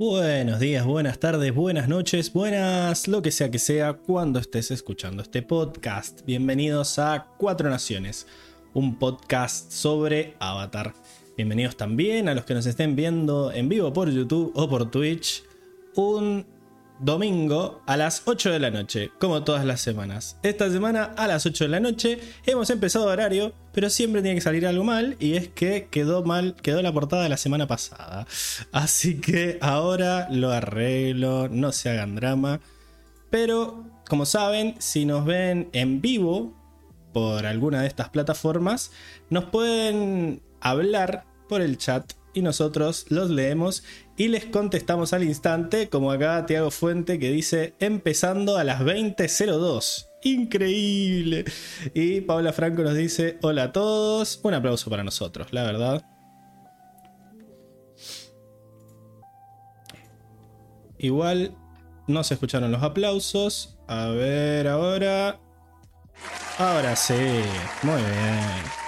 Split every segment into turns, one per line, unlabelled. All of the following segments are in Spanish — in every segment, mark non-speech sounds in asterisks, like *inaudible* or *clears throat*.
Buenos días, buenas tardes, buenas noches, buenas, lo que sea que sea, cuando estés escuchando este podcast. Bienvenidos a Cuatro Naciones, un podcast sobre Avatar. Bienvenidos también a los que nos estén viendo en vivo por YouTube o por Twitch. Un domingo a las 8 de la noche, como todas las semanas. Esta semana a las 8 de la noche hemos empezado horario, pero siempre tiene que salir algo mal y es que quedó mal, quedó la portada de la semana pasada. Así que ahora lo arreglo, no se hagan drama. Pero, como saben, si nos ven en vivo por alguna de estas plataformas, nos pueden hablar por el chat y nosotros los leemos y les contestamos al instante, como acá Tiago Fuente que dice empezando a las 20.02. Increíble. Y Paula Franco nos dice hola a todos. Un aplauso para nosotros, la verdad. Igual no se escucharon los aplausos. A ver ahora. Ahora sí. Muy bien.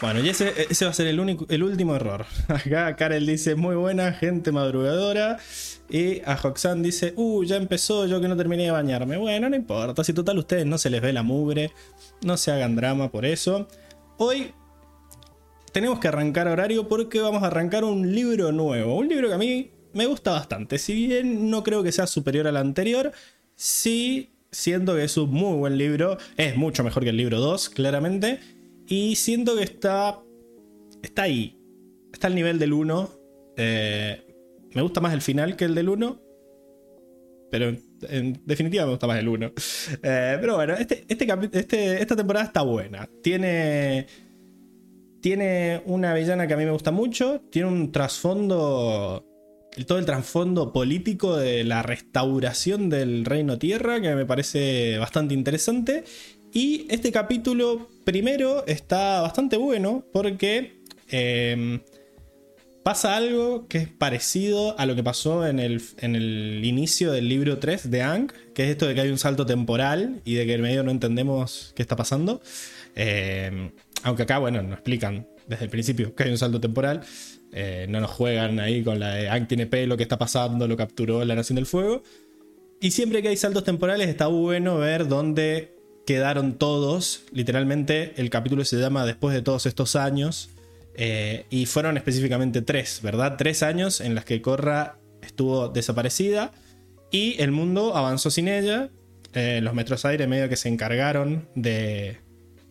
Bueno, y ese, va a ser el, único, el último error. *laughs* Acá Karel dice, muy buena, gente madrugadora. Y a Hoxan dice, uh, ya empezó, yo que no terminé de bañarme. Bueno, no importa, si total ustedes no se les ve la mugre, no se hagan drama por eso. Hoy tenemos que arrancar horario porque vamos a arrancar un libro nuevo. Un libro que a mí me gusta bastante. Si bien no creo que sea superior al anterior, sí siento que es un muy buen libro. Es mucho mejor que el libro 2, claramente. Y siento que está. Está ahí. Está al nivel del 1. Eh, me gusta más el final que el del 1. Pero en, definitiva me gusta más el 1. Eh, pero bueno, este, este, este, esta temporada está buena. Tiene. Tiene una villana que a mí me gusta mucho. Tiene un trasfondo. Todo el trasfondo político de la restauración del Reino Tierra que me parece bastante interesante. Y este capítulo primero está bastante bueno porque em, pasa algo que es parecido a lo que pasó en el, en el inicio del libro 3 de Ang, que es esto de que hay un salto temporal y de que en medio no entendemos qué está pasando. Em, aunque acá, bueno, nos explican desde el principio que hay un salto temporal. Eh, no nos juegan ahí con la de Ang tiene pelo, qué está pasando, lo capturó la Nación del Fuego. Y siempre que hay saltos temporales está bueno ver dónde quedaron todos. Literalmente el capítulo se llama Después de todos estos años. Eh, y fueron específicamente tres, ¿verdad? Tres años en las que Korra estuvo desaparecida y el mundo avanzó sin ella. Eh, los metros aire medio que se encargaron de,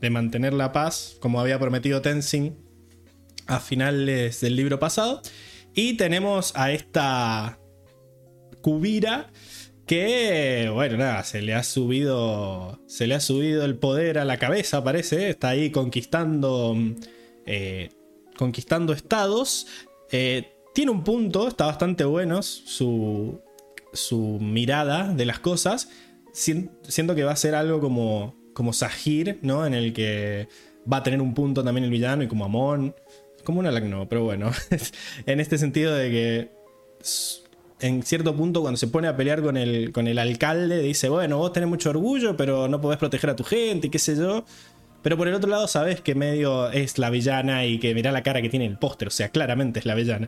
de mantener la paz, como había prometido Tenzin a finales del libro pasado. Y tenemos a esta Kubira que bueno, nada, se le ha subido se le ha subido el poder a la cabeza, parece, está ahí conquistando eh, conquistando estados. Eh, tiene un punto, está bastante bueno su, su mirada de las cosas. Siento que va a ser algo como, como Sahir, ¿no? En el que va a tener un punto también el villano y como Amon. Como un Alacno, pero bueno. *laughs* en este sentido de que en cierto punto cuando se pone a pelear con el, con el alcalde, dice, bueno, vos tenés mucho orgullo, pero no podés proteger a tu gente y qué sé yo. Pero por el otro lado sabes que medio es la villana y que mirá la cara que tiene el póster, o sea, claramente es la villana.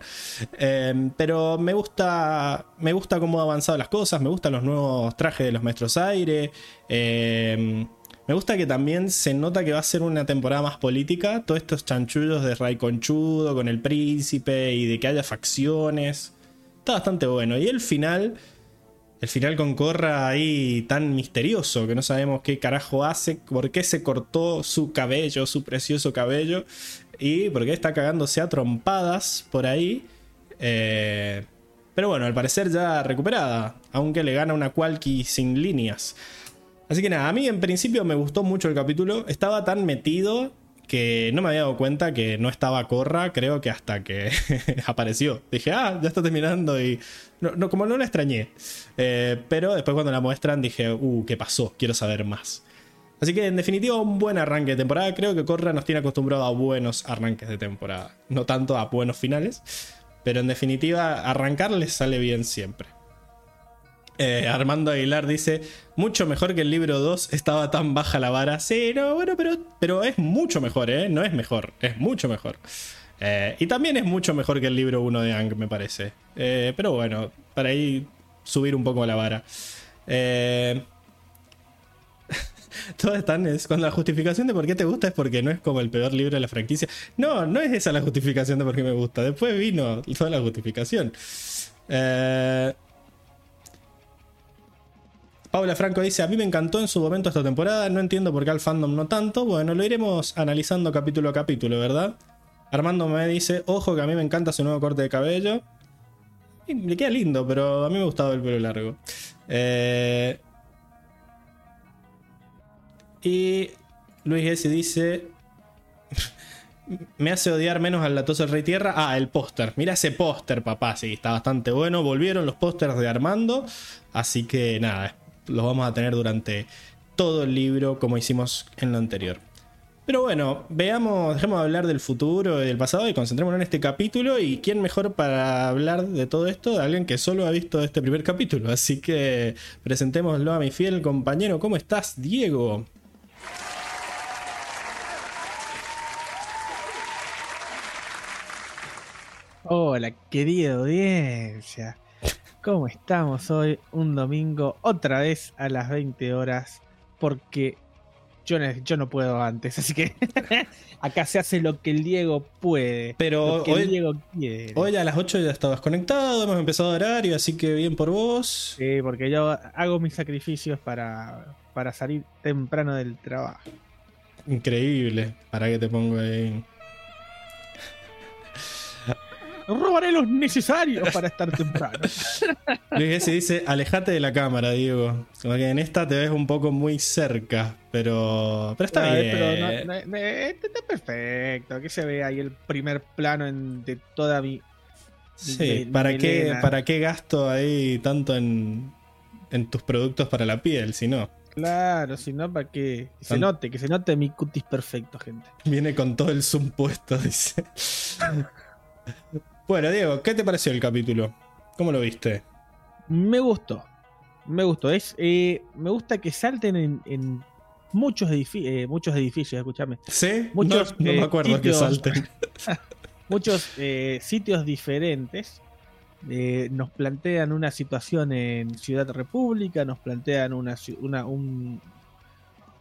Em, pero me gusta, me gusta cómo han avanzado las cosas, me gustan los nuevos trajes de los maestros aire. Em, me gusta que también se nota que va a ser una temporada más política. Todos estos chanchullos de Ray Conchudo con el príncipe y de que haya facciones. Está bastante bueno. Y el final, el final con Corra ahí tan misterioso que no sabemos qué carajo hace, por qué se cortó su cabello, su precioso cabello, y por qué está cagándose a trompadas por ahí. Eh, pero bueno, al parecer ya recuperada, aunque le gana una Qualky sin líneas. Así que nada, a mí en principio me gustó mucho el capítulo. Estaba tan metido que no me había dado cuenta que no estaba Corra, creo que hasta que *laughs* apareció. Dije, ah, ya está terminando y no, como no la extrañé. Eh, pero después cuando la muestran dije, uh, ¿qué pasó? Quiero saber más. Así que en definitiva un buen arranque de temporada. Creo que Corra nos tiene acostumbrado a buenos arranques de temporada. No tanto a buenos finales. Pero en definitiva arrancar les sale bien siempre. Eh, Armando Aguilar dice, mucho mejor que el libro 2, estaba tan baja la vara. Sí, no, bueno, pero, pero es mucho mejor, ¿eh? No es mejor, es mucho mejor. Eh, y también es mucho mejor que el libro 1 de Ang, me parece. Eh, pero bueno, para ahí subir un poco la vara. Eh, *laughs* todas están. Es, la justificación de por qué te gusta es porque no es como el peor libro de la franquicia. No, no es esa la justificación de por qué me gusta. Después vino toda la justificación. Eh, Paula Franco dice: A mí me encantó en su momento esta temporada. No entiendo por qué al fandom no tanto. Bueno, lo iremos analizando capítulo a capítulo, ¿verdad? Armando me dice: Ojo, que a mí me encanta su nuevo corte de cabello. Y le queda lindo, pero a mí me gustaba el pelo largo. Eh. Y Luis S. dice: Me hace odiar menos al latoso del Rey Tierra. Ah, el póster. Mira ese póster, papá. Sí, está bastante bueno. Volvieron los pósters de Armando. Así que nada, los vamos a tener durante todo el libro, como hicimos en lo anterior. Pero bueno, veamos, dejemos de hablar del futuro y del pasado y concentrémonos en este capítulo. Y quién mejor para hablar de todo esto de alguien que solo ha visto este primer capítulo. Así que presentémoslo a mi fiel compañero. ¿Cómo estás, Diego?
Hola, querida audiencia. ¿Cómo estamos hoy? Un domingo, otra vez a las 20 horas, porque yo, yo no puedo antes, así que *laughs* acá se hace lo que el Diego puede.
Pero
lo que
hoy-
el Diego quiere.
Hoy a las 8 ya estabas conectado, hemos empezado horario, así que bien por vos.
Sí, porque yo hago mis sacrificios para, para salir temprano del trabajo.
Increíble. ¿Para qué te pongo ahí?
Robaré los necesarios para estar temprano. *laughs*
Luis S. dice, alejate de la cámara, Diego. Como que en esta te ves un poco muy cerca, pero, pero está bien.
pero no- no- no- este está perfecto. Que se ve ahí el primer plano en- de toda mi.
sí,
de-
¿para qué. ¿para qué gasto ahí tanto en, en tus productos para la piel? Si no,
Claro, si no, para que que se note, que se note mi cutis perfecto, gente.
viene con todo el zoom puesto, dice. *laughs* bueno, Diego, ¿qué te pareció el capítulo? ¿Cómo lo viste?
Me gustó. Me gustó. Es, eh, me gusta que salten en, en muchos, edifi- eh, muchos edificios, escúchame.
¿Sí?
Muchos,
no, no me
eh,
acuerdo que
sitios-
salten. *laughs*
Muchos sitios diferentes. Eh, nos plantean una situación en Ciudad República, nos plantean una, una- un,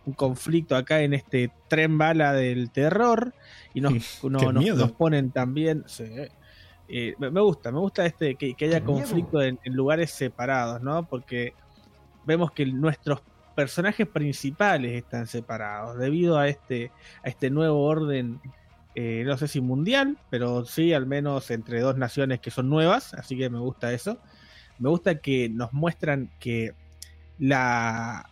un conflicto acá en este tren bala del terror y nos, *laughs* no-
Qué
nos-
miedo.
nos ponen también... sí, eh, me gusta, me gusta este que, que haya conflicto en, en lugares separados, ¿no? Porque vemos que nuestros personajes principales están separados debido a este, a este nuevo orden eh, no sé si mundial, pero sí al menos entre dos naciones que son nuevas, así que me gusta eso. Me gusta que nos muestran que la,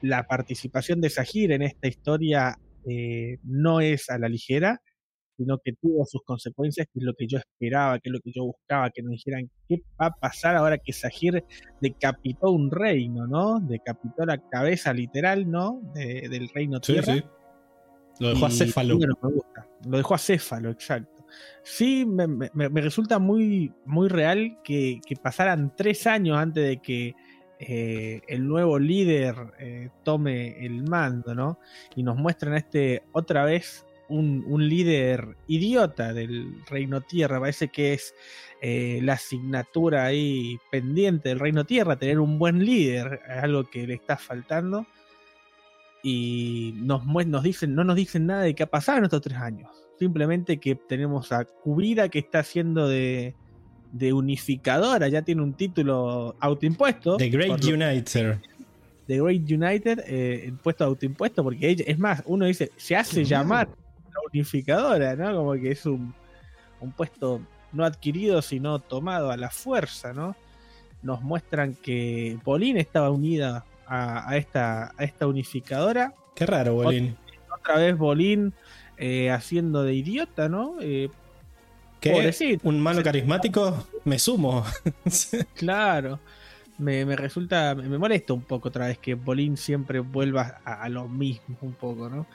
la participación de Sahir en esta historia eh, no es a la ligera, sino que tuvo sus consecuencias, que es lo que yo esperaba, que es lo que yo buscaba, que nos dijeran qué va a pasar ahora que Sahir decapitó un reino, ¿no? Decapitó la cabeza literal, ¿no? De- del reino
Sí,
tierra.
sí. Lo dejó a
Y,
Céfalo.
bueno, me gusta. Lo dejó a Céfalo, exacto. Sí, me, me- me resulta muy, muy real que, que pasaran tres años antes de que eh, el nuevo líder eh, tome el mando, ¿no? Y nos muestran a este otra vez un, un líder idiota del Reino Tierra. Parece que es eh, la asignatura ahí pendiente del Reino Tierra, tener un buen líder, es algo que le está faltando y nos, dicen, no nos dicen nada de qué ha pasado en estos tres años. Simplemente que tenemos a Kubira que está haciendo de, de unificadora, ya tiene un título autoimpuesto.
The Great Uniter.
The Great United, eh, el puesto autoimpuesto, porque ella, es más, uno dice, se hace llamar la unificadora, ¿no? Como que es un, un puesto no adquirido, sino tomado a la fuerza, ¿no? Nos muestran que Bolín estaba unida a, a esta, a esta unificadora.
Qué raro, Bolín.
Otra vez Bolín eh, haciendo de idiota, ¿no? Eh,
¿Qué?
pobrecito.
¿Un malo carismático? Me sumo. *laughs*
Claro. Me, me resulta, me, me molesta un poco otra vez que Bolín siempre vuelva a, a lo mismo un poco, ¿no?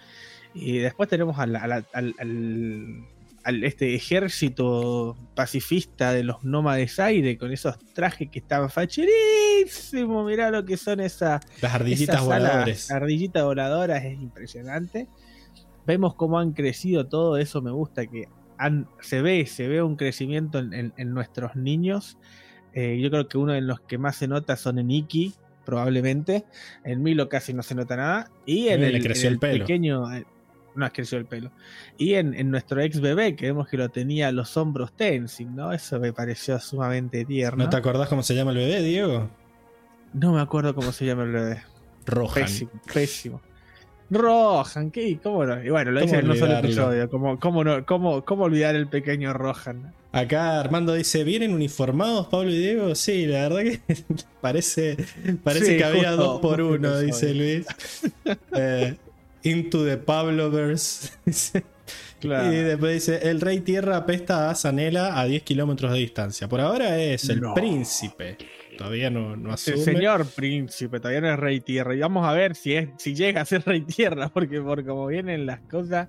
Y después tenemos al, al- al- al- al- este ejército pacifista de los nómades aire con esos trajes que estaban facherísimos. Mirá lo que son esas
Las ardillitas
esas alas,
voladores.
ardillitas voladoras es impresionante. Vemos cómo han crecido todo, eso me gusta, que se ve, se ve un crecimiento en, nuestros niños. Eh, yo creo que uno de los que más se nota son en Iki, probablemente. En Milo casi no se nota nada. Y en el,
creció el, pelo.
pequeño. No, creció el pelo. Y en, nuestro ex bebé, que vemos que lo tenía los hombros Tenzin, ¿no? Eso me pareció sumamente tierno.
¿No te acordás cómo se llama el bebé, Diego?
No me acuerdo cómo se llama el bebé.
Rohan.
Pésimo, pésimo. Rohan, ¿qué? ¿Cómo no? Y bueno, lo dice en un solo episodio. ¿Cómo, cómo, no, cómo, ¿Cómo olvidar el pequeño Rohan?
Acá Armando dice, ¿vienen uniformados Pablo y Diego? Sí, la verdad que *laughs* parece, parece que había dos por uno, dice Luis. *laughs* Eh, into the Pabloverse. *laughs* Claro. Y después dice, el rey tierra apesta a Zanela a 10 kilómetros de distancia. Por ahora es el príncipe. Todavía no, no asume.
El señor príncipe, todavía no es rey tierra. Y vamos a ver si, es, si llega a ser rey tierra, *laughs* porque por como vienen las cosas,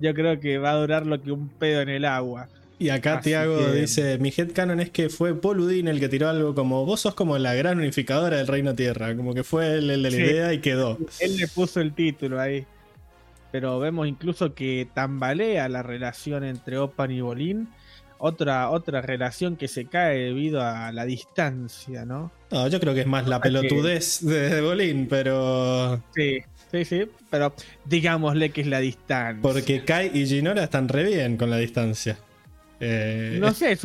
yo creo que va a durar lo que un pedo en el agua.
Y acá Tiago dice, mi headcanon es que fue Paul Udin el que tiró algo como, vos sos como la gran unificadora del Reino Tierra, como que fue él el de la idea y quedó.
Él le puso el título ahí. Pero vemos incluso que tambalea la relación entre Opan y Bolín. Otra, otra relación que se cae debido a la distancia, ¿no?
No, yo creo que es más la pelotudez de Bolín, pero...
Sí, Sí, sí, pero digámosle que es la distancia.
Porque Kai y Ginora están re bien con la distancia.
Eh, no sé,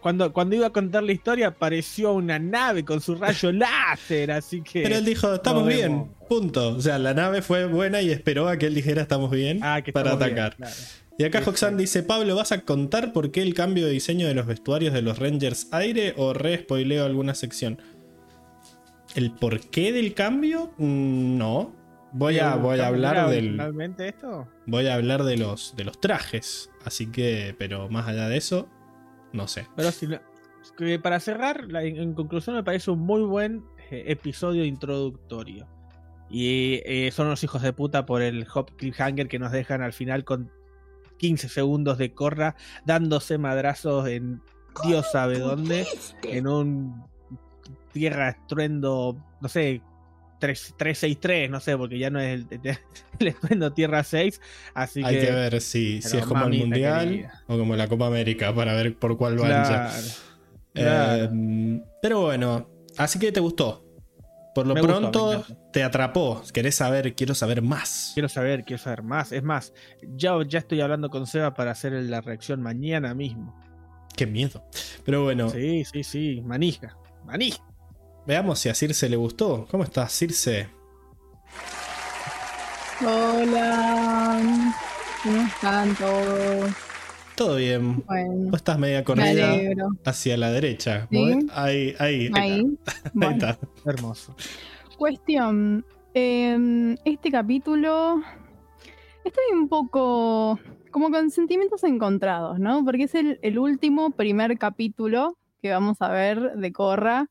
cuando, cuando iba a contar la historia apareció una nave con su rayo láser, así que...
Pero él dijo, estamos bien, punto. O sea, la nave fue buena y esperó a que él dijera estamos bien ah, para atacar. Y acá Hoxan dice, Pablo, ¿vas a contar por qué el cambio de diseño de los vestuarios de los Rangers aire o re spoileo alguna sección? ¿El por qué del cambio? Mm, no. Voy a, voy a hablar del.
esto?
Voy a hablar de los, de los trajes. Así que, pero más allá de eso, no sé.
Pero si para cerrar, en, conclusión, me parece un muy buen eh, episodio introductorio. Y eh, son los hijos de puta por el hop cliffhanger que nos dejan al final con 15 segundos de corra dándose madrazos en Dios sabe dónde. En un tierra estruendo, no sé, 363, no sé, porque ya no es el, *laughs* el, Tierra 6. Así
Hay que, ver si, si es como el Mundial o como la Copa América para ver por cuál va em, pero bueno, así que te gustó. Por lo pronto te atrapó. Querés saber, quiero saber más.
Quiero saber, quiero saber más. Es más, ya, ya estoy hablando con Seba para hacer la reacción mañana mismo.
Qué miedo. Pero bueno.
Sí, sí, sí. Manija. Manija.
Veamos si a Circe le gustó. ¿Cómo estás, Circe?
Hola. ¿Cómo están todos?
Todo bien. Bueno, estás media corrida hacia la derecha. Ahí, ahí. Ahí. *laughs*
está. Hermoso.
Cuestión. Em, este capítulo. Estoy un poco como con sentimientos encontrados, ¿no? Porque es el, el último primer capítulo que vamos a ver de Corra.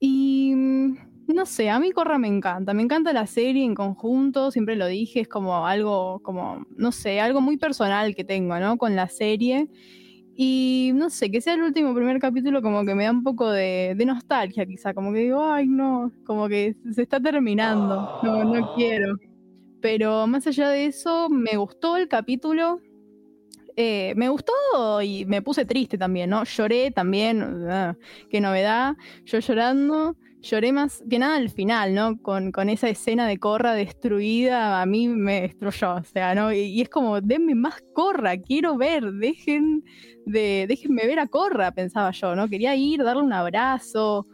Y mm, no sé, a mí Corra me encanta, me encanta la serie en conjunto, siempre lo dije, es como algo, como, no sé, algo muy personal que tengo, ¿no? Con la serie. Y no sé, que sea el último primer capítulo como que me da un poco de, de nostalgia quizá, como que digo, ay no, como que se está terminando, no, no quiero. Pero más allá de eso, me gustó el capítulo, eh, me gustó y me puse triste también, ¿no? Lloré también, ah, qué novedad, yo llorando, lloré más que nada al final, ¿no? Con, esa escena de Corra destruida, a mí me destruyó, o sea, ¿no? Y, es como, denme más Corra, quiero ver, dejen de, déjenme ver a Corra, pensaba yo, ¿no? Quería ir, darle un abrazo.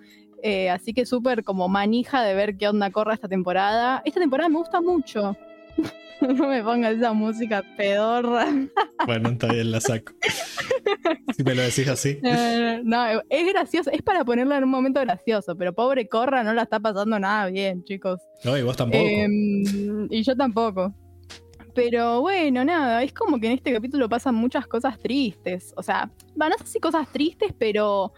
Eh, así que súper como manija de ver qué onda Corra esta temporada. Esta temporada me gusta mucho. *laughs* no me pongas esa música pedorra. *laughs*
Bueno, está bien, la saco. Si me lo decís así.
No, es gracioso, es para ponerla en un momento gracioso, pero pobre Corra no la está pasando nada bien, chicos.
No, y vos tampoco.
Em, y yo tampoco. Pero bueno, nada, es como que en este capítulo pasan muchas cosas tristes. O sea, no sé si cosas tristes, pero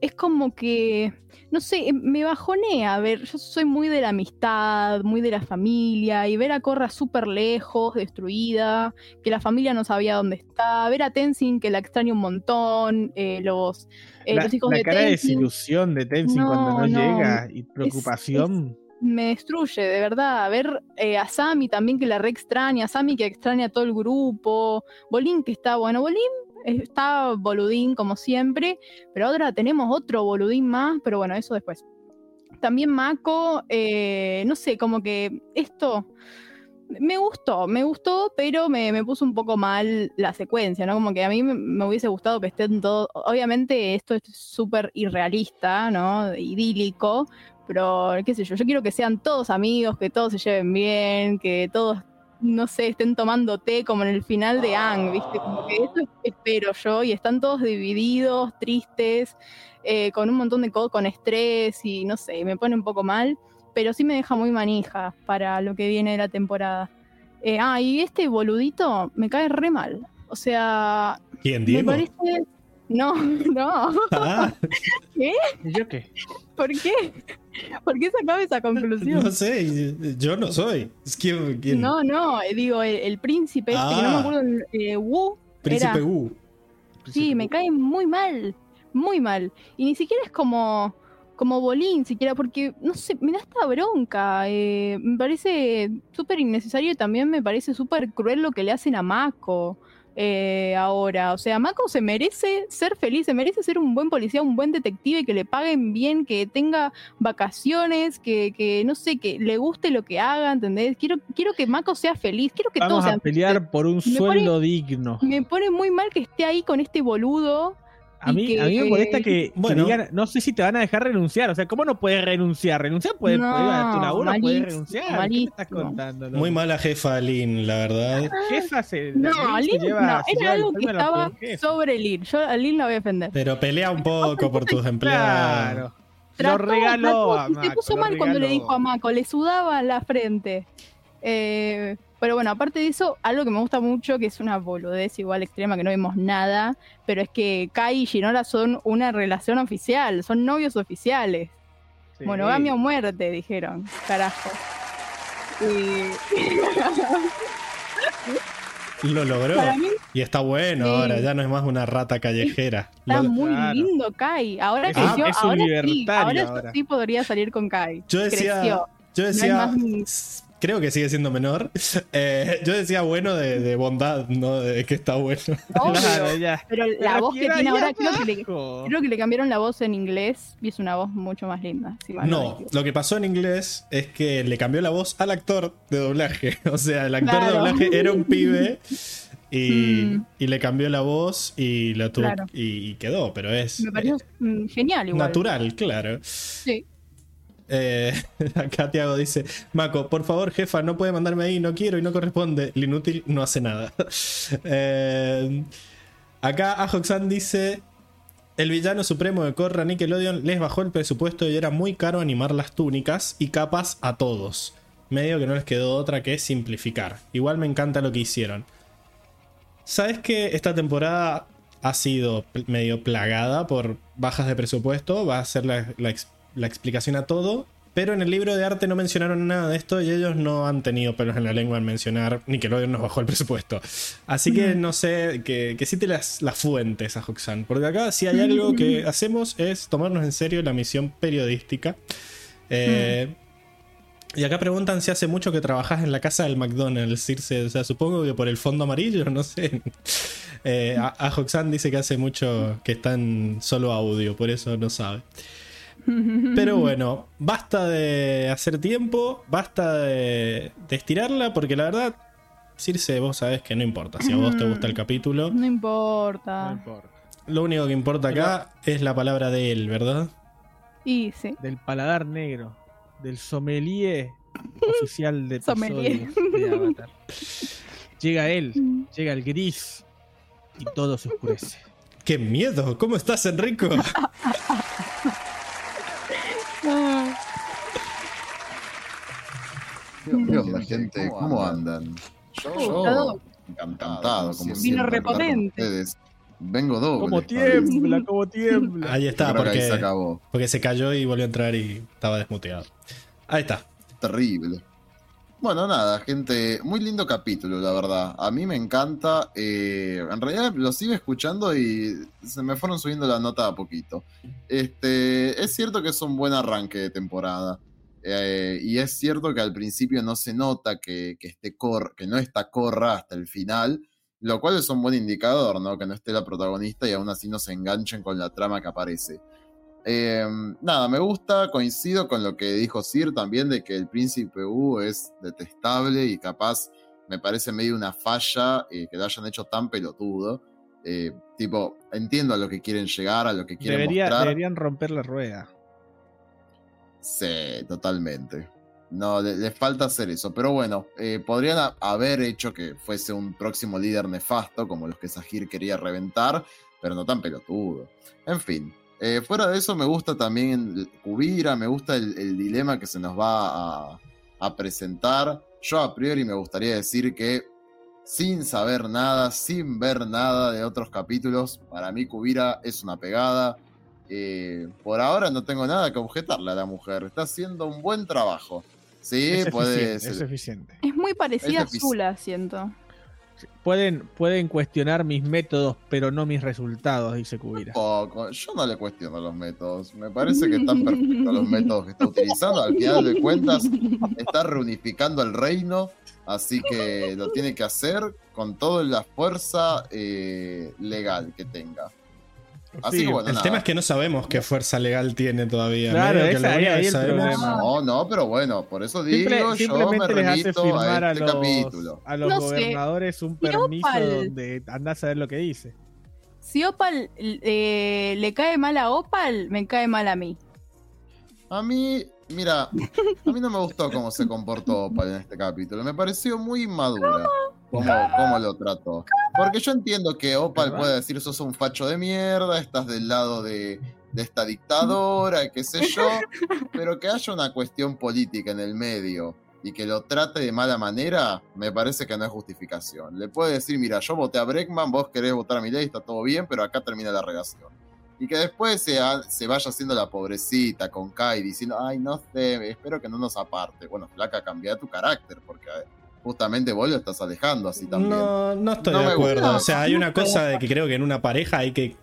es como que, no sé, em, me bajonea. A ver, yo soy muy de la amistad, muy de la familia, y ver a Corra súper lejos, destruida, que la familia no sabía dónde está, ver a Tenzin que la extraña un montón, eh, los,
eh,
los hijos
la
de
cara de desilusión de Tenzin cuando no, llega y preocupación.
me destruye, de verdad. Ver eh, a Sammy también que la re extraña, a Sammy que extraña a todo el grupo, Bolín que está, bueno, Bolín está boludín como siempre, pero ahora tenemos otro boludín más, pero bueno, eso después. También Mako, eh, no sé, como que esto me gustó, me gustó, pero me, puso un poco mal la secuencia, ¿no? Como que a mí me, hubiese gustado que estén todos, obviamente esto es súper irrealista, ¿no? Idílico, pero qué sé yo, yo quiero que sean todos amigos, que todos se lleven bien, que todos, no sé, estén tomando té como en el final de Ang, ¿viste? Como que eso espero yo, y están todos divididos, tristes, eh, con un montón de cosas, con estrés, y no sé, me pone un poco mal pero sí me deja muy manija para lo que viene de la temporada. Eh, ah, y este boludito me cae re mal. O sea.
¿Quién, Diego?
Me parece. No, *laughs* no.
Ah. *laughs*
¿Qué?
¿Yo qué?
¿Por qué? ¿Por qué sacaba esa conclusión?
No sé, yo no soy. ¿Quién?
No, no, digo, el, príncipe este, que no me ah. acuerdo, eh, Wu.
Príncipe Wu.
Sí, me cae muy mal, muy mal. Y ni siquiera es como como Bolín siquiera, porque, no sé, me da esta bronca. Eh, me parece súper innecesario y también me parece súper cruel lo que le hacen a Mako eh, ahora. O sea, Mako se merece ser feliz, se merece ser un buen policía, un buen detective, que le paguen bien, que tenga vacaciones, que, que no sé, que le guste lo que haga, ¿entendés? Quiero, quiero que Mako sea feliz, quiero que
Vamos
todos
a pelear por un sueldo digno.
Me pone muy mal que esté ahí con este boludo
a mí, a mí me molesta que, bueno, digan, no sé si te van a dejar renunciar. O sea, ¿cómo no puedes renunciar? Renunciar puede, no, puede tu laburo, puedes renunciar. ¿Qué estás contando?
Muy mala jefa Lynn, la verdad.
Jefa se.
No, lleva, no, era algo que estaba sobre Lynn. Yo a Lynn la voy a defender.
Pero pelea un poco por tus empleados.
Claro. lo regaló.
se puso mal cuando le dijo a Mako, le sudaba la frente. Eh, pero bueno, aparte de eso, algo que me gusta mucho, que es una boludez igual extrema, que no vemos nada, pero es que Kai y Shinola son una relación oficial, son novios oficiales. Monogamia o muerte, dijeron. Carajo. *laughs*
Lo logró. y está bueno ahora, ya no es más una rata callejera.
Está muy lindo Kai. Ahora que yo, ahora, sí, ahora, sí podría salir con Kai.
Yo decía, yo decía, creo que sigue siendo menor. *laughs* Eh, yo decía bueno de, bondad, no de que está bueno.
Pero la voz que tiene ahora, creo que, le, creo que, le, cambiaron la voz en inglés y es una voz mucho más linda.
no, lo que pasó en inglés es que le cambió la voz al actor de doblaje. *laughs* O sea, el actor de doblaje era un pibe. Y, mm. y, le cambió la voz y lo tuvo y, quedó, pero es.
Me pareció mm, genial, igual.
Natural, claro.
Sí.
Eh, *laughs* acá Tiago dice: Mako, por favor, jefa, no puede mandarme ahí, no quiero y no corresponde. El inútil no hace nada. *laughs* eh, acá Ajoxan dice: El villano supremo de Corra Nickelodeon les bajó el presupuesto y era muy caro animar las túnicas y capas a todos. Medio que no les quedó otra que simplificar. Igual me encanta lo que hicieron. ¿Sabes que esta temporada ha sido medio plagada por bajas de presupuesto? Va a ser la, la, la explicación a todo. Pero en el libro de arte no mencionaron nada de esto y ellos no han tenido pelos en la lengua en mencionar ni que luego nos bajó el presupuesto. Así que no sé, que, que cite las, las fuentes a Hoxan. Porque acá si hay algo que hacemos es tomarnos en serio la misión periodística. Eh, y acá preguntan si hace mucho que trabajas en la casa del McDonald's, Circe. O sea, supongo que por el fondo amarillo, *laughs* no sé. Eh, a, a dice que hace mucho que está en solo audio, por eso no sabe. Pero bueno, basta de hacer tiempo, basta de, estirarla, porque la verdad, Circe, vos sabés que no importa. Si a vos te gusta el capítulo.
No importa.
Lo único que importa acá es la palabra de él, ¿verdad?
Y sí.
Del paladar negro. Del sommelier *laughs* oficial de, sommelier. de Avatar. Llega él, mm. llega el gris y todo se oscurece.
¡Qué miedo! ¿Cómo estás, Enrico? *laughs*
¿Qué onda, gente? ¿Cómo andan? Yo, encantado, como
Vino repotente.
Vengo doble.
Como tiembla, como *laughs* tiembla.
Ahí está, porque se, porque se cayó y volvió a entrar y estaba desmuteado. Ahí está.
Terrible. Bueno, nada, gente, muy lindo capítulo, la verdad. A mí me encanta. Eh, en realidad lo sigo escuchando y se me fueron subiendo la nota a poquito. Este, es cierto que es un buen arranque de temporada. Eh, y es cierto que al principio no se nota que, que, esté cor que no está Corra hasta el final, lo cual es un buen indicador, ¿no? Que no esté la protagonista y aún así no se enganchen con la trama que aparece. Eh, nada, me gusta, coincido con lo que dijo Sir también de que el príncipe U es detestable y capaz me parece medio una falla eh, que lo hayan hecho tan pelotudo. Eh, tipo, entiendo a lo que quieren llegar, a lo que quieren
Debería,
mostrar.
Deberían romper la rueda.
Sí, totalmente. No, les le falta hacer eso. Pero bueno, eh, podrían haber hecho que fuese un próximo líder nefasto, como los que Sahir quería reventar, pero no tan pelotudo. En fin, eh, fuera de eso me gusta también Kubira, me gusta el, dilema que se nos va a, a presentar. Yo a priori me gustaría decir que sin saber nada, sin ver nada de otros capítulos, para mí Kubira es una pegada. Eh, por ahora no tengo nada que objetarle a la mujer. Está haciendo un buen trabajo. Sí,
es,
puede
eficiente,
ser.
es eficiente.
Es muy parecida a
Es difícil.
Zula, siento.
Pueden, pueden cuestionar mis métodos, pero no mis resultados, dice Kubira.
Poco. Yo no le cuestiono los métodos. Me parece que están perfectos los *laughs* métodos que está utilizando. Al final de cuentas, está reunificando el reino. Así que lo tiene que hacer con toda la fuerza eh, legal que tenga. Así
Sí,
que bueno,
El
nada.
tema es que no sabemos qué fuerza legal tiene todavía.
Claro,
Medio que
esa-
lo
ahí-
único
ahí
que
el
sabemos-
problema.
No, no, pero bueno, por eso digo,
Simple-
yo me
simplemente les hace firmar
a
a
este
los,
capítulo.
a los
No sé.
gobernadores un permiso
Opal-
donde andás a ver lo que dice.
Si Opal eh, le cae mal a Opal, me cae mal a mí.
A mí, mira, a mí no me gustó cómo se comportó Opal en este capítulo. Me pareció muy inmadura cómo, cómo lo trató. Porque yo entiendo que Opal puede decir, sos un facho de mierda, estás del lado de, de esta dictadora, qué sé yo, pero que haya una cuestión política en el medio y que lo trate de mala manera, me parece que no es justificación. Le puede decir, mira, yo voté a Breckman, vos querés votar a mi ley, está todo bien, pero acá termina la relación. Y que después se, ha- se vaya haciendo la pobrecita con Kai diciendo, ay, no sé, espero que no nos aparte. Bueno, flaca, cambia tu carácter, porque eh, justamente vos lo estás alejando así también.
No, no estoy
No
de acuerdo.
gusta.
O sea, hay una cosa de que creo que en una pareja hay que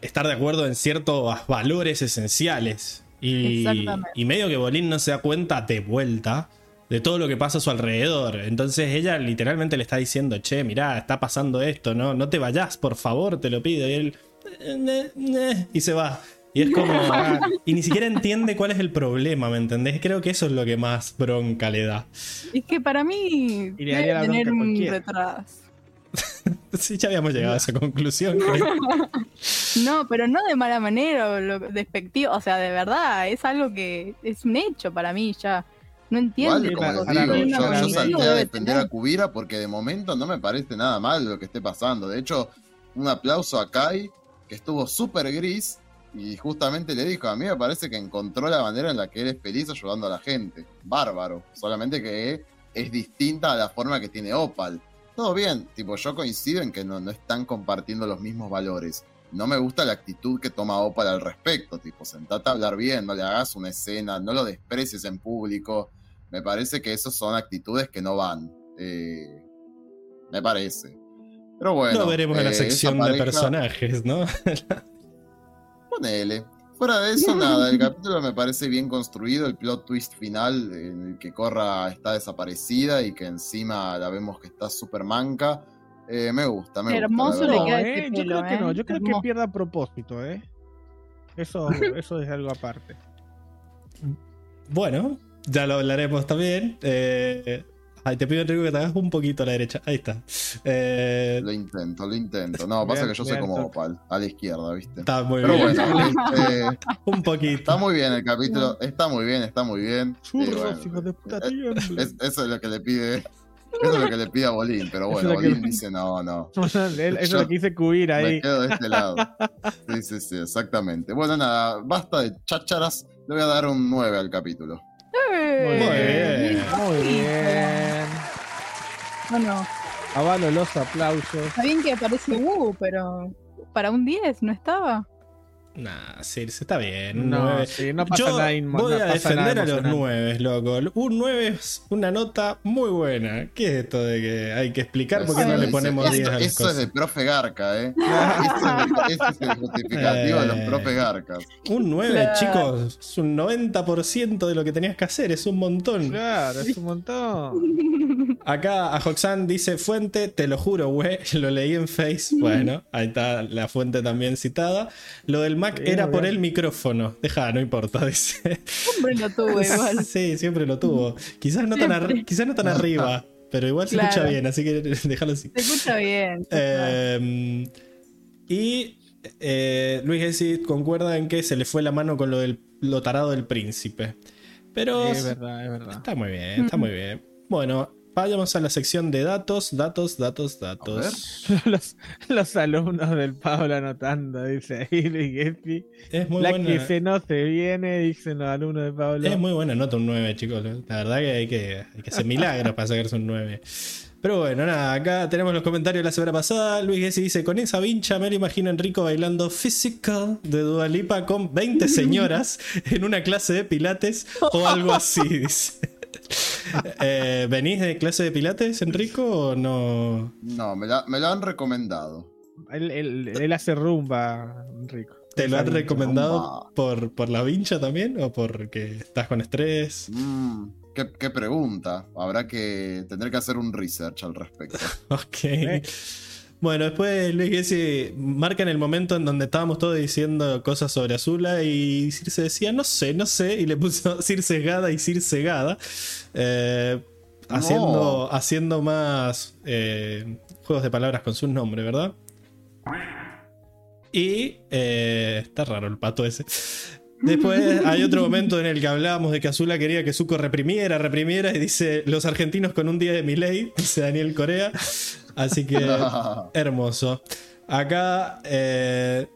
estar de acuerdo en ciertos valores esenciales. Y, y medio que Bolín no se da cuenta de vuelta de todo lo que pasa a su alrededor. Entonces ella literalmente le está diciendo, che, mirá, está pasando esto, no, no te vayas, por favor, te lo pido. Y él, "Eh, ne, ne", y se va. Y es como. *laughs* y ni siquiera entiende cuál es el problema, ¿me entendés? Creo que eso es lo que más bronca le da.
Es que para mí
Y le daría la
debe tener un
cualquiera.
retraso. *laughs*
Sí, ya habíamos llegado a esa conclusión. creo. *laughs*
No, pero no de mala manera lo despectivo. O sea, de verdad, es algo que es un hecho para mí ya. No entiendo.
Igual, como digo, yo, yo salté a defender a Kubira porque de momento no me parece nada mal lo que esté pasando. De hecho, un aplauso a Kai, que estuvo súper gris y justamente le dijo, a mí me parece que encontró la manera en la que él es feliz ayudando a la gente. Bárbaro. Solamente que es distinta a la forma que tiene Opal. Todo bien, tipo, yo coincido en que no, no están compartiendo los mismos valores. No me gusta la actitud que toma Opal al respecto, tipo, sentate a hablar bien, no le hagas una escena, no lo desprecies en público. Me parece que esas son actitudes que no van. Eh, me parece. Pero bueno.
Lo veremos en la
eh,
sección de personajes, ¿no? *laughs*
Ponele. Fuera de eso, *laughs* nada, el capítulo me parece bien construido, el plot twist final en el que Corra está desaparecida y que encima la vemos que está súper manca. Eh, me gusta, me
Hermoso
gusta. la
le
No,
queda
eh,
este
yo
pelo,
creo que
¿eh?
no, yo creo que
Hermoso.
pierde a propósito, ¿eh? Eso, *laughs* eso es algo aparte.
Bueno, ya lo hablaremos también. Eh, ay, te pido, Enrico, que te hagas un poquito a la derecha. Ahí está. Eh,
Lo intento, lo intento. No, pasa que yo soy como. Opal, a la izquierda, ¿viste?
está muy
Pero
bien.
bueno, *laughs* este,
un poquito.
está muy bien el capítulo, está muy bien, está muy bien.
Churros,
bueno,
hijos de puta,
eh, es- eso es lo que le pide. Eso es lo que le pide a Bolín, pero bueno,
que-
Bolín dice no, no. *laughs*
Eso es lo que dice Kubira
Me
ahí.
quedo de este lado. *laughs* Sí, sí, sí, exactamente. Bueno, nada, basta de chácharas. Le voy a dar un 9 al capítulo.
Muy bien.
Muy bien.
Bueno,
Avalo los aplausos.
está bien que aparece Wu, pero para un 10 no estaba.
Nah, Circe, está bien.
No,
9.
sí, no pasa
Yo
nada inmo-
voy
no
a
pasa
defender a los
emocionante.
9, loco. Un 9 es una nota muy buena. ¿Qué es esto de que hay que explicar por qué no le ponemos
eso-
10 a las
Eso es
cosas?
de profe Garca, ¿eh? *laughs* Ese, es el justificativo de los
Eh.
profe Garcas.
Un 9,
Claro.
chicos, es un 90% de lo que tenías que hacer, es un montón.
Claro, es un montón.
Acá a Hoxan dice fuente, te lo juro, güey, *laughs* lo leí en Face. Bueno, ahí está la fuente también citada. Lo del Mac
Sí,
era por el micrófono. Deja, no importa, *laughs* dice.
Siempre lo tuvo igual.
Sí, siempre lo tuvo. Quizás no tan, quizás no tan arriba, pero igual se
Claro.
escucha bien, así que *laughs* déjalo así.
Se escucha bien. *laughs*
Eh, y eh, Luis Gessi concuerda en que se le fue la mano con lo del lo tarado del príncipe. Pero
es verdad, es verdad.
está muy bien, está muy bien. Bueno, vayamos a la sección de datos, datos, datos, datos. *laughs*
Los, los alumnos del Pablo anotando, dice ahí Luis Gessi.
Es muy
La
buena.
que se no se viene, dicen los alumnos de Pablo.
Es muy buena nota un 9, chicos. La verdad que hay que, hay que hacer milagros para sacarse un 9. Pero bueno, nada, acá tenemos los comentarios de la semana pasada. Luis Gessi dice: Con esa vincha me lo imagino a Enrico bailando Physical de Dualipa con 20 señoras en una clase de pilates o algo así. Dice. *laughs* Eh, ¿Venís de clase de pilates, Enrico, o no?
No, me, la- me lo han recomendado.
Él, él- él hace rumba, Enrico.
¿Te lo han recomendado por, por la vincha también o porque estás con estrés?
Mm, ¿qué, qué pregunta? Habrá que tener que hacer un research al respecto. *laughs*
Ok. Bueno, después Luis Gessi marca en el momento en donde estábamos todos diciendo cosas sobre Azula y Circe decía, no sé, no sé, y le puso *laughs* Circe Gada y Circe Gada, eh,
No.
haciendo, haciendo más eh, juegos de palabras con su nombre, ¿verdad? Y eh, está raro el pato ese. Después hay otro momento en el que hablábamos de que Azula quería que Zuko reprimiera, reprimiera, y dice los argentinos con un día de mi ley, *laughs* dice Daniel Corea. Así que *laughs* hermoso. Acá eh,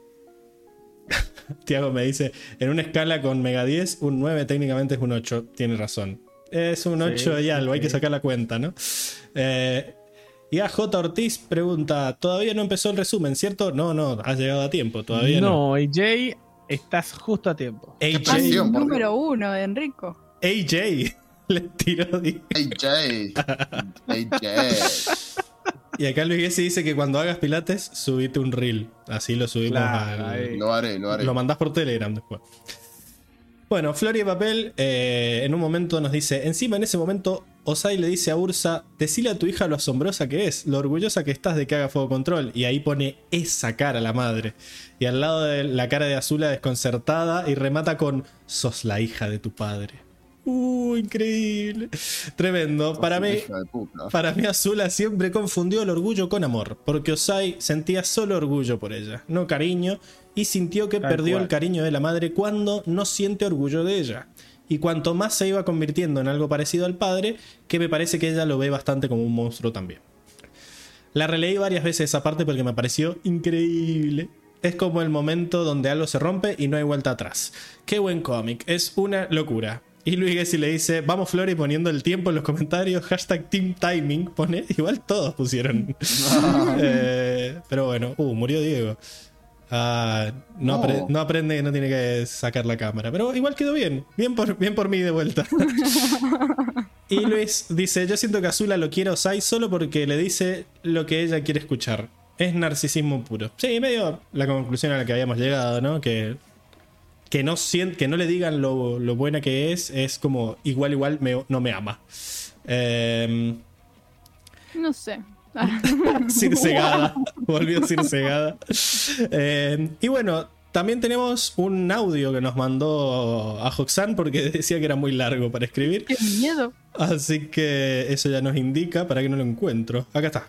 *laughs* Tiago me dice, en una escala con Mega 10, un 9 técnicamente es un 8. Tiene razón. Es un
Sí,
8 y algo, hay que
sí.
sacar la cuenta, ¿no? Eh, y a J. Ortiz pregunta, todavía no empezó el resumen, ¿cierto? No, no, has llegado a tiempo, todavía no.
No, y Jay, estás justo a tiempo.
Qué
AJ,
número uno de Enrico.
AJ *laughs* le tiró.
AJ. AJ.
Y acá Luis Gessi dice que cuando hagas pilates, subite un reel. Así lo subimos
Claro,
al,
ahí.
Lo haré, lo haré.
Lo mandás por Telegram después. Bueno, Flor y Papel eh, en un momento nos dice: Encima en ese momento, Osai le dice a Ursa: Decile a tu hija lo asombrosa que es, lo orgullosa que estás de que haga fuego control. Y ahí pone esa cara la madre. Y al lado de la cara de Azula desconcertada y remata con: Sos la hija de tu padre. Uh, increíble. Tremendo. Para mí, para mí Azula siempre confundió el orgullo con amor, porque Osai sentía solo orgullo por ella, no cariño, y sintió que
Tal
perdió
cual.
el cariño de la madre cuando no siente orgullo de ella. Y cuanto más se iba convirtiendo en algo parecido al padre, que me parece que ella lo ve bastante como un monstruo también. La releí varias veces esa parte porque me pareció increíble. Es como el momento donde algo se rompe y no hay vuelta atrás. Qué buen cómic, es una locura. Y Luis Gessi le dice, vamos Flori poniendo el tiempo en los comentarios, hashtag Team Timing, pone, *laughs* igual todos pusieron. *laughs* Eh, pero bueno, uh, murió Diego. Ah, no,
No.
apre- no aprende que no tiene que sacar la cámara. Pero igual quedó bien. Bien por, bien por mí de vuelta. *laughs* y Luis dice: Yo siento que Azula lo quiere a Osai solo porque le dice lo que ella quiere escuchar. Es narcisismo puro. Sí, medio la conclusión a la que habíamos llegado, ¿no? Que, que, no, que no le digan lo, lo buena que es, es como igual, igual me- no me ama. Eh,
No sé. *laughs*
Circegada. *laughs* Volvió Circegada. Eh, y bueno, también tenemos un audio que nos mandó a Hoxan porque *laughs* decía que era muy largo para escribir.
Qué miedo.
Así que eso ya nos indica para que no lo encuentro. Acá está.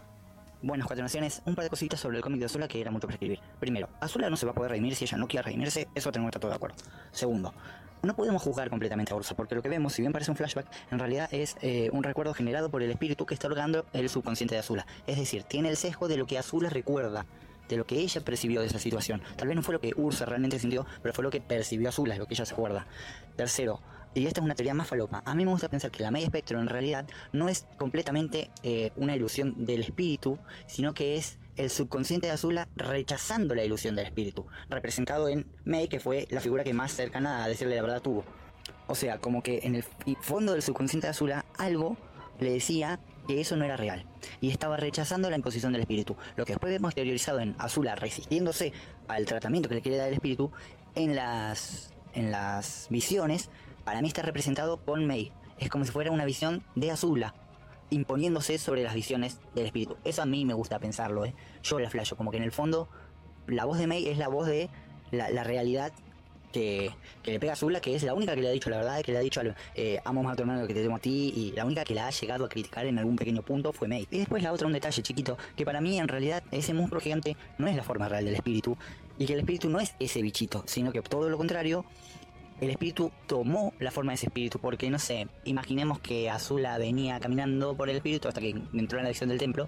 Buenas cuatro naciones, un par de cositas sobre el cómic de Azula que era mucho para escribir. Primero, Azula no se va a poder redimir si ella no quiere redimirse, eso tenemos que estar todos de acuerdo. Segundo, no podemos juzgar completamente a Ursa, porque lo que vemos, si bien parece un flashback, en realidad es eh, un recuerdo generado por el espíritu que está orgando el subconsciente de Azula. Es decir, tiene el sesgo de lo que Azula recuerda, de lo que ella percibió de esa situación. Tal vez no fue lo que Ursa realmente sintió, pero fue lo que percibió Azula, es lo que ella se acuerda. Tercero, y esta es una teoría más falopa, a mí me gusta pensar que la May Espectro en realidad no es completamente eh, una ilusión del espíritu, sino que es el subconsciente de Azula rechazando la ilusión del espíritu, representado en May, que fue la figura que más cercana a decirle la verdad tuvo. O sea, como que en el fondo del subconsciente de Azula algo le decía que eso no era real y estaba rechazando la imposición del espíritu. Lo que después vemos exteriorizado en Azula resistiéndose al tratamiento que le quiere dar el espíritu en las en las visiones, para mí está representado con May. Es como si fuera una visión de Azula imponiéndose sobre las visiones del espíritu. Eso a mí me gusta pensarlo, ¿eh? Yo la flasho, como que en el fondo la voz de May es la voz de la, realidad que, le pega a Azula, que es la única que le ha dicho la verdad, que le ha dicho eh, amo a tu hermano que te tengo a ti, y la única que la ha llegado a criticar en algún pequeño punto fue May. Y después la otra, un detalle chiquito, que para mí en realidad ese monstruo gigante no es la forma real del espíritu, y que el espíritu no es ese bichito, sino que todo lo contrario, el espíritu tomó la forma de ese espíritu, porque no sé, imaginemos que Azula venía caminando por el espíritu hasta que entró en la dirección del templo.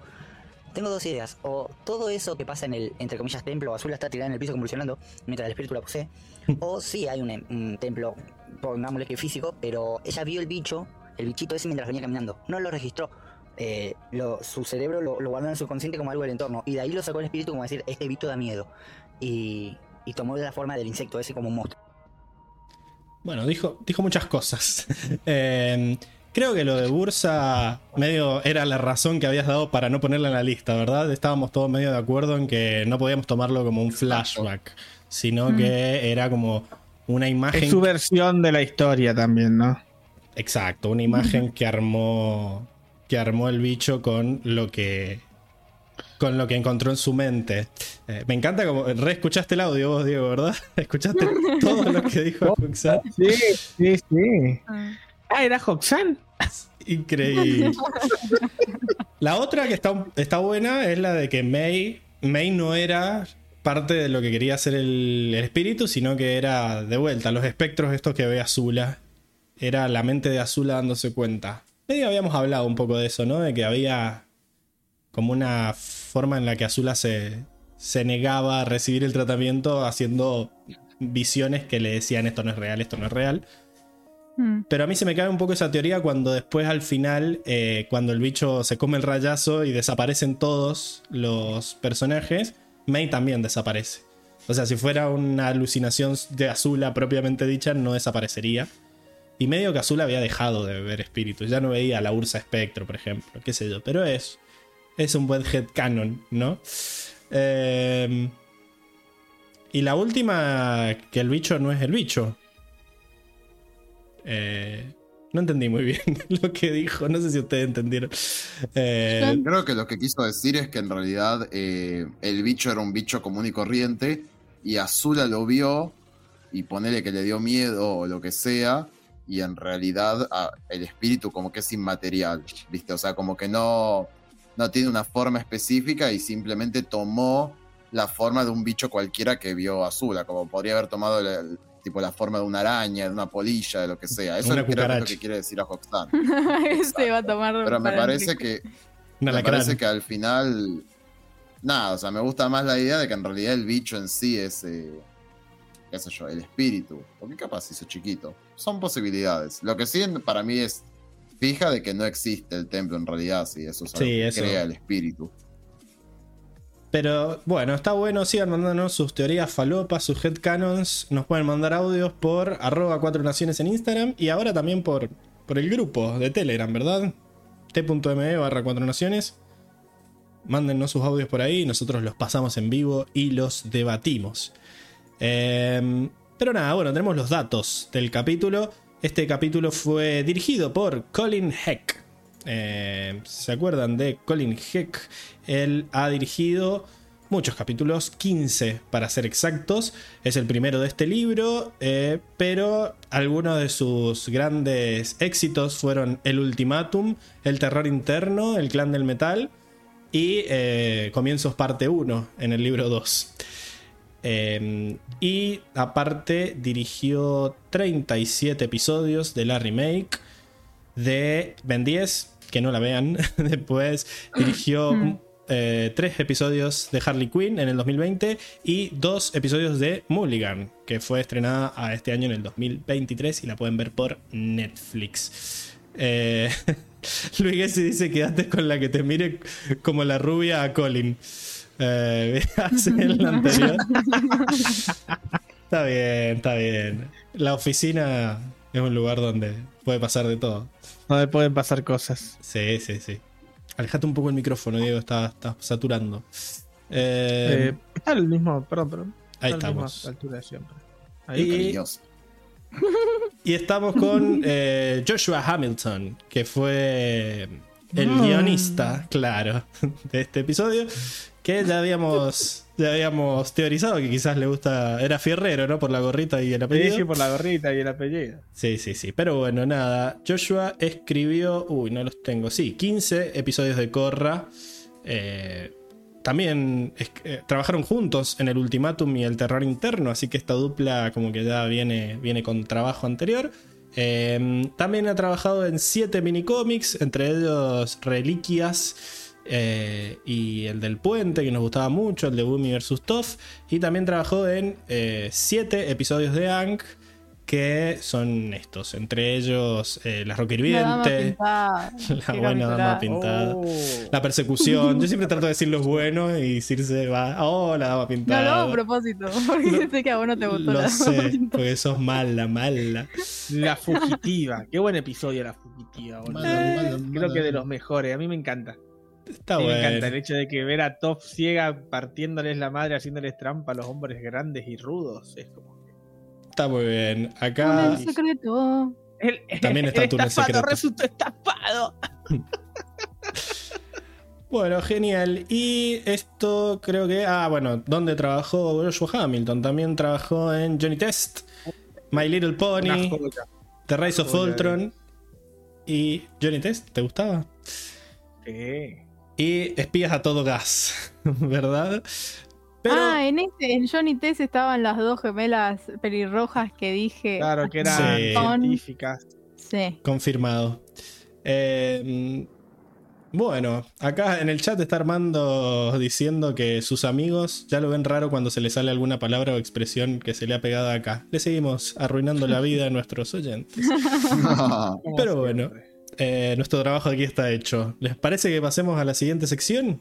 Tengo dos ideas, o todo eso que pasa en el, entre comillas, templo, Azula está tirada en el piso convulsionando mientras el espíritu la posee, *laughs* o sí hay un, templo, pongámosle que físico, pero ella vio el bicho, el bichito ese mientras venía caminando, no lo registró, eh, su cerebro lo, lo, guardó en su consciente como algo del entorno. Y de ahí lo sacó el espíritu como decir, este bicho da miedo. Y, y tomó la forma del insecto ese como un monstruo.
Bueno, dijo, dijo muchas cosas. *laughs* Em, creo que lo de Bursa medio era la razón que habías dado para no ponerla en la lista, ¿verdad? Estábamos todos medio de acuerdo en que no podíamos tomarlo como un flashback, sino que era como una imagen.
Es su versión de la historia también, ¿no?
Exacto, una imagen *laughs* que armó que armó el bicho con lo que con lo que encontró en su mente. Eh, me encanta como reescuchaste el audio vos, Diego, ¿verdad? *laughs* Escuchaste todo lo que dijo *laughs* Hoxan.
Sí, sí, sí. Ah, era Hoxan. *laughs*
Increíble. La otra que está, está buena es la de que May, May no era parte de lo que quería hacer el, el, espíritu, sino que era de vuelta, los espectros estos que ve Azula. Era la mente de Azula dándose cuenta. Medio habíamos hablado un poco de eso, ¿no? De que había como una forma en la que Azula se, se negaba a recibir el tratamiento haciendo visiones que le decían esto no es real, esto no es real. Mm. Pero a mí se me cae un poco esa teoría cuando después al final, eh, cuando el bicho se come el rayazo y desaparecen todos los personajes, May también desaparece. O sea, si fuera una alucinación de Azula propiamente dicha, no desaparecería. Y medio que Azula había dejado de ver espíritus. Ya no veía a la Ursa Espectro, por ejemplo. Qué sé yo. Pero es es un buen headcanon, ¿no? Em, y la última, que el bicho no es el bicho. Eh, no entendí muy bien *laughs* lo que dijo, no sé si ustedes entendieron.
Eh, Creo que lo que quiso decir es que en realidad eh, el bicho era un bicho común y corriente y Azula lo vio y ponele que le dio miedo o lo que sea y en realidad el espíritu como que es inmaterial, ¿viste? O sea, como que no no tiene una forma específica y simplemente tomó la forma de un bicho cualquiera que vio Azula, como podría haber tomado tipo la forma de una araña, de una polilla, de lo que sea. Eso es lo que quiere decir a Hoxton.
este *laughs* va a tomar
Pero me parece que me parece que al final nada, o sea, me gusta más la idea de que en realidad el bicho en sí es eh, qué sé yo, el espíritu, porque capaz hizo chiquito. Son posibilidades. Lo que sí para mí es fija de que no existe el templo en realidad, si eso es que crea el espíritu.
Pero bueno, está bueno, sigan mandándonos sus teorías falopas, sus headcanons. Nos pueden mandar audios por arroba 4 naciones en Instagram y ahora también por, por el grupo de Telegram, ¿verdad? t.me barra 4 naciones. Mándennos sus audios por ahí, nosotros los pasamos en vivo y los debatimos. Em, pero nada, bueno, tenemos los datos del capítulo. Este capítulo fue dirigido por Colin Heck. Eh, ¿Se acuerdan de Colin Heck? Él ha dirigido muchos capítulos, 15 para ser exactos. Es el primero de este libro, eh, pero algunos de sus grandes éxitos fueron El Ultimátum, El Terror Interno, El Clan del Metal y eh, Comienzos Parte 1 en el libro 2. Em, y aparte dirigió 37 episodios de la remake de Ben 10, que no la vean. *laughs* Después dirigió eh, tres episodios de Harley Quinn en el 2020 y dos episodios de Mulligan, que fue estrenada a este año en el 2023 y la pueden ver por Netflix. Eh, *laughs* Luis Gessi dice quedaste con la que te mire como la rubia a Colin. Eh, *laughs* en la anterior. *laughs* está bien, está bien. La oficina es un lugar donde puede pasar de todo.
Donde pueden pasar cosas.
Sí, sí, sí. Alejate un poco el micrófono, Diego, está, está saturando.
Eh, está el mismo, perdón, perdón.
Ahí estamos.
altura de siempre.
Ahí. Y, y estamos con *laughs* eh, Joshua Hamilton, que fue el mm. guionista, claro, de este episodio, que ya habíamos, ya habíamos teorizado que quizás le gusta, era fierrero, ¿no? Por la gorrita y el apellido.
Sí, por la gorrita y el apellido.
Sí, sí, sí, pero bueno, nada, Joshua escribió, uy, no los tengo, sí, 15 episodios de Corra. Eh, también eh, trabajaron juntos en el Ultimátum y el Terror Interno, así que esta dupla como que ya viene, viene con trabajo anterior. Em, también ha trabajado en siete minicómics, entre ellos Reliquias eh, y el del puente, que nos gustaba mucho, el de Boomy vs. Toff. Y también trabajó en eh, siete episodios de Ankh que son estos, entre ellos eh, la roca hirviente, *laughs* la, buena dama pintada, oh. la persecución. Yo siempre trato de decir los buenos y decirse va, oh, la dama pintada.
No, no, a propósito, porque sé que a vos no te gustó
Lo sé, porque sos mala, mala.
La fugitiva, qué buen episodio la fugitiva, Creo que de los mejores, a mí me encanta.
Está bueno. Me encanta
el hecho de que ver a Top ciega partiéndoles la madre, haciéndoles trampa a los hombres grandes y rudos. Es como
Está muy bien. Acá.
El secreto. *laughs*
También está el túnel secreto.
resultó estafado. *laughs*
bueno, genial. Y esto creo que. Ah, bueno, ¿dónde trabajó Joshua Hamilton? También trabajó en Johnny Test, My Little Pony, The Rise of Ultron. Y Johnny Test, ¿te gustaba?
Sí.
Y Espías a todo gas, *laughs* ¿verdad?
Ah, en este, en Johnny Tess estaban las dos gemelas pelirrojas que dije.
Claro, que eran científicas.
Sí.
Confirmado. Eh, bueno, acá en el chat está Armando diciendo que sus amigos ya lo ven raro cuando se le sale alguna palabra o expresión que se le ha pegado acá. Le seguimos arruinando la vida a *laughs* nuestros oyentes. *laughs* Pero bueno, eh, nuestro trabajo aquí está hecho. ¿Les parece que pasemos a la siguiente sección?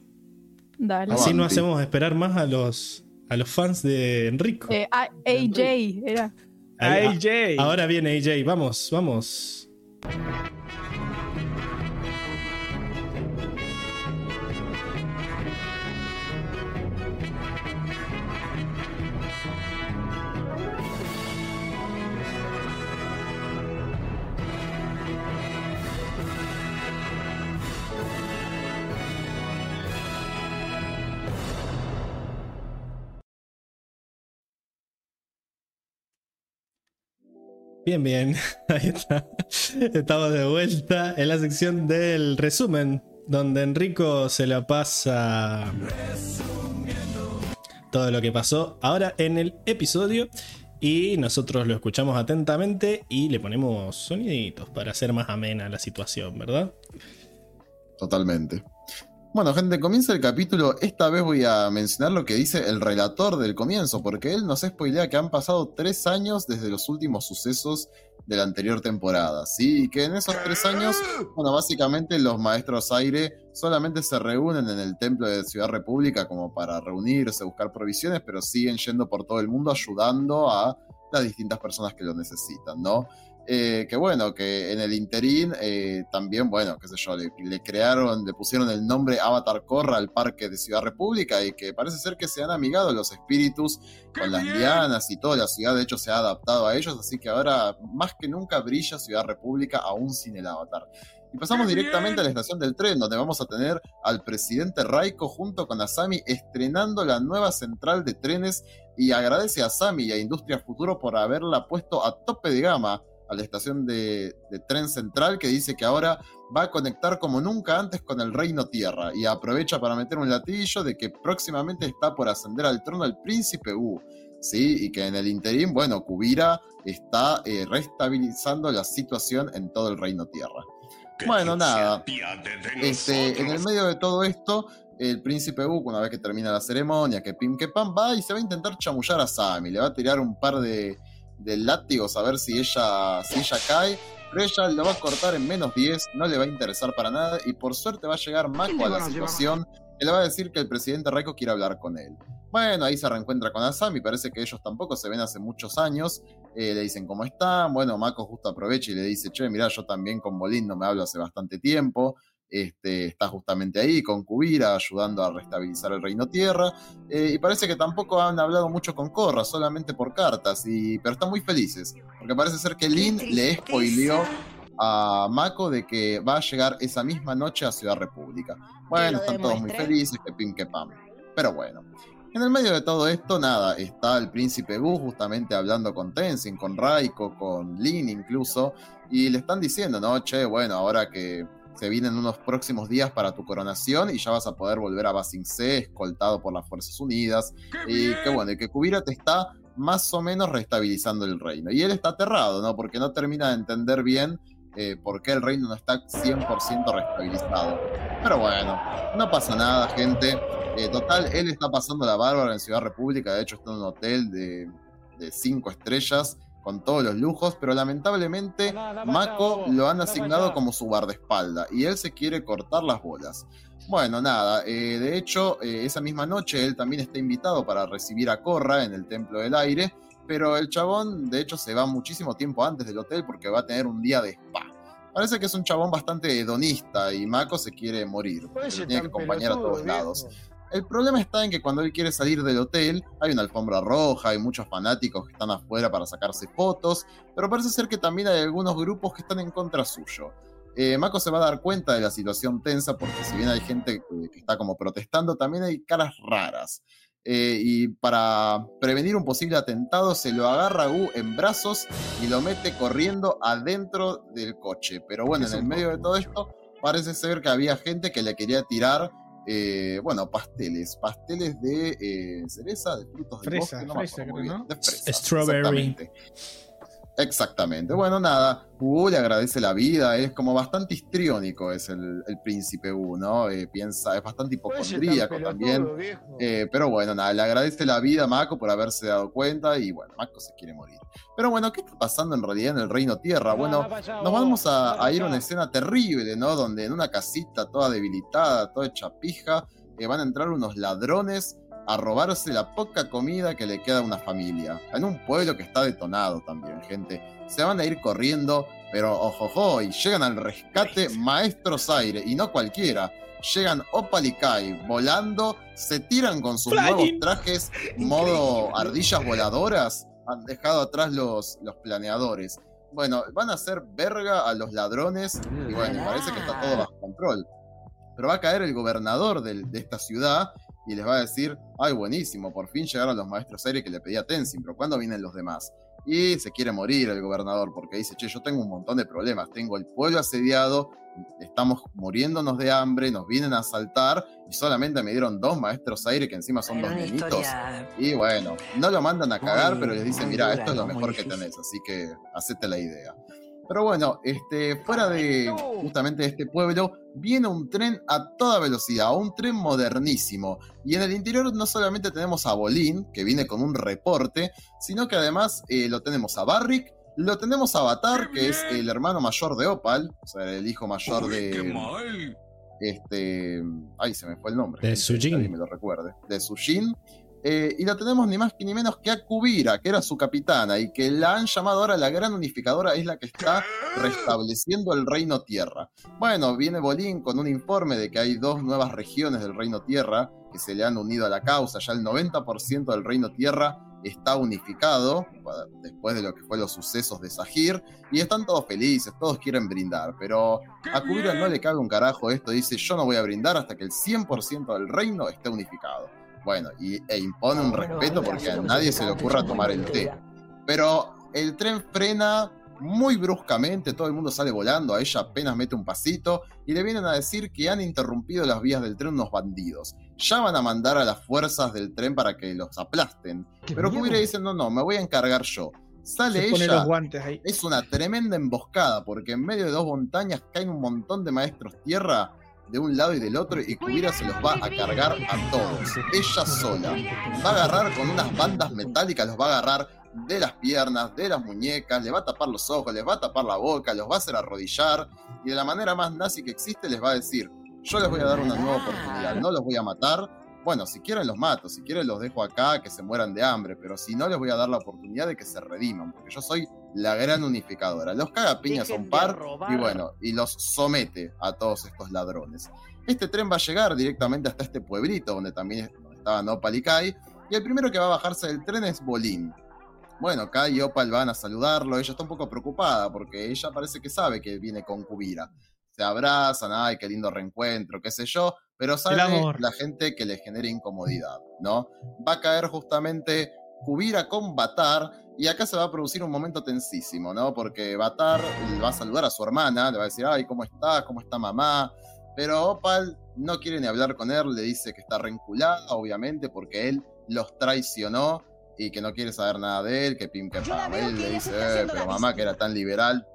Así no hacemos esperar más a los, a los fans de Enrico.
Eh, AJ, era.
AJ.
Ahora viene AJ, vamos, vamos. Bien, bien. *laughs* Ahí está. Estamos de vuelta en la sección del resumen, donde Enrico se la pasa todo lo que pasó ahora en el episodio. Y nosotros lo escuchamos atentamente y le ponemos soniditos para hacer más amena la situación, ¿verdad?
Totalmente. Bueno, gente, comienza el capítulo. Esta vez voy a mencionar lo que dice el relator del comienzo, porque él nos spoilea que han pasado tres años desde los últimos sucesos de la anterior temporada, ¿sí? Y que en esos tres años, bueno, básicamente los maestros aire solamente se reúnen en el templo de Ciudad República como para reunirse, buscar provisiones, pero siguen yendo por todo el mundo ayudando a las distintas personas que lo necesitan, ¿no? Eh, que bueno, que en el interín eh, también, bueno, qué sé yo, le, crearon, le pusieron el nombre Avatar Corra al parque de Ciudad República y que parece ser que se han amigado los espíritus con las lianas y toda la ciudad de hecho se ha adaptado a ellos, así que ahora más que nunca brilla Ciudad República aún sin el Avatar. Y pasamos directamente a la estación del tren, donde vamos a tener al presidente Raiko junto con Asami estrenando la nueva central de trenes y agradece a Asami y a Industria Futuro por haberla puesto a tope de gama a la estación de, tren central que dice que ahora va a conectar como nunca antes con el reino tierra y aprovecha para meter un latillo de que próximamente está por ascender al trono el príncipe U. ¿sí? Y que en el interín, bueno, Kubira está eh, restabilizando la situación en todo el reino tierra. Bueno, nada. Este, en el medio de todo esto, el príncipe Book, una vez que termina la ceremonia, que pim que pam, va y se va a intentar chamullar a Sammy. Le va a tirar un par de, de látigos a ver si ella, si ella cae. Pero ella lo va a cortar en menos 10, no le va a interesar para nada. Y por suerte va a llegar Mako a la situación que le va a decir que el presidente Raiko quiere hablar con él. Bueno, ahí se reencuentra con Asami, parece que ellos tampoco se ven hace muchos años. Eh, le dicen cómo están. Bueno, Mako justo aprovecha y le dice, che, mirá, yo también con Bolín no me hablo hace bastante tiempo. Este, está justamente ahí con Kubira ayudando a restabilizar el Reino Tierra. Eh, y parece que tampoco han hablado mucho con Korra, solamente por cartas. Y, pero están muy felices, porque parece ser que Lin le spoileó a Mako de que va a llegar esa misma noche a Ciudad República. Bueno, están todos muy felices, que pim que pam. Pero bueno. En el medio de todo esto, nada, está el príncipe Gu justamente hablando con Tenzin, con Raiko, con Lin incluso, y le están diciendo, no, che, bueno, ahora que se vienen unos próximos días para tu coronación y ya vas a poder volver a Basing C, escoltado por las Fuerzas Unidas, y que bueno, y que Kubira te está más o menos restabilizando el reino. Y él está aterrado, ¿no? Porque no termina de entender bien eh, por qué el reino no está 100% restabilizado. Pero bueno, no pasa nada, gente. Eh, total, él está pasando la bárbara en Ciudad República, de hecho está en un hotel de, de cinco estrellas con todos los lujos, pero lamentablemente Mako lo han asignado como su guardaespalda y él se quiere cortar las bolas. Bueno, nada, eh, de hecho, esa misma noche él también está invitado para recibir a Korra en el Templo del Aire, pero el chabón, de hecho, se va muchísimo tiempo antes del hotel porque va a tener un día de spa. Parece que es un chabón bastante hedonista y Mako se quiere morir. tiene que acompañar a todos lados. El problema está en que cuando él quiere salir del hotel, hay una alfombra roja, hay muchos fanáticos que están afuera para sacarse fotos, pero parece ser que también hay algunos grupos que están en contra suyo. Eh, Mako se va a dar cuenta de la situación tensa porque si bien hay gente que está como protestando, también hay caras raras. Eh, y para prevenir un posible atentado se lo agarra a Gu en brazos y lo mete corriendo adentro del coche. Pero bueno, en el medio de todo esto parece ser que había gente que le quería tirar, eh, bueno, pasteles, pasteles de eh, cereza, de frutos de
fresa,
bosque, no
fresa, creo, ¿no?
de fresa,
Strawberry.
Exactamente. Bueno, nada, Gu le agradece la vida, es como bastante histriónico es el, el príncipe Gu, ¿no? Eh, piensa, es bastante hipocondríaco también. Eh, pero bueno, nada, le agradece la vida a Mako por haberse dado cuenta y bueno, Mako se quiere morir. Pero bueno, ¿qué está pasando en realidad en el Reino Tierra? Bueno, nos vamos a, a ir a una escena terrible, ¿no? Donde en una casita toda debilitada, toda hecha pija, eh, van a entrar unos ladrones a robarse la poca comida que le queda a una familia. En un pueblo que está detonado también, gente. Se van a ir corriendo, pero ojojo, y llegan al rescate Maestros Aire, y no cualquiera. Llegan Opal y Kai volando, se tiran con sus
Flying.
nuevos trajes *laughs* modo ardillas voladoras. Han dejado atrás los, los planeadores. Bueno, van a hacer verga a los ladrones y bueno, parece que está todo bajo control. Pero va a caer el gobernador del- de esta ciudad y les va a decir, ay, buenísimo, por fin llegaron los maestros aire que le pedía Tenzin, pero ¿cuándo vienen los demás? Y se quiere morir el gobernador porque dice, che, yo tengo un montón de problemas, tengo el pueblo asediado, estamos muriéndonos de hambre, nos vienen a asaltar y solamente me dieron dos maestros aire que encima son dos nenitos. Y bueno, no lo mandan a cagar,
Muy-
pero les dicen, mira, esto es lo mejor que tenés, así que hacete la idea. Pero bueno, este, fuera de justamente de este pueblo, viene un tren a toda velocidad, un tren modernísimo. Y en el interior no solamente tenemos a Bolín, que viene con un reporte, sino que además eh, lo tenemos a Barrick, lo tenemos a Avatar, que es el hermano mayor de Opal, o sea, el hijo mayor de... Este. Ay, se me fue el nombre.
De Sujin.
Me lo recuerde. De Sujin. Eh, y la tenemos ni más ni menos que a Kubira, que era su capitana, y que la han llamado ahora la gran unificadora, es la que está restableciendo el Reino Tierra. Bueno, viene Bolín con un informe de que hay dos nuevas regiones del Reino Tierra que se le han unido a la causa. Ya el 90% del Reino Tierra está unificado después de lo que fue los sucesos de Sahir y están todos felices, todos quieren brindar, pero a Kubira no le cabe un carajo esto, dice yo no voy a brindar hasta que el 100% del reino esté unificado. Bueno, y, e impone un respeto porque a nadie se le ocurra tomar el té. Pero el tren frena muy bruscamente, todo el mundo sale volando, a ella apenas mete un pasito y le vienen a decir que han interrumpido las vías del tren unos bandidos. Ya van a mandar a las fuerzas del tren para que los aplasten. Pero Kubira dice, no, no, me voy a encargar yo. Sale
Se pone
ella,
los guantes ahí.
es una tremenda emboscada porque en medio de dos montañas caen un montón de maestros tierra de un lado y del otro y Kubira se los va a cargar a todos. Ella sola. Va a agarrar con unas bandas metálicas, los va a agarrar de las piernas, de las muñecas, le va a tapar los ojos, les va a tapar la boca, los va a hacer arrodillar y de la manera más nazi que existe les va a decir, yo les voy a dar una nueva oportunidad, no los voy a matar, bueno, si quieren los mato, si quieren los dejo acá, que se mueran de hambre, pero si no les voy a dar la oportunidad de que se rediman, porque yo soy la gran unificadora. Los cagapiñas son par y bueno, y los somete a todos estos ladrones. Este tren va a llegar directamente hasta este pueblito donde también estaba Nopal y Kai, y el primero que va a bajarse del tren es Bolín. Bueno, Kai y Opal van a saludarlo, ella está un poco preocupada porque ella parece que sabe que viene con Kubira. Se abrazan, ay, qué lindo reencuentro, qué sé yo, pero sabe la gente que le genera incomodidad, ¿no? Va a caer justamente Kubira con Batar y acá se va a producir un momento tensísimo, ¿no? Porque Batar va a saludar a su hermana, le va a decir, ay, ¿cómo está? ¿Cómo está mamá? Pero Opal no quiere ni hablar con él, le dice que está reenculada, obviamente, porque él los traicionó y que no quiere saber nada de él, que pim que pam. Él le dice, eh, pero mamá que era tan liberal,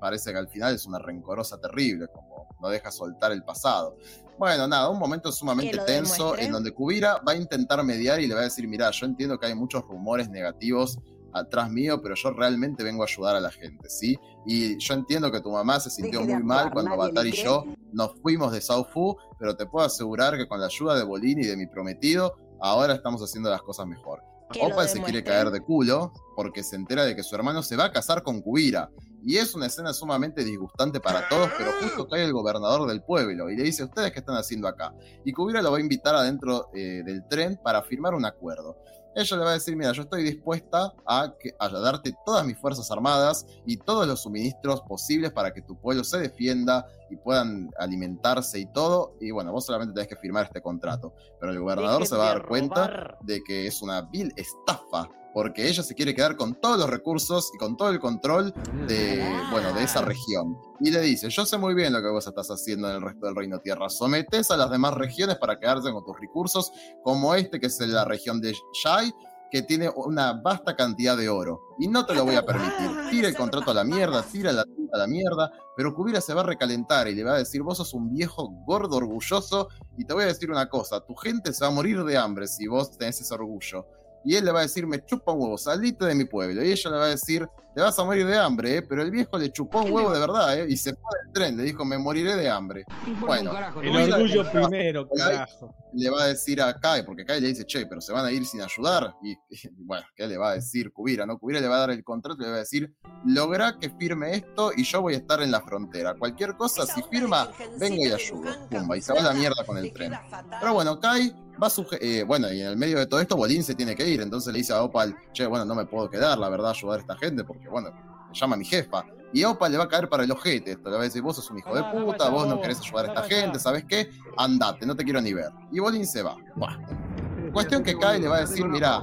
parece que al final es una rencorosa terrible, como no deja soltar el pasado. Bueno, nada, un momento sumamente tenso en donde Kubira va a intentar mediar y le va a decir, mira, yo entiendo que hay muchos rumores negativos atrás mío, pero yo realmente vengo a ayudar a la gente, ¿sí? Y yo entiendo que tu mamá se sintió muy mal cuando Batar y yo nos fuimos de South Fu, pero te puedo asegurar que con la ayuda de Bolín y de mi prometido, ahora estamos haciendo las cosas mejor. Opal se quiere caer de culo porque se entera de que su hermano se va a casar con Kubira. Y es una escena sumamente disgustante para todos, pero justo cae el gobernador del pueblo y le dice, ¿ustedes qué están haciendo acá? Y Kubira lo va a invitar adentro eh, del tren para firmar un acuerdo ella le va a decir, mira, yo estoy dispuesta a, darte todas mis fuerzas armadas y todos los suministros posibles para que tu pueblo se defienda y puedan alimentarse y todo. Y bueno, vos solamente tenés que firmar este contrato. Pero el gobernador se va a dar cuenta de que es una vil estafa porque ella se quiere quedar con todos los recursos y con todo el control de, bueno, de esa región. Y le dice, yo sé muy bien lo que vos estás haciendo en el resto del Reino Tierra, sometes a las demás regiones para quedarse con tus recursos, como este que es la región de Shai, que tiene una vasta cantidad de oro. Y no te lo voy a permitir. Tira el contrato a la mierda, tira la a la mierda, pero Kubira se va a recalentar y le va a decir, vos sos un viejo gordo orgulloso y te voy a decir una cosa, tu gente se va a morir de hambre si vos tenés ese orgullo y él le va a decir, me chupa huevo, salite de mi pueblo. Y ella le va a decir, te vas a morir de hambre, ¿eh? pero el viejo le chupó un huevo de verdad, ¿eh? y se fue del tren, le dijo, me moriré de hambre. Bueno,
el orgullo primero, carajo.
Le va a decir a Kai, porque Kai le dice, che, pero se van a ir sin ayudar. Y, *laughs* bueno, ¿qué le va a decir Kubira? ¿no? Kubira le va a dar el contrato y le va a decir, logra que firme esto y yo voy a estar en la frontera. Cualquier cosa, si firma, venga y ayudo. Pumba, y se va a la mierda con el tren. Pero bueno, Kai va eh, bueno, y en el medio de todo esto, Bolín se tiene que ir. Entonces le dice a Opal, che, bueno, no me puedo quedar, la verdad, ayudar a esta gente, porque, bueno, me llama mi jefa. Y Opal le va a caer para el ojete. Esto le va a decir, vos sos un hijo de puta, vos no querés ayudar a esta gente, ¿sabes qué? Andate, no te quiero ni ver. Y Bolín se va. Cuestión que cae le va a decir, mira,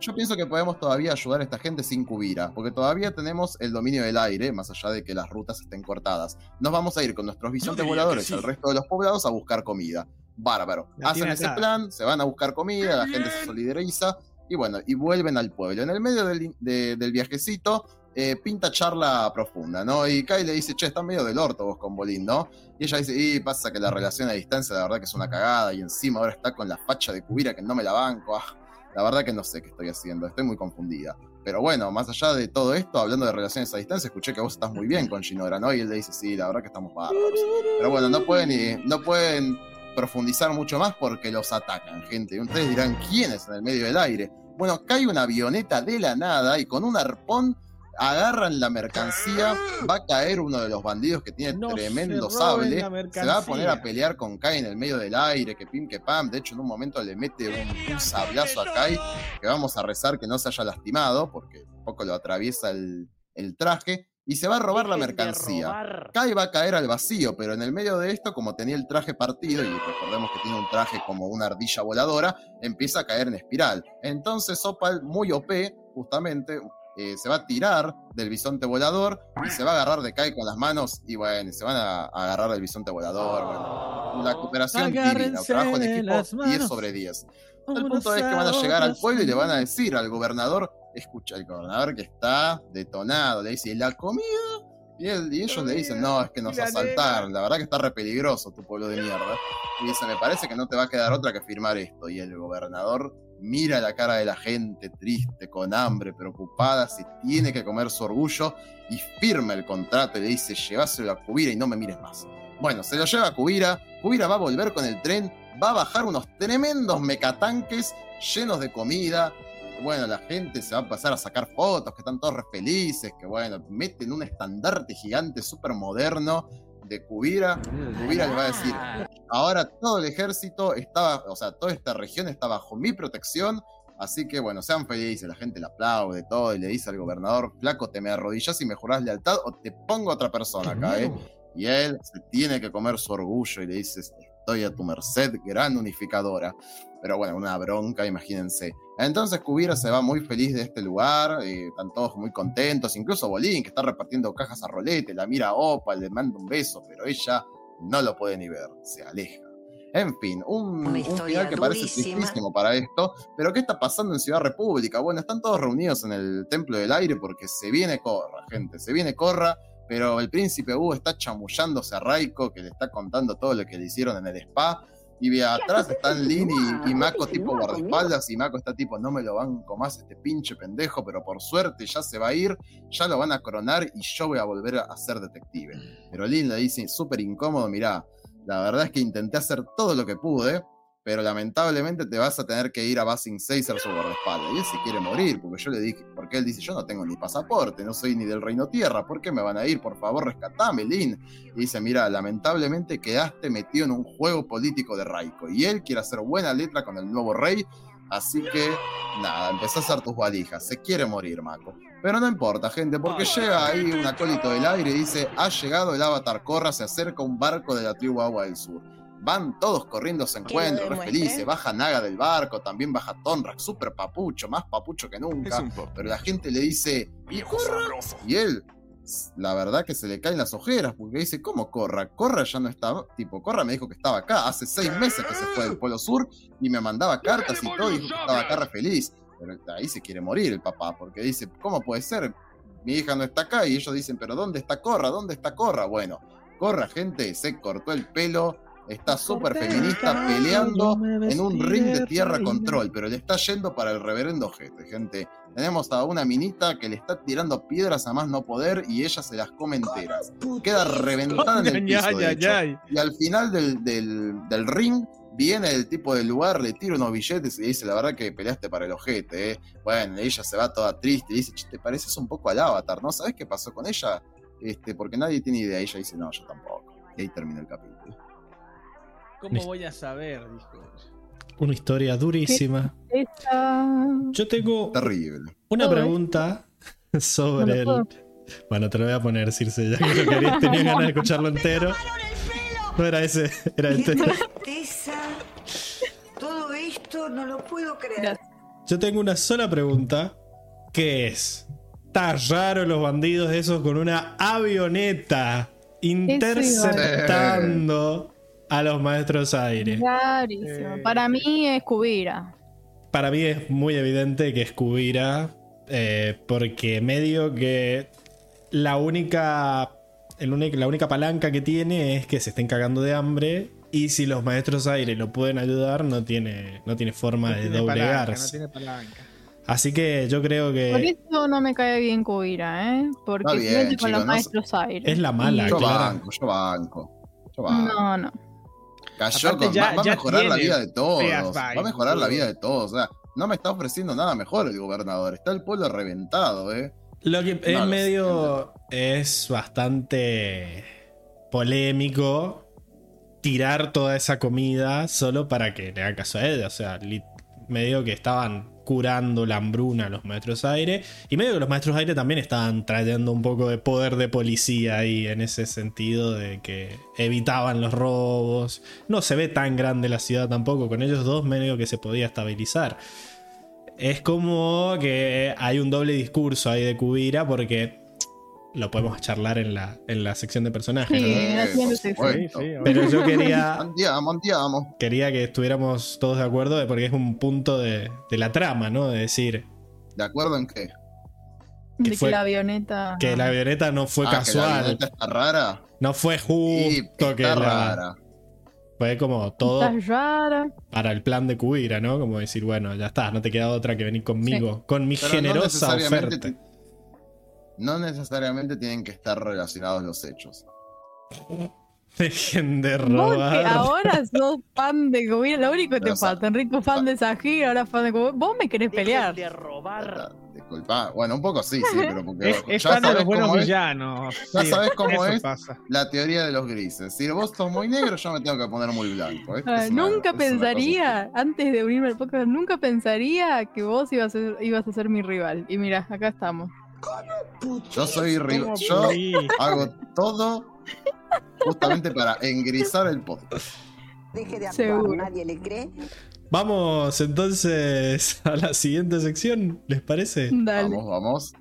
yo pienso que podemos todavía ayudar a esta gente sin cubira, porque todavía tenemos el dominio del aire, más allá de que las rutas estén cortadas. Nos vamos a ir con nuestros bisontes voladores al resto de los poblados a buscar comida bárbaro. Hacen ese plan, se van a buscar comida, la gente se solidariza y bueno, y vuelven al pueblo. En el medio del, del viajecito, eh, pinta charla profunda, ¿no? Y Kai le dice, che, está medio del orto vos con Bolín, ¿no? Y ella dice, y pasa que la relación a distancia, la verdad que es una cagada, y encima ahora está con la facha de Cubira que no me la banco. Ah, la verdad que no sé qué estoy haciendo, estoy muy confundida. Pero bueno, más allá de todo esto, hablando de relaciones a distancia, escuché que vos estás muy bien con Shinora, ¿no? Y él le dice, sí, la verdad que estamos bárbaros. Pero bueno, no pueden, no pueden profundizar mucho más porque los atacan, gente. Ustedes dirán, ¿quién es en el medio del aire? Bueno, cae una avioneta de la nada y con un arpón agarran la mercancía, va a caer uno de los bandidos que tiene tremendo sable, se va a poner a pelear con Kai en el medio del aire, que pim que pam, de hecho en un momento le mete un, sablazo a Kai, que vamos a rezar que no se haya lastimado, porque un poco lo atraviesa el, el traje, y se va a robar la mercancía. Kai va a caer al vacío, pero en el medio de esto, como tenía el traje partido, y recordemos que tiene un traje como una ardilla voladora, empieza a caer en espiral. Entonces Opal, muy OP, justamente, eh, se va a tirar del bisonte volador y se va a agarrar de Kai con las manos y bueno, se van a, agarrar del bisonte volador. Bueno, la cooperación divina, trabajo en equipo 10 sobre 10. El punto es que van a llegar al pueblo y le van a decir al gobernador escucha el gobernador que está detonado, le dice, la comida Y, él, y ellos le dicen, no, es que nos
Y
asaltaron, la verdad que está re peligroso tu pueblo de mierda. Y dice, me parece que no te va a quedar otra que firmar esto. Y el gobernador mira la cara de la gente, triste, con hambre, preocupada, se tiene que comer su orgullo y firma el contrato y le dice, llévaselo a Cubira y no me mires más. Bueno, se lo lleva a Cubira, Cubira va a volver con el tren, va a bajar unos tremendos mecatanques llenos de comida. Bueno, la gente se va a pasar a sacar fotos, que están todos re felices, que bueno, meten un estandarte gigante súper moderno de Cubira. Cubira le va a decir, ahora todo el ejército estaba, o sea, toda esta región está bajo mi protección, así que bueno, sean felices, la gente le aplaude, todo, y le dice al gobernador, flaco, te me arrodillas y me jurás lealtad o te pongo a otra persona acá, ¿eh? Y él se tiene que comer su orgullo y le dice, estoy a tu merced, gran unificadora. Pero bueno, una bronca, imagínense. Entonces Cubira se va muy feliz de este lugar, eh, están todos muy contentos, incluso Bolín, que está repartiendo cajas a rolete, la mira a Opa, le manda un beso, pero ella no lo puede ni ver, se aleja. En fin, un, un final que parece tristísimo para esto. Pero ¿qué está pasando en Ciudad República? Bueno, están todos reunidos en el Templo del Aire porque se viene Corra, gente, se viene Corra, pero el príncipe Hugo está chamullándose a Raiko, que le está contando todo lo que le hicieron en el spa. Y de atrás están Lin y, y Mako tipo guardaespaldas y Mako está tipo, no me lo banco más este pinche pendejo, pero por suerte ya se va a ir, ya lo van a coronar y yo voy a volver a ser detective. Pero Lin le dice súper incómodo, mirá, la verdad es que intenté hacer todo lo que pude, pero lamentablemente te vas a tener que ir a Basing 6 ser su guardaespaldas. Y él se quiere morir, porque yo le dije, porque él dice, yo no tengo ni pasaporte, no soy ni del Reino Tierra, ¿por qué me van a ir? Por favor, rescatame, Lin. Y dice, mira, lamentablemente quedaste metido en un juego político de Raiko, y él quiere hacer buena letra con el nuevo rey, así que, nada, empezó a hacer tus valijas, se quiere morir, Mako. Pero no importa, gente, porque llega ahí un acólito del aire y dice, ha llegado el avatar Korra, se acerca un barco de la tribu Agua del Sur. Van todos corriendo a su encuentro, re felices. Baja Naga del barco, también baja Tonrak, súper papucho, más papucho que nunca. Pero la gente le dice, ¿y Corra? Y él, la verdad que se le caen las ojeras, porque dice, ¿cómo Corra? Corra ya no estaba, tipo, Corra me dijo que estaba acá, hace seis meses que se fue del Polo Sur y me mandaba cartas y todo, y dijo que estaba acá re feliz. Pero ahí se quiere morir el papá, porque dice, ¿cómo puede ser? Mi hija no está acá, y ellos dicen, pero ¿dónde está Corra? ¿Dónde está Corra? Bueno, Corra, gente, se cortó el pelo, está súper feminista peleando en un ring de tierra control, pero le está yendo para el reverendo jete, gente. Tenemos a una minita que le está tirando piedras a más no poder y ella se las come enteras. Queda reventada en el *laughs* piso, de hecho. Y al final del, del- del ring viene el tipo del lugar, le tira unos billetes y le dice, la verdad que peleaste para el ojete, ¿eh? Bueno, ella se va toda triste y dice, "Che, te pareces un poco al avatar, ¿no? ¿Sabes qué pasó con ella? Este, porque nadie tiene idea. Y ella dice, no, yo tampoco. Y ahí termina el capítulo.
¿Cómo voy a saber? Dijo.
Una historia durísima. Yo tengo
Terrible.
una pregunta sobre el. Bueno, te lo voy a poner, Circe, ya que lo querías, tenía *laughs* ganas de escucharlo entero. No era ese, era
¡Qué
este. *laughs*
Todo esto no lo puedo creer.
Yo tengo una sola pregunta, que es, está raro los bandidos esos con una avioneta interceptando a los maestros aire.
Rarísimo.
Eh,
Para mí es Cubira.
Para mí es muy evidente que es Cubira, eh, porque medio que la única, el único- la única palanca que tiene es que se estén cagando de hambre. Y si los maestros aire lo pueden ayudar, no tiene, no tiene forma
No
de
tiene palanca,
doblegarse.
no tiene palanca.
Así que yo creo
Por
que
eso no me cae bien Cubira, ¿eh? Porque
bien,
con los
no
maestros aires.
es la mala,
Yo
claro.
banco, yo banco. Yo banco.
No, no.
Cayó
Aparte
con-
ya-
va, va a mejorar la vida de todos.
feas
Va a mejorar la vida de todos. O sea, no me está ofreciendo nada mejor el gobernador. Está el pueblo reventado, ¿eh?
Lo que es
lo
medio. es bastante polémico tirar toda esa comida solo para que le haga caso a ella. O sea, medio que estaban curando la hambruna a los maestros aire. Y medio que los maestros aire también estaban trayendo un poco de poder de policía ahí en ese sentido de que evitaban los robos. No se ve tan grande la ciudad tampoco. Con ellos dos medio que se podía estabilizar. Es como que hay un doble discurso ahí de Kubira porque lo podemos charlar en la, en la sección de personajes.
Sí,
¿no?
Sí, sí,
Pero yo *laughs* quería,
Andiamo, andiamo.
quería que estuviéramos todos de acuerdo de- porque es un punto de, de la trama, ¿no? De decir,
¿De acuerdo en qué?
De que
fue-
la avioneta.
Que la avioneta no fue
Ah, que la
casual.
avioneta está rara.
No fue justo que
está
la.
rara.
Fue como todo
Está rara.
para el plan de Kubira, ¿no? Como decir, bueno, ya está, no te queda otra que venir conmigo, con mi
Pero
generosa
no
oferta.
No necesariamente tienen que estar relacionados los hechos. *laughs*
Dejen de
Vos que
robar.
ahora sos fan de Kubira, lo único que te falta. Enrico fan de Sahir, ahora fan de Kubira. Vos me querés pelear.
de robar.
Disculpa. Bueno, un poco sí, sí, pero porque
Es, es
ya
fan de
sabes
los buenos
cómo es
villanos.
Ya
Sí,
sabes cómo es.
pasa.
la teoría de los grises. Si vos sos muy negro, yo me tengo que poner muy blanco.
Ah,
una-
nunca pensaría, antes de unirme al podcast, nunca pensaría que vos ibas a ser, ibas a ser mi rival. Y mira, acá estamos.
Yo soy rival.
¿Cómo
Yo hago todo justamente para engrisar el podcast.
Deje de actuar,
Seguro.
nadie le cree.
Vamos entonces a la siguiente sección, ¿les parece?
Dale.
Vamos, vamos.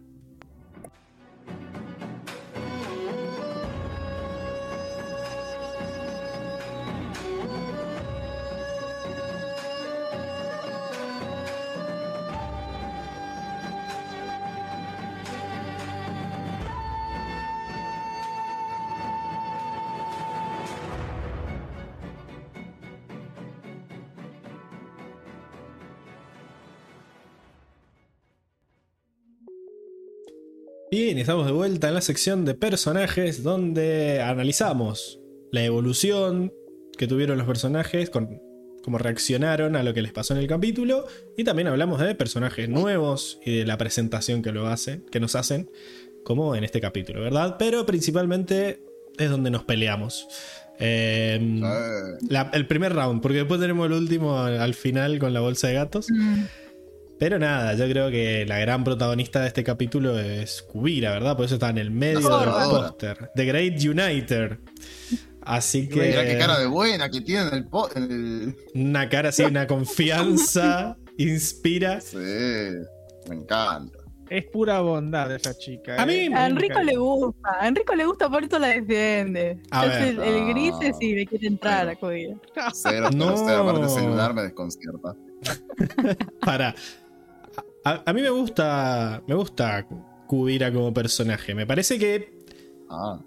Bien, estamos de vuelta en la sección de personajes donde analizamos la evolución que tuvieron los personajes, con, cómo reaccionaron a lo que les pasó en el capítulo y también hablamos de personajes nuevos y de la presentación que lo hacen, que nos hacen, como en este capítulo, ¿verdad? Pero principalmente es donde nos peleamos. Eh, la- el primer round, porque después tenemos el último al al final con la bolsa de gatos. Pero nada, yo creo que la gran protagonista de este capítulo es Kubira, ¿verdad? Por eso está en el medio del póster. The Great Uniter. Así que.
Mirá qué cara de buena que tiene en el, el-
Una cara así, una confianza. *laughs* inspira.
Sí, me encanta.
Es pura bondad esa chica.
A mí-
¿eh?
A Enrico le gusta, a Enrico le gusta, por eso la defiende.
A
Es
ver.
el, el gris es si le quiere entrar a. Kubira.
Cero,
No.
cero, cero. Aparte, el celular me desconcierta. *laughs*
Para. A, a mí me gusta. Me gusta Kubira como personaje. Me parece que.
Ah,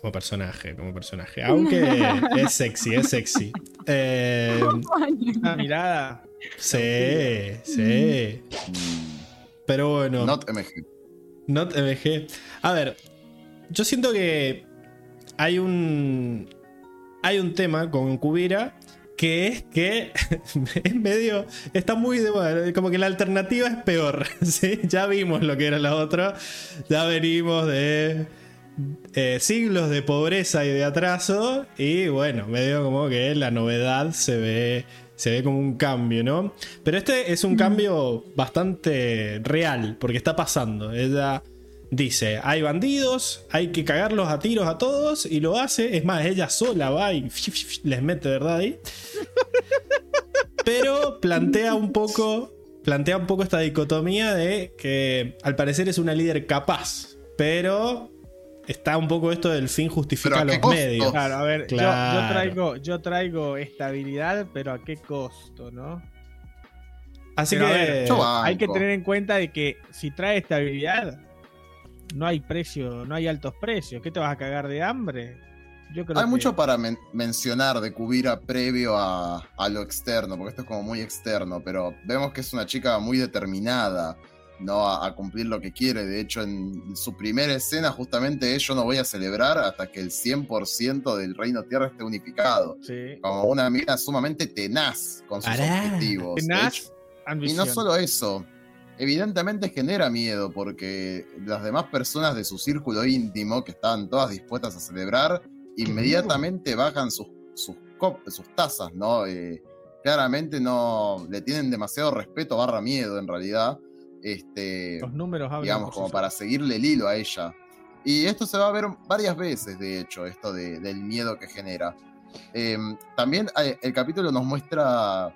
Como personaje, como personaje. Aunque *laughs* es sexy, es sexy. Eh,
Una mirada.
sí, sí.
mm,
Pero bueno.
Not MG.
Not MG. A ver, yo siento que hay un. Hay un tema con Kubira que es que *laughs* es medio. Está muy de moda. Como que la alternativa es peor. *laughs* ¿sí? Ya vimos lo que era la otra. Ya venimos de. eh, siglos de pobreza y de atraso. Y bueno, medio como que la novedad se ve. Se ve como un cambio, ¿no? Pero este es un cambio bastante real, porque está pasando. Ella dice, hay bandidos, hay que cagarlos a tiros a todos, y lo hace. Es más, ella sola va y *laughs* les mete, ¿verdad? Ahí. Pero plantea un poco. Plantea un poco esta dicotomía de que al parecer es una líder capaz. Pero está un poco esto del fin justifica
¿Pero a
los
costo?
medios.
Claro, a ver, yo- Yo,
Claro.
traigo, yo traigo estabilidad, pero a qué costo, ¿no?
Así
Pero
que.
ver. Hay que tener en cuenta de que si trae estabilidad, no hay precio, no hay altos precios. ¿Qué te vas a cagar de hambre? Yo creo
Hay
que-
mucho para men- mencionar de Kubira previo a, a lo externo, porque esto es como muy externo, pero vemos que es una chica muy determinada ¿no? a, a cumplir lo que quiere. De hecho, en su primera escena justamente es yo no voy a celebrar hasta que el 100% del Reino Tierra esté unificado.
Sí.
Como una mina sumamente tenaz con sus objetivos.
Tenaz,
hecho, y no solo eso, evidentemente genera miedo porque las demás personas de su círculo íntimo, que estaban todas dispuestas a celebrar, inmediatamente bajan sus, sus, sus tazas, ¿no? Eh, claramente no le tienen demasiado respeto barra miedo en realidad. Este,
Los números
digamos, como
sí
para seguirle el hilo a ella. Y esto se va a ver varias veces, de hecho, esto de- del miedo que genera. Eh, también eh, el capítulo nos muestra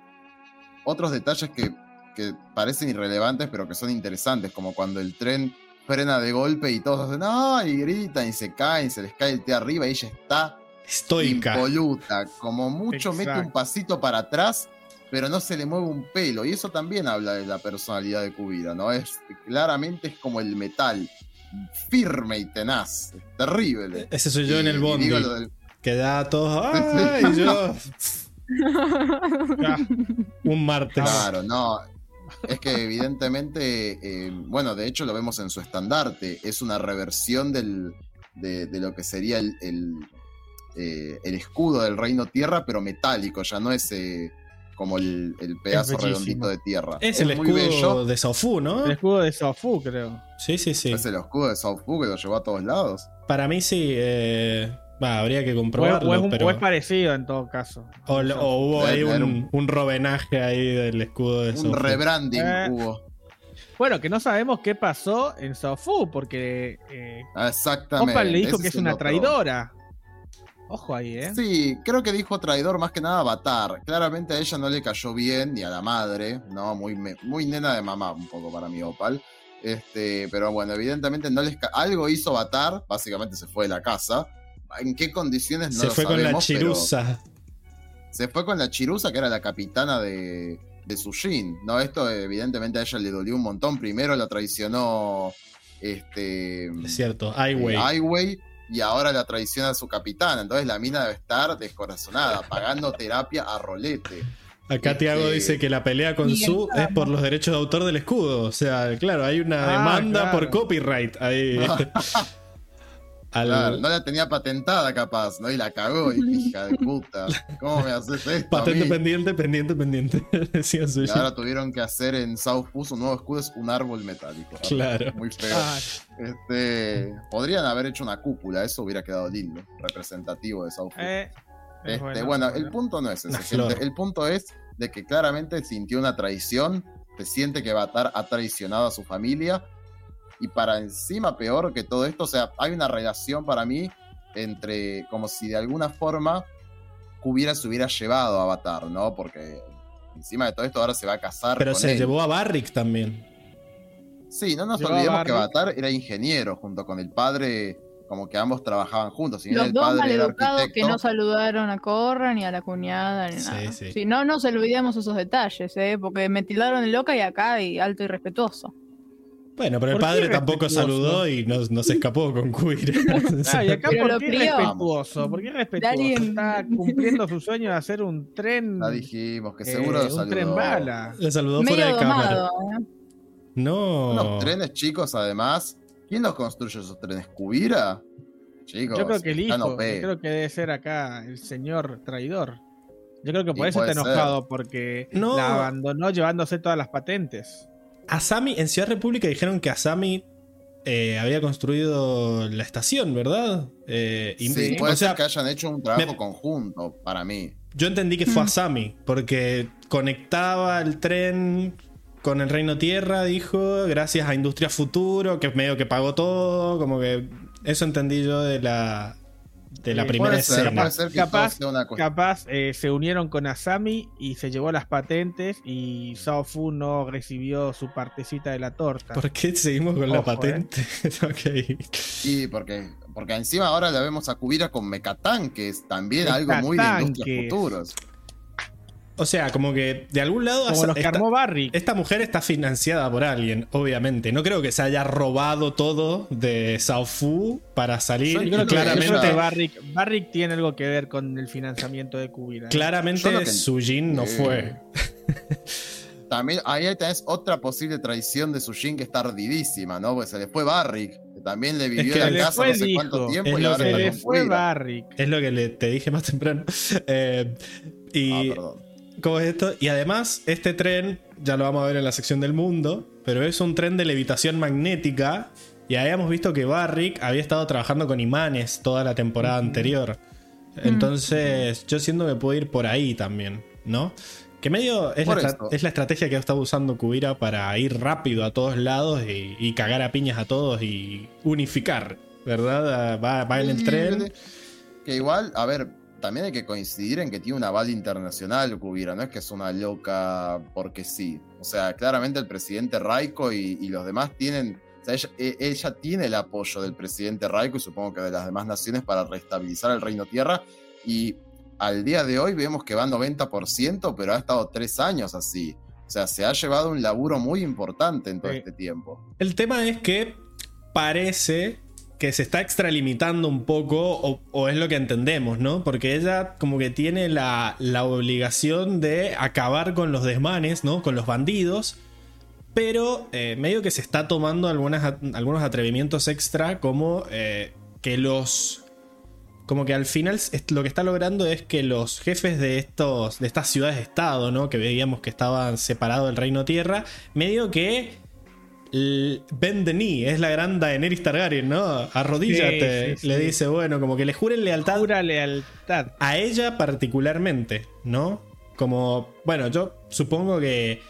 otros detalles que, que parecen irrelevantes, pero que son interesantes, como cuando el tren frena de golpe y todos hacen ¡ay! y gritan y se caen, se les cae el té arriba y ella está
Estoica.
impoluta. Como mucho mete un pasito para atrás, pero no se le mueve un pelo. Y eso también habla de la personalidad de Kubira, ¿no? Es, claramente es como el metal, firme y tenaz. Es terrible.
Ese soy yo en el bondi.
digo lo del-
Que da a todos. *laughs* ¡Ay! yo.
Ya,
Un martes.
Claro, no. Es que evidentemente, eh, bueno, de hecho lo vemos en su estandarte, es una reversión del, de, de lo que sería el, el, eh, el escudo del Reino Tierra, pero metálico, ya no es eh, como el, el pedazo redondito de tierra.
Es el
muy
escudo
bello,
de Sofu, ¿no?
El escudo de Sofu, creo.
Sí, sí, sí.
es el escudo de South Fu que lo llevó a todos lados.
Para mí sí. eh, va, habría que comprobarlo.
o es un-
pero...
o es parecido en todo caso.
O, lo- o hubo ahí un,
un-
un rovenaje ahí del escudo de
Un
Sofu.
rebranding
Eh.
hubo.
Bueno, que no sabemos qué pasó en Sofu, porque eh,
Exactamente.
Opa le dijo
ese
que es una traidora. Ojo ahí, ¿eh?
Sí, creo que dijo traidor más que nada Avatar. Claramente a ella no le cayó bien, ni a la madre, ¿no? Muy, muy nena de mamá, un poco para mí, Opal. Este, pero bueno, evidentemente no les algo hizo Avatar, básicamente se fue de la casa. ¿En qué condiciones no
Se
lo
fue con la chirusa.
Se fue con la Chirusa, que era la capitana de, de Sujin. No, esto evidentemente a ella le dolió un montón. Primero la traicionó este
Es cierto. Ai Wei.
eh, Wei, y ahora la traiciona a su capitana. Entonces la mina debe estar descorazonada, pagando terapia a rolete.
Acá
este-
Tiago dice que la pelea con Su es por los derechos de autor del escudo. O sea, claro, hay una
Ah,
demanda
claro.
por copyright ahí. *laughs* *laughs* Al-
Claro, no la tenía patentada capaz, ¿no? Y la cagó, y hija de puta. ¿Cómo me haces esto?
Patente pendiente, pendiente, pendiente. *laughs* Decía
Y
Sushi.
ahora tuvieron que hacer en South Fu un nuevo escudo, es un árbol metálico.
Claro.
Muy feo.
Ah,
Este, podrían haber hecho una cúpula, eso hubiera quedado lindo, representativo de South
eh, es
Este, bueno, el punto no es ese,
flor.
El punto es de que claramente sintió una traición, se siente que Avatar ha traicionado a su familia. Y para encima, peor que todo esto, o sea, hay una relación para mí entre, como si de alguna forma hubiera se hubiera llevado a Avatar, ¿no? Porque encima de todo esto ahora se va a casar.
Pero
con
se
él.
llevó a Barrick también.
Sí, no nos
Llevó a
olvidemos que. Avatar era ingeniero junto con el padre, como que ambos trabajaban juntos. Si
Los
el
dos
padre era
maleducados que no saludaron a Corra ni a la cuñada ni
Sí,
nada.
sí.
Si no nos olvidemos esos detalles, ¿eh? porque me tildaron de loca y acá y alto y respetuoso.
Bueno, pero el
¿Por qué
padre tampoco saludó y no, no se escapó con Queer.
Ah, y acá
Pero
por
lo
qué
crió.
respetuoso, ¿por qué respetuoso? Está cumpliendo su sueño de hacer un tren,
ya dijimos que
eh,
seguro lo
un
saludó.
tren bala.
Le saludó fuera
Medio
de cámara.
domado. ¿eh?
No.
Unos trenes chicos, además. ¿Quién los construye esos trenes? ¿Cubira? Chicos,
Yo creo que el hijo, yo creo que debe ser acá el señor traidor. Yo creo que por
Y
eso
puede
está
ser.
enojado, porque
No.
la abandonó llevándose todas las patentes.
Asami, en Ciudad República dijeron que Asami eh, había construido la estación, ¿verdad? Eh, y-
Sí,
o
puede
sea,
ser que hayan hecho un trabajo
me-
conjunto, para mí.
yo entendí que fue
Mm.
Asami, porque conectaba el tren con el Reino Tierra, dijo, gracias a Industria Futuro, que medio que pagó todo, como que eso entendí yo de la, de la
Sí,
primera
puede ser,
escena.
puede ser que
Capaz-
una.
Capaz eh, se unieron con Asami y se llevó las patentes y Sao Fu no recibió su partecita de la torta.
¿Por qué seguimos con la
Ojo, eh.
patente? *laughs* Ok.
Sí, porque, porque encima ahora la vemos a Cubira con mecatanques, también algo muy de industrias futuros.
O sea, como que de algún lado
Como los que
esta-
armó Barrick.
Esta mujer está financiada por alguien, obviamente. No creo que se haya robado todo de Sao Fu para salir.
Yo
y
creo que
claramente,
Yo creo que
ella-
Barrick, Barrick tiene algo que ver con el financiamiento de Kubira. ¿eh?
claramente
que-
Sujin no fue. *laughs*
También ahí tenés otra posible traición de Sujin que está ardidísima, ¿no? Porque se le fue Barrick, que también le vivió
que
en la
le
casa
fue
no sé
hijo.
cuánto tiempo
Es
y
lo
ahora
que
le fue. Barrick.
Es lo que le- te dije más temprano. *laughs* Eh, y
Ah, perdón.
¿Cómo es esto? Y además, este tren, ya lo vamos a ver en la sección del mundo, pero es un tren de levitación magnética. Y habíamos visto que Barrick había estado trabajando con imanes toda la temporada anterior. Entonces, yo siento que puede ir por ahí también, ¿no? Que medio es, la, es la estrategia que ha estado usando Kubira para ir rápido a todos lados y, y cagar a piñas a todos y unificar, ¿verdad? Va, va en el tren.
Que igual, a ver, también hay que coincidir en que tiene un aval internacional Cubira, no es que es una loca porque sí. O sea, claramente el presidente Raiko y, y los demás tienen. O sea, ella, e- ella tiene el apoyo del presidente Raiko y supongo que de las demás naciones para restabilizar el Reino Tierra. Y al día de hoy vemos que va 90%, pero ha estado tres años así. O sea, se ha llevado un laburo muy importante en todo
Sí.
este tiempo.
El tema es que parece que se está extralimitando un poco, o, es lo que entendemos, ¿no? Porque ella como que tiene la, la obligación de acabar con los desmanes, ¿no? Con los bandidos. Pero eh, medio que se está tomando algunas, algunos atrevimientos extra como eh, que los... Como que al final lo que está logrando es que los jefes de, estos, de estas ciudades-estado, ¿no? Que veíamos que estaban separados del Reino Tierra, medio que the knee, es la gran Daenerys Targaryen, ¿no? Arrodíllate,
Sí, sí,
le
sí.
dice, bueno, como que le juren lealtad
Pura lealtad.
a ella particularmente, ¿no? Como, bueno, yo supongo que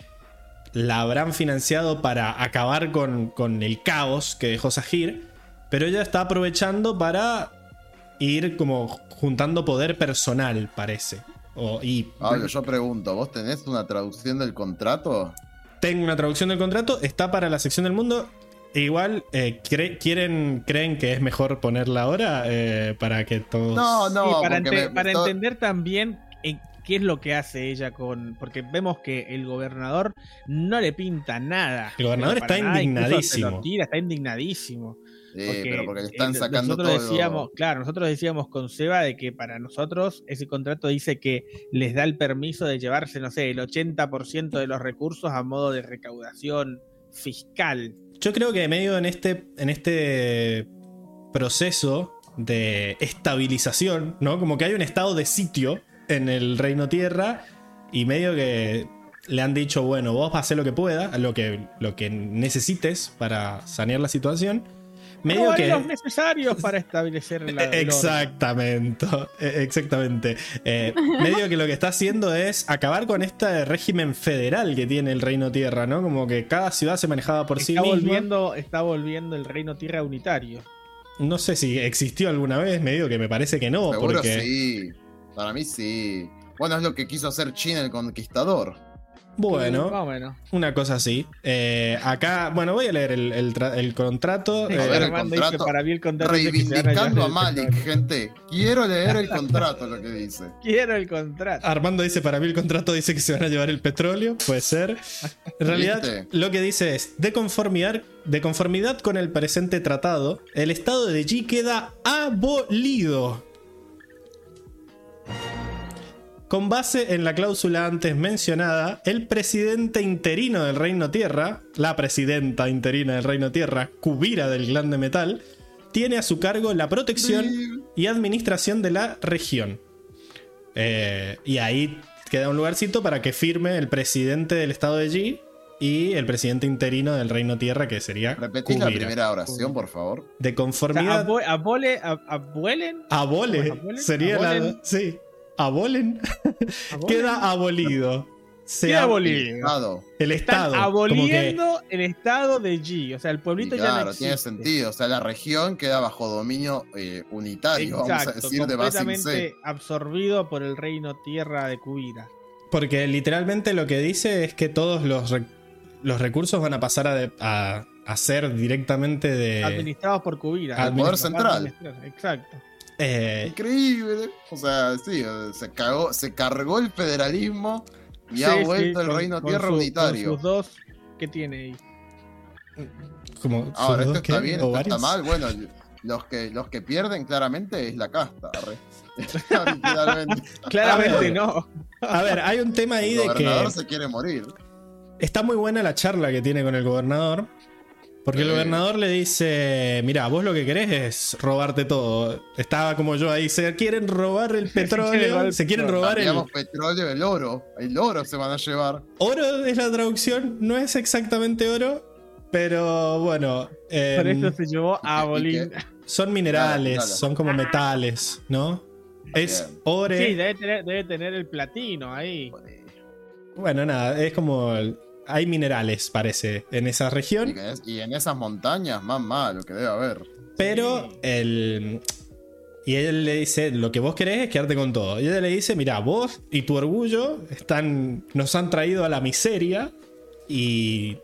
la habrán financiado para acabar con, con el caos que dejó Sahir, pero ella está aprovechando para ir como juntando poder personal, parece. O- y
Pablo, yo pregunto, ¿vos tenés una traducción del contrato?
Tengo una traducción del contrato, está para la sección del mundo. E igual, eh, cre- quieren, ¿creen que es mejor ponerla ahora? Eh, para que todos...
No, no,
Sí, para,
porque
ente-
me-
para
to-
entender también en qué es lo que hace ella con. Porque vemos que el gobernador no le pinta nada.
El gobernador está
nada, lo
indignadísimo.
tira, está indignadísimo.
Sí,
Porque,
pero porque le están
eh,
sacando
nosotros
todo.
decíamos, claro, nosotros decíamos con Seba de que para nosotros ese contrato dice que les da el permiso de llevarse, no sé, el 80% de los recursos a modo de recaudación fiscal.
Yo creo que medio en este, en este proceso de estabilización, ¿no? Como que hay un estado de sitio en el Reino Tierra y medio que le han dicho, bueno, vos vas a hacer lo que pueda, lo que, lo que necesites para sanear la situación. Medio que...
los necesarios para establecer la. *laughs*
Exactamente, eh, exactamente. *laughs* Eh, medio que lo que está haciendo es acabar con este régimen federal que tiene el Reino Tierra, ¿no? Como que cada ciudad se manejaba por sí
Está
misma.
volviendo, está volviendo el reino tierra unitario.
No sé si existió alguna vez, medio que me parece que no,
Seguro
porque
sí. Para mí sí. Bueno, es lo que quiso hacer China el conquistador.
Bueno,
Más o menos.
una cosa así. Eh, acá, bueno, voy a leer el, el el contrato.
A
eh,
ver, el
Armando
contrato,
dice, para mí el contrato dice que se van a
Reivindicando a
llevar el
Malik,
petróleo.
gente. Quiero leer el contrato, lo que dice. *laughs*
Quiero el contrato.
Armando dice, para mí el contrato dice que se van a llevar el petróleo, puede ser. En realidad,
¿Viste?
lo que dice es, de conformidad, de conformidad con el presente tratado, el estado de G queda abolido. Con base en la cláusula antes mencionada, el presidente interino del Reino Tierra, la presidenta interina del Reino Tierra, Cubira del Clan de Metal, tiene a su cargo la protección y administración de la región. Eh, y ahí queda un lugarcito para que firme el presidente del estado de G y el presidente interino del Reino Tierra, que sería
Repetís la
Cubira.
primera oración, por favor.
De
O sea,
conformidad.
abo- abole, ab- abuelen,
abole.
¿Abolen?
Sería la. Sí. Abolen.
abolen.
Queda abolido. Se
Queda
ab-
abolido.
Estado.
El
Están
estado. que-
aboliendo el estado de G. O sea, el
Y
pueblito ya no
tiene
existe.
sentido. O sea, la región queda bajo dominio eh, unitario, vamos a
Exacto,
decir, de base
completamente absorbido por el reino tierra de Cubira.
Porque literalmente lo que dice es que todos los, re- los recursos van a pasar a, de- a- a ser directamente de.
Administrados por Cubira.
Al poder
central.
Exacto.
Eh,
Increíble. O sea, sí, eh, se, cagó, se cargó el federalismo y
Sí,
ha
sí,
vuelto el
con-
reino
con
tierra
su-
unitario.
Con sus dos, ¿qué tiene ahí?
como
Ahora, esto está bien, esto está mal. Bueno, los que, los que pierden claramente es la casta. *laughs*
Claramente
ver.
no.
A ver, hay un tema ahí
El
de que.
gobernador se quiere morir.
Está muy buena la charla que tiene con el gobernador. Porque el
Sí.
gobernador le dice: Mira, vos lo que querés es robarte todo. Estaba como yo ahí: se quieren robar el *laughs* petróleo, se quieren robar el
petróleo, el oro. El oro se van a llevar.
oro. Es la traducción, no es exactamente oro, pero bueno. em,
Por eso se llevó a
¿Y
Bolín.
qué?
son minerales,
Claro, claro.
son como metales, ¿no? Es ore.
Sí, debe tener, debe tener el platino ahí.
Bueno, nada, es como. Hay minerales, parece, en esa región.
es- y en esas montañas, más malo que debe haber.
Pero el. Y él le dice: Lo que vos querés es quedarte con todo. Y ella le dice: Mira, vos y tu orgullo están, nos han traído a la miseria. Y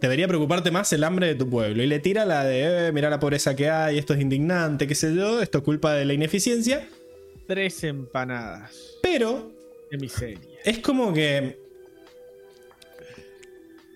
debería preocuparte más el hambre de tu pueblo. Y le tira la de: eh, Mira la pobreza que hay, esto es indignante, qué sé yo, esto es culpa de la ineficiencia.
tres empanadas.
Pero
De miseria.
es como que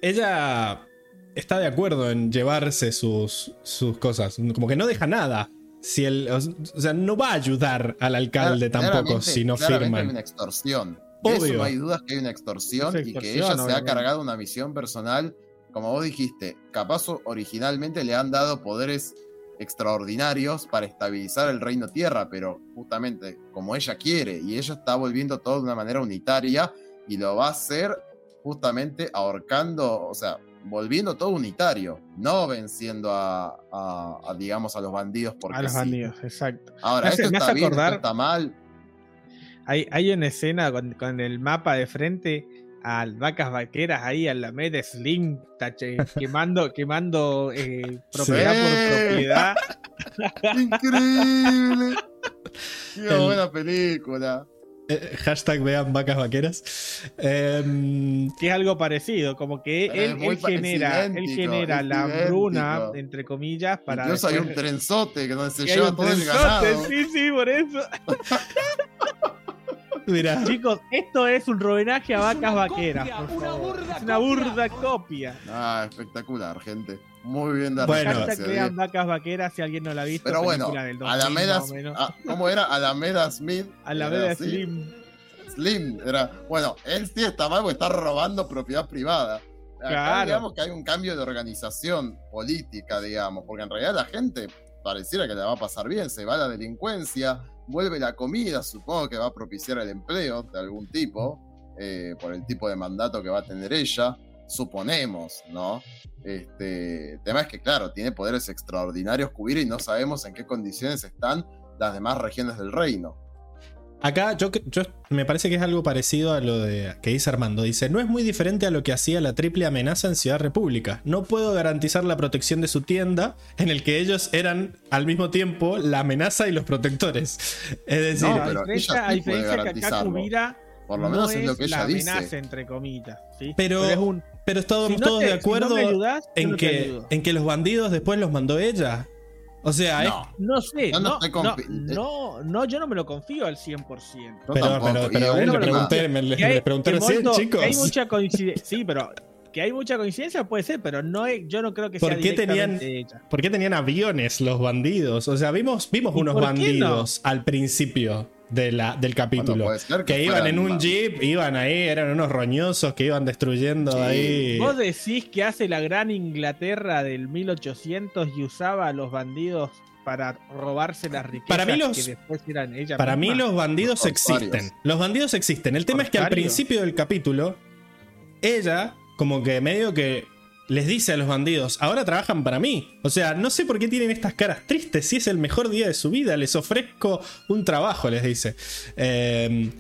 ella está de acuerdo en llevarse sus, sus cosas. Como que no deja nada. Si el, o sea, no va a ayudar al alcalde
Clar-
tampoco si no firman.
Hay una extorsión. De
Obvio.
eso no hay dudas que hay una extorsión y que ella se ha cargado una misión personal. Como vos dijiste, capaz originalmente le han dado poderes extraordinarios para estabilizar el reino tierra, pero justamente como ella quiere y ella está volviendo todo de una manera unitaria y lo va a hacer justamente ahorcando, o sea, volviendo todo unitario, no venciendo a, a- a, digamos, a los bandidos porque
A los
sí.
bandidos, exacto.
Ahora,
hace-
esto está bien, esto
acordar-
está mal.
Hay, hay una escena con, con el mapa de frente a vacas vaqueras ahí a la media Slim tache, *laughs* quemando, quemando eh, propiedad
Sí.
por propiedad. *laughs*
Increíble. *laughs* Qué buena película.
Eh, hashtag vean vacas vaqueras. Em,
Que es algo parecido, como que él, genera, él genera la hambruna, entre comillas, para.
Incluso hay un
después-
trenzote que donde se lleva todo el
trenzote,
ganado.
Sí, sí, por eso.
mira,
Chicos, esto es un rodenaje a vacas vaqueras. por favor. Es una burda copia.
Ah, espectacular, gente. Muy bien de
Bueno.
Hashtag
referencia,
vean vacas vaqueras si alguien no la ha visto.
Pero bueno,
película del 2000
Alameda,
más o menos.
ah, ¿cómo era? Alameda Smith. *laughs*
Alameda. Slim.
Slim, era. Bueno, él sí está mal porque está robando propiedad privada. Acá,
Claro.
digamos que hay un cambio de organización política, digamos, porque en realidad la gente pareciera que la va a pasar bien, se va la delincuencia, vuelve la comida, supongo que va a propiciar el empleo de algún tipo, eh, por el tipo de mandato que va a tener ella, suponemos, ¿no? Este, el tema es que, claro, tiene poderes extraordinarios Kubira y no sabemos en qué condiciones están las demás regiones del reino.
acá yo, me parece que es algo parecido a lo de que dice Armando. Dice, no es muy diferente a lo que hacía la triple amenaza en Ciudad República. No puedo garantizar la protección de su tienda, en el que ellos eran al mismo tiempo la amenaza y los protectores. Es decir,
No, pero ella
a
sí
diferencia
puede
que acá. Kubira
Por lo
no
menos es lo que
la
dice.
amenaza, entre comillas. ¿sí?
Pero-
es un.
Pero
si no
todos
te-
de
si no
acuerdo
ayudás,
en, que, en que los bandidos después los mandó ella. O sea, es-
No,
No sé,
Yo no
no,
estoy
no,
confi-
no, no, yo no me lo confío al 100%.
yo
pero, pero, pero le pregunté, me, le-
hay-
les pregunté recién, chicos.
que hay mucha coincidencia. Sí, pero que hay mucha coincidencia puede ser, pero no es, yo no creo que
¿Por
sea
qué tenían-
ella.
¿Por qué tenían aviones los bandidos? O sea, vimos, vimos
¿Y
unos bandidos al principio de la, del capítulo.
Bueno, puede ser
que iban en un jeep, iban ahí, eran unos roñosos que iban destruyendo
Sí.
ahí.
Vos decís que hace la gran Inglaterra del 1800 y usaba a los bandidos para robarse las riquezas
Para mí los-
que después eran ella
Para mí los bandidos
Los
existen. Los bandidos existen. El tema es que al principio del capítulo, ella como que medio que les dice a los bandidos, ahora trabajan para mí. O sea, no sé por qué tienen estas caras tristes, si es el mejor día de su vida, les ofrezco un trabajo, les dice. Eh,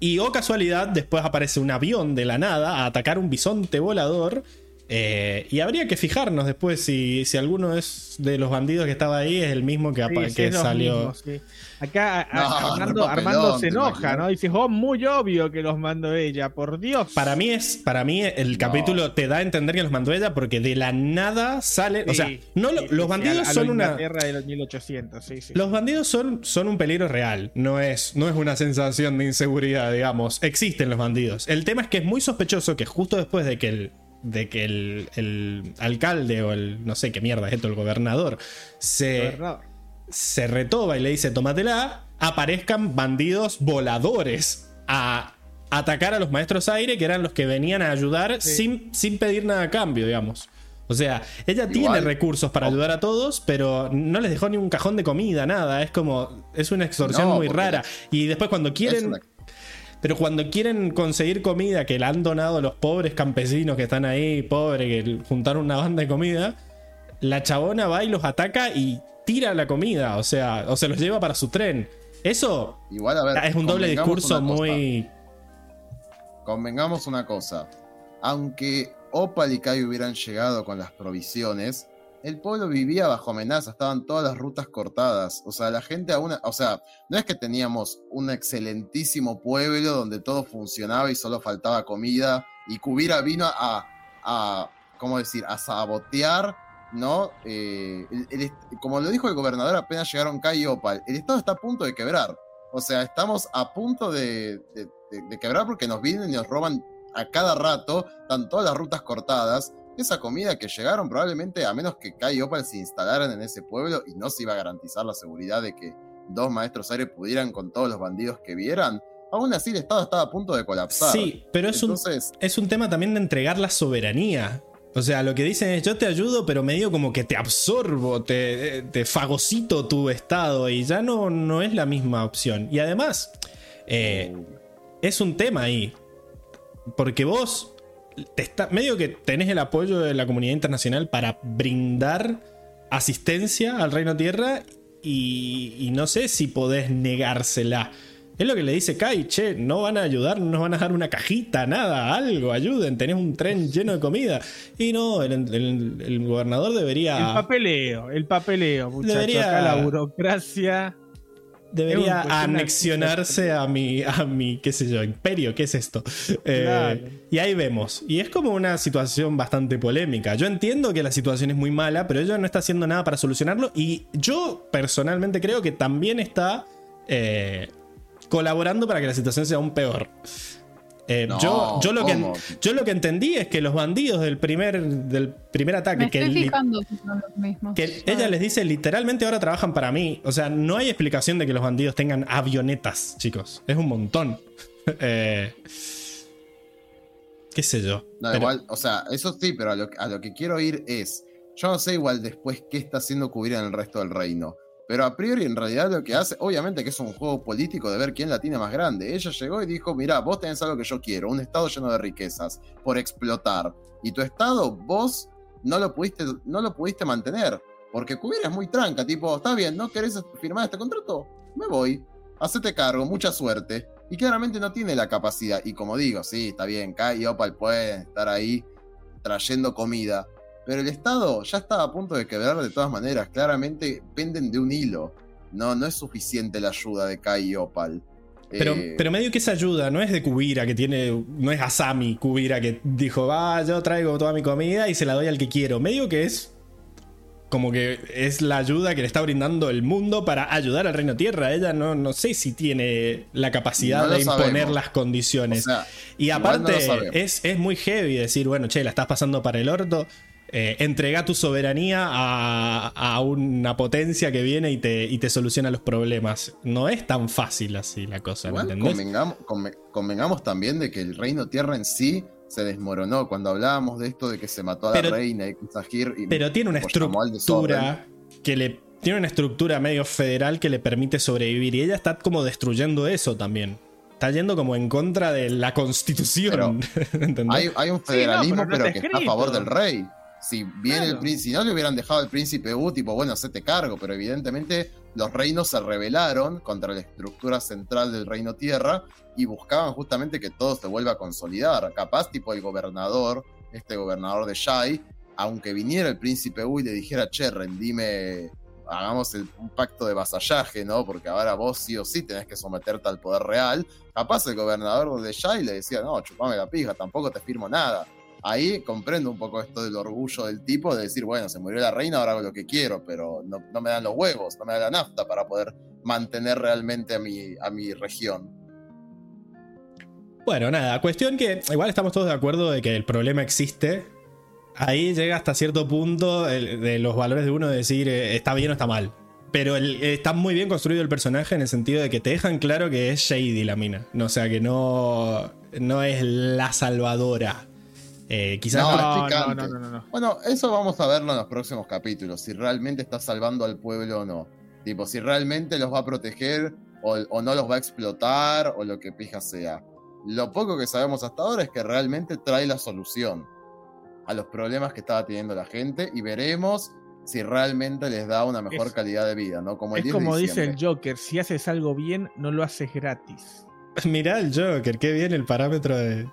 y oh casualidad, después aparece un avión de la nada a atacar un bisonte volador. Eh, y habría que fijarnos después si, si alguno es de los bandidos que estaba ahí es el mismo que,
Sí,
que salió.
mismos, sí. Acá a-
No,
Armando,
re papelón,
Armando se enoja. ¿no? Dice, oh, muy obvio que los mandó ella, por Dios.
Para mí es, para mí el
No.
capítulo te da a entender que los mandó ella porque de la nada sale, o sea, no los
sí,
bandidos
a- a lo
son una
de los 1800, sí, sí.
los bandidos son, son un peligro real, no es, no es una sensación de inseguridad, digamos. Existen los bandidos. El tema es que es muy sospechoso que justo después de que el, de que el, el alcalde o el, no sé qué mierda es esto, el gobernador, se,
Gobernador.
se retoba y le dice tómatela, aparezcan bandidos voladores a atacar a los maestros aire, que eran los que venían a ayudar
Sí.
sin, sin pedir nada a cambio, digamos. O sea, ella
Igual-
tiene recursos para ayudar a todos, pero no les dejó ni un cajón de comida, nada. Es como, es una extorsión
No,
muy rara. Y después cuando
Es
quieren... Pero cuando quieren conseguir comida que le han donado los pobres campesinos que están ahí, pobres, que juntaron una banda de comida, la chabona va y los ataca y tira la comida, o sea, o se los lleva para su tren. Eso
Igual, a ver.
es un doble discurso muy...
Convengamos una cosa. Aunque Opal y Kai hubieran llegado con las provisiones, el pueblo vivía bajo amenaza, estaban todas las rutas cortadas. O sea, la gente aún. O sea, no es que teníamos un excelentísimo pueblo donde todo funcionaba y solo faltaba comida. Y Kubira vino a. a ¿Cómo decir? A sabotear. ¿No? Eh, el- el como lo dijo el gobernador, apenas llegaron Kai y Opal. El estado está a punto de quebrar. O sea, estamos a punto de- de- de quebrar porque nos vienen y nos roban a cada rato, están todas las rutas cortadas. Esa comida que llegaron probablemente, a menos que Kai y Opal se instalaran en ese pueblo y no se iba a garantizar la seguridad de que dos maestros aire pudieran con todos los bandidos que vieran, aún así el Estado estaba a punto de colapsar.
Sí, pero es un, es un tema también de entregar la soberanía. O sea, lo que dicen es yo te ayudo, pero medio como que te absorbo, te, te fagocito tu estado y ya no, no es la misma opción. Y además, eh, es un tema ahí. Porque vos te está, medio que tenés el apoyo de la comunidad internacional para brindar asistencia al Reino Tierra y, y no sé si podés negársela. Es lo que le dice Kai, che, no van a ayudar, no nos van a dar una cajita, nada, algo, ayuden, tenés un tren lleno de comida. Y no, el, el- el gobernador debería...
El papeleo, el papeleo, muchachos.
Debería-
Acá la burocracia.
Debería anexionarse a mi, a mi, qué sé yo, imperio, ¿qué es esto? Eh, y ahí vemos. Y es como una situación bastante polémica. Yo entiendo que la situación es muy mala, pero ella no está haciendo nada para solucionarlo. Y yo personalmente creo que también está eh, colaborando para que la situación sea aún peor. Eh,
No,
yo, yo, lo que, yo lo que entendí es que los bandidos del primer, del primer ataque,
Me
que
estoy fijando si son los mismos.
que ella les dice literalmente ahora trabajan para mí. O sea, no hay explicación de que los bandidos tengan avionetas, chicos. Es un montón. *laughs* Eh, qué sé yo.
No,
Pero-
igual, o sea, eso sí, pero a lo, a lo que quiero ir es, yo no sé igual después qué está haciendo cubrir en el resto del reino, pero a priori en realidad lo que hace, obviamente que es un juego político de ver quién la tiene más grande. Ella llegó y dijo, mirá, vos tenés algo que yo quiero, un estado lleno de riquezas, por explotar, y tu estado vos no lo pudiste, no lo pudiste mantener, porque Cubrir es muy tranca, tipo, está bien, ¿no querés firmar este contrato? Me voy, hacete cargo, mucha suerte. Y claramente no tiene la capacidad. Y como digo, sí, está bien, Kai y Opal pueden estar ahí trayendo comida. Pero el Estado ya está a punto de quebrar de todas maneras. Claramente penden de un hilo. No, no es suficiente la ayuda de Kai y Opal.
Pero,
Eh,
pero medio que esa ayuda no es de Kubira, que tiene. No es Asami Kubira que dijo, va, yo traigo toda mi comida y se la doy al que quiero. Medio que es. Como que es la ayuda que le está brindando el mundo para ayudar al Reino Tierra. Ella no, no sé si tiene la capacidad
No
de imponer
sabemos.
las
o
condiciones.
sea,
Y
no
aparte, es, es muy heavy decir, bueno, che, la estás pasando para el orto. Eh, entrega tu soberanía a, a una potencia que viene y te, y te soluciona los problemas. No es tan fácil así la cosa, ¿me
igual
entendés?
convengamos, conve- convengamos también de que el Reino Tierra en sí se desmoronó. Cuando hablábamos de esto de que se mató a
Pero-
la reina y que Zahir y
Pero tiene una estructura que le. Tiene una estructura medio federal que le permite sobrevivir. Y ella está como destruyendo eso también. Está yendo como en contra de la constitución. *laughs*
Hay, hay un
Sí, no,
federalismo,
pero no
pero, que está a favor del rey. Si bien el príncipe, si no le hubieran dejado al príncipe U, tipo, bueno, hacete cargo, pero evidentemente los reinos se rebelaron contra la estructura central del reino tierra y buscaban justamente que todo se vuelva a consolidar. Capaz, tipo, el gobernador, este gobernador de Shai, aunque viniera el príncipe U y le dijera, che, rendime, hagamos el- un pacto de vasallaje, ¿no? Porque ahora vos sí o sí tenés que someterte al poder real. Capaz el gobernador de Shai le decía, no, chupame la pija, tampoco te firmo nada. Ahí comprendo un poco esto del orgullo del tipo de decir, bueno, se murió la reina, ahora hago lo que quiero, pero no, no me dan los huevos, no me dan la nafta para poder mantener realmente a mi, a mi región.
Bueno, nada, cuestión que igual estamos todos de acuerdo de que el problema existe. Ahí llega hasta cierto punto de los valores de uno de decir eh, está bien o está mal. Pero está muy bien construido el personaje en el sentido de que te dejan claro que es Shady la mina. O sea, que no, no es la salvadora. Eh, quizás
No,
no-
No, no.
Bueno, eso vamos a verlo en los próximos capítulos, si realmente está salvando al pueblo o no. Tipo, si realmente los va a proteger o, o no los va a explotar o lo que pija sea. Lo poco que sabemos hasta ahora es que realmente trae la solución a los problemas que estaba teniendo la gente y veremos si realmente les da una mejor
Es-
calidad de vida, ¿no? Como el
Es
10 de
como dice el. Joker, si haces algo bien, no lo haces gratis. *laughs*
Mirá el Joker, qué bien el parámetro de,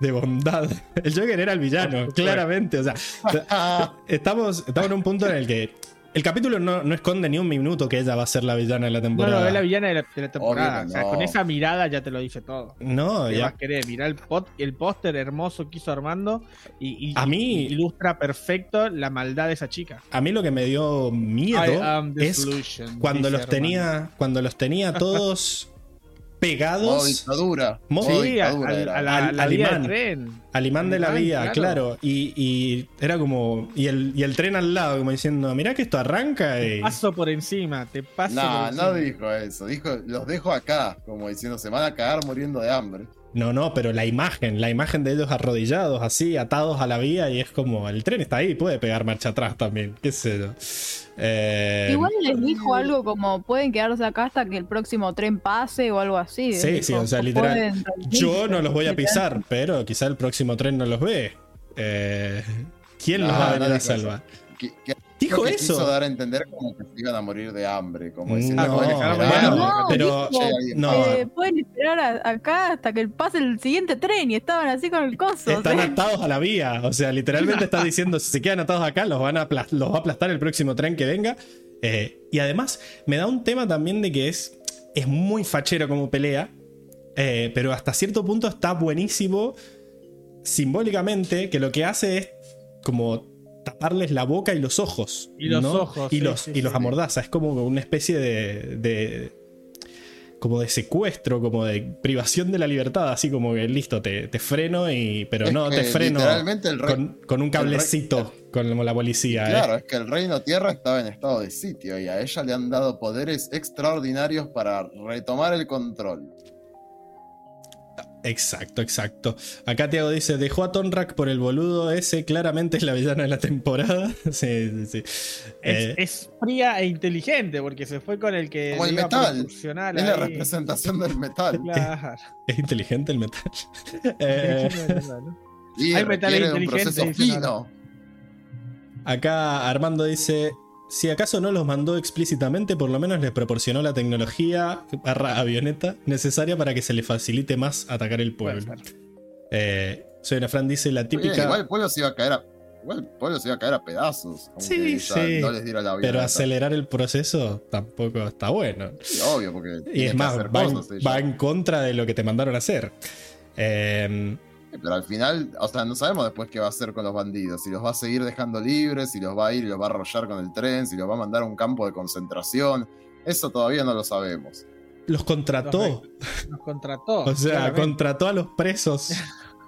de bondad. El Joker era el villano, *laughs* claramente. O sea, *laughs* estamos, estamos en un punto en el que el capítulo no, no esconde ni un minuto que ella va a ser la villana de la
No,
temporada.
no, es la villana de la, de la temporada.
Obvio
O sea,
no.
con esa mirada ya te lo dice todo.
No,
¿Qué
ya-
vas a querer? Mirá el, pot- el póster hermoso que hizo Armando y, y-
A mí-
y ilustra perfecto la maldad de esa chica.
a mí lo que me dio miedo es
solution,
cuando los
Armando.
tenía cuando los tenía todos *laughs* pegados
dictadura.
Modo
Sí,
dictadura
Al-
la
al
de tren.
al imán de la vía, claro.
claro.
Y, y era como. Y el, y el tren al lado, como diciendo, mirá que esto arranca y.
Paso por encima, te paso
No,
por
no dijo eso. Dijo, los dejo acá, como diciendo, se van a cagar muriendo de hambre.
No, no, pero la imagen, la imagen de ellos arrodillados, así, atados a la vía, y es como, el tren está ahí, puede pegar marcha atrás también, qué sé yo. Eh,
Igual les dijo algo como pueden quedarse acá hasta que el próximo tren pase o algo así.
Sí, sí, o sea,
"No
literal,
pueden,
yo no los voy a pisar, pero quizá el próximo tren no los ve. Eh, ¿Quién los
No,
va a venir a salvar?
Que, que-
Dijo
creo que Quiso
eso.
dar a entender como que se iban a morir de hambre. Como diciendo,
No,
"Pueden
bueno,
esperar".
No,
pero-
dijo,
no.
eh, pueden esperar a- acá hasta que pase el siguiente tren y estaban así con el coso. o
Están
sea.
atados a la vía. O sea, literalmente está diciendo: si se quedan atados acá, los, van a los va a aplastar el próximo tren que venga. Eh, y además, me da un tema también de que es, es muy fachero como pelea. eh, pero hasta cierto punto está buenísimo simbólicamente. Que lo que hace es como taparles la boca y los ojos.
Y los
¿no?
ojos,
Y
sí,
los,
sí,
y los amordaza. Es como una especie de- de como de secuestro, como de privación de la libertad, así como que listo, te, te freno y. Pero
Es
no te freno
Literalmente el rey.
con, con un cablecito con la policía.
Claro,
¿eh?
es que el reino tierra estaba en estado de sitio y a ella le han dado poderes extraordinarios para retomar el control.
Exacto, exacto. Acá Tiago dice: dejó a Tonrak por el boludo ese, claramente es la villana de la temporada. *laughs* sí, sí, sí.
Es,
Eh,
es fría e inteligente porque se fue con el que
Como el metal. Es la representación del metal. *laughs*
Claro.
es inteligente el metal. *laughs* Eh,
Y
Hay dicen
fino.
Acá Armando dice: Si acaso no los mandó explícitamente, por lo menos les proporcionó la tecnología barra avioneta necesaria para que se les facilite más atacar el pueblo. Eh, Soy una Fran dice la
bien,
típica.
igual el pueblo se iba a caer a. Igual el pueblo se iba a caer a pedazos.
Sí,
ya
sí.
No les diera la
pero acelerar el proceso tampoco está bueno.
Sí, obvio, porque.
Y es más, va en,
cosas
va en contra de lo que te mandaron a hacer. Eh,
Pero al final, o sea, no sabemos después qué va a hacer con los bandidos. Si los va a seguir dejando libres, si los va a ir y los va a arrollar con el tren, si los va a mandar a un campo de concentración. Eso todavía no lo sabemos.
los contrató.
Nos contrató.
O sea,
claramente.
contrató a los presos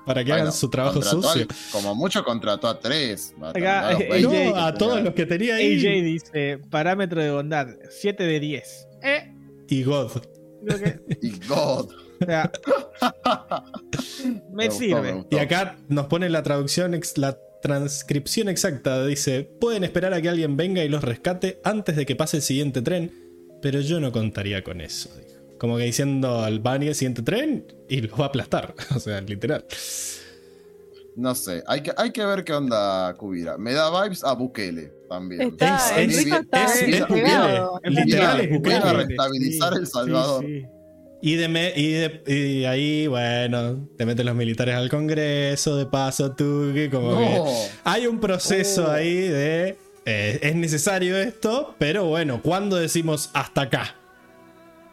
para que
Bueno,
hagan su trabajo sucio.
al- como mucho contrató a tres. a
Acá,
terminar a los
eh,
No, a todos los que tenía
AJ
ahí.
dice, parámetro de bondad, 7 de 10. Eh,
Y God.
que,
Y God.
O sea, *laughs* me sirve.
gustó.
Y acá nos pone la traducción, la transcripción exacta. Dice: Pueden esperar a que alguien venga y los rescate antes de que pase el siguiente tren, pero yo no contaría con eso. dijo. Como que diciendo: van a ir el siguiente tren y los va a aplastar. *laughs* O sea, literal.
No sé, hay que, hay que ver qué onda Kubira. Me da vibes a Bukele también.
Está,
Es-. Bukele. Literal es
Viene a
Bukele.
restabilizar El Salvador.
Sí, sí.
Y de, me- y, de- y ahí, bueno, te meten los militares al Congreso, de paso tú, que como que hay un proceso
Oh.
ahí de eh, es necesario esto, pero bueno, ¿cuándo decimos hasta acá?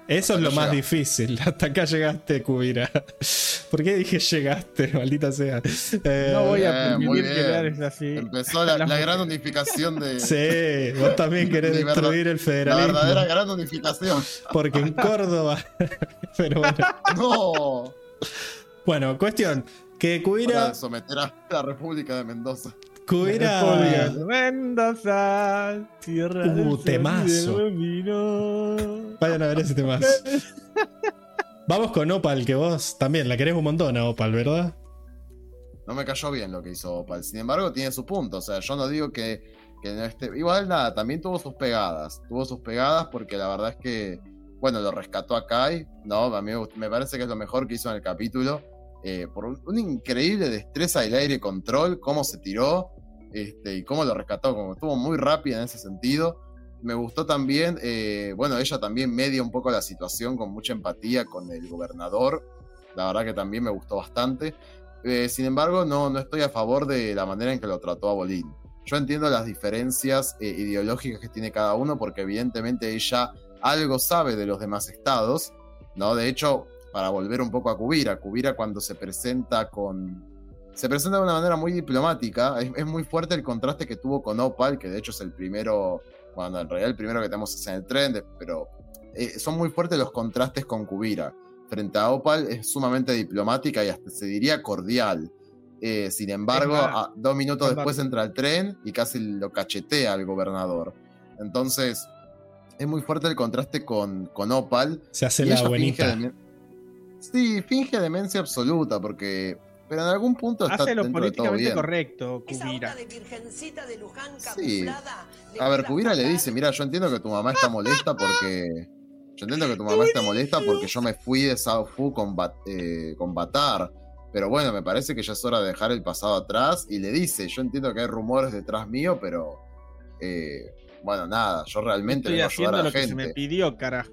Eso
Hasta
es lo más
llega.
difícil. *laughs* Hasta acá llegaste, Kubira. *laughs* ¿Por qué dije llegaste? *laughs* Maldita sea. Eh,
No voy a
muy
permitir que así.
Empezó la, la gran unificación de.
Sí, vos también querés
verdad-
destruir el
La
federalismo.
verdadera gran unificación.
Porque en Córdoba. pero bueno.
No.
Bueno, cuestión. Que Kubira.
Para someter a la República de Mendoza.
República de Mendoza, tierra
Uh, temazo. Vayan a ver ese tema. *laughs* Vamos con Opal, que vos también la querés un montón a Opal, ¿verdad?
No me cayó bien lo que hizo Opal. Sin embargo, tiene su punto. O sea, yo no digo que, que no esté. Igual nada, también tuvo sus pegadas. Tuvo sus pegadas porque la verdad es que. Bueno, lo rescató a Kai. No, a mí me parece que es lo mejor que hizo en el capítulo. Eh, por un- una increíble destreza del aire control, cómo se tiró este, y cómo lo rescató. Como estuvo muy rápida en ese sentido. Me gustó también, eh, bueno, ella también media un poco la situación con mucha empatía con el gobernador. La verdad que también me gustó bastante. Eh, sin embargo, no, no estoy a favor de la manera en que lo trató a Bolín. Yo entiendo las diferencias ideológicas que tiene cada uno, porque evidentemente ella algo sabe de los demás estados, ¿no? De hecho, para volver un poco a Cubira, Cubira cuando se presenta con. Se presenta de una manera muy diplomática. Es, es muy fuerte el contraste que tuvo con Opal, que de hecho es el primero. Bueno, en realidad el primero que tenemos es en el tren, de- pero eh, son muy fuertes los contrastes con Cubira frente a Opal es sumamente diplomática y hasta se diría cordial. Eh, sin embargo, a- dos minutos
es
después entra el tren y casi lo cachetea al gobernador. Entonces, es muy fuerte el contraste con, con Opal.
Se hace
Y
la buenita.
Sí, finge demencia absoluta, porque. Pero en algún punto está
Hace lo
dentro de todo
políticamente
bien.
correcto,
Esa de virgencita de Luján
Sí.
le
A ver, Kubira le dice, mira, yo entiendo que tu mamá está molesta porque... Yo entiendo que tu mamá está molesta porque yo me fui de Sao Fu con, Bat- eh, con Batar. Pero bueno, me parece que ya es hora de dejar el pasado atrás. Y le dice, yo entiendo que hay rumores detrás mío, pero... eh, bueno, nada, yo realmente
Estoy
vengo a ayudar
haciendo
a la
lo que se
gente.
me pidió, carajo.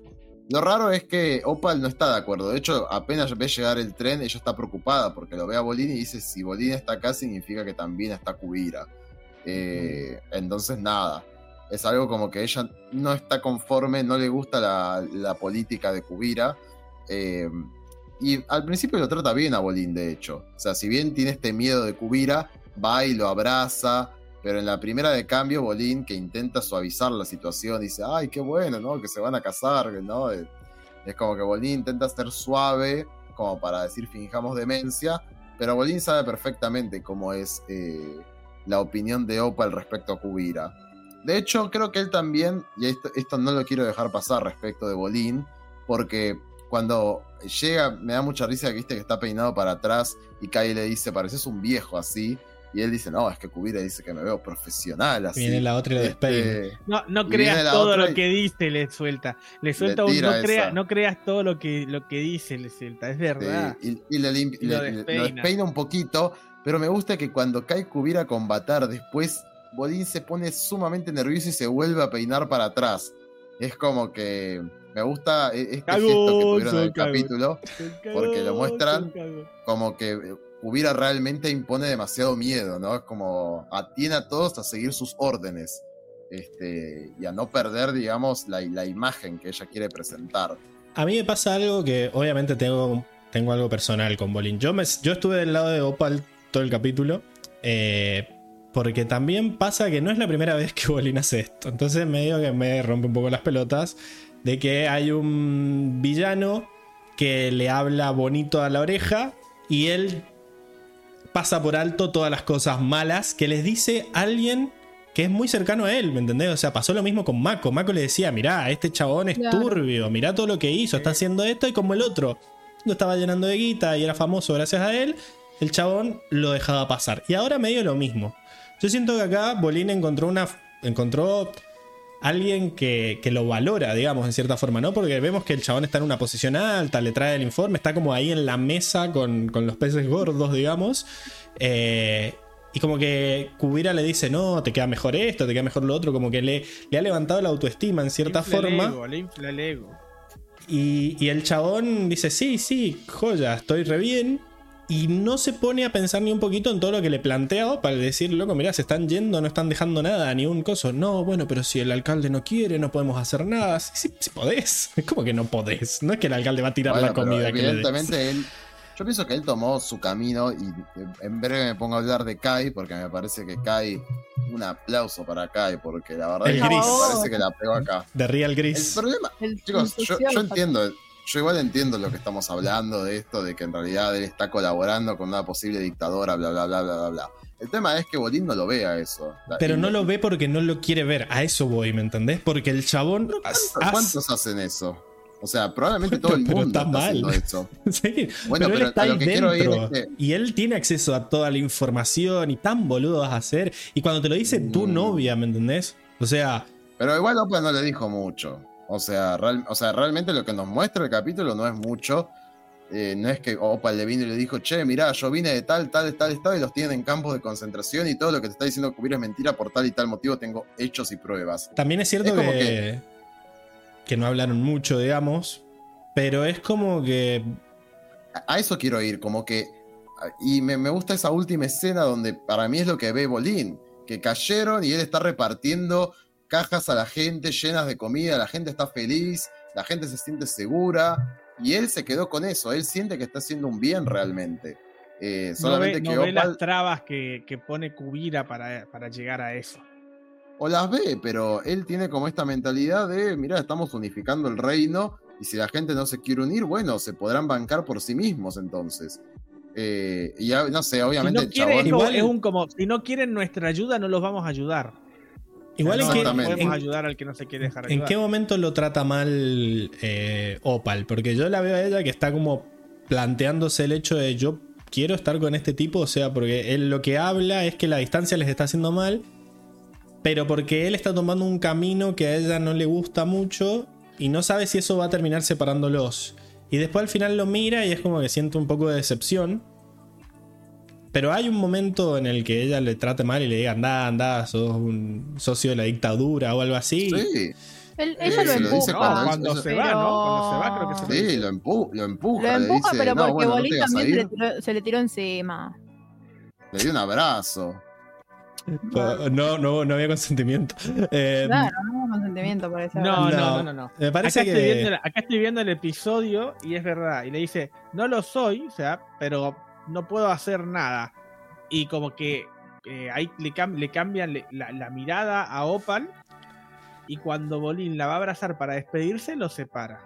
Lo raro es que Opal no está de acuerdo. De hecho, apenas ve llegar el tren, ella está preocupada porque lo ve a Bolín y dice: Si Bolín está acá, significa que también está Kubira. Eh, entonces, nada. Es algo como que ella no está conforme, no le gusta la, la política de Kubira. Eh, y al principio lo trata bien a Bolín, de hecho. O sea, si bien tiene este miedo de Kubira, va y lo abraza. Pero en la primera de cambio, Bolín, que intenta suavizar la situación, dice, ay, qué bueno, ¿no? Que se van a casar, ¿no? Eh, Es como que Bolín intenta ser suave, como para decir finjamos demencia, pero Bolín sabe perfectamente cómo es eh, la opinión de Opal respecto a Kubira. De hecho, creo que él también, y esto, esto no lo quiero dejar pasar respecto de Bolín, porque cuando llega, me da mucha risa que viste que está peinado para atrás y Kai le dice, pareces un viejo así. Y él dice, no, es que Kubira dice que me veo profesional así.
Viene la otra y lo despeina.
Este,
No, no
viene
creas todo lo que dice, le suelta. Le suelta un no, crea- no creas todo lo que, lo que dice, le suelta. Es verdad.
Sí, y, y le, limpi-
Y lo
le- le- lo
despeina.
despeina un poquito, pero me gusta que cuando cae Kubira a combatar, después Bolín se pone sumamente nervioso y se vuelve a peinar para atrás. Es como que me gusta e- este
Cagón,
gesto que tuvieron en el
cagón.
capítulo, porque lo muestran como que Kubira realmente impone demasiado miedo, ¿no? Es como atiene a todos a seguir sus órdenes este, y a no perder, digamos, la, la imagen que ella quiere presentar.
A mí me pasa algo que obviamente tengo, tengo algo personal con Bolin. Yo, me, yo estuve del lado de Opal todo el capítulo. eh, porque también pasa que no es la primera vez que Bolin hace esto. Entonces medio que me rompe un poco las pelotas. De que hay un villano que le habla bonito a la oreja. Y él pasa por alto todas las cosas malas que les dice alguien que es muy cercano a él, ¿me entendés? O sea, pasó lo mismo con Mako. Mako le decía, mirá, este chabón es
Claro.
turbio, mirá todo lo que hizo, está haciendo esto y como el otro lo estaba llenando de guita y era famoso gracias a él, el chabón lo dejaba pasar. Y ahora medio lo mismo. Yo siento que acá Bolín encontró una. encontró alguien que, que lo valora, digamos, en cierta forma, ¿no? Porque vemos que el chabón está en una posición alta, le trae el informe, está como ahí en la mesa con, con los peces gordos, digamos. Eh, y como que Kubira le dice, no, te queda mejor esto, te queda mejor lo otro, como que le, le ha levantado la autoestima en cierta
Le infla el
forma.
ego, le infla el ego.
Y, y el chabón dice, sí, sí, joya, estoy re bien. Y no se pone a pensar ni un poquito en todo lo que le plantea para decir, loco, mirá, se están yendo, no están dejando nada, ni un coso. No, bueno, pero si el alcalde no quiere, no podemos hacer nada. Sí, sí, sí podés. *laughs* Es como que no podés. No es que el alcalde va a tirar
Bueno,
la comida que le des.
evidentemente él. Yo pienso que él tomó su camino y eh, en breve me pongo a hablar de Kai porque me parece que Kai. Un aplauso para Kai porque la verdad
El
es que
gris.
me parece que la pegó acá.
De Real
El
Gris.
problema,
El
chicos, yo, yo entiendo. Yo igual entiendo lo que estamos hablando de esto, de que en realidad él está colaborando con una posible dictadora, bla, bla, bla, bla, bla, bla. El tema es que Bolín no lo vea eso.
Pero no lo ve porque no lo quiere ver. A eso voy, ¿me entendés? Porque el chabón.
¿Cuántos, hacen eso? O sea, probablemente todo el *laughs*
pero
mundo
está
está,
mal.
haciendo eso. *laughs*
Sí,
Bueno,
pero, él
pero
está ahí dentro.
es que-
Y él tiene acceso a toda la información y tan boludo vas a hacer. Y cuando te lo dice tu
Mm.
novia, ¿me entendés? O sea,
Pero igual Opa no le dijo mucho. O sea, real- o sea, realmente lo que nos muestra el capítulo no es mucho. Eh, no es que Opa le vino y le dijo, che, mirá, yo vine de tal, tal, tal estado y los tienen en campos de concentración y todo lo que te está diciendo Kubira es mentira por tal y tal motivo, tengo hechos y pruebas.
también es cierto
Es como
que, que no hablaron mucho, digamos. Pero es como que.
A- A eso quiero ir, como que... Y me, me gusta esa última escena donde para mí es lo que ve Bolín, que cayeron y él está repartiendo cajas a la gente llenas de comida, la gente está feliz, la gente se siente segura y él se quedó con eso, él siente que está haciendo un bien realmente. Eh,
No ve,
solamente
no
que
ve
Opal
las trabas que, que pone Kubira para, para llegar a eso.
o las ve, pero él tiene como esta mentalidad de, mira, estamos unificando el reino Y si la gente no se quiere unir, bueno, se podrán bancar por sí mismos entonces. Eh, y no sé,
Si
obviamente
no
el
quieren,
chabón.
es,
igual-
es un como, si no quieren nuestra ayuda, no los vamos a ayudar.
Igual en,
no
Exactamente.
podemos
en-
ayudar al que no se quiere dejar
en
ayudar.
qué momento lo trata mal eh, Opal, porque yo la veo a ella que está como planteándose el hecho de yo quiero estar con este tipo, o sea, porque él lo que habla es que la distancia les está haciendo mal, pero porque él está tomando un camino que a ella no le gusta mucho y no sabe si eso va a terminar separándolos. Y después al final lo mira y es como que siente un poco de decepción. Pero hay un momento en el que ella le trate mal y le diga, anda, anda, sos un socio de la dictadura o algo así.
Sí,
Él- ella lo
se lo
empuja.
cuando él-
cuando
eso-
se va, ¿no? Cuando se va, creo que se lo
sí, lo, empu- lo empuja.
Lo
le
empuja,
dice,
pero
no,
porque
bueno, no
Bolín también se le,
ir.
tiró, se le tiró encima.
Le dio un abrazo.
No, no, no había consentimiento. Eh,
Claro, no hubo consentimiento por eso.
No, no,
No,
no, no, no.
Me parece
acá,
que.
estoy viendo, acá estoy viendo el episodio y es verdad. Y le dice, no lo soy, o sea, pero no puedo hacer nada. Y como que eh, ahí le, cam- le cambian le- la, la mirada a Opal. Y cuando Bolín la va a abrazar para despedirse, lo separa.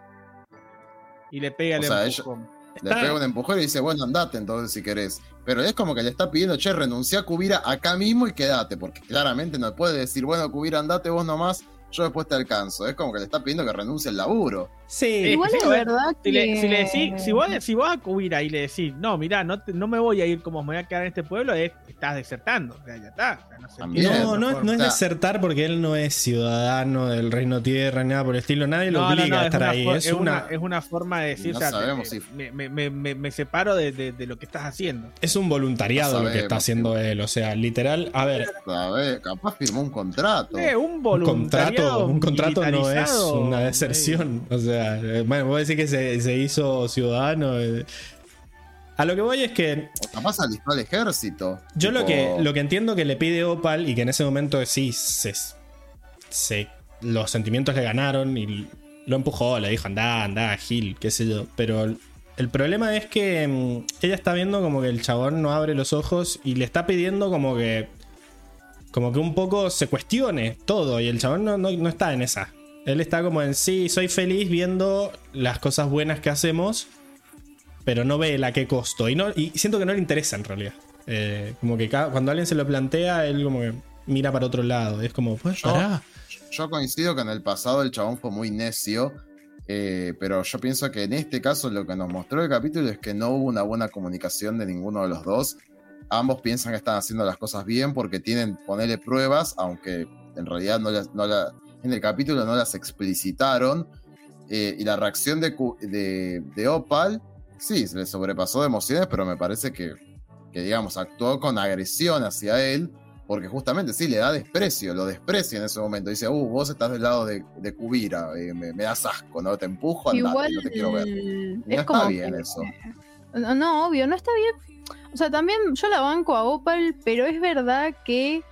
Y le pega
O
el
sea,
empujón.
Le pega un empujón y dice, bueno, andate entonces si querés. Pero es como que le está pidiendo, che, renuncia a Cubira acá mismo y quédate, porque claramente no puede decir, bueno, Cubira, andate vos nomás, yo después te alcanzo. Es como que le está pidiendo que renuncie al laburo.
Sí,
Igual es verdad que.
Si, le, si le decís, si vos, si vos a Cubira y le decís, no, mirá, no, te- no me voy a ir como me voy a quedar en este pueblo, es, estás desertando. O sea, ya está. O sea, no se
No, es- no es desertar porque él no es ciudadano del Reino Tierra ni nada por el estilo. Nadie lo obliga
no,
a
es
estar ahí. Es una,
es una forma de decir,
No
o sea,
sabemos
te-
si-
me, me- me- me- separo de, de- de lo que estás haciendo.
es un voluntariado
No
lo que está haciendo él. O sea, literal. A ver,
¿Sabes? Capaz firmó un contrato.
Eh, un
un contrato, un contrato no es una deserción. O sea, eh, bueno, voy a decir que se, se hizo ciudadano. eh. A lo que voy es que
O capaz alistó al ejército.
Yo lo que, lo que entiendo que le pide Opal y que en ese momento sí se, se- los sentimientos le ganaron y lo empujó, le dijo anda, anda, Gil, qué sé yo. Pero el, el problema es que mm, ella está viendo como que el chabón no abre los ojos y le está pidiendo como que como que un poco se cuestione todo y el chabón no, no, no está en esa. Él está como en sí, soy feliz viendo las cosas buenas que hacemos, pero no ve el a qué costo. Y, no, y siento que no le interesa en realidad. Eh, como que cada- cuando alguien se lo plantea, él como que mira para otro lado. Es como, pues,
Yo-
pará.
Yo coincido que en el pasado el chabón fue muy necio. eh, pero yo pienso que en este caso lo que nos mostró el capítulo es que no hubo una buena comunicación de ninguno de los dos. Ambos piensan que están haciendo las cosas bien porque tienen ponerle pruebas, aunque en realidad no las, no la- en el capítulo no las explicitaron. Eh, y la reacción de, Cu- de, de Opal, sí, se le sobrepasó de emociones, pero me parece que, que, digamos, actuó con agresión hacia él, porque justamente sí, le da desprecio, lo desprecia en ese momento. Dice, uh, vos estás del lado de, de Cubira, eh, me, me das asco, ¿no? Te empujo, andate,
Igual
no te quiero ver.
es
No está
como
bien
que-
eso.
No, no, obvio, no está bien. O sea, también yo la banco a Opal, pero es verdad que.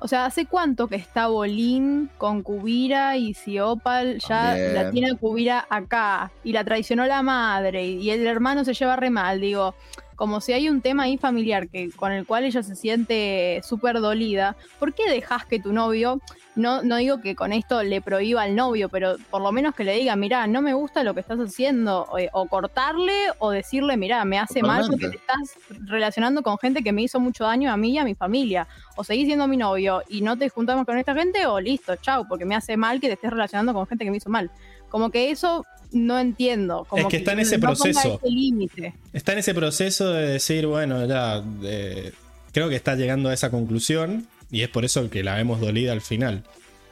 O sea, ¿hace cuánto que está Bolín con Cubira y si Opal ya
También.
la tiene a Cubira acá y la traicionó la madre y el hermano se lleva re mal? Digo, como si hay un tema ahí familiar que, con el cual ella se siente súper dolida, ¿por qué dejas que tu novio, no, no digo que con esto le prohíba al novio, pero por lo menos que le diga, mirá, no me gusta lo que estás haciendo, o, o cortarle o decirle, mirá, me hace mal porque te estás relacionando con gente que me hizo mucho daño a mí y a mi familia, o seguís siendo mi novio y no te juntamos con esta gente, o listo, chau, porque me hace mal que te estés relacionando con gente que me hizo mal. Como que eso no entiendo. Como
Es que está en ese
no
proceso.
ese.
Está en ese proceso de decir, bueno, ya. eh, creo que está llegando a esa conclusión. Y es por eso que la vemos dolida al final.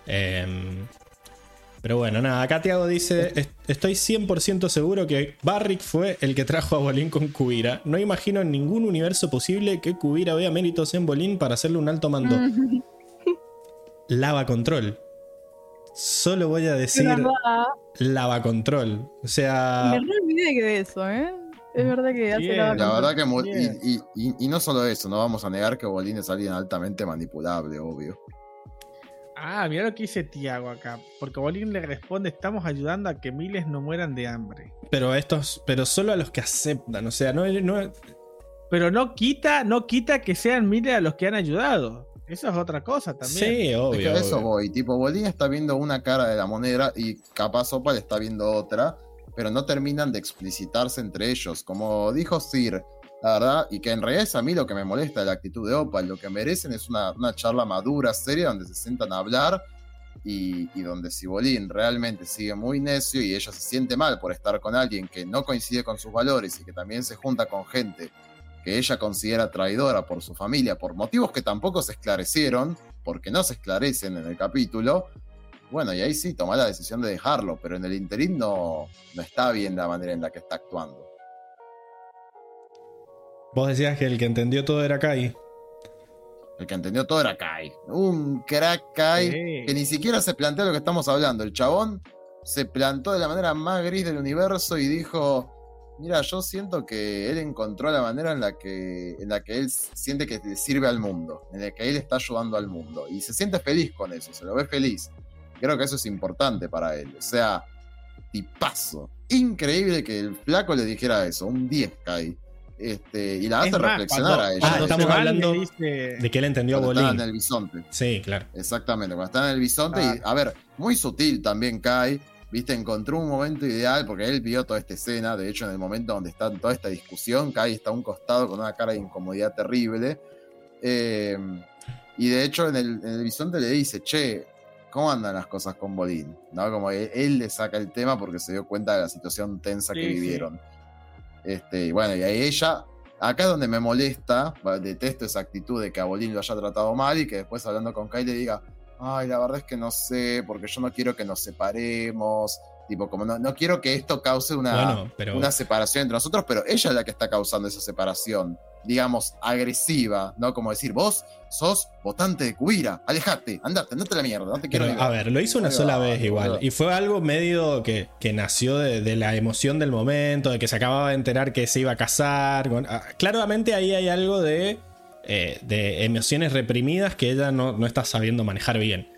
Em, pero bueno, nada. Acá Tiago dice: "Est- Estoy 100% seguro que Barrick fue el que trajo a Bolín con Cubira. No imagino en ningún universo posible que Cubira vea méritos en Bolín para hacerle un alto mando. *laughs* Lava control. Solo voy a decir lava control. O sea.
Me olvidé que de eso, ¿eh? Es verdad que hace la
La verdad que mu-
Bien.
y, y- y- y no solo eso, no vamos a negar que Bolín es alguien altamente manipulable, obvio.
Ah, mira lo que dice Tiago acá. Porque Bolín le responde: Estamos ayudando a que miles no mueran de hambre.
Pero estos. Pero solo a los que aceptan. O sea, no, no,
Pero no quita, no quita que sean miles a los que han ayudado. Eso es otra cosa también.
Sí,
Es
obvio.
que a eso
obvio.
voy, tipo, Bolín está viendo una cara de la moneda y capaz Opal está viendo otra. pero no terminan de explicitarse entre ellos. Como dijo Sir, la verdad, y que en realidad es a mí lo que me molesta de la actitud de Opal, lo que merecen es una, una charla madura, seria, donde se sientan a hablar y, y donde si Bolín realmente sigue muy necio y ella se siente mal por estar con alguien que no coincide con sus valores y que también se junta con gente que ella considera traidora por su familia, por motivos que tampoco se esclarecieron, porque no se esclarecen en el capítulo, bueno, y ahí sí toma la decisión de dejarlo, pero en el interín no, no está bien la manera en la que está actuando.
Vos decías que el que entendió todo era Kai.
El que entendió todo era Kai. Un crack Kai
Sí.
que ni siquiera se plantea lo que estamos hablando. El chabón se plantó de la manera más gris del universo y dijo: Mira, yo siento que él encontró la manera en la que, en la que él siente que le sirve al mundo, en la que él está ayudando al mundo. Y se siente feliz con eso, se lo ve feliz. Creo que eso es importante para él. O sea, tipazo. Increíble que el flaco le dijera eso. Un 10 Kai. Este, y la
Es
hace
más,
reflexionar
cuando-
a ella.
Ah,
cuando
estamos
se va,
hablando
dice-
De que él entendió a
Cuando estaba en
Bolín.
el bisonte.
Sí, claro.
Exactamente, cuando está en el bisonte y, a ver, muy sutil también Kai, viste, encontró un momento ideal porque él vio toda esta escena, de hecho en el momento donde está toda esta discusión, Kai está a un costado con una cara de incomodidad terrible, eh, y de hecho en el, en el bisonte le dice, che, ¿cómo andan las cosas con Bolín? ¿No? Como él, él le saca el tema porque se dio cuenta de la situación tensa que
sí.
vivieron. Este, y bueno, y ahí ella, acá es donde me molesta, detesto esa actitud de que a Bolín lo haya tratado mal y que después hablando con Kai le diga, ay, la verdad es que no sé, porque yo no quiero que nos separemos, tipo, como no, no quiero que esto cause una,
Bueno, pero.
una separación entre nosotros, pero ella es la que está causando esa separación, digamos, agresiva, ¿no? Como decir, vos sos votante de Cubira, alejate, andate, andate a la mierda, no te quiero
Pero, a
ver".
lo hizo una sola
va,
vez igual. Y fue algo medio que, que nació de, de la emoción del momento, de que se acababa de enterar que se iba a casar. con- ah, claramente ahí hay algo de, eh, de emociones reprimidas que ella no, no está sabiendo manejar bien.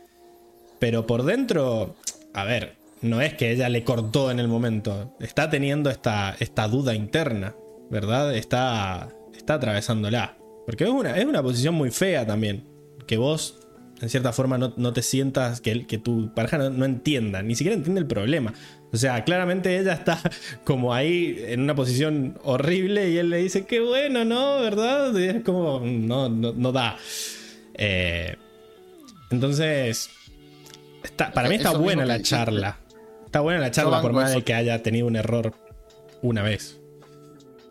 Pero por dentro, a ver, no es que ella le cortó en el momento. Está teniendo esta, esta duda interna, ¿verdad? Está, está atravesándola. Porque es una, es una posición muy fea también. Que vos, en cierta forma, no, no te sientas, que, que tu pareja no, no entienda, ni siquiera entiende el problema. O sea, claramente ella está *laughs* como ahí en una posición horrible y él le dice, qué bueno, ¿no? ¿Verdad? Y es como, no, no, no da. Eh, entonces, está, para mí está
Eso
buena la charla. Está buena la charla por más de que haya tenido un error una vez.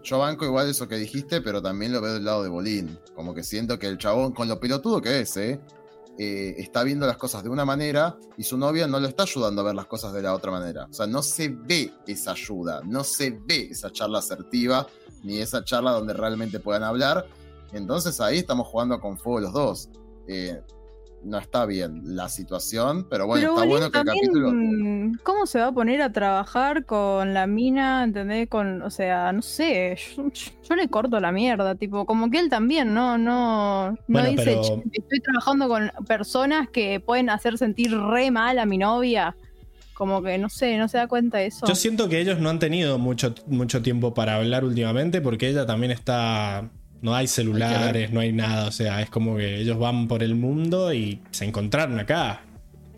Yo banco igual eso que dijiste, pero también lo veo del lado de Bolín. Como que siento que el chabón, con lo pelotudo que es, ¿eh? Eh, está viendo las cosas de una manera y su novia no lo está ayudando a ver las cosas de la otra manera. O sea, no se ve esa ayuda, no se ve esa charla asertiva, ni esa charla donde realmente puedan hablar. Entonces ahí estamos jugando con fuego los dos. Eh, no está bien la situación, pero bueno,
Pero
está bueno que el
también,
capítulo...
¿Cómo se va a poner a trabajar con la mina? ¿Entendés? Con, o sea, no sé, yo, yo le corto la mierda, tipo, como que él también, no, no, no
Bueno,
dice,
pero-
"Che, estoy trabajando con personas que pueden hacer sentir re mal a mi novia. Como que no sé, no se da cuenta de eso.
Yo siento que ellos no han tenido mucho, mucho tiempo para hablar últimamente porque ella también está... No hay celulares, no hay nada, o sea, es como que ellos van por el mundo y se encontraron acá.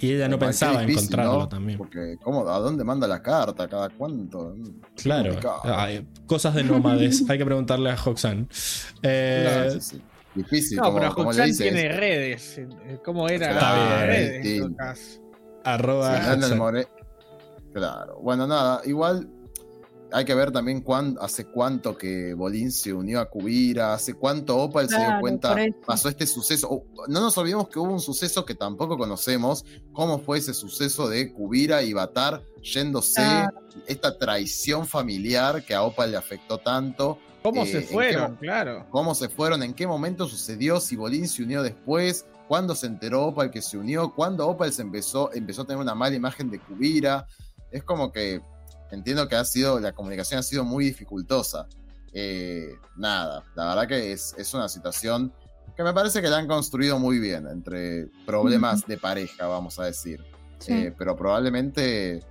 Y ella no pensaba
difícil,
encontrarlo
¿no?
también.
Porque, ¿cómo, ¿a dónde manda la carta? ¿Cada cuánto?
Claro, cosas de nómades, *laughs* hay que preguntarle a Hoxan. Eh,
sí, sí. Difícil,
No,
como,
pero Hoxan tiene redes. eh, ¿Cómo era?
Está
bien,
redes,
sí.
arroba
Sí, anda el
Hoxan.
more- Claro. Bueno, nada, igual hay que ver también cuán- hace cuánto que Bolín se unió a Cubira, hace cuánto Opal se dio cuenta, pasó este suceso. No nos olvidemos que hubo un suceso que tampoco conocemos, cómo fue ese suceso de Cubira y Batar yéndose,
Claro.
esta traición familiar que a Opal le afectó tanto.
¿Cómo
Eh,
se
¿en qué
fueron? Claro.
cómo se fueron, en qué momento sucedió, si Bolín se unió después, cuándo se enteró Opal que se unió, cuándo Opal se empezó, empezó a tener una mala imagen de Cubira. Es como que entiendo que ha sido, la comunicación ha sido muy dificultosa. Eh, nada, la verdad que es, es una situación que me parece que la han construido muy bien entre problemas de pareja, vamos a decir.
Sí.
Eh, pero probablemente,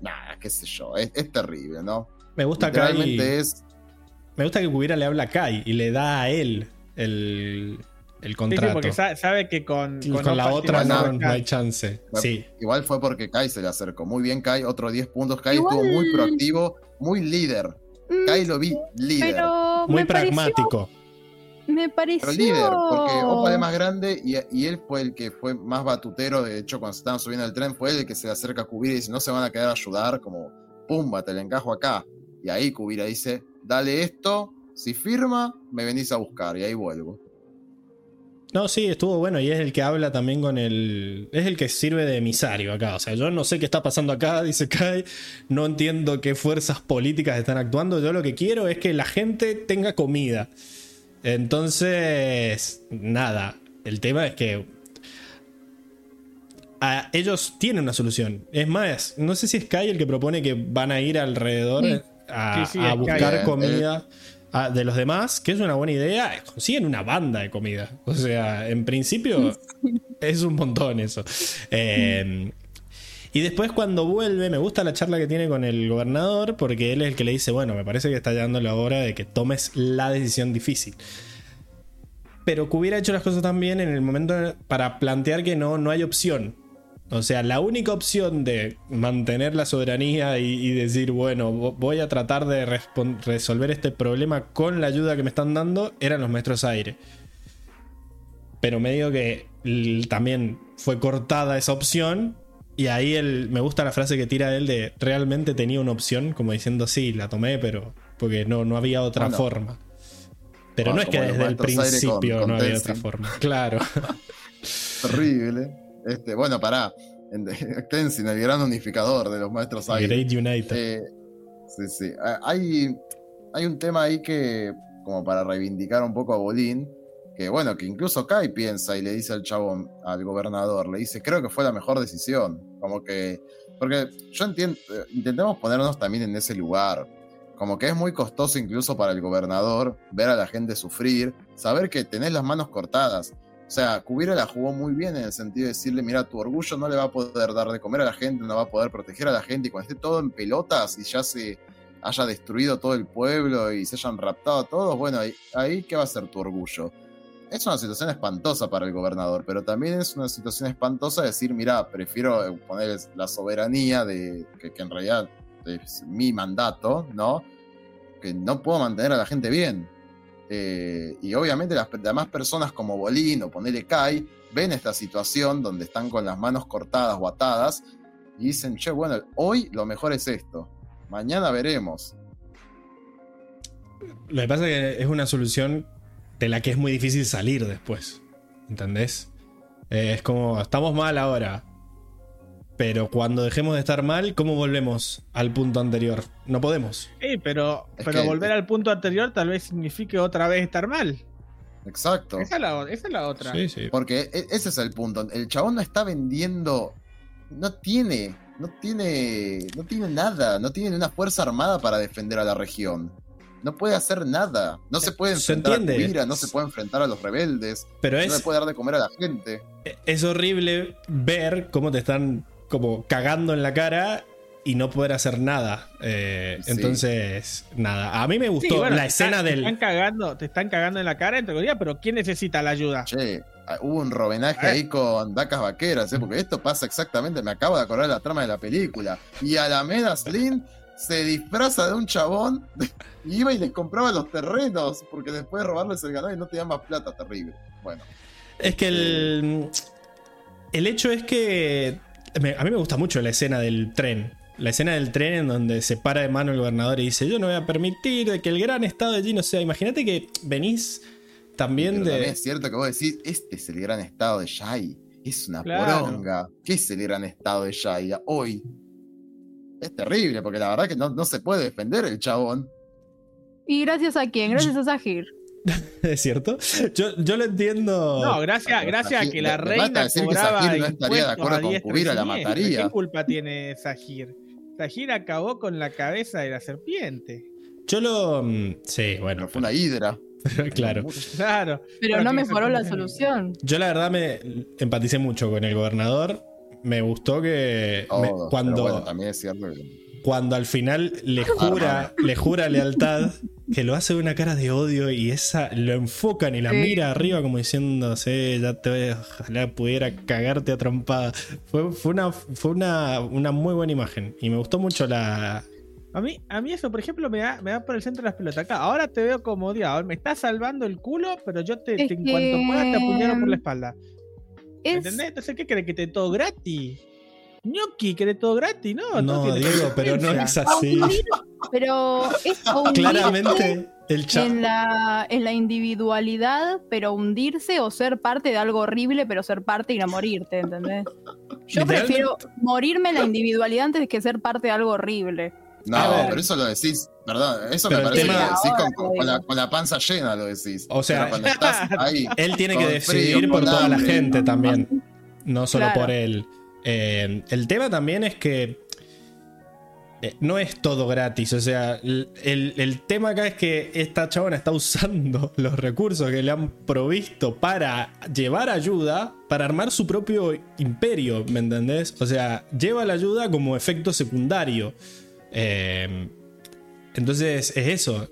nada, qué sé yo, es, es terrible, ¿no?
Me gusta Kai.
Literalmente es
Me gusta que Cubira le habla a Kai y le da a él el, el
Sí, sí,
contrato.
porque sa- sabe que con,
la otra no, hay chance. Sí.
Igual fue porque Kai se le acercó. Muy bien, Kai. Otro 10 puntos. Kai
Igual-
estuvo muy proactivo, muy líder.
Mm,
Kai lo vi líder. Pero,
pero
Muy
me pareció-
pragmático.
me pareció.
líder, porque Opal es más grande y, y él fue el que fue más batutero. De hecho, cuando se estaban subiendo al tren, fue él el que se le acerca a Kubira y dice: No se van a quedar a ayudar. Como, pumba, te le encajo acá. Y ahí Kubira dice: Dale esto. Si firma, me venís a buscar. Y ahí vuelvo.
No, sí, estuvo bueno y es el que habla también con el... Es el que sirve de emisario acá. O sea, yo no sé qué está pasando acá, *laughs* dice Kai. No entiendo qué fuerzas políticas están actuando. Yo lo que quiero es que la gente tenga comida. Entonces, nada. El tema es que... a- ellos tienen una solución. Es más, no sé si es Kai el que propone que van a ir alrededor
Sí.
a,
Sí, sí,
a
es Kai.
buscar
Bien,
comida a- de los demás, que es una buena idea. Consiguen una banda de comida. O sea, en principio es un montón eso. Eh, y después cuando vuelve, me gusta la charla que tiene con el gobernador, porque él es el que le dice, bueno, me parece que está llegando la hora de que tomes la decisión difícil. Pero que hubiera hecho las cosas también en el momento para plantear que no, no hay opción. O sea, la única opción de mantener la soberanía y, y decir, bueno, vo- voy a tratar de resolver este problema con la ayuda que me están dando, eran los maestros aire. Pero medio que también fue cortada esa opción. Y ahí él, me gusta la frase que tira él de realmente tenía una opción, como diciendo sí, la tomé, pero porque no, no había otra
Bueno.
forma. Pero
Ah,
no es que desde el
con-
principio
con
no había otra forma. Claro. *laughs*
Terrible. Este, bueno, pará. En- *laughs* Tenzin, el gran unificador de los maestros aire.
Great United.
Eh, sí, sí. Ah, Hay, hay un tema ahí que, como para reivindicar un poco a Bolín, que bueno, que incluso Kai piensa y le dice al chabón, al gobernador, le dice, creo que fue la mejor decisión. Como que, porque yo entiendo, eh, intentemos ponernos también en ese lugar. Como que es muy costoso incluso para el gobernador ver a la gente sufrir, saber que tenés las manos cortadas. O sea, Kubira la jugó muy bien en el sentido de decirle, mira, tu orgullo no le va a poder dar de comer a la gente, no va a poder proteger a la gente, y cuando esté todo en pelotas y ya se haya destruido todo el pueblo y se hayan raptado a todos, bueno, ahí, ¿qué va a ser tu orgullo? Es una situación espantosa para el gobernador, pero también es una situación espantosa decir, mira, prefiero poner la soberanía de que en realidad es mi mandato, ¿no? Que no puedo mantener a la gente bien. Eh, y obviamente las demás personas como Bolín o ponele Kai ven esta situación donde están con las manos cortadas o atadas y dicen, che, bueno, hoy lo mejor es esto. Mañana veremos.
Lo que pasa es que es una solución de la que es muy difícil salir después. ¿Entendés? Eh, es como, estamos mal ahora. Pero cuando dejemos de estar mal, ¿cómo volvemos al punto anterior? No podemos.
Sí, pero,
Es
pero
que-
volver al punto anterior tal vez signifique otra vez estar mal.
Exacto.
Esa es la, o- esa es la otra.
Sí, sí.
Porque e- ese es el punto. El chabón no está vendiendo. No tiene. No tiene. No tiene nada. No tiene una fuerza armada para defender a la región. No puede hacer nada. No se puede
Se
enfrentar
entiende.
a Kubira, no se puede enfrentar a los rebeldes.
Pero
No le
es,
puede dar de comer a la gente.
es horrible ver cómo te están como cagando en la cara y no poder hacer nada. Eh,
Sí.
Entonces, nada. A mí me
Sí,
gustó
bueno,
la
te
escena
están- Te están,
del.
cagando, te están cagando en la cara, entre comillas, pero ¿quién necesita la ayuda?
Che, ah, hubo un robenaje
Eh.
ahí con vacas vaqueras, ¿eh? porque esto pasa exactamente, me acabo de acordar de la trama de la película. Y Alameda Slim se disfraza de un chabón y iba y les compraba los terrenos, porque después de robarles el ganado y no tenían más plata, terrible. Bueno,
Es que el. El hecho es que. Me- a mí me gusta mucho la escena del tren. La escena del tren en donde se para de mano el gobernador y dice: Yo no voy a permitir que el gran estado de allí no sea. Imagínate que venís también
pero
de.
también es cierto que vos decís, este es el gran estado de Shai. Es una
Claro.
poronga. ¿Qué es el gran estado de Shai hoy? Es terrible, porque la verdad que no, no se puede defender el chabón.
¿Y gracias a quién? Gracias a Sahir. *laughs*
¿Es cierto? Yo, yo lo entiendo.
No, gracias,
Pero
gracias a que la reina
decir que
cobraba
Sahir no estaría de acuerdo
a
con Kubira, la mataría.
¿Qué culpa tiene Sahir? Sahir acabó con la cabeza de la serpiente.
Yo lo. mm, Sí,
Pero
bueno,
fue una hidra. *laughs*
claro.
Claro.
Pero no
que
mejoró la solución.
Yo la verdad me empaticé mucho con el gobernador. Me gustó que me- cuando,
pero bueno, también es cierto que
cuando al final le jura, le jura lealtad que lo hace de una cara de odio y esa lo enfocan y la
Sí.
mira arriba como diciendo, sí, ya te voy, ojalá pudiera cagarte a trompada. Fue, fue, una, fue una, una muy buena imagen y me gustó mucho la...
A mí, a mí eso, por ejemplo, me da, me da por el centro de las pelotas. Acá, ahora te veo como odiado. Me estás salvando el culo, pero yo te, en cuanto pueda te apuñalo por la espalda.
Es,
¿Entendés? Entonces, ¿qué crees? ¿Que te dé todo gratis? Ñoqui, ¿querés todo gratis? No,
No,
tiene
Diego, pero no es así.
pero es *laughs* hundirse
Claramente el chat...
en la, en la individualidad, pero hundirse o ser parte de algo horrible, pero ser parte y no morirte, ¿entendés? Yo prefiero morirme en la individualidad antes de que ser parte de algo horrible.
No, pero eso lo decís, perdón, eso
Pero
me parece
tema-
que lo decís con, con- con la,
digo.
con la panza llena, lo decís.
O sea-
Pero cuando estás *laughs* ahí,
Él tiene que decidir
frío,
por toda la gente también, no solo
Claro.
por él. Eh, el tema también es que eh, no es todo gratis. O sea, el, el- el tema acá es que esta chabona está usando *laughs* los recursos que le han provisto para llevar ayuda, para armar su propio imperio, ¿me entendés? O sea, lleva la ayuda como efecto secundario. Eh, entonces es eso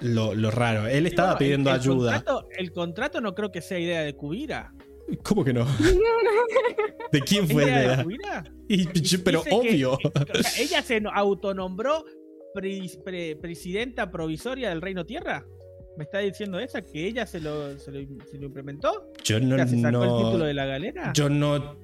lo, lo raro. Él estaba
bueno,
pidiendo
el
ayuda.
Contrato, el contrato no creo que sea idea de Cubira.
¿Cómo que no? *laughs* ¿De quién
¿Es
fue
de
idea?
Cubira?
Y- pero
Dice
obvio.
que- o sea, ella se no- autonombró pre- pre- presidenta provisoria del Reino Tierra. ¿Me está diciendo esa? ¿Que ella se lo, se lo, se lo implementó?
Yo no,
¿Ya se sacó el título de la galera?
yo no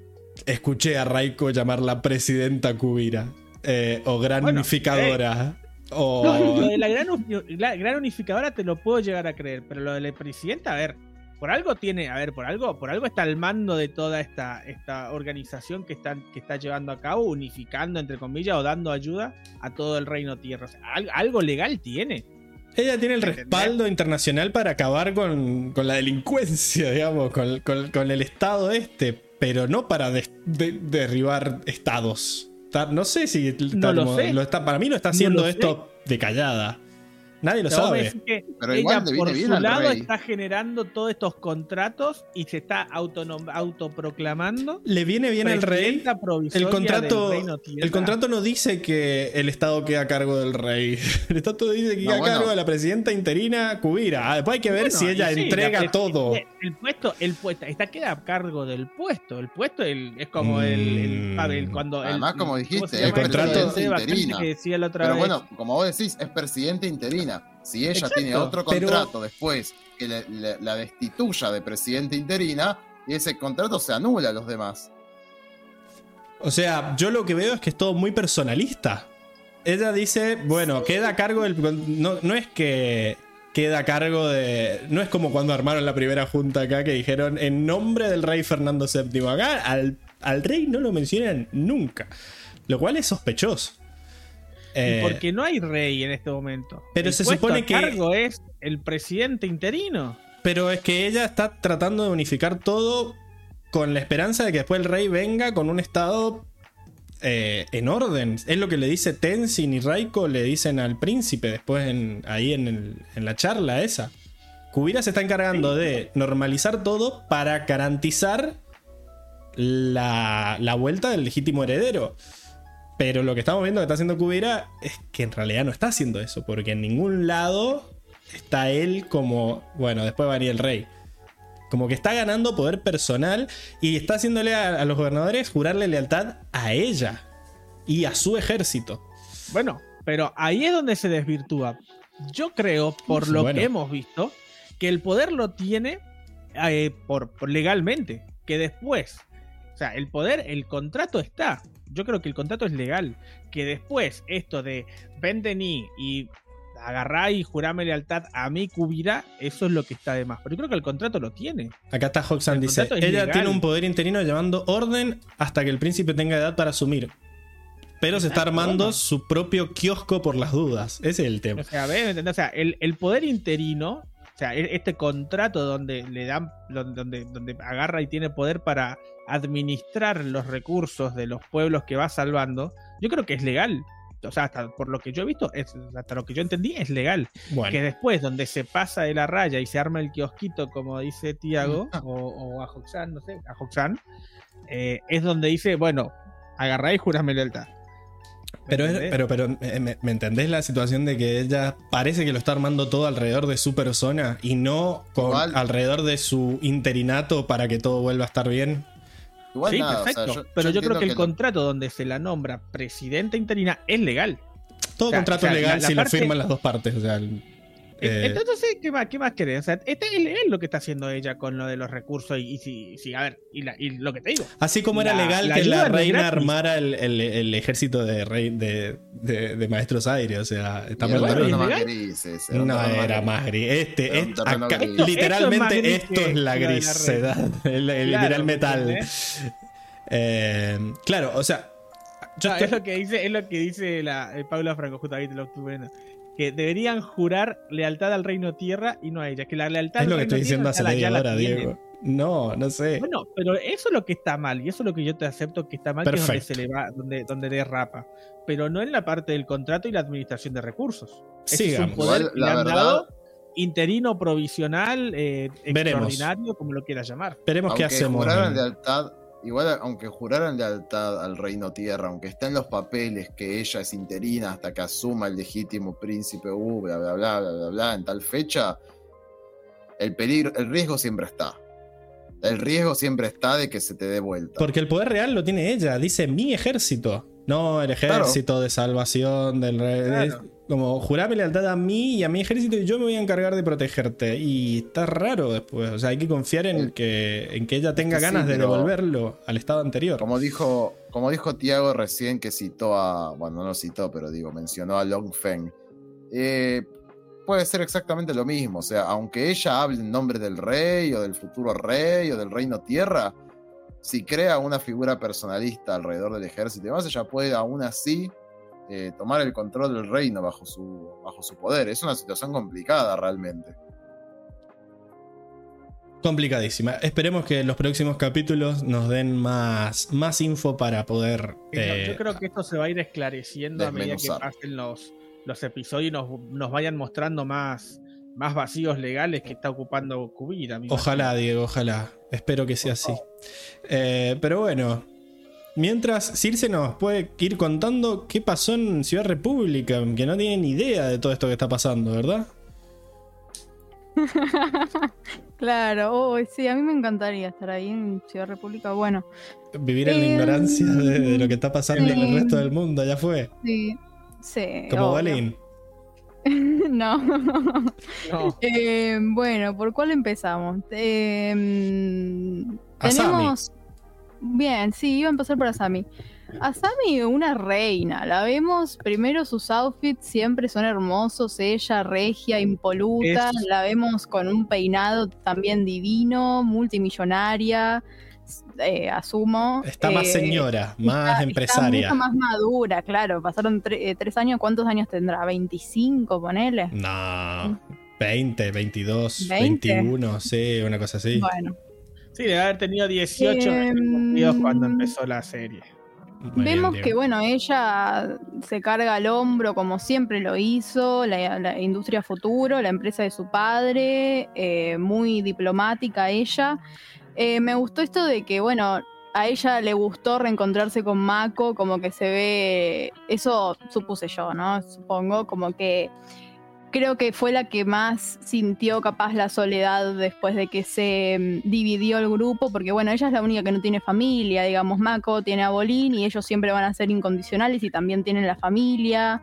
escuché a Raiko llamarla presidenta Cubira. eh, o gran
Bueno,
unificadora. o...
No, *laughs* lo de la gran, la gran unificadora te lo puedo llegar a creer, pero lo de la presidenta, a ver, por algo tiene, a ver, por algo, por algo está al mando de toda esta, esta organización que está, que está llevando a cabo, unificando entre comillas o dando ayuda a todo el reino tierra. O sea, al- algo legal tiene.
Ella tiene el respaldo internacional para acabar con, con la delincuencia, digamos, con, con- con el estado este, pero no para de- derribar estados. No sé si
No lo sé.
está, para mí lo está
No
haciendo
lo
esto de callada. Nadie lo sabe.
que
Pero
ella
igual le viene
por
bien
su lado
rey.
está generando todos estos contratos y se está autoproclamando
Le viene bien al rey. El contrato, el contrato no dice que el Estado queda a cargo del rey. *laughs* El Estado dice que
No,
queda a cargo de la presidenta interina Cubira. Ah, Después hay que ver
Bueno,
si ella
sí,
entrega todo.
El puesto, el puesto, está queda a cargo del puesto. El puesto el- es como el, el-
Mm.
cuando el-
Además, como
¿cómo
dijiste,
el contrato-
interina.
que decía la otra
Pero
vez?
bueno, como vos decís, es presidente interina. Si ella
Exacto,
tiene otro
pero-
contrato después que le- le- la destituya de presidente interina, y ese contrato se anula a los demás.
O sea, yo lo que veo es que es todo muy personalista. Ella dice, bueno, queda a cargo del. No, no es que queda a cargo de. No es como cuando armaron la primera junta acá que dijeron en nombre del rey Fernando VII. Acá al, al rey no lo mencionan nunca. Lo cual es sospechoso. Eh,
porque no hay rey en este momento.
pero
El
se supone
a
que-
cargo es el presidente interino.
Pero es que ella está tratando de unificar todo con la esperanza de que después el rey venga con un estado eh, en orden. Es lo que le dice Tenzin y Raiko, le dicen al príncipe después en, ahí en, el- en la charla esa. Kubira se está encargando de normalizar todo para garantizar la, la vuelta del legítimo heredero. Pero lo que estamos viendo que está haciendo Kubira es que en realidad no está haciendo eso, porque en ningún lado está él como, bueno, después va a venir el rey. Como que está ganando poder personal y está haciéndole a, a los gobernadores jurarle lealtad a ella y a su ejército.
Bueno, pero ahí es donde se desvirtúa. Yo creo, por lo
Bueno.
que hemos visto, que el poder lo tiene eh, por, por legalmente. Que después, o sea, el poder, el contrato está. Yo creo que el contrato es legal. Que después, esto de venden y, y agarrá y jurame lealtad a mí, Cubira, eso es lo que está de más. Pero yo creo que el contrato lo tiene.
Acá está Hoxan, dice, ella tiene un poder interino llevando orden hasta que el príncipe tenga edad para asumir. Pero se está armando su propio kiosco por las dudas. Ese es el tema.
O sea, ¿ves? El, el poder interino, o sea, e- este contrato donde le dan, donde, donde agarra y tiene poder para administrar los recursos de los pueblos que va salvando, yo creo que es legal. O sea, hasta por lo que yo he visto, es, hasta lo que yo entendí, es legal. Que después, donde se pasa de la raya y se arma el kiosquito, como dice Tiago, o, o a Hoxan, no sé, a Hoxan, eh, es donde dice, bueno, agarrá y jurame lealtad.
Pero, pero, pero eh, ¿me, me entendés la situación de que ella parece que lo está armando todo alrededor de su persona y no con, alrededor de su interinato para que todo vuelva a estar bien?
Igual
sí,
nada, o sea,
perfecto. pero yo, creo que el contrato donde se la nombra presidenta interina es legal.
Todo
O sea,
contrato
o sea,
legal
la- la
si
parte-
lo firman las dos partes. O sea, el- eh,
Entonces, ¿qué más, qué más querés? O sea, este es lo que está haciendo ella con lo de los recursos y, y si, si, a ver, y, la- y lo que te digo.
así como era
la-
legal
la
que la reina
gratis.
armara el, el- el ejército de, rey, de, de- de maestros aires. O sea, estamos
bueno,
No era más gris. Este,
Era
este- acá-
gris.
Literalmente
esto es
esto
que-
la
que
grisedad. *laughs* El, el
Claro,
literal
¿me
metal. Eh, claro, o sea. Yo estoy-
es lo que dice, es lo que dice la, eh, Paula Franco, justamente lo viendo. Que deberían jurar lealtad al reino tierra y no a ella. Que la lealtad
es
al
lo que
reino
estoy diciendo hace media hora. Diego. No, no sé.
Bueno, pero eso es lo que está mal, y eso es lo que yo te acepto que está mal, que es donde
Perfecto.
se le va, donde, donde derrapa. Pero no en la parte del contrato y la administración de recursos. Ese es un poder
Igual, la verdad-
dado interino, provisional, eh, extraordinario, como lo quieras llamar.
Veremos qué
aunque
hacemos.
juraran lealtad, igual aunque juraran lealtad al reino tierra, aunque esté en los papeles que ella es interina hasta que asuma el legítimo príncipe, uh, bla bla bla bla bla bla, en tal fecha, el peligro, el riesgo siempre está. El riesgo siempre está de que se te dé vuelta.
Porque el poder real lo tiene ella. Dice mi ejército. No el ejército de salvación del rey.
Claro.
Como jurame lealtad a mí y a mi ejército y yo me voy a encargar de protegerte. Y está raro después. O sea, hay que confiar en que, en que ella tenga
sí,
ganas de devolverlo al estado anterior.
Como dijo, como dijo Tiago recién que citó a. Bueno, no lo citó, pero digo, mencionó a Long Feng. Eh, puede ser exactamente lo mismo. O sea, aunque ella hable en nombre del rey, o del futuro rey, o del reino tierra, si crea una figura personalista alrededor del ejército y demás, ella puede aún así eh, tomar el control del reino bajo su, bajo su poder. Es una situación complicada realmente.
Complicadísima. Esperemos que los próximos capítulos nos den más, más info para poder.
No,
eh,
Yo creo que esto se va a ir esclareciendo a medida que pasen los, los episodios y nos, nos vayan mostrando más, más vacíos legales que está ocupando Kubira. me
Ojalá,
imagino.
Diego, ojalá. Espero que sea así. Eh, pero bueno, mientras Circe nos puede ir contando qué pasó en Ciudad República, que no tienen idea de todo esto que está pasando, ¿verdad? *laughs*
Claro, oh, sí, a mí me encantaría estar ahí en Ciudad República. Bueno,
Vivir en la
Eh,
ignorancia de, de lo que está pasando en el resto del mundo, ya fue.
sí, sí.
Como. Balín. *laughs*
no.
No,
Eh, bueno, ¿por cuál empezamos? Eh,
Asami.
tenemos. Bien, sí, iba a empezar por Asami. Asami, una reina. La vemos, primero sus outfits siempre son hermosos. Ella, regia, impoluta.
Es-
La vemos con un peinado también divino, multimillonaria. Eh, asumo.
Está más
Eh,
señora, más
está-
empresaria.
Está mucho más madura, claro. Pasaron tre- eh, tres años. ¿Cuántos años tendrá? ¿25, ponele?
No, 20, 22,
20.
21, sí, una cosa así.
Bueno.
sí, debe haber tenido 18
Em,
cumplidos cuando empezó la serie.
Muy
Vemos que, bueno, ella se carga al hombro como siempre lo hizo, la, la industria futuro, la empresa de su padre, eh, muy diplomática ella. Eh, me gustó esto de que, bueno, a ella le gustó reencontrarse con Mako, como que se ve, eso supuse yo, ¿no? Supongo, como que creo que fue la que más sintió capaz la soledad después de que se mm, dividió el grupo, porque bueno, ella es la única que no tiene familia, digamos, Mako tiene a Bolín y ellos siempre van a ser incondicionales y también tienen la familia.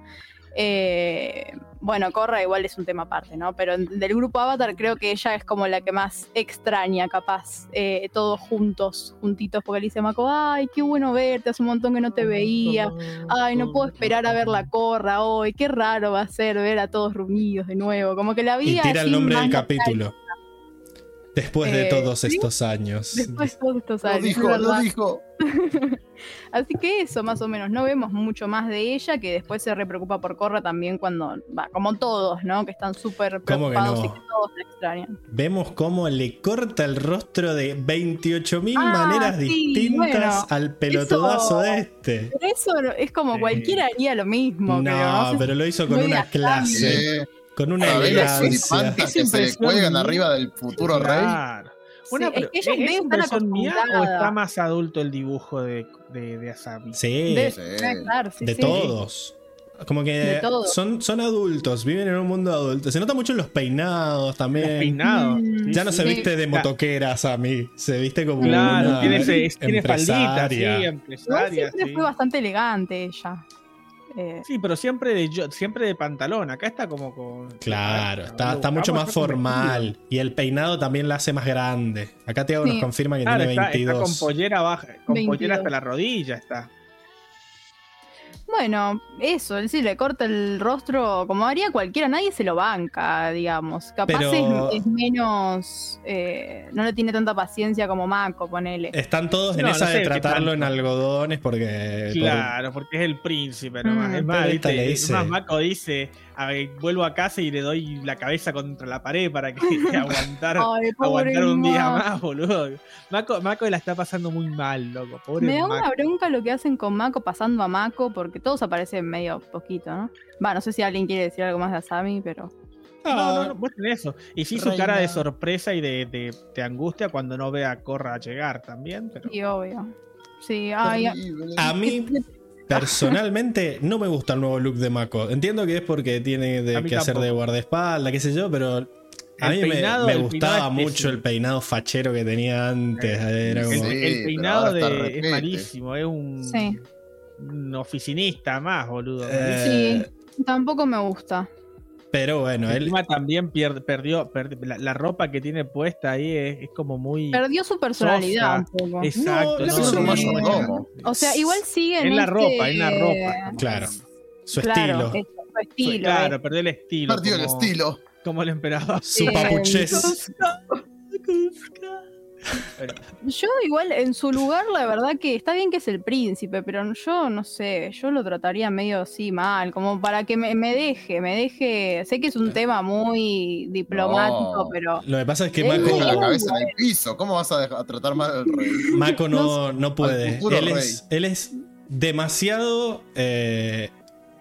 Eh, bueno, Corra igual es un tema aparte, ¿no? Pero del grupo Avatar creo que ella es como la que más extraña, capaz, eh, todos juntos, juntitos, porque le dice a Mako, ay, qué bueno verte, hace un montón que no te veía. Ay, no puedo esperar a ver la corra hoy. Qué raro va a ser ver a todos reunidos de nuevo. Como que la
Y
vida.
tira el nombre del capítulo. Después de
Eh,
todos
¿sí?
estos años.
Después de todos estos
Lo
años. es
dijo, lo dijo. *laughs*
Así que eso, más o menos. No vemos mucho más de ella, que después se repreocupa por Corra también cuando. Va, como todos, ¿no? Que están súper
¿Cómo que
preocupados
no?
y que todos la extrañan.
Vemos cómo le corta el rostro de 28.000
Ah,
maneras
sí,
distintas
bueno,
al pelotudazo
eso-
de este.
Pero eso es como
Sí.
cualquiera haría lo mismo.
No,
creo, no sé
pero lo hizo con una clase,
Eh,
con una
¿Sabés los
elegancia.
Es
que se le cuelgan arriba del futuro rey?
Claro. Una
Sí, es que ella
¿es impresión mía o está más adulto el dibujo de, de, de Asami?
Sí,
De,
Sí.
ah, claro, sí,
de
sí.
todos. Como que son, son adultos, viven en un mundo adulto. Se nota mucho en los peinados también.
Peinado.
Mm,
Ya no se
Sí.
viste de motoqueras a mí, se viste como
Claro,
una
tiene, tiene faldita, sí,
empresaria.
Igual siempre
sí.
fue bastante elegante ella. Eh,
Sí, pero siempre de, yo- siempre de pantalón. Acá está como con.
Claro, está, está mucho más formal. Y el peinado también la hace más grande. Acá Tiago nos
Sí.
confirma que
Claro,
tiene
está, está
22.
con pollera baja, con
22.
pollera hasta la rodilla está.
Bueno, eso, él sí le corta el rostro como haría cualquiera, nadie se lo banca, digamos. Capaz
Pero-
es, es menos. eh, no le tiene tanta paciencia como Mako, ponele.
Están todos en
No,
esa
no sé
de tratarlo en algodones porque.
Claro, porque es el príncipe nomás.
Mm,
es más,
le dice-
más, Mako dice, a ver, vuelvo a casa y le doy la cabeza contra la pared para que *laughs* *laughs* aguantar,
Ay,
aguantar un día más, boludo. Mako, Mako la está pasando muy mal, loco. Pobre
Me da
Mako.
una bronca lo que hacen con Mako pasando a Mako, porque todos aparecen medio poquito, ¿no? Va, no sé si alguien quiere decir algo más de Asami, pero.
No, no, no, tenés eso. Y sí su
Reina.
cara de sorpresa y de, de- de angustia cuando no ve a Corra llegar también, pero...
Sí, obvio. Sí, ay.
A mí, personalmente, no me gusta el nuevo look de Mako. Entiendo que es porque tiene de que hacer de guardaespaldas, qué sé yo, pero a
El
mí me-
peinado-
me,
el
gustaba mucho el peinado fachero que tenía antes. Era
El,
como-
Sí,
el
pero
peinado de, es malísimo, es un,
Sí.
un oficinista más, boludo.
Eh,
sí, tampoco me gusta.
Pero bueno, él.
Encima también pier- perdió, perdi- la, la ropa que tiene puesta ahí es, es como muy...
Perdió su personalidad un poco.
Exacto,
No,
no,
eso
no.
O sea, igual sigue en
la
este-
ropa, es la ropa.
Claro, su
Claro,
estilo,
es su estilo.
claro,
eh.
perdió el estilo.
Perdió el estilo.
Como el emperador.
su.
Pero-
Yo igual en su lugar, la verdad que está bien que es el príncipe, pero yo no sé, yo lo trataría medio así mal, como para que me, me deje, me deje, sé que es un tema muy diplomático,
No.
pero
Lo que pasa es que Mako,
la cabeza en el piso. ¿Cómo vas a, dejar- a tratar mal al rey?
Mako no, no puede. es, él es demasiado. eh,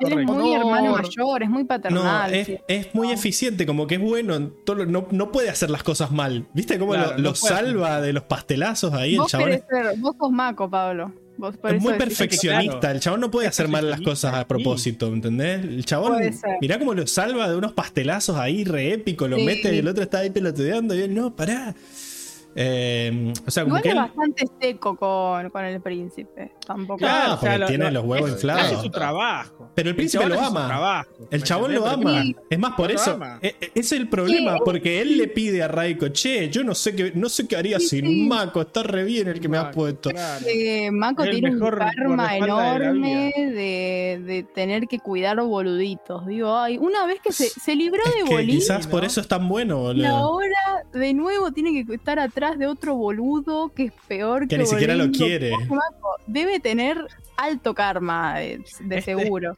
él es muy hermano
No.
mayor, es muy
no,
paternal.
es,
sí.
es muy eficiente, como que es bueno. en todo lo- no, no puede hacer las cosas mal. ¿Viste cómo
Claro,
lo,
no
lo
puede hacer-
salva de los pastelazos ahí? El
Vos,
chabón es,
ser- vos sos Maco, Pablo. Vos por
es
eso
muy
que-
perfeccionista.
claro.
El chabón no puede hacer mal las cosas a propósito, ¿entendés? El chabón, mirá cómo lo salva de unos pastelazos ahí re épico, lo
Sí.
mete y el otro está ahí pelotudeando y él, no, pará. Eh, o sea, como
Igual
que
es
él.
bastante seco con, con el príncipe. Tampoco.
Claro, porque tiene los huevos
es-
inflados.
Es su trabajo.
Pero el príncipe lo ama.
trabajo,
El
¿me
chabón lo ama.
Sí.
Es más, por eso.
ama.
e- Es el problema, porque él le pide a Raiko, che, yo no sé qué, no sé qué haría
Sí,
sin
sí.
Mako, está re bien el que me has puesto.
claro.
Eh, Mako
Es el
tiene un karma
de
enorme de, de tener que cuidar boluditos. Digo, ay, una vez que se, se libró
Es
de
que
Bolín
quizás por eso es tan bueno,
y ahora de nuevo tiene que estar atrás de otro boludo que es peor que
Que ni siquiera lo quiere.
Debe tener alto karma, de, de
Este-
seguro.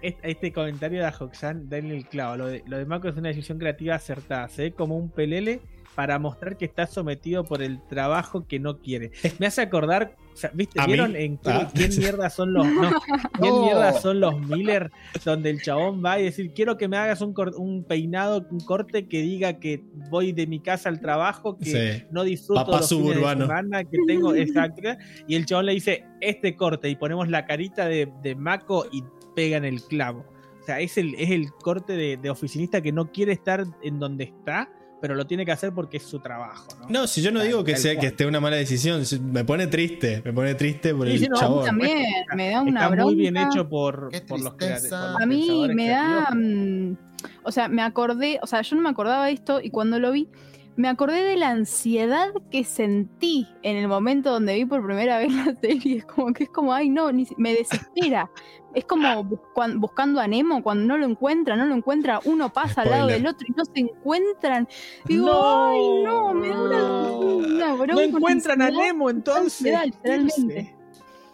Este, este comentario de Ajoxan, denle el clavo. Lo de, lo de Mako es una decisión creativa acertada. Se ve como un pelele para mostrar que está sometido por el trabajo que no quiere. Me hace acordar, o sea, ¿viste? ¿Vieron en qué,
Ah.
quién mierda son los no, *laughs* quién
No.
mierda son los Miller? Donde el chabón va y decir, quiero que me hagas un, peinado, un corte que diga que voy de mi casa al trabajo, que
Sí.
no disfruto
Papá
los fines de
suburbano.
semana, que tengo exacto. Y el chabón le dice, este corte, y ponemos la carita de, de Mako y pegan el clavo. O sea, es el, es el corte de, de oficinista que no quiere estar en donde está, pero lo tiene que hacer porque es su trabajo. No,
No, si yo no digo que sea
cual.
que esté una mala decisión, si- me pone triste, me pone triste por
Sí,
el
sí, no, a mí
chabón.
También me da una
Está
bronca.
muy bien hecho por, por los
tristeza.
crea- por los
A mí me da. mm, o sea, me acordé. O sea, yo no me acordaba de esto y cuando lo vi, me acordé de la ansiedad que sentí en el momento donde vi por primera vez *laughs* la serie. Es como que es como, ay, no, ni me desespera. es como *laughs* buscan- buscando a Nemo cuando no lo encuentra, no lo encuentra, uno pasa al lado del otro y no se encuentran. Digo,
No.
ay, no, me da una, una
No encuentran a. Nemo entonces.
ansiedad, literalmente.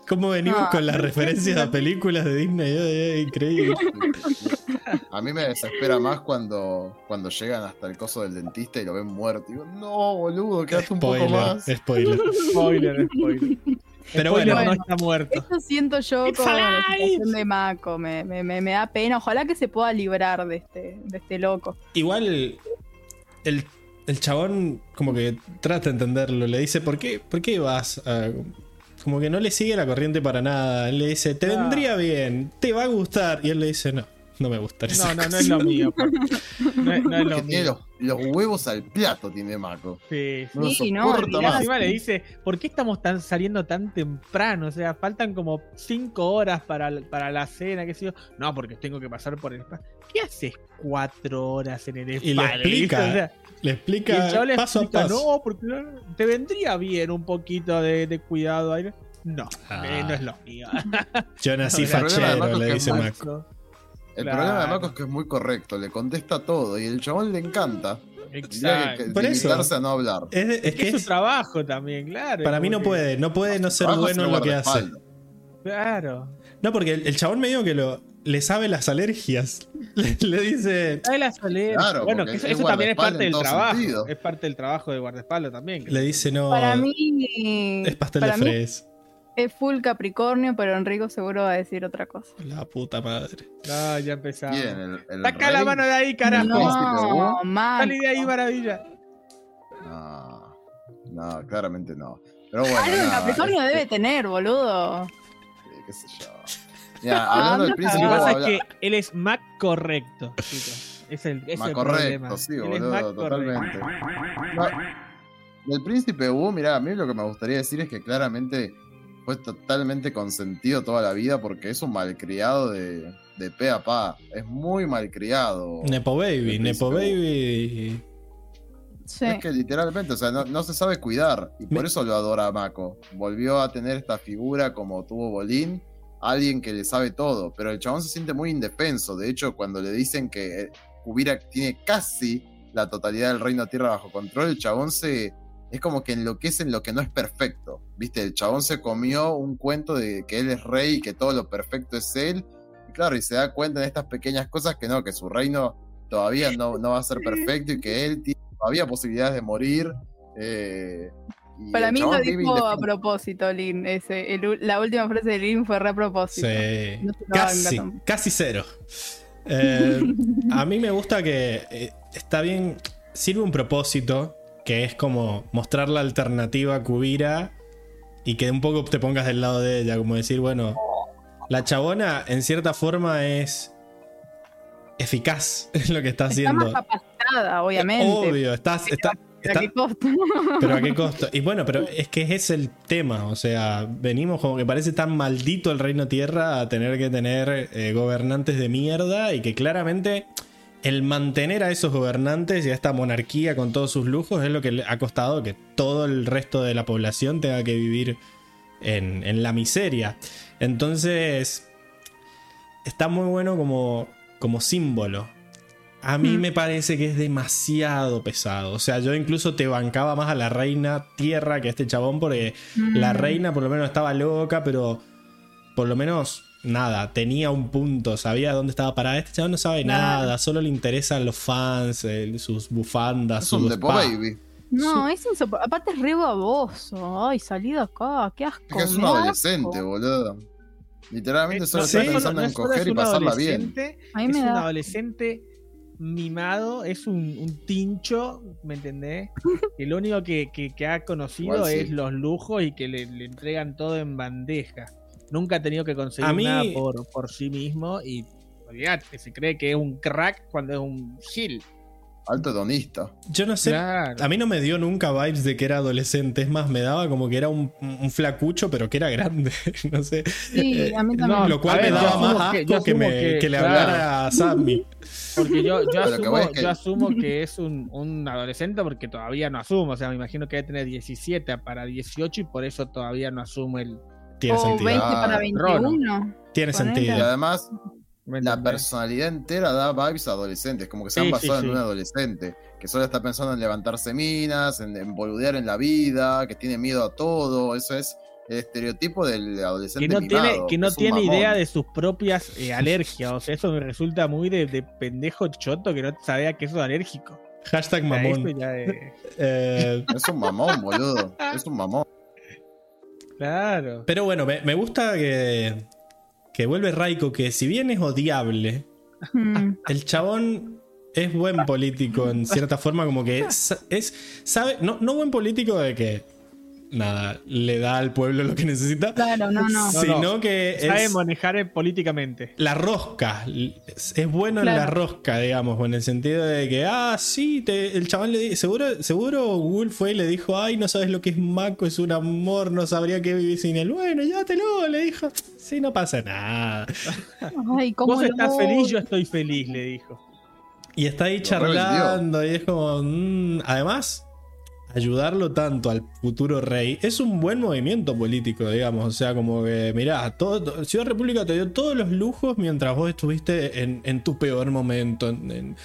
¿Cómo venimos
Ah.
con las referencias a películas de Disney? Eh, eh, increíble.
A mí me desespera más cuando, cuando llegan hasta el coso del dentista y lo ven muerto. Digo, no, boludo, quédate un poco
Spoiler,
más.
spoiler.
Spoiler, spoiler.
Pero bueno,
no está muerto.
Eso siento yo
It's
con la situación de Mako. Me, me, me, me da pena. Ojalá que se pueda librar de este, de este loco.
igual el, el chabón como que trata de entenderlo, le dice, ¿por qué, por qué vas a... Como que no le sigue la corriente para nada. Él le dice, te
Ah.
vendría bien, te va a gustar. Y él le dice, no, no me gusta
No, no, no es lo mío. *laughs* por- No, es- no es
Que
lo mío.
los, los huevos al plato, tiene Mako.
Sí, sí.
No
Sí, no,
encima le dice, ¿por qué estamos tan saliendo tan temprano? O sea, faltan como 5 horas para, para la cena, qué sé yo. No, porque tengo que pasar por el spa. ¿Qué haces cuatro horas en el spa?
Y le explica,
O sea,
Le
y el
explica
chaval le
paso
explica,
a paso.
no, porque no- te vendría bien un poquito de, de cuidado ahí. No,
Ah.
eh, no es lo mío. *laughs*
Yo nací
El problema
de
fachero,
Marcos
le
es que
dice
es
Mako.
El
Claro.
problema de Mako es que es muy correcto, le contesta todo y el chabón le encanta.
Exacto.
que
Por eso.
limitarse a no hablar.
Es, de- es
Es
que
su trabajo también, claro.
para mí no
que-
puede, no puede no ser bueno en lo que hace.
Claro.
No, porque el, el chabón medio que lo le sabe las alergias. *laughs* Le, le dice,
Ay, la soler-
Claro,
bueno, que eso,
es
eso también es parte del trabajo.
sentido.
Es parte del trabajo de guardaespaldas también.
le dice no,
Para mí.
es pastel
para
de
mí
fresa.
es full Capricornio, pero Enrico seguro va a decir otra cosa.
La puta madre.
No, ya empezamos.
¿Quién? El, el
Saca la mano de ahí, carajo.
No,
Salí de ahí, maravilla.
No, no, claramente no. Pero bueno,
Algo en
nada,
Capricornio
este,
debe tener, boludo.
eh, qué sé yo. Hablando del
anda
príncipe,
Lo que pasa es que él es Mac correcto, chicos. Es el, es
Más
el
correcto,
problema.
sí, boludo,
Mac
totalmente. del príncipe Wu, mirá, a mí lo que me gustaría decir es que claramente fue totalmente consentido toda la vida porque es un malcriado de, de pe a pa. Es muy malcriado.
Nepo Baby, Nepo Baby.
Sí.
Es que literalmente, o sea, no, no se sabe cuidar y por
Me-
eso lo adora a Mako. Volvió a tener esta figura como tuvo Bolín, alguien que le sabe todo, pero el chabón se siente muy indefenso. De hecho, cuando le dicen que eh, Kubira tiene casi la totalidad del reino tierra bajo control, el chabón se es como que enloquece en lo que no es perfecto. ¿Viste? El chabón se comió un cuento de que él es rey y que todo lo perfecto es él. Y claro, y se da cuenta en estas pequeñas cosas que no, que su reino todavía no, no va a ser *laughs* perfecto y que él tiene todavía posibilidades de morir. eh,
Para mí lo dijo a propósito, Lin. Ese, el la última frase de Lin fue re a propósito.
Sí.
No
Casi, casi cero. Eh, *laughs* a mí me gusta que eh, está bien, sirve un propósito, que es como mostrar la alternativa a Kubira y que un poco te pongas del lado de ella, como decir, bueno, la chabona en cierta forma es eficaz *laughs* en lo que está
Está más
haciendo.
capacitada, obviamente.
Obvio, estás, está,
¿A
está-
qué costo?
pero a qué *laughs* costo. Y bueno, pero es que ese es el tema. O sea, venimos como que parece tan maldito el reino tierra a tener que tener eh, gobernantes de mierda y que claramente el mantener a esos gobernantes y a esta monarquía con todos sus lujos es lo que le ha costado que todo el resto de la población tenga que vivir en, en la miseria. Entonces, está muy bueno como, como símbolo. A mí
Mm.
me parece que es demasiado pesado. O sea, yo incluso te bancaba más a la reina tierra que a este chabón porque la
Mm.
reina por lo menos estaba loca, pero por lo menos nada, tenía un punto, sabía dónde estaba parada. Este chabón no sabe nada, solo le interesan los fans, el- sus bufandas,
Es un
sus.
Baby.
No, es insopor- Aparte es re baboso. Ay, salido acá, qué asco.
Es que es un adolescente,
asco.
boludo. Literalmente solo
No,
está
es
pensando
no
en
es
coger
es
y
un
pasarla bien.
A mí
es
me
un
da-
adolescente mimado, es un, un tincho, ¿me entendés? *laughs* Que lo único que, que- que ha conocido
Igual sí.
es los lujos y que le, le entregan todo en bandeja. Nunca ha tenido que conseguir
mí-
nada por, por sí mismo y olvidate, se cree que es un crack cuando es un gil.
Alto hedonista.
Yo no sé,
Claro.
a mí no me dio nunca vibes de que era adolescente. Es más, me daba como que era un, un flacucho, pero que era grande. *laughs* no sé.
Sí,
Eh,
a mí
no,
también.
Lo cual
ver,
me daba
asumo
más
que-
asco que,
asumo
me-
que-
que le
claro.
hablara a Sammy.
Porque yo, yo, asumo,
es que-
yo asumo que es un, un adolescente porque todavía no asumo. O sea, me imagino que debe tener 17 para 18 y por eso todavía no asume el.
Tiene
o
sentido.
20
Ah,
para
Rono.
21.
Tiene
ponele.
Y
sentido.
además,
¿me
la personalidad entera da vibes adolescentes, como que se han
Sí,
basado
sí,
en
sí.
un adolescente, que solo está pensando en levantarse minas, en, en boludear en la vida, que tiene miedo a todo, eso es el estereotipo del adolescente
que no
mimado,
tiene, que no tiene
mamón.
idea de sus propias eh, alergias. O sea, eso me resulta muy de, de pendejo choto que no sabía que eso es alérgico.
Hashtag
O sea,
mamón.
es-
Eh,
Es un mamón, boludo, es un mamón.
Claro.
pero bueno, me, me gusta que, que vuelve Raiko, que si bien es odiable,
Mm.
el chabón es buen político en cierta forma, como que es, es sabe, no, no buen político de que nada, le da al pueblo lo que necesita,
Claro, no, no.
No,
sino
no.
que
Sabe
es
manejar eh, políticamente.
la rosca. Es, bueno en la rosca, digamos, en el sentido de que, ah, sí, te- el chaval le di- seguro, seguro Google fue y le dijo, ay, no sabes lo que es Mako, es un amor, no sabría qué vivir sin él. Bueno, llévatelo, le dijo. Sí, no pasa nada. *laughs*
Ay, cómo
Vos
lo
estás feliz, yo estoy feliz, le dijo.
Y está ahí charlando y es como... mm, además, ayudarlo tanto al futuro rey es un buen movimiento político, digamos. O sea, como que, mirá, todo, Ciudad República te dio todos los lujos mientras vos estuviste en, en tu peor momento. en- en-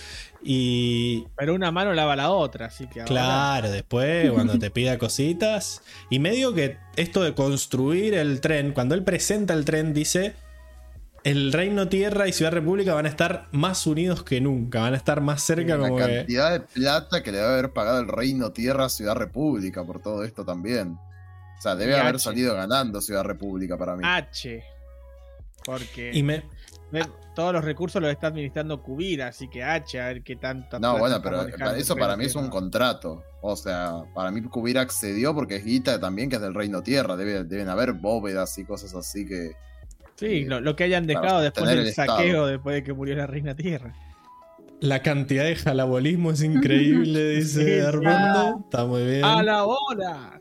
y
Pero una mano lava la otra, así que ahora.
claro, después *laughs* cuando te pida cositas. Y medio que esto de construir el tren, cuando él presenta el tren, dice... El Reino Tierra y Ciudad República van a estar más unidos que nunca, van a estar más cerca
La
como que...
cantidad de plata que le debe haber pagado el Reino Tierra a Ciudad República por todo esto también. O sea, debe
Y
haber
H.
salido ganando Ciudad República para mí.
H. Porque
Y me,
todos los recursos los está administrando Cubira, así que H, a ver qué tanto.
no, bueno, pero para eso para mí es un contrato. O sea, para mí Cubira accedió porque es guita también que es del Reino Tierra. Debe- deben haber bóvedas y cosas así que.
Sí, lo, lo que hayan dejado después del
el
saqueo,
Estado.
después de que murió la Reina Tierra.
la cantidad de jalabolismo es increíble, *laughs* dice
Sí.
Armando. Está muy bien.
¡A la bola!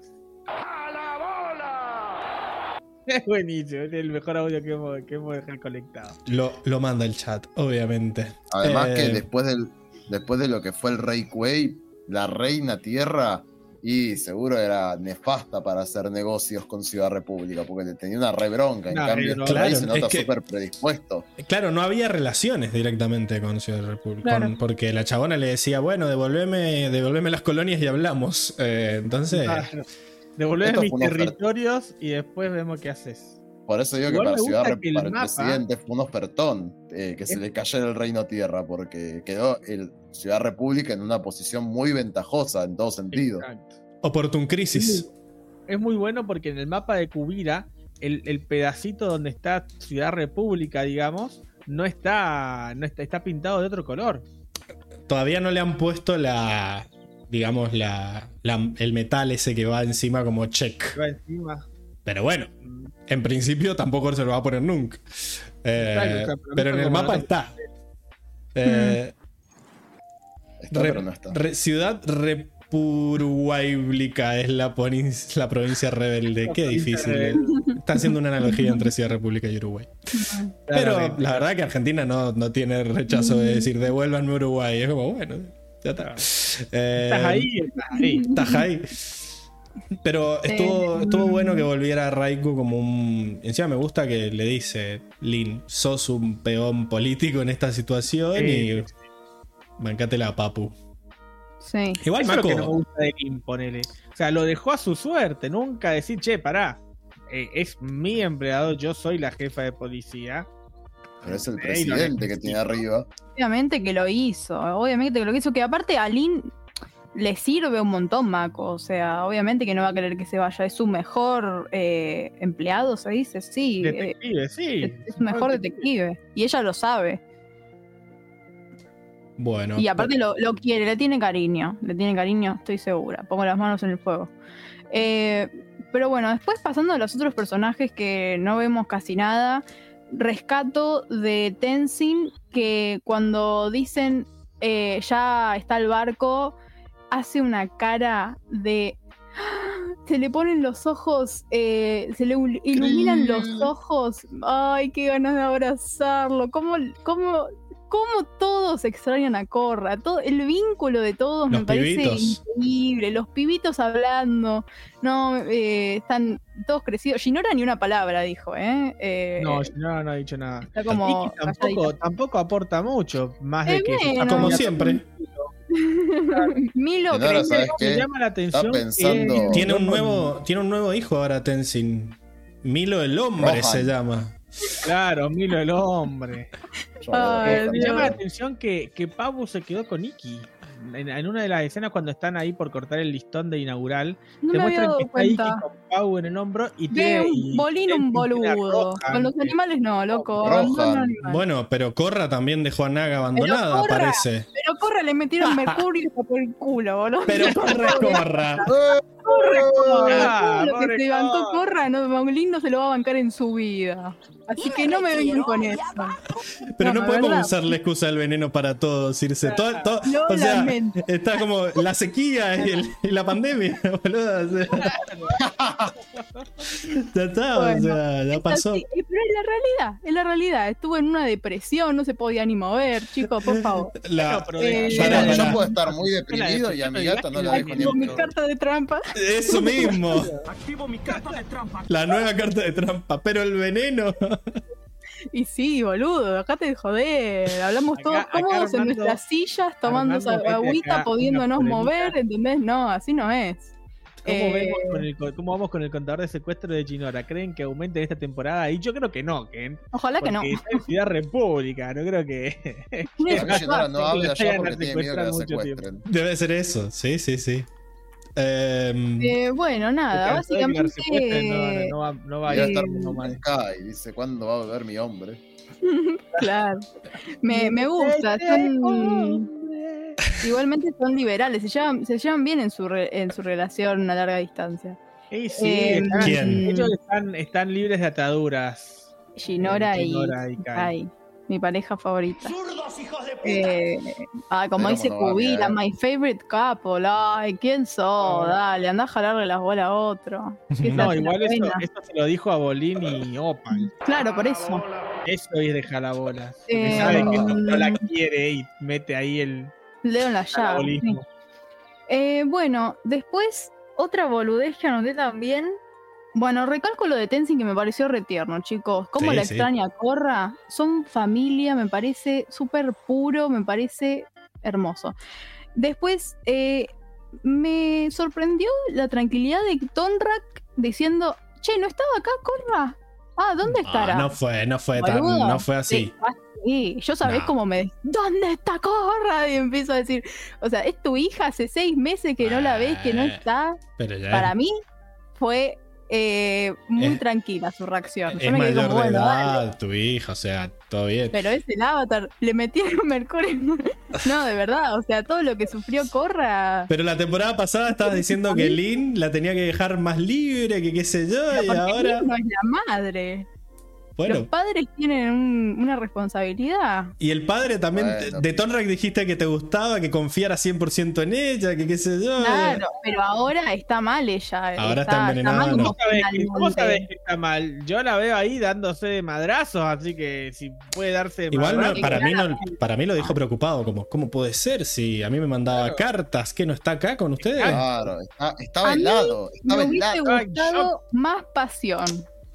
Es buenísimo, es el mejor audio que hemos, que hemos dejado conectado.
Lo, lo manda el chat, obviamente.
Además
Eh,
que después del después de lo que fue el Rey Kuei, la Reina Tierra, y seguro era nefasta para hacer negocios con Ciudad República, porque le tenía una re bronca. En cambio,
re
este rey se
Claro,
nota súper predispuesto.
Claro, no había relaciones directamente con Ciudad República.
Claro.
con- porque la chabona le decía, bueno, devolveme, devolveme las colonias y hablamos. Eh, entonces,
Devolveme
Esto
mis
oferta.
territorios y después vemos qué haces.
Por eso digo que para, Ciudad
que el
para el
mapa-
presidente fue un ofertón eh, que se
Es-
le cayera el Reino Tierra, porque quedó el Ciudad República en una posición muy ventajosa en todo sentido.
Exacto.
Oportun Crisis.
Es muy bueno porque en el mapa de Cubira, el, el pedacito donde está Ciudad República, digamos, no está, no está, está pintado de otro color.
Todavía no le han puesto la, digamos, la, la- el metal ese que va encima como check.
Va encima.
Pero bueno, en principio tampoco se lo va a poner nunca. Eh,
Exacto, o sea, pero
en el mapa está. Eh,
Está,
Re-
pero no está.
re- ciudad Repurguaiblica es la, la provincia rebelde. Qué difícil.
rebelde.
Está haciendo una analogía entre Ciudad República y Uruguay. Pero la verdad que Argentina no, no tiene rechazo de decir devuélvanme Uruguay. Es como, bueno, ya está. Eh,
Estás ahí, estás ahí.
Estás ahí. Pero estuvo,
Eh,
estuvo bueno que volviera Raiku como un. Encima me gusta que le dice, Lin, sos un peón político en esta situación
Sí.
y. Bancátela, papu.
Sí.
Igual
Eso es lo que no gusta de Kim, ponele. O sea, lo dejó a su suerte. Nunca decir, che, pará. eh, es mi empleado, yo soy la jefa de policía.
Pero es el presidente que tiene arriba.
Obviamente que lo hizo, obviamente que lo hizo, que aparte a Lin le sirve un montón Mako, o sea, obviamente que no va a querer que se vaya, es su mejor eh, empleado, se dice, sí, eh,
Detective, sí.
es, es su mejor detective, y ella lo sabe,
Bueno.
y aparte lo, lo quiere, le tiene cariño, le tiene cariño, estoy segura, pongo las manos en el fuego. Eh, pero bueno, después pasando a los otros personajes que no vemos casi nada, rescato de Tenzin que cuando dicen ya está el barco, hace una cara de... Se le ponen los ojos, eh, se le il- iluminan los ojos. Ay, qué ganas de abrazarlo. ¿Cómo, cómo, cómo todos extrañan a Corra? Todo, el vínculo de todos
Los
me parece
pibitos.
increíble. Los pibitos hablando. No, eh, están todos crecidos. Ginora ni una palabra dijo, ¿eh? Eh,
No, no, no ha dicho nada.
Está como
Iki tampoco, tampoco aporta mucho, más de
Eh,
que
bueno.
Como siempre. *laughs*
Milo
Ginora,
crece.
¿sabes
Me
qué?
llama la atención.
pensando-
que-
Tiene un nuevo, tiene un nuevo hijo ahora, Tenzin. Milo el hombre
Rohan.
se llama.
Claro, Milo el hombre.
Ay,
Me llama la atención que, que Pabu se quedó con Iki. En, en una de las escenas cuando están ahí por cortar el listón de inaugural,
No
te muestran que está
cuenta.
con Pau en el hombro y tiene.
un
y
bolín, un boludo. Con los animales no, loco.
Bueno, pero Corra también dejó a Naga abandonada,
Korra-
parece.
Pero Corra le metieron mercurio por el culo, boludo.
Pero *laughs* corra, corra.
Corra,
Ah,
Todo lo que se bancó
Corra.
Corra, no, Maulín no se lo va a bancar en su vida. Así que no me vengan con eso.
Pero
No,
podemos
verdad.
usar la excusa del veneno para todo, Circe. Todo- todo- o sea, está como la sequía y, el- y la pandemia, *laughs* boludo. o sea. ya está, o sea, ya pasó.
Sí, pero es la realidad, es la realidad. Estuvo en una depresión, no se podía ni mover, chicos, por *laughs* favor.
La-
pero
Eh,
Yo,
pará.
puedo estar muy deprimido y a mi gata no la dejo ni en
mi carta de trampa.
Eso mismo. La nueva carta de trampa, pero el veneno.
Y sí, boludo, acá te joder. Hablamos
Acá-
todos
acá
cómodos en nuestras sillas, tomando agüita, pudiéndonos mover. ¿entendés? No, así no es.
¿Cómo,
Eh,
vemos con el co- ¿Cómo vamos con el contador de secuestro de Chinora? ¿Creen que aumente en esta temporada? Y yo creo que no, Ken.
Ojalá que no.
Está en Ciudad República, no creo que.
Shinora no habla porque tiene miedo que la secuestren.
Debe ser eso, sí, sí, sí. Em,
Eh, bueno, nada, básicamente.
no, no, no va, no va a
estar
no mal.
acá y dice, ¿cuándo va a volver mi hombre? *laughs*
Claro. Me, me gusta. Son, igualmente son liberales. Se llevan, se llevan bien en su, re- en su relación a larga distancia.
Y sí,
Eh,
están-
¿Quién?
ellos están, están libres de ataduras.
Ginora
Eh,
y,
Shinora y Kai.
Kai, mi pareja favorita.
¡Zurdos, hijos de puta!
Eh, ah, como dice
no
Cubila, my favorite couple. Ay, ¿quién sos? Dale, anda a jalarle las bolas a otro. *laughs*
No, igual eso, se lo dijo a Bolín y Opal.
Claro, por eso.
Eso es de jalabolas. Porque
Eh,
sabe que no, no la
mm.
quiere y mete ahí el
Leo en la llave. Eh, bueno, después, otra boludez que anoté también. Bueno, recalco lo de Tenzin que me pareció retierno, chicos. Cómo
Sí,
la
sí.
extraña Corra. Son familia, me parece súper puro, me parece hermoso. Después, eh, me sorprendió la tranquilidad de Tonrak diciendo, che, ¿no estaba acá Corra? Ah, ¿dónde estará?
ah, no fue, no fue tan, no fue así.
Sí, yo sabés
No.
cómo me. ¿Dónde está Corra? Y empiezo a decir. O sea, es tu hija hace seis meses que no la ves, que no
Bueno.
está.
Pero ya
Para mí fue eh, muy
Es-
tranquila su reacción. Yo
es
me quedé
mayor
como,
de
bueno,
edad, tu hija, o sea, todo bien.
Pero es el avatar. Le metieron mercurio. no, de verdad. O sea, todo lo que sufrió Corra.
Pero la temporada pasada estabas diciendo que Lynn la tenía que dejar más libre, que qué sé yo, y ahora.
no es la madre.
Bueno,
Los padres tienen un- una responsabilidad.
y el padre también,
Bueno,
de. Tonrak dijiste que te gustaba, que confiara 100% en ella, que qué sé yo.
Claro, pero ahora está mal ella.
Ahora está envenenada,
mal
¿no?
¿Cómo sabés, que, está mal? Yo la veo ahí dándose de madrazos, así que si puede darse de
Igual no-
madrazos-
para, mí no, para mí lo dijo preocupado, como, ¿cómo puede ser si a mí me mandaba cartas? que no está acá con ustedes?
Claro, está- estaba
A mí
helado,
Me
estaba
hubiese
helado.
Ay,
gustado más pasión.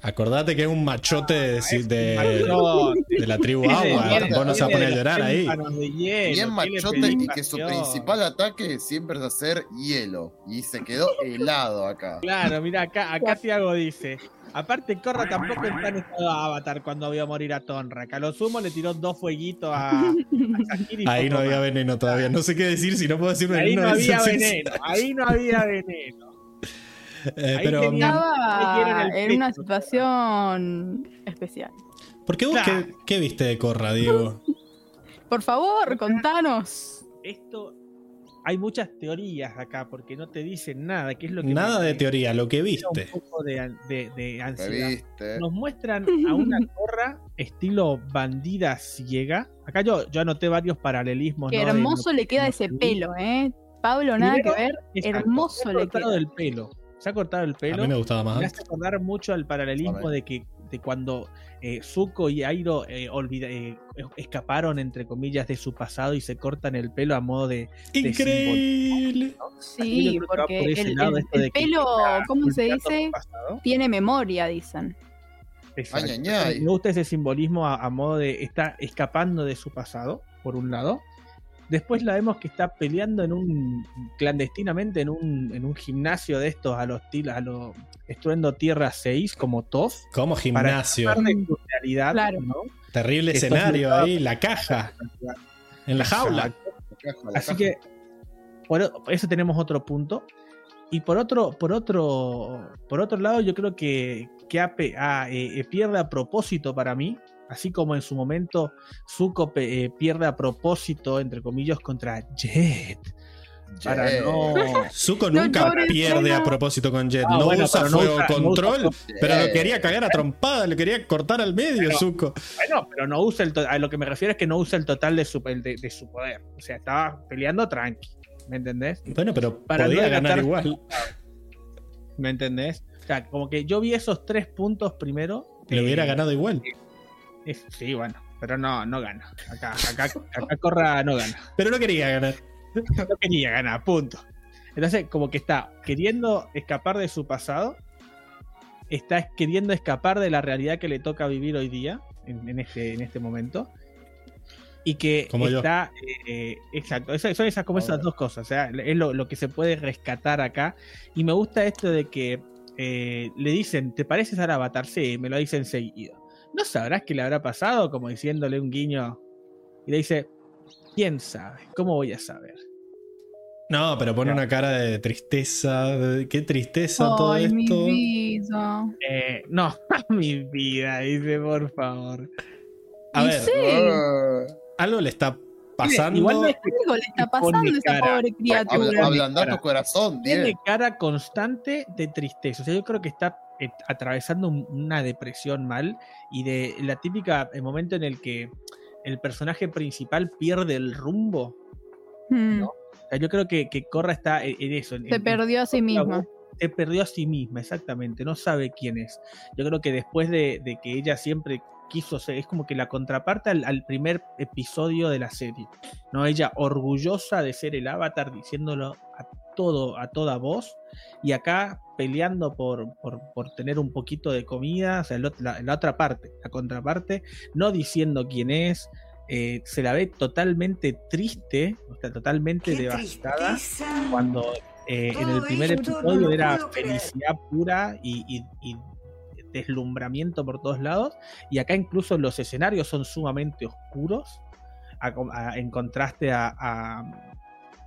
Acordate que es un machote de,
Ah, es
de- de la tribu agua. Vos no se va a poner a llorar ahí.
Bien
tiene
machote y que su principal ataque siempre es hacer hielo. Y se quedó helado acá.
Claro, mira, acá, acá Tiago dice. Aparte, Corra tampoco está en estado de avatar cuando vio morir a Tonrak. A lo sumo le tiró dos fueguitos a, a Sakir y
Ahí no había veneno todavía. No sé qué decir si no puedo decir
Ahí
veneno.
no
dice
había veneno. Ahí no había veneno.
Eh, pero,
Estaba en una situación especial.
¿por qué vos
Claro.
qué, qué viste de Corra, Diego? *laughs*
Por favor, contanos.
Esto. Hay muchas teorías acá porque no te dicen nada. ¿Qué es lo que
Nada
me-
de teoría, lo que viste.
Un poco de, an- de- de
¿Me
ansiedad.
viste?
Nos muestran a una *laughs* corra estilo bandida ciega. Acá yo, yo anoté varios paralelismos.
Qué
¿no? de
hermoso le
que
queda ese pelo, ¿eh? Pablo, nada
Primero,
que ver.
Exacto,
Hermoso le queda.
el pelo. Se ha cortado el
A
pelo.
mí me gustaba
Me hace acordar mucho al paralelismo de que de cuando eh, Zuko y Airo eh, olvida- eh, escaparon entre comillas de su pasado y se cortan el pelo a modo de
Increíble.
Sí, porque
por
el,
lado
el-
esto
el
de que
pelo, ¿cómo se dice? Tiene memoria, dicen.
Exacto.
Ay, ay, ay.
Me gusta ese simbolismo a, a modo de está escapando de su pasado, por un lado. Después la vemos que está peleando en un clandestinamente en un, en un gimnasio de estos a los til- a los estruendo tierra 6 como TOF.
Como gimnasio.
Para de su realidad,
Claro.
¿no?
Terrible
Que
escenario ahí, la caja, en la jaula.
Así que por, eso tenemos otro punto. Y por otro, por otro, por otro lado, yo creo que, que ah, eh, eh, pierde a propósito para mí Así como en su momento Zuko eh, pierde a propósito, entre comillas, contra Jet. Para
Jet.
no. *laughs*
Zuko nunca pierde
no.
a propósito con Jet.
Ah,
no
bueno,
usa fuego
usa- no usa
control, pero lo quería cagar a trompada, lo quería cortar al medio,
Pero-
Zuko.
Bueno, pero no usa el to- a lo que me refiero es que no usa el total de su, el de, de su poder. O sea, estaba peleando tranqui. ¿Me entendés?
Bueno, pero
Para
podía
no
ganar
gastar-
igual. *laughs*
¿Me entendés? O sea, como que yo vi esos tres puntos primero.
Le
eh,
hubiera ganado igual.
Sí, bueno, pero no, no gana. Acá, acá, acá Corra no gana.
Pero no quería ganar.
No quería ganar, punto. Entonces, como que está queriendo escapar de su pasado, está queriendo escapar de la realidad que le toca vivir hoy día, en, en este, en este momento. Y que
Como
está. eh, exacto, son esas, como esas dos cosas. O sea, es lo, lo que se puede rescatar acá. Y me gusta esto de que eh, le dicen: ¿Te pareces al avatar? Sí, me lo dicen seguido. ¿No sabrás qué le habrá pasado? Como diciéndole un guiño. Y le dice: ¿Quién sabe? ¿Cómo voy a saber?
No, pero pone una cara de tristeza. de- Qué tristeza todo
Ay, mi
esto.
vida.
Eh, no, *laughs* mi vida, dice, por favor.
A
Y
ver,
sí,
algo le está pasando.
Igual no es que
algo le está pasando a esa
cara.
pobre criatura.
ablandá tu corazón,
tiene cara constante de tristeza. O sea, yo creo que está atravesando un- una depresión mal y de la típica el momento en el que el personaje principal pierde el rumbo.
Mm,
¿no? O sea, yo creo que, que Corra está en, en eso.
Se
en-
perdió a sí misma.
se perdió a sí misma, exactamente, no sabe quién es. Yo creo que después de, de que ella siempre quiso ser, es como que la contraparte al, al primer episodio de la serie, ¿no? Ella orgullosa de ser el avatar, diciéndolo a todo, a toda voz, y acá peleando por, por, por tener un poquito de comida, o sea, la, la otra parte, la contraparte, no diciendo quién es, eh, se la ve totalmente triste, o sea, totalmente
¡Qué
devastada
tristeza!
cuando eh, en el primer
no
episodio era felicidad pura y, y- y deslumbramiento por todos lados. Y acá incluso los escenarios son sumamente oscuros, a com- a- en contraste a, a-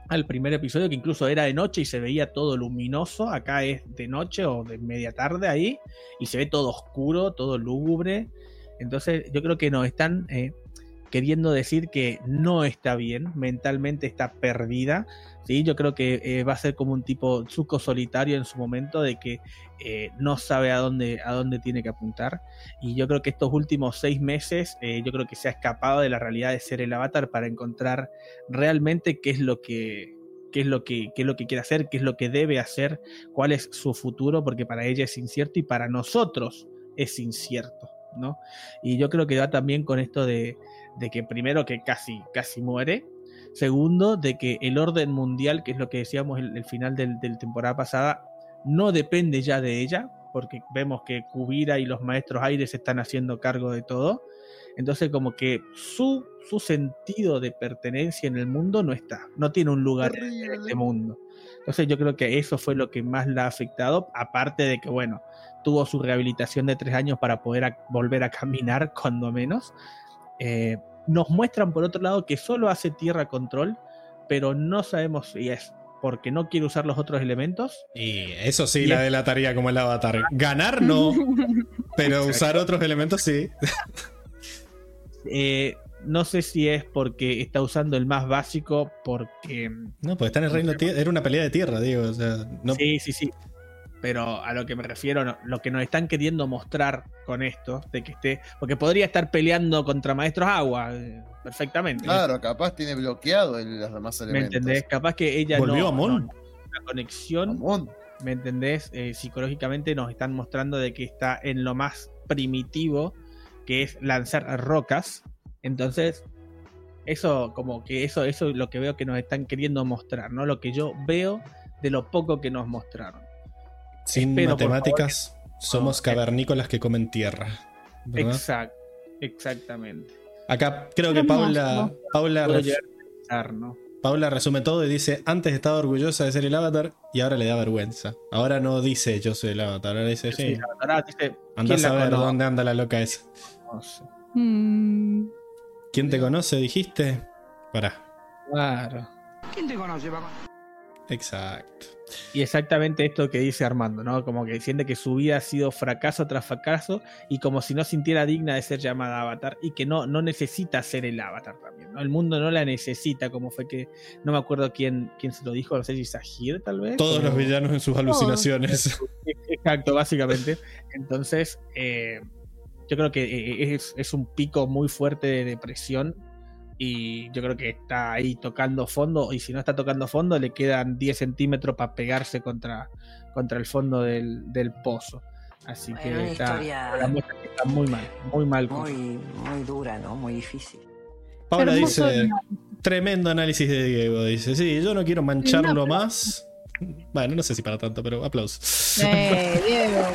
al primer episodio que incluso era de noche y se veía todo luminoso. Acá es de noche o de media tarde ahí y se ve todo oscuro, todo lúgubre. Entonces yo creo que nos están eh, queriendo decir que no está bien, mentalmente está perdida. ¿sí? Yo creo que eh, va a ser como un tipo Zuko solitario en su momento de que eh, no sabe a dónde, a dónde tiene que apuntar. Y yo creo que estos últimos seis meses, eh, yo creo que se ha escapado de la realidad de ser el avatar para encontrar realmente qué es lo que qué es lo que qué es lo que quiere hacer, qué es lo que debe hacer, cuál es su futuro, porque para ella es incierto y para nosotros es incierto, ¿no? Y yo creo que va también con esto de, de que primero que casi, casi muere, segundo de que el orden mundial, que es lo que decíamos el, el final del, del temporada pasada, no depende ya de ella, porque vemos que Kubira y los maestros aires están haciendo cargo de todo. Entonces como que su, su sentido de pertenencia en el mundo no está, no tiene un lugar en este mundo. Entonces yo creo que eso fue lo que más la ha afectado, aparte de que, bueno, tuvo su rehabilitación de tres años para poder a- volver a caminar, *laughs* cuando menos. Eh, nos muestran por otro lado que solo hace tierra control, pero no sabemos si es porque no quiere usar los otros elementos.
Y eso sí
Y
la
es-
delataría como el avatar. Ganar no, *laughs* pero usar otros elementos sí.
Eh, no sé si es porque está usando el más básico, porque...
No, porque está en el reino tierra. Era una pelea de tierra, digo. O sea, no,
Sí, sí, sí. Pero a lo que me refiero, no, lo que nos están queriendo mostrar con esto, de que esté, porque podría estar peleando contra maestros agua, eh, perfectamente.
Claro, capaz tiene bloqueado el- los demás
¿Me
elementos.
entendés? Capaz que ella
Volvió
no,
a Mon.
no- una conexión. ¿me entendés? Eh, psicológicamente nos están mostrando de que está en lo más primitivo, que es lanzar rocas. Entonces, eso, como que eso, eso es lo que veo que nos están queriendo mostrar, ¿no? Lo que yo veo de lo poco que nos mostraron.
Sin
espero,
matemáticas, somos cavernícolas que comen tierra. ¿verdad?
Exacto, exactamente.
Acá creo que. Paula, Paula. Paula resume todo y dice: Antes estaba orgullosa de ser el avatar y ahora le da vergüenza. Ahora no dice yo soy el avatar, ahora dice sí.
Sí, ahora dice,
Andá a
¿quién la
saber
conoce?
dónde anda la loca esa.
Mm,
¿Quién te conoce? Dijiste. Pará.
Claro.
¿Quién te conoce, papá?
Exacto.
Y exactamente esto que dice Armando, ¿no? Como que siente que su vida ha sido fracaso tras fracaso y como si no sintiera digna de ser llamada avatar y que no, no necesita ser el avatar también, ¿no? El mundo no la necesita, como fue que, no me acuerdo quién, quién se lo dijo, no sé si Sahir tal vez.
Todos
o-
los villanos en sus alucinaciones. *laughs*
Exacto, básicamente. Entonces, eh, yo creo que eh, es, es un pico muy fuerte de depresión y yo creo que está ahí tocando fondo y si no está tocando fondo le quedan 10 centímetros para pegarse contra, contra el fondo del, del pozo. Así
Bueno,
que está,
historia
la muestra que está muy mal, muy mal.
Muy, muy dura, ¿no? Muy difícil.
Paula
Hermoso
dice, tremendo análisis de Diego. Dice, sí, yo no quiero mancharlo más. Bueno, no sé si para tanto, pero aplausos.
Eh, *laughs* Diego.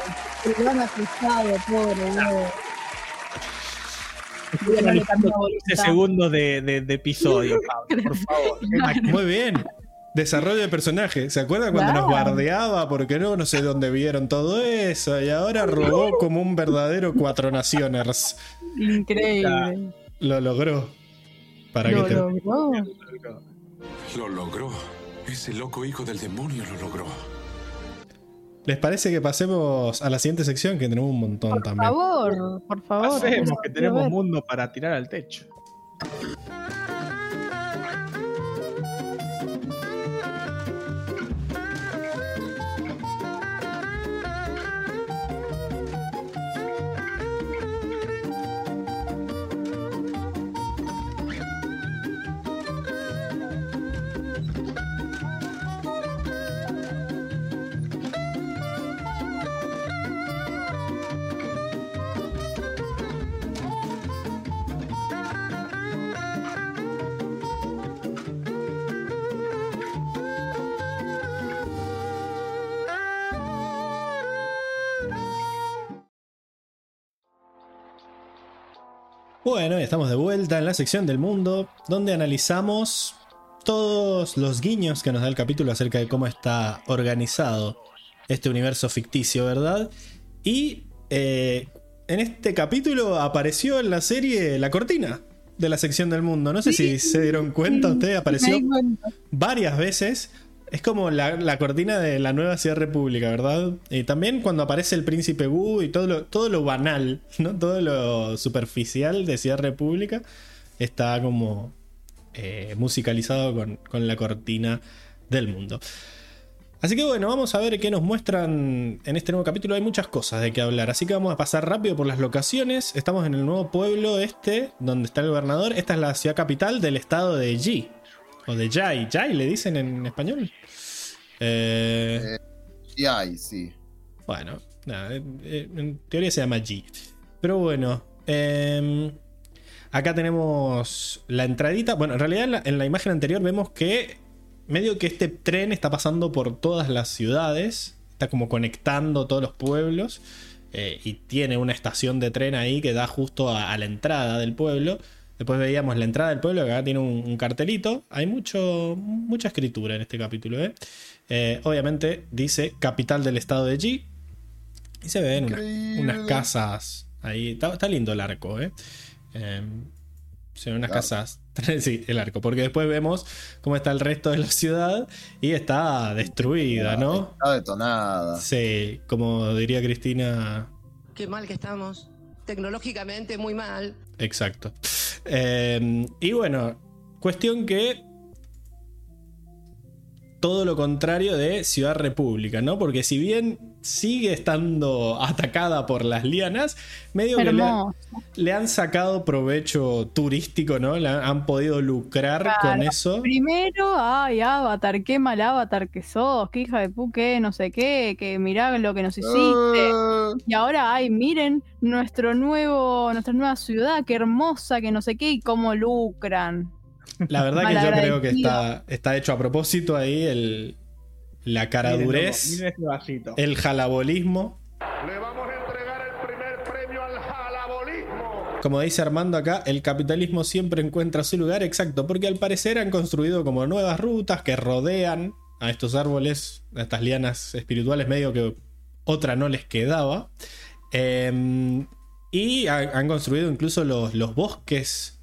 El gran asustado, pobre Diego.
Estoy analizando 15 segundos de, de- de episodio, *laughs* Pablo, por favor. *laughs*
Muy bien. Desarrollo de personaje. ¿Se acuerdan cuando nos bardeaba? Porque no, no sé dónde vieron todo eso. Y ahora robó como un verdadero cuatro nacioners.
Increíble.
Lo logró. Para
Lo
que te-
logró.
Lo logró. Ese loco hijo del demonio lo logró.
¿Les parece que pasemos a la siguiente sección? Que tenemos un montón
Por
también.
favor, por favor.
Hacemos que tenemos mundo para tirar al techo.
Bueno, y estamos de vuelta en la sección del mundo, donde analizamos todos los guiños que nos da el capítulo acerca de cómo está organizado este universo ficticio, ¿verdad? Y eh, en este capítulo apareció en la serie la cortina de la sección del mundo. No sé si se dieron cuenta, ustedes apareció varias veces. Es como la, cortina de la nueva Ciudad República, ¿verdad? Y también cuando aparece el príncipe Wu y todo lo, todo lo banal, ¿no? Todo lo superficial de Ciudad República está como eh, musicalizado con, con la cortina del mundo. Así que bueno, vamos a ver qué nos muestran en este nuevo capítulo. Hay muchas cosas de qué hablar, así que vamos a pasar rápido por las locaciones. Estamos en el nuevo pueblo este, donde está el gobernador. Esta es la ciudad capital del estado de Yi. O de Jai. Jai le dicen en español. Eh,
Y hay, sí.
bueno, nada, eh, eh, en teoría se llama G. Pero bueno, em, acá tenemos la entradita. Bueno, en realidad en la, en la imagen anterior vemos que medio que este tren está pasando por todas las ciudades, está como conectando todos los pueblos eh, y tiene una estación de tren ahí que da justo a, a la entrada del pueblo. Después veíamos la entrada del pueblo, que acá tiene un, un cartelito. Hay mucho, mucha escritura en este capítulo. ¿eh? Eh, obviamente dice capital del estado de G. Y se ven unas, unas casas ahí. Está, está lindo el arco, ¿eh? Eh, se ven unas
Claro.
casas. *laughs* sí, el arco. Porque después vemos cómo está el resto de la ciudad y está destruida, ¿no?
Está detonada.
Sí, como diría Cristina.
Qué mal que estamos. Tecnológicamente muy mal.
Exacto. Eh, y bueno, cuestión que. Todo lo contrario de Ciudad República, ¿no? Porque si bien sigue estando atacada por las lianas, medio que le, han sacado provecho turístico, ¿no? Le han, han podido lucrar
Claro.
con eso.
Primero, ay, Avatar, qué mal Avatar que sos, qué hija de pu, qué no sé qué, que mirá lo que nos hiciste.
Eh,
Y ahora, ay, miren nuestro nuevo, nuestra nueva ciudad, qué hermosa, que no sé qué, y cómo lucran.
La verdad que yo creo que está, está hecho a propósito ahí el, la caradurez,
este vasito.
el jalabolismo.
Le vamos a entregar el primer premio al jalabolismo.
Como dice Armando acá, el capitalismo siempre encuentra su lugar exacto, porque al parecer han construido como nuevas rutas que rodean a estos árboles, a estas lianas espirituales, medio que otra no les quedaba. Eh, y ha- han construido incluso los, los bosques.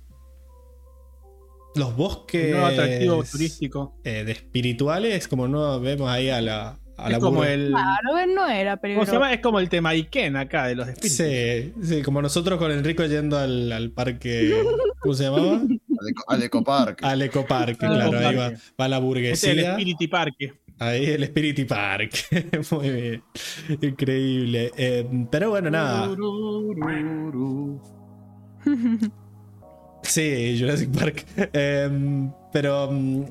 Los bosques
nuevo atractivo turístico.
eh, de espirituales, como no vemos ahí a la, a
Es
la
como el.
Claro, no era
¿Cómo se llama? Es como el tema Iken acá de los espíritus.
Sí, sí, como nosotros con Enrico yendo al, al parque. *laughs* ¿Cómo se llamaba?
Al, eco- ecoparque.
Al ecoparque, claro, ahí va, va la
Este es el
burguesía.
Spirity Parque.
Ahí el Spirit Park. *laughs* Muy bien. Increíble. Eh, pero bueno, nada. *laughs* Sí, Jurassic Park. Eh, pero mm,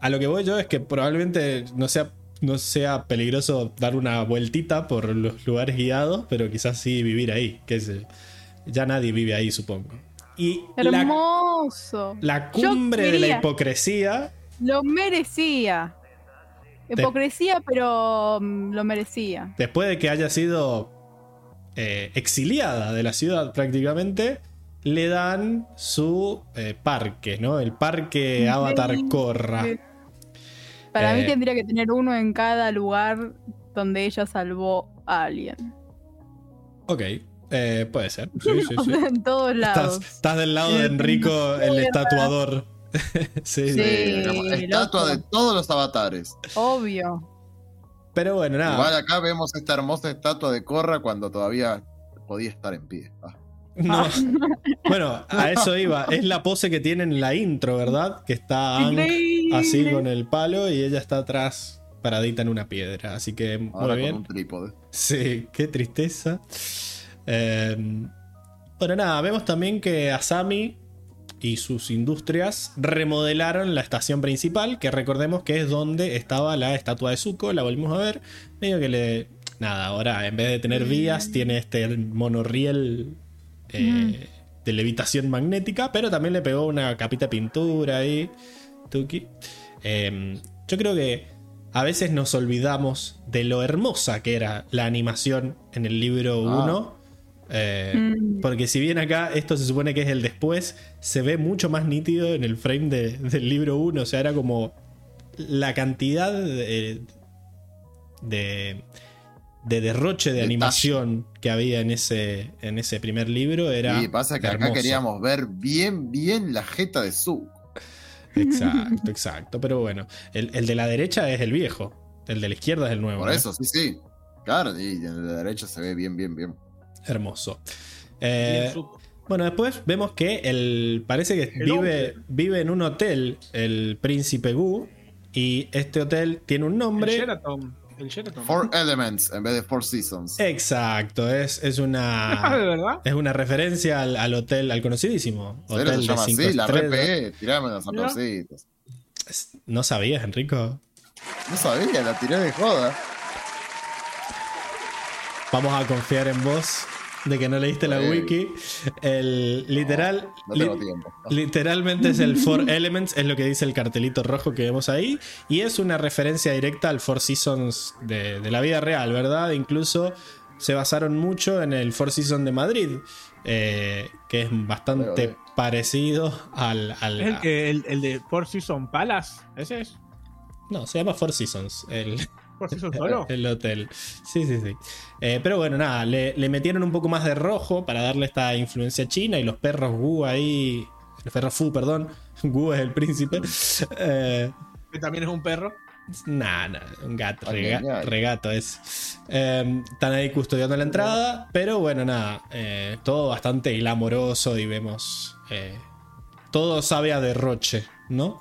a lo que voy yo es que probablemente no sea, no sea peligroso dar una vueltita por los lugares guiados, pero quizás sí vivir ahí. Que. Ya nadie vive ahí, supongo. Y
Hermoso.
la cumbre de la hipocresía.
Lo merecía. Hipocresía, pero mm, lo merecía.
después de que haya sido eh, exiliada de la ciudad prácticamente, le dan su eh, parque, ¿no? El parque Avatar Korra.
Para
Eh.
mí tendría que tener uno en cada lugar donde ella salvó a alguien.
Ok, eh, puede ser. Sí, sí, *laughs* sí.
en todos lados.
Estás, estás del lado de Enrico, el estatuador. *laughs* sí,
Sí.
estatua de todos los avatares.
Obvio.
Pero bueno, nada.
Igual acá vemos esta hermosa estatua de Corra cuando todavía podía estar en pie. Ah.
No. Bueno, a eso iba. Es la pose que tiene en la intro, ¿verdad? Que está Aang
Increíble.
así con el palo y ella está atrás paradita en una piedra. Así que muy
Ahora
bien.
con un trípode.
Sí, qué tristeza. Eh, bueno, nada, vemos también que Asami y sus industrias remodelaron la estación principal, que recordemos que es donde estaba la estatua de Zuko, la volvimos a ver. Medio que le... Nada, ahora en vez de tener vías, tiene este monorriel eh, de levitación magnética, pero también le pegó una capita de pintura ahí. Tuki. Eh, yo creo que a veces nos olvidamos de lo hermosa que era la animación en el libro
Ah.
1. eh,
Mm.
Porque si bien acá esto se supone que es el después, se ve mucho más nítido en el frame de- del libro 1. O sea, era como la cantidad de, de, de derroche de
Detalle.
animación que había en ese, en ese primer libro. Era
Y pasa que acá queríamos ver bien, bien la jeta de Zuko.
Exacto, exacto. Pero bueno, el, el de la derecha es el viejo. El de la izquierda es el nuevo.
Por
¿eh?
eso, sí, sí. Claro, y en la derecha se ve bien, bien, bien.
Hermoso. Eh,
Bien,
bueno, después vemos que el parece que
El
vive, vive en un hotel el príncipe Gu. Y este hotel tiene un
El
nombre.
Sheraton. El Sheraton.
Four Elements en vez de Four Seasons.
Exacto, es, es
Ah, ¿de
una.
verdad?
Es una referencia al, al hotel, al conocidísimo.
¿Serio
Hotel
se
de
llama
cinco
así? La. RPE. Tirame los aplausitos.
¿No sabías, Enrico?
No sabía, la tiré de joda.
Vamos a confiar en vos de que no leíste la wiki. El literal.
No tengo
li-
tiempo.
Literalmente es el Four Elements, es lo que dice el cartelito rojo que vemos ahí. Y es una referencia directa al Four Seasons de, de la vida real, ¿verdad? Incluso se basaron mucho en el Four Seasons de Madrid, eh, que es bastante
veo.
parecido al. al-
¿Es el, que, el, el de Four Seasons Palace? ¿Ese es?
No, se llama Four Seasons, el,
¿Four Seasons solo? *laughs*
el hotel. Sí, sí, sí. Eh, pero bueno, nada, le, le metieron un poco más de rojo para darle esta influencia china y los perros Gu ahí. Los perros Fu, perdón. *laughs* Gu es el príncipe. Eh,
Que también es un perro.
Nah, nah, un gato, rega- regato es. Eh, están ahí custodiando la entrada, pero bueno, nada, eh, todo bastante glamoroso y vemos. eh, todo sabe a derroche, ¿no?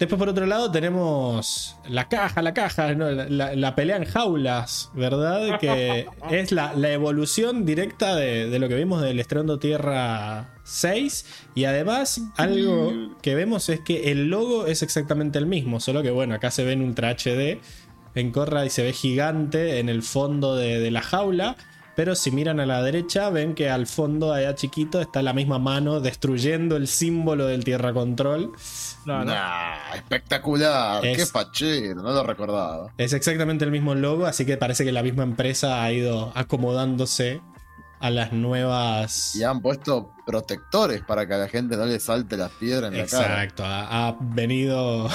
Después, por otro lado, tenemos la caja, la caja, ¿no? la, la- la pelea en jaulas, ¿verdad? Que *laughs* es la, la evolución directa de, de lo que vimos del Estrendo Tierra 6. Y además, algo que vemos es que el logo es exactamente el mismo, solo que bueno, acá se ve en Ultra HD, en Corra y se ve gigante en el fondo de, de la jaula. Pero si miran a la derecha, ven que al fondo, allá chiquito, está la misma mano destruyendo el símbolo del Tierra Control.
No, no.
Nah, espectacular.
Es-
Qué fachero, no lo recordaba.
Es exactamente el mismo logo, así que parece que la misma empresa ha ido acomodándose a las nuevas.
Y han puesto protectores para que a la gente no le salte las piedras en la cara.
Exacto, ha, ha venido.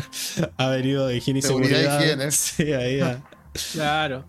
*laughs* ha venido de higiene y
Seguridad
seguridad.
higiene. *laughs*
Sí, ahí ha,
Claro.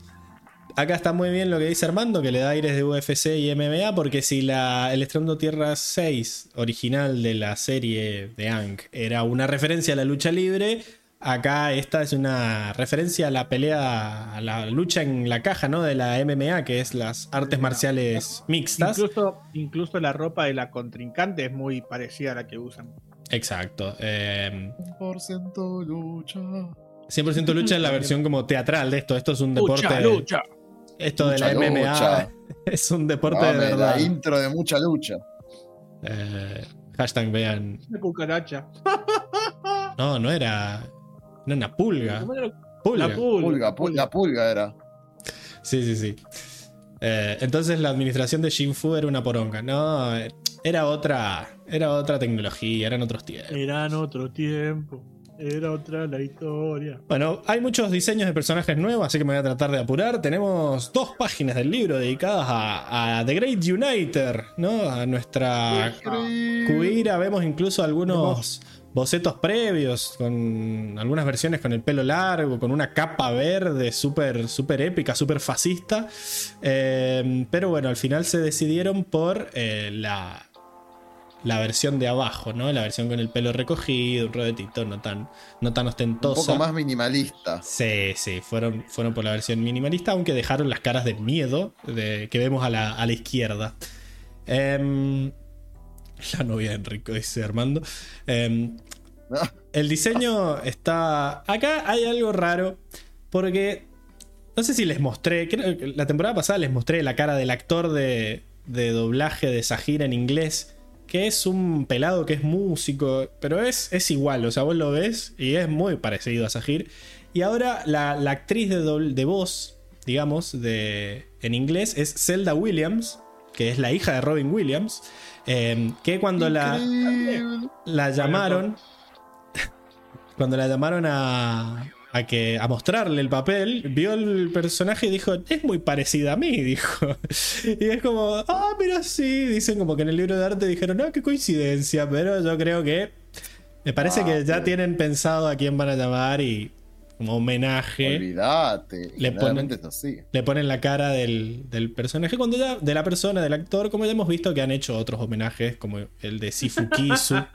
Acá está muy bien lo que dice Armando, que le da aires de UFC y MMA, porque si la, el Estrando Tierra 6 original de la serie de Ank era una referencia a la lucha libre, acá esta es una referencia a la pelea, a la lucha en la caja, ¿no? De la MMA, que es las artes marciales mixtas.
Incluso, incluso la ropa de la contrincante es muy parecida a la que usan.
Exacto. eh,
100% lucha.
100% lucha es la versión como teatral de esto. Esto es un deporte.
Lucha, lucha.
Esto de la MMA
lucha. *laughs*
es un deporte de verdad.
la intro de mucha lucha.
Eh, hashtag vean.
Una cucaracha. *laughs*
No, no era. No era una pulga. Pulga.
La pulga.
Pulga, pulga, la pulga era.
Sí, sí, sí. Eh, entonces la administración de Shinfu era una poronga. No, era otra. Era otra tecnología, eran otros tiempos.
Eran otro tiempo. Era otra la historia.
Bueno, hay muchos diseños de personajes nuevos, así que me voy a tratar de apurar. Tenemos dos páginas del libro dedicadas a, a The Great Uniter, ¿no? A nuestra Kuira. Vemos incluso algunos bocetos previos, con algunas versiones con el pelo largo, con una capa verde súper súper épica, súper fascista. Eh, pero bueno, al final se decidieron por eh, la, la versión de abajo, ¿no? La versión con el pelo recogido, un rodetito no tan, no tan
Un
ostentosa.
poco más minimalista.
Sí, sí, fueron, fueron por la versión minimalista, aunque dejaron las caras de miedo de, que vemos a la, a la izquierda. Em, la novia de Enrico, dice Armando. Em, *laughs* el diseño está. Acá hay algo raro. Porque. No sé si les mostré. creo que la temporada pasada les mostré la cara del actor de, de doblaje de Sahir en inglés. Que es un pelado que es músico. Pero es, es igual. O sea, vos lo ves y es muy parecido a Sahir. Y ahora la, la actriz de, dobl- de voz, digamos, de, en inglés es Zelda Williams. Que es la hija de Robin Williams. eh, que cuando la, la llamaron. *laughs* Cuando la llamaron a, a, que, a mostrarle el papel, vio el personaje y dijo: Es muy parecida a mí, *laughs* dijo. Y es como: Ah, mira, sí. Dicen como que en el libro de arte dijeron: No, qué coincidencia. Pero yo creo que. Me parece
Ah,
que ya
pero-
tienen pensado a quién van a llamar y. Como homenaje.
Olvídate.
Le
es así.
Le ponen la cara del, del personaje, cuando ya, de la persona, del actor, como ya hemos visto que han hecho otros homenajes, como el de Sifu Kisu. *laughs*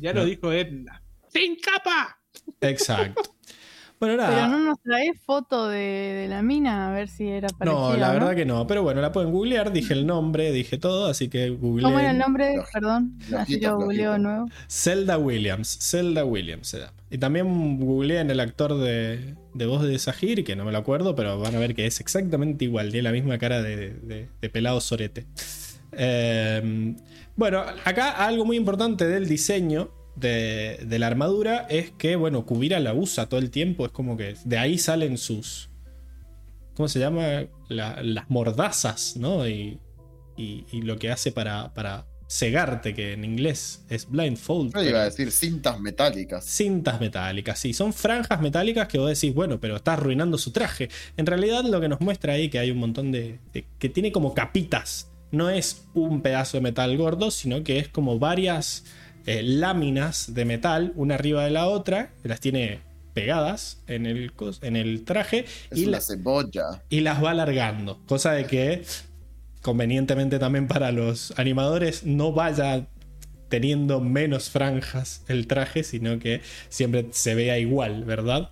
ya
No.
lo dijo Edna. ¡Sin capa!
Exacto. Bueno,
Pero no nos traes foto de, de la mina a ver si era parecida.
No, la
¿no?
verdad que no. Pero bueno, la pueden googlear. Dije el nombre, dije todo, así que googleé.
¿Cómo era el nombre? Perdón, así lo googleo nuevo.
Zelda Williams. Zelda Williams se llama. Y también googleé en el actor de, de voz de Sahir, que no me lo acuerdo, pero van a ver que es exactamente igual. Tiene la misma cara de, de- de pelado sorete. Eh, bueno, acá algo muy importante del diseño de, de la armadura es que, bueno, Kubira la usa todo el tiempo. Es como que de ahí salen sus. ¿Cómo se llama? La- las mordazas, ¿no? Y, y- y lo que hace para, para cegarte, que en inglés es blindfold.
Yo iba a decir cintas metálicas.
Cintas metálicas, sí, son franjas metálicas que vos decís, bueno, pero está arruinando su traje. En realidad lo que nos muestra ahí que hay un montón de, de- que tiene como capitas. No es un pedazo de metal gordo, sino que es como varias eh, láminas de metal, una arriba de la otra, que las tiene pegadas en el, en el traje
Es
y,
una
la-
cebolla.
y las va alargando. Cosa de que, convenientemente también para los animadores, no vaya teniendo menos franjas el traje, sino que siempre se vea igual, ¿verdad?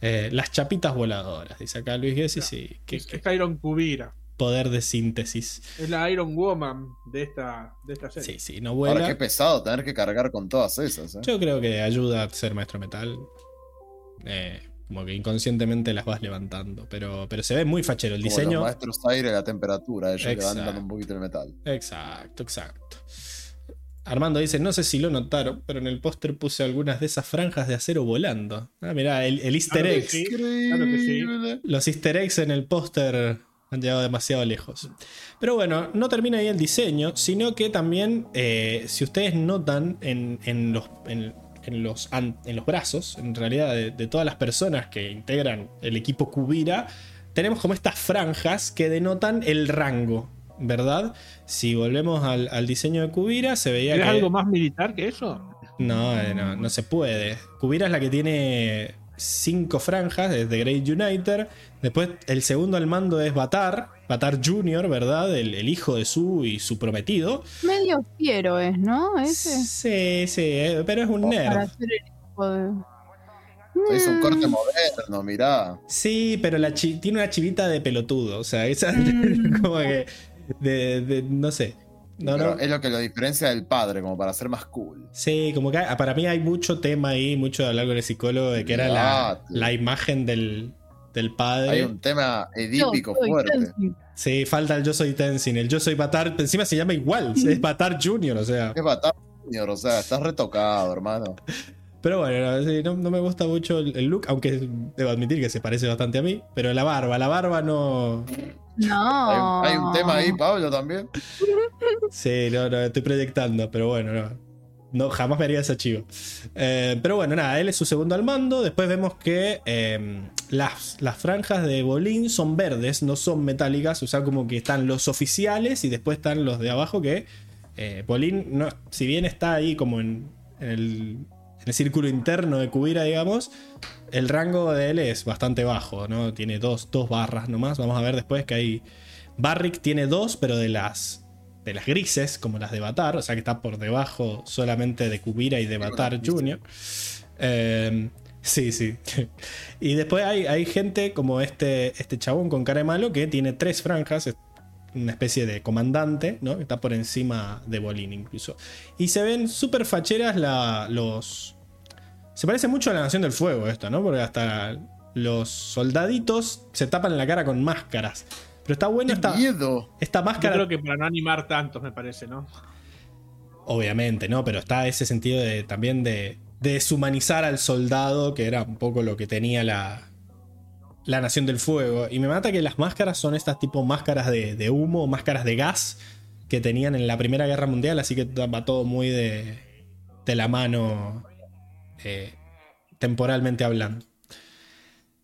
Eh, las chapitas voladoras, dice acá Luis Gessi, sí, qué
es Iron Kubira.
Poder de síntesis.
Es la Iron Woman de esta, de esta serie.
Sí, sí, no
Ahora qué
vuela.
pesado tener que cargar con todas esas. ¿eh?
Yo creo que ayuda a ser maestro metal. Eh, como que inconscientemente las vas levantando, pero, pero se ve muy fachero el
Como
diseño.
los maestros aire la temperatura, ellos
Exacto.
levantan un poquito el metal.
Exacto, exacto. Armando dice, no sé si lo notaron, pero en el póster puse algunas de esas franjas de acero volando. Ah, mirá, el, el easter
Claro que
egg.
sí. Claro que sí.
Increíble.
Los easter eggs en el póster han llegado demasiado lejos. Pero bueno, no termina ahí el diseño, sino que también, eh, si ustedes notan en, en los, en, en los, en los brazos, en realidad, de, de todas las personas que integran el equipo Kubira, tenemos como estas franjas que denotan el rango, ¿verdad? Si volvemos al, al diseño de Kubira, se veía
¿Quieres
que...
algo más militar que eso?
No, eh, no, no se puede. Kubira es la que tiene cinco franjas de The Great Uniter. Después el segundo al mando es Batar, Batar Jr., ¿verdad? El, el hijo de Su y su prometido.
Medio fiero es, ¿no? Ese.
Sí, sí, eh, pero es un
Para
nerd.
ser el hijo de.
Se hizo un corte
Mm.
moderno, mirá.
Sí, pero la chi- tiene una chivita de pelotudo. O sea, esa
Mm. *laughs*
como que. De, de- no sé. No,
Pero
no.
es lo que lo diferencia del padre, como para ser más cool.
Sí, como que hay- para mí hay mucho tema ahí, mucho de hablar con el psicólogo de que era la, la imagen del, del padre.
Hay un tema edípico fuerte.
Tenzin.
Sí, falta el yo soy Tenzin, el yo soy Batar, encima se llama igual, *laughs* es Batar Junior, o sea.
Es Batar Junior, o sea, estás retocado, hermano. *laughs*
Pero bueno, no, no, me gusta mucho el, el look, aunque debo admitir que se parece bastante a mí, pero la barba, la barba no...
No.
Hay, un- hay un tema ahí, Pablo, también.
Sí, no, no, estoy proyectando, pero bueno, no. No, jamás me haría ese chivo. Eh, pero bueno, nada, él es su segundo al mando. Después vemos que eh, las, las franjas de Bolín son verdes, no son metálicas. O sea, como que están los oficiales y después están los de abajo que eh, Bolín, no, si bien está ahí como en, en el, en el círculo interno de Cubira, digamos, el rango de él es bastante bajo, ¿no? Tiene dos, dos barras nomás. Vamos a ver después que hay... Barrick tiene dos, pero de las de las grises, como las de Batar, o sea que está por debajo solamente de Kubira y de Batar Jr. Eh, sí, sí. *laughs* y después hay, hay gente como este, este chabón con cara de malo que tiene tres franjas, una especie de comandante, ¿no? Que está por encima de Bolín incluso. Y se ven súper facheras la, los... Se parece mucho a la Nación del Fuego esto, ¿no? Porque hasta los soldaditos se tapan la cara con máscaras. Pero está bueno
¡Qué
esta,
miedo!
esta
Yo
máscara.
creo que para no animar tantos, me parece, ¿no?
Obviamente, ¿no? Pero está ese sentido de, también de, de deshumanizar al soldado, que era un poco lo que tenía la, la Nación del Fuego. Y me mata que las máscaras son estas tipo máscaras de, de humo, máscaras de gas que tenían en la Primera Guerra Mundial, así que va todo muy de, de la mano eh, temporalmente hablando.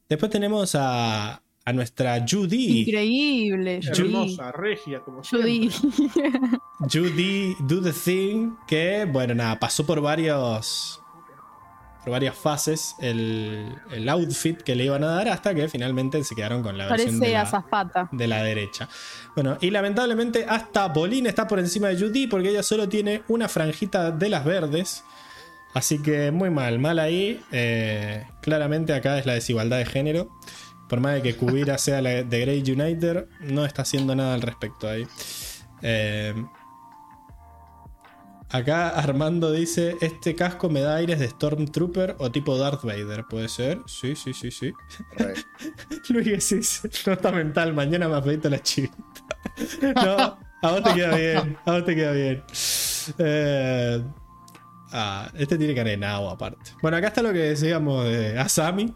Después tenemos a, a nuestra Judy.
Increíble. Judy.
Hermosa, regia, como
Judy.
siempre. *laughs*
Judy Do the Thing, que bueno, nada, pasó por varios. Por varias fases el, el outfit que le iban a dar hasta que finalmente se quedaron con la versión de la, de la derecha. Bueno, y lamentablemente hasta Bolín está por encima de Judy porque ella solo tiene una franjita de las verdes. Así que muy mal, mal ahí. Eh, claramente acá es la desigualdad de género. Por más de que Kubira sea la de Grey United, no está haciendo nada al respecto ahí. Eh, acá Armando dice: Este casco me da aires de Stormtrooper o tipo Darth Vader. ¿Puede ser? Sí, sí, sí, sí. *laughs* Luis dice: No está mental, mañana me afeito la chivita. *laughs* no, a vos te queda bien. A vos te queda bien. Eh, ah, este tiene de nabo aparte. Bueno, acá está lo que decíamos de Asami.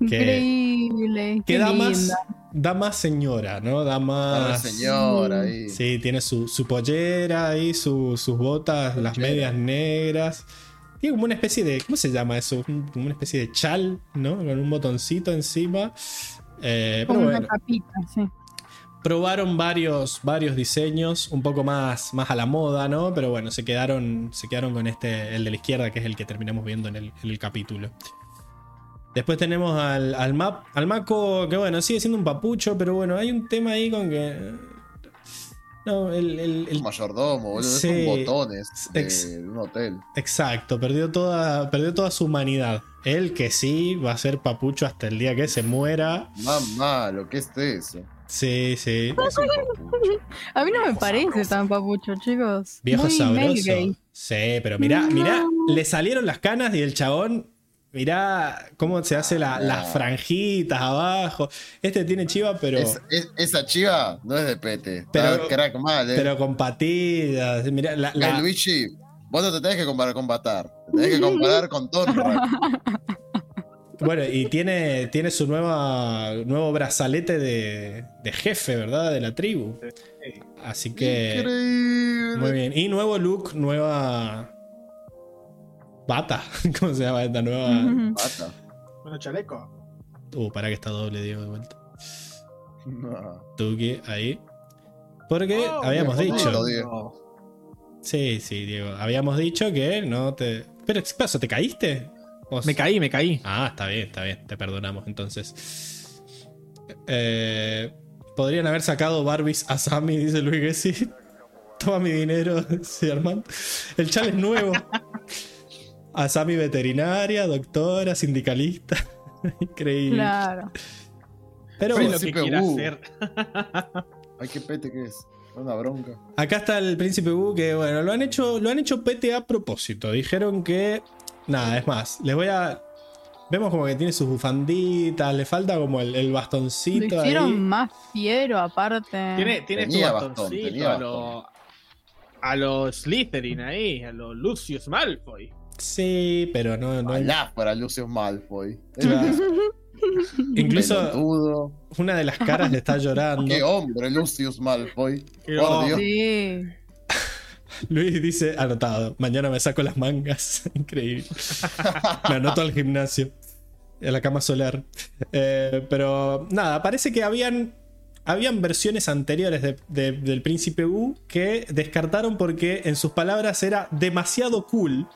Que-
Increíble.
Que da
linda.
más, da más señora, ¿no? Da más.
señora ahí.
Sí, tiene su, su pollera ahí, su- sus botas, las medias negras. Tiene como una especie de. ¿Cómo se llama eso? Como una especie de chal, ¿no? Con un botoncito encima. Eh, pero
Como
bueno,
una capita, sí.
Probaron varios, varios diseños, un poco más, más a la moda, ¿no? Pero bueno, se quedaron, se quedaron con este, el de la izquierda, que es el que terminamos viendo en el, en el capítulo. Después tenemos al, al, map, al Mako, que bueno, sigue siendo un papucho, pero bueno, hay un tema ahí con que. No, el. el-
mayordomo, boludo.
Sí.
Son botones de,
Ex-
de un hotel.
exacto, perdió toda, perdió toda su humanidad. Él que sí va a ser papucho hasta el día que se muera.
Mamá, lo que es eso.
Sí, sí.
A mí no me parece tan papucho, chicos.
Viejo
Muy
sabroso. Sí, pero mirá,
No.
mirá, le salieron las canas y el chabón, mirá cómo se hace la- las franjitas abajo. Este tiene chiva, pero,
Es- es- esa chiva no es de pete.
Pero-
crack mal, eh.
pero con patillas. Mirá, la, la-
Luigi, vos no te tenés que comparar con Batar. Te tenés que *laughs* comparar con Tonra. *laughs*
bueno, y tiene, tiene su nueva, nuevo brazalete de, de jefe, ¿verdad? De la tribu. Así que,
Increíble.
muy bien. Y nuevo look, nueva bata. *laughs* ¿Cómo se llama esta nueva?
Bata.
Bueno, chaleco.
Uh, para que está doble, Diego, de vuelta.
No.
Tuki ahí. Porque
Oh,
habíamos
bien,
dicho.
bonito, Diego.
Sí, sí, Diego. Habíamos dicho que no te. Pero, ¿qué pasó? ¿Te caíste?
Me caí, me caí.
Ah, está bien, está bien. Te perdonamos entonces. Eh, Podrían haber sacado Barbies a Sammy, dice Luis Gessi. *laughs* Toma mi dinero, *laughs* dice Armand. El chal es nuevo. *laughs* A Sammy veterinaria, doctora, sindicalista. Increíble.
Claro.
Pero bueno,
lo que
Príncipe
quiera
Wu.
hacer.
Ay, qué pete que es. Una bronca.
acá está el príncipe Wu que bueno, lo han hecho, lo han hecho pete a propósito. Dijeron que nada, es más, les voy a vemos como que tiene sus bufanditas, le falta como el, el
Lo
bastoncito ahí.
hicieron más fiero, aparte.
Tiene, tiene
Tenía bastón,
bastoncito
tenía
a los a los Slytherin ahí, a los Lucius Malfoy.
Sí, pero no, no
Ojalá fuera Lucius Malfoy.
Claro. *laughs* *laughs* Incluso
Pelotudo.
una de las caras le está llorando.
Qué hombre, Lucius Malfoy.
Qué
Por
hombre.
Dios.
Sí.
Luis dice, anotado, mañana me saco las mangas. *laughs* Increíble. me anoto al gimnasio. A la cama solar. Eh, pero nada, parece que habían. Habían versiones anteriores de- de- del Príncipe Wu que descartaron porque en sus palabras era demasiado cool.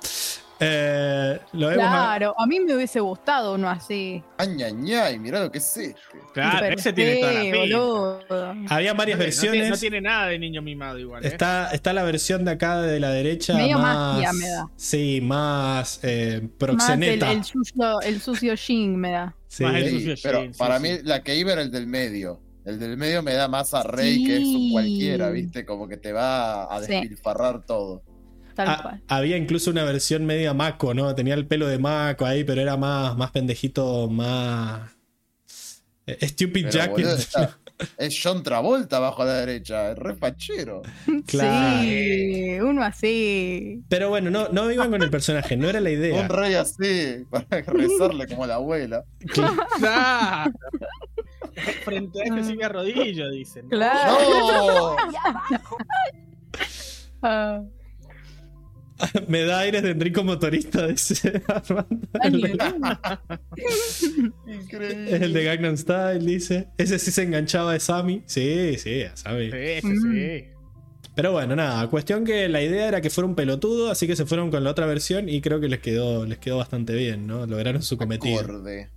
Eh, lo a-
Claro, a mí me hubiese gustado uno así.
Añañay, mirá lo que es este.
Claro,
Pero
ese tiene toda la
sí,
pinta.
boludo.
Había varias
No tiene-
versiones.
No tiene, nada de niño mimado igual. ¿eh?
Está, está la versión de acá de la derecha.
Medio
más,
magia me da.
Sí, más eh,
Más el,
proxeneta.
el sucio, el sucio Jin me da.
Sí.
Más el
Sí, pero
sí,
para
sí.
mí la que iba era el del medio. El del medio me da más a Rey
Sí.
que es un cualquiera, ¿viste? Como que te va a
Sí.
despilfarrar todo.
Tal
Ah,
cual.
había incluso una versión media Mako, ¿no? Tenía el pelo de Mako ahí, pero era más, más pendejito, más. eh, Stupid
Pero,
Jacket.
boludo, está- *laughs* es John Travolta abajo a la derecha, es re fachero.
Claro.
Sí, uno así.
Pero bueno, no, no iban con el personaje, no era la idea.
Un rey así, para rezarle como la abuela. *laughs*
Claro. Frente a este sí me arrodillo, dicen.
Claro.
¡No! *laughs* *laughs*
Me da aires de Enrico Motorista, *laughs* dice Armando.
Increíble.
Es el de Gangnam Style, dice. Ese sí se enganchaba de Sammy. Sí, sí, a Sammy.
Sí, sí,
Mm.
sí.
Pero bueno, nada, cuestión que la idea era que fuera un pelotudo, así que se fueron con la otra versión y creo que les quedó, les quedó bastante bien, ¿no? Lograron su cometido.
Acorde.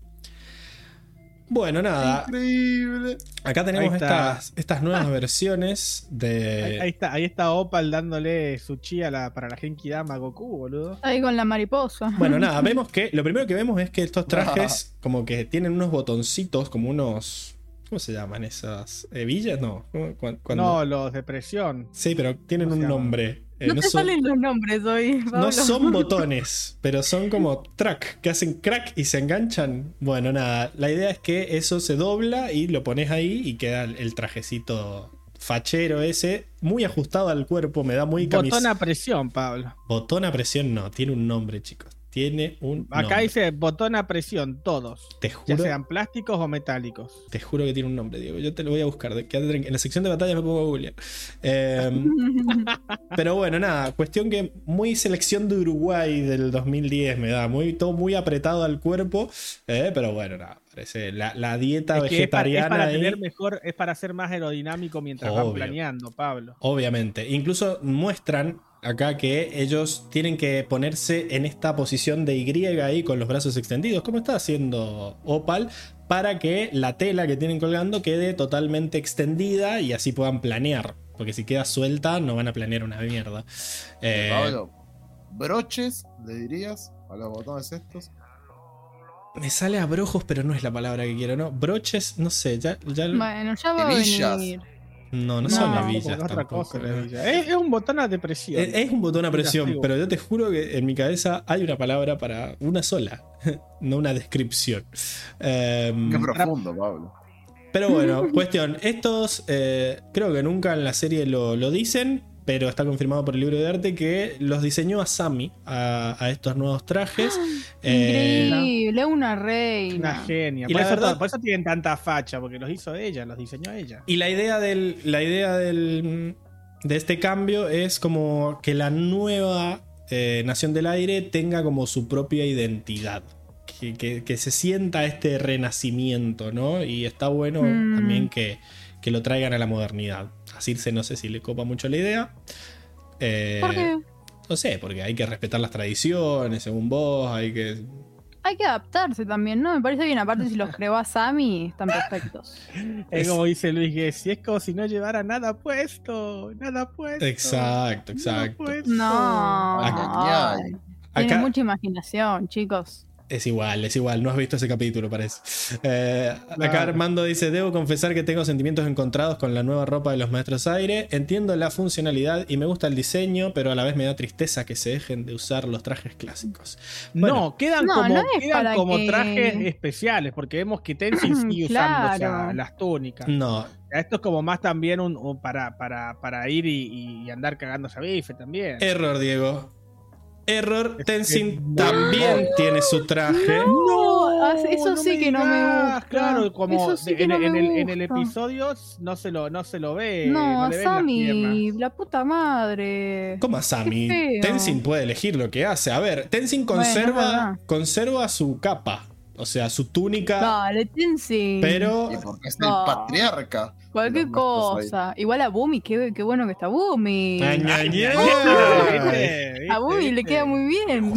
Bueno, nada,
Increíble.
acá tenemos estas, estas nuevas versiones de...
ahí está, ahí está Opal dándole su chi a la, para la Genki Dama Goku, boludo.
ahí con la mariposa.
Bueno, nada, *laughs* vemos que lo primero que vemos es que estos trajes como que tienen unos botoncitos, como unos... ¿Cómo se llaman esas? ¿Hebillas? No. ¿cómo- cuan- cuando-
No, los de presión.
Sí, pero tienen
¿Cómo
un nombre. Eh,
no
no
te
son-
salen los nombres hoy. *laughs*
No
Pablo.
son botones, pero son como track, que hacen crack y se enganchan. Bueno, nada, la idea es que eso se dobla y lo pones ahí y queda el, trajecito fachero ese, muy ajustado al cuerpo, me da muy camis-
Botón a presión, Pablo.
Botón a presión no, tiene un nombre, chicos. Tiene un
Acá
nombre.
dice botón a presión, todos.
Te
Ya
juro,
sean plásticos o metálicos.
te juro que tiene un nombre, Diego. Yo te lo voy a buscar. quédate. En la sección de batalla me pongo a googlear. Eh, *laughs* Pero bueno, nada, cuestión que muy selección de Uruguay del 2010 me da, muy, todo muy apretado al cuerpo, eh, pero bueno, nada, parece la, la dieta
Es que es para, es
vegetariana
para
ahí,
tener mejor, es para ser más aerodinámico mientras
Obvio.
van planeando, Pablo.
obviamente. Incluso muestran acá que ellos tienen que ponerse en esta posición de Y ahí con los brazos extendidos, como está haciendo Opal, para que la tela que tienen colgando quede totalmente extendida y así puedan planear. Porque si queda suelta, no van a planear una mierda. Eh,
Pablo, broches, le dirías a los botones estos.
Me sale a brojos, pero no es la palabra que quiero, ¿no? Broches, no sé, ya. ya
Bueno, ya va a venir.
No, no,
No,
son
tampoco,
hebillas.
Otra
tampoco,
cosa,
¿no?
hebilla. es, es un botón a depresión.
Es, es un botón a presión, pero yo te juro que en mi cabeza hay una palabra para una sola, *laughs* no una descripción. Em,
Qué profundo, Pablo.
pero bueno, cuestión. Estos eh, creo que nunca en la serie lo, lo dicen, pero está confirmado por el libro de arte que los diseñó a Sami a, a estos nuevos trajes. Eh,
Increíble, una
Una
reina.
genia.
Y
Por,
la
eso,
verdad-
por eso tienen tanta facha, porque los hizo ella, los diseñó ella.
Y la idea del. La idea del. De este cambio es como que la nueva eh, Nación del Aire tenga como su propia identidad. Que, que- que se sienta este renacimiento, ¿no? Y está bueno
Mm.
también que, que lo traigan a la modernidad. A Circe no sé si le copa mucho la idea. Eh,
¿Por qué?
No sé, porque hay que respetar las tradiciones, según vos, hay que.
hay que adaptarse también, ¿no? Me parece bien. Aparte, si los *laughs* creó a Sammy, están perfectos.
Es como dice Luis que si es como si no llevara nada puesto, nada puesto.
Exacto, exacto.
puesto.
No.
Acá-
Tiene mucha imaginación, chicos.
Es igual, es igual, no has visto ese capítulo, parece. Eh, acá. Armando dice: Debo confesar que tengo sentimientos encontrados con la nueva ropa de los maestros aire. Entiendo la funcionalidad y me gusta el diseño, pero a la vez me da tristeza que se dejen de usar los trajes clásicos. Bueno,
no, quedan
No,
como,
no
quedan como
que-
trajes especiales, porque vemos que Tenzin *clears throat* sigue usando o sea,
Claro.
las túnicas.
no,
Esto es como más también un, un para, para, para ir y, y andar cagándose a bife también.
error, Diego. Error,
Es
Tenzin
no.
también tiene su traje.
No, eso sí que no me gusta.
Claro, como
sí
en,
no me
en el, en el episodio no se lo, no se lo ve.
No,
las
Sammy, la puta madre.
¿Cómo a Sammy? Tenzin puede elegir lo que hace. A ver, Tenzin conserva, conserva su capa, o sea, su túnica,
Dale, Tenzin.
pero
Y porque es el patriarca.
Cualquier cosa. Igual a Bumi, qué, qué bueno que está Bumi. A Bumi le queda muy bien.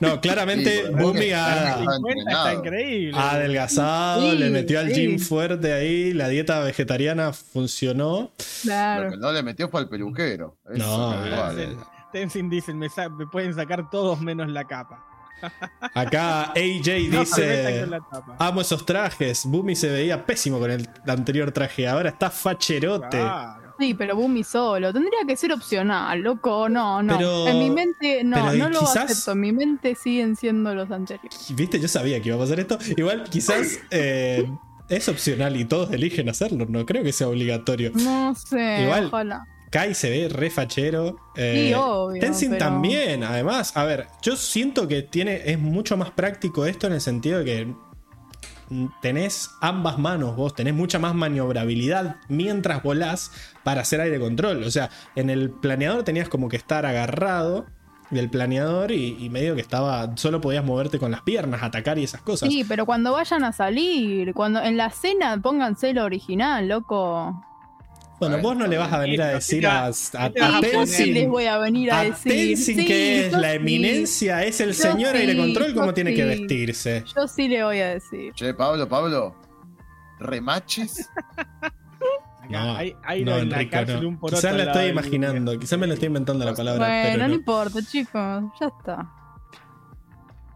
No, claramente
Sí,
Bumi ha,
está
50 está
entrenado.
increíble.
ha adelgazado,
Sí,
le metió al
sí.
gym fuerte ahí, la dieta vegetariana funcionó.
Lo
Claro.
que no le metió fue al peluquero. Eso
No, eh,
Tenzin dice, me, me pueden sacar todos menos la capa.
Acá AJ
No
dice, amo esos trajes, Bumi se veía pésimo con el anterior traje, ahora está facherote.
Claro.
Sí, pero Bumi solo. Tendría que ser opcional, loco. No, no.
Pero-
en mi mente, no,
pero
no lo
quizás-
acepto. En mi mente siguen siendo los anteriores.
Viste, yo sabía que iba a pasar esto. Igual quizás *laughs* eh, es opcional y todos eligen hacerlo, no creo que sea obligatorio.
No sé,
Igual,
ojalá.
Kai se ve re fachero. eh,
Sí, obvio,
Tenzin
pero-
también, además. A ver, yo siento que tiene, es mucho más práctico esto en el sentido de que tenés ambas manos vos, tenés mucha más maniobrabilidad mientras volás para hacer aire control. O sea, en el planeador tenías como que estar agarrado del planeador y, y medio que estaba, solo podías moverte con las piernas, atacar y esas cosas.
Sí, pero cuando vayan a salir, cuando en la cena pónganse lo original, loco.
Bueno, vos no le vas a venir a decir a, a, a
Sí, yo sí
Tenzin-
les voy a venir a,
a
decir.
Tenzin,
Sí,
que es la
sí.
eminencia, es el
Yo
señor aire
sí,
control, cómo tiene que vestirse.
Yo sí le voy a decir.
Che, Pablo, Pablo. ¿Remaches? *laughs*
No,
hay, hay
no,
en la
Enrico,
cárcel
no. Quizás la estoy imaginando, quizás me la estoy inventando la palabra,
bueno,
pero
no.
no.
importa, chicos. Ya está.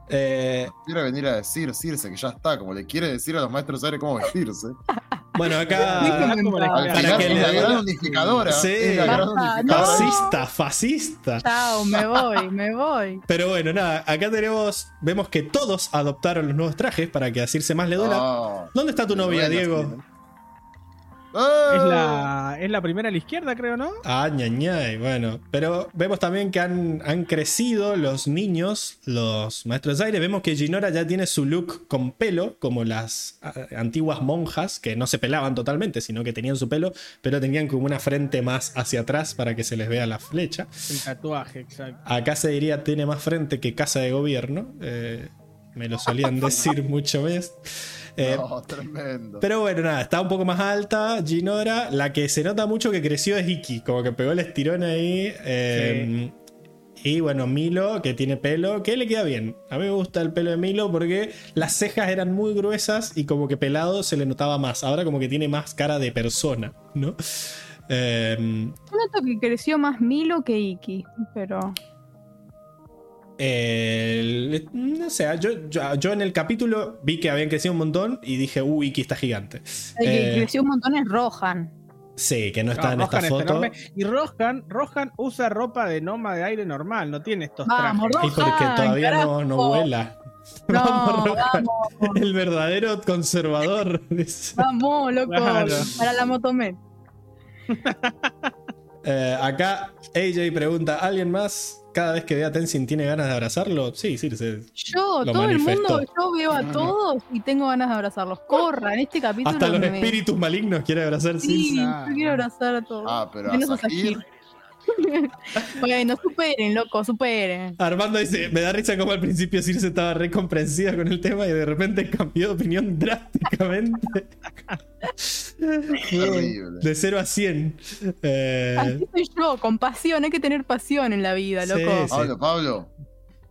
Eh,
Quiere venir a decir Circe que ya está, como le quiere decir a los maestros aire cómo vestirse. *laughs*
bueno, acá Para que
la gran unificadora.
Sí.
la gran unificadora.
fascista, fascista.
Chao, me voy, me voy.
Pero bueno, nada, acá tenemos, vemos que todos adoptaron los nuevos trajes para que a Circe más le duela.
No.
¿Dónde está tu novia, Diego?
¡Ah!
Es la, es la primera a la izquierda, creo, ¿no?
Ah, ñañay, bueno. Pero vemos también que han, han crecido los niños, los maestros de aire. Vemos que Ginora ya tiene su look con pelo, como las ah, antiguas monjas, que no se pelaban totalmente, sino que tenían su pelo, pero tenían como una frente más hacia atrás para que se les vea la flecha.
El tatuaje, exacto.
Acá se diría tiene más frente que casa de gobierno. eh, me lo solían *laughs* decir mucho más. Eh,
No, tremendo.
pero bueno, nada, está un poco más alta, Ginora. La que se nota mucho que creció es Iki, como que pegó el estirón ahí. eh, Y bueno, Milo, que tiene pelo, que le queda bien. A mí me gusta el pelo de Milo porque las cejas eran muy gruesas y como que pelado se le notaba más. Ahora como que tiene más cara de persona, ¿no? Eh,
Yo noto que creció más Milo que Iki, pero.
El- no sé, yo, yo, yo en el capítulo vi que habían crecido un montón y dije, uh, Iki está gigante.
El que
Eh,
creció un montón es Rohan.
sí, que no está
No,
en esta
Rohan
foto.
Y Rohan, Rohan usa ropa de noma de aire normal, no tiene estos
Vamos,
trajes.
Y porque todavía no, vuela.
No, *laughs*
Vamos, Rohan.
vamos,
El verdadero conservador. *laughs*
vamos, loco.
Claro.
Para la motomet.
Eh, acá AJ pregunta: ¿Alguien más cada vez que ve a Tenzin tiene ganas de abrazarlo? Sí, sí, sí.
Yo,
Lo
todo el mundo, yo veo a todos y tengo ganas de abrazarlos. Corran, este capítulo.
Hasta los
me-
espíritus malignos quiere abrazar
Sí,
Circe.
yo quiero abrazar a todos.
Ah, pero
Menos a
Sahir.
Sahir. *laughs* bueno, superen, loco, superen.
Armando dice: Me da risa como al principio Circe estaba re comprensida con el tema y de repente cambió de opinión *laughs* drásticamente. *laughs* De 0 a 100. Eh,
Así soy yo, con pasión. Hay que tener pasión en la vida,
Sí,
loco.
sí.
Pablo, Pablo.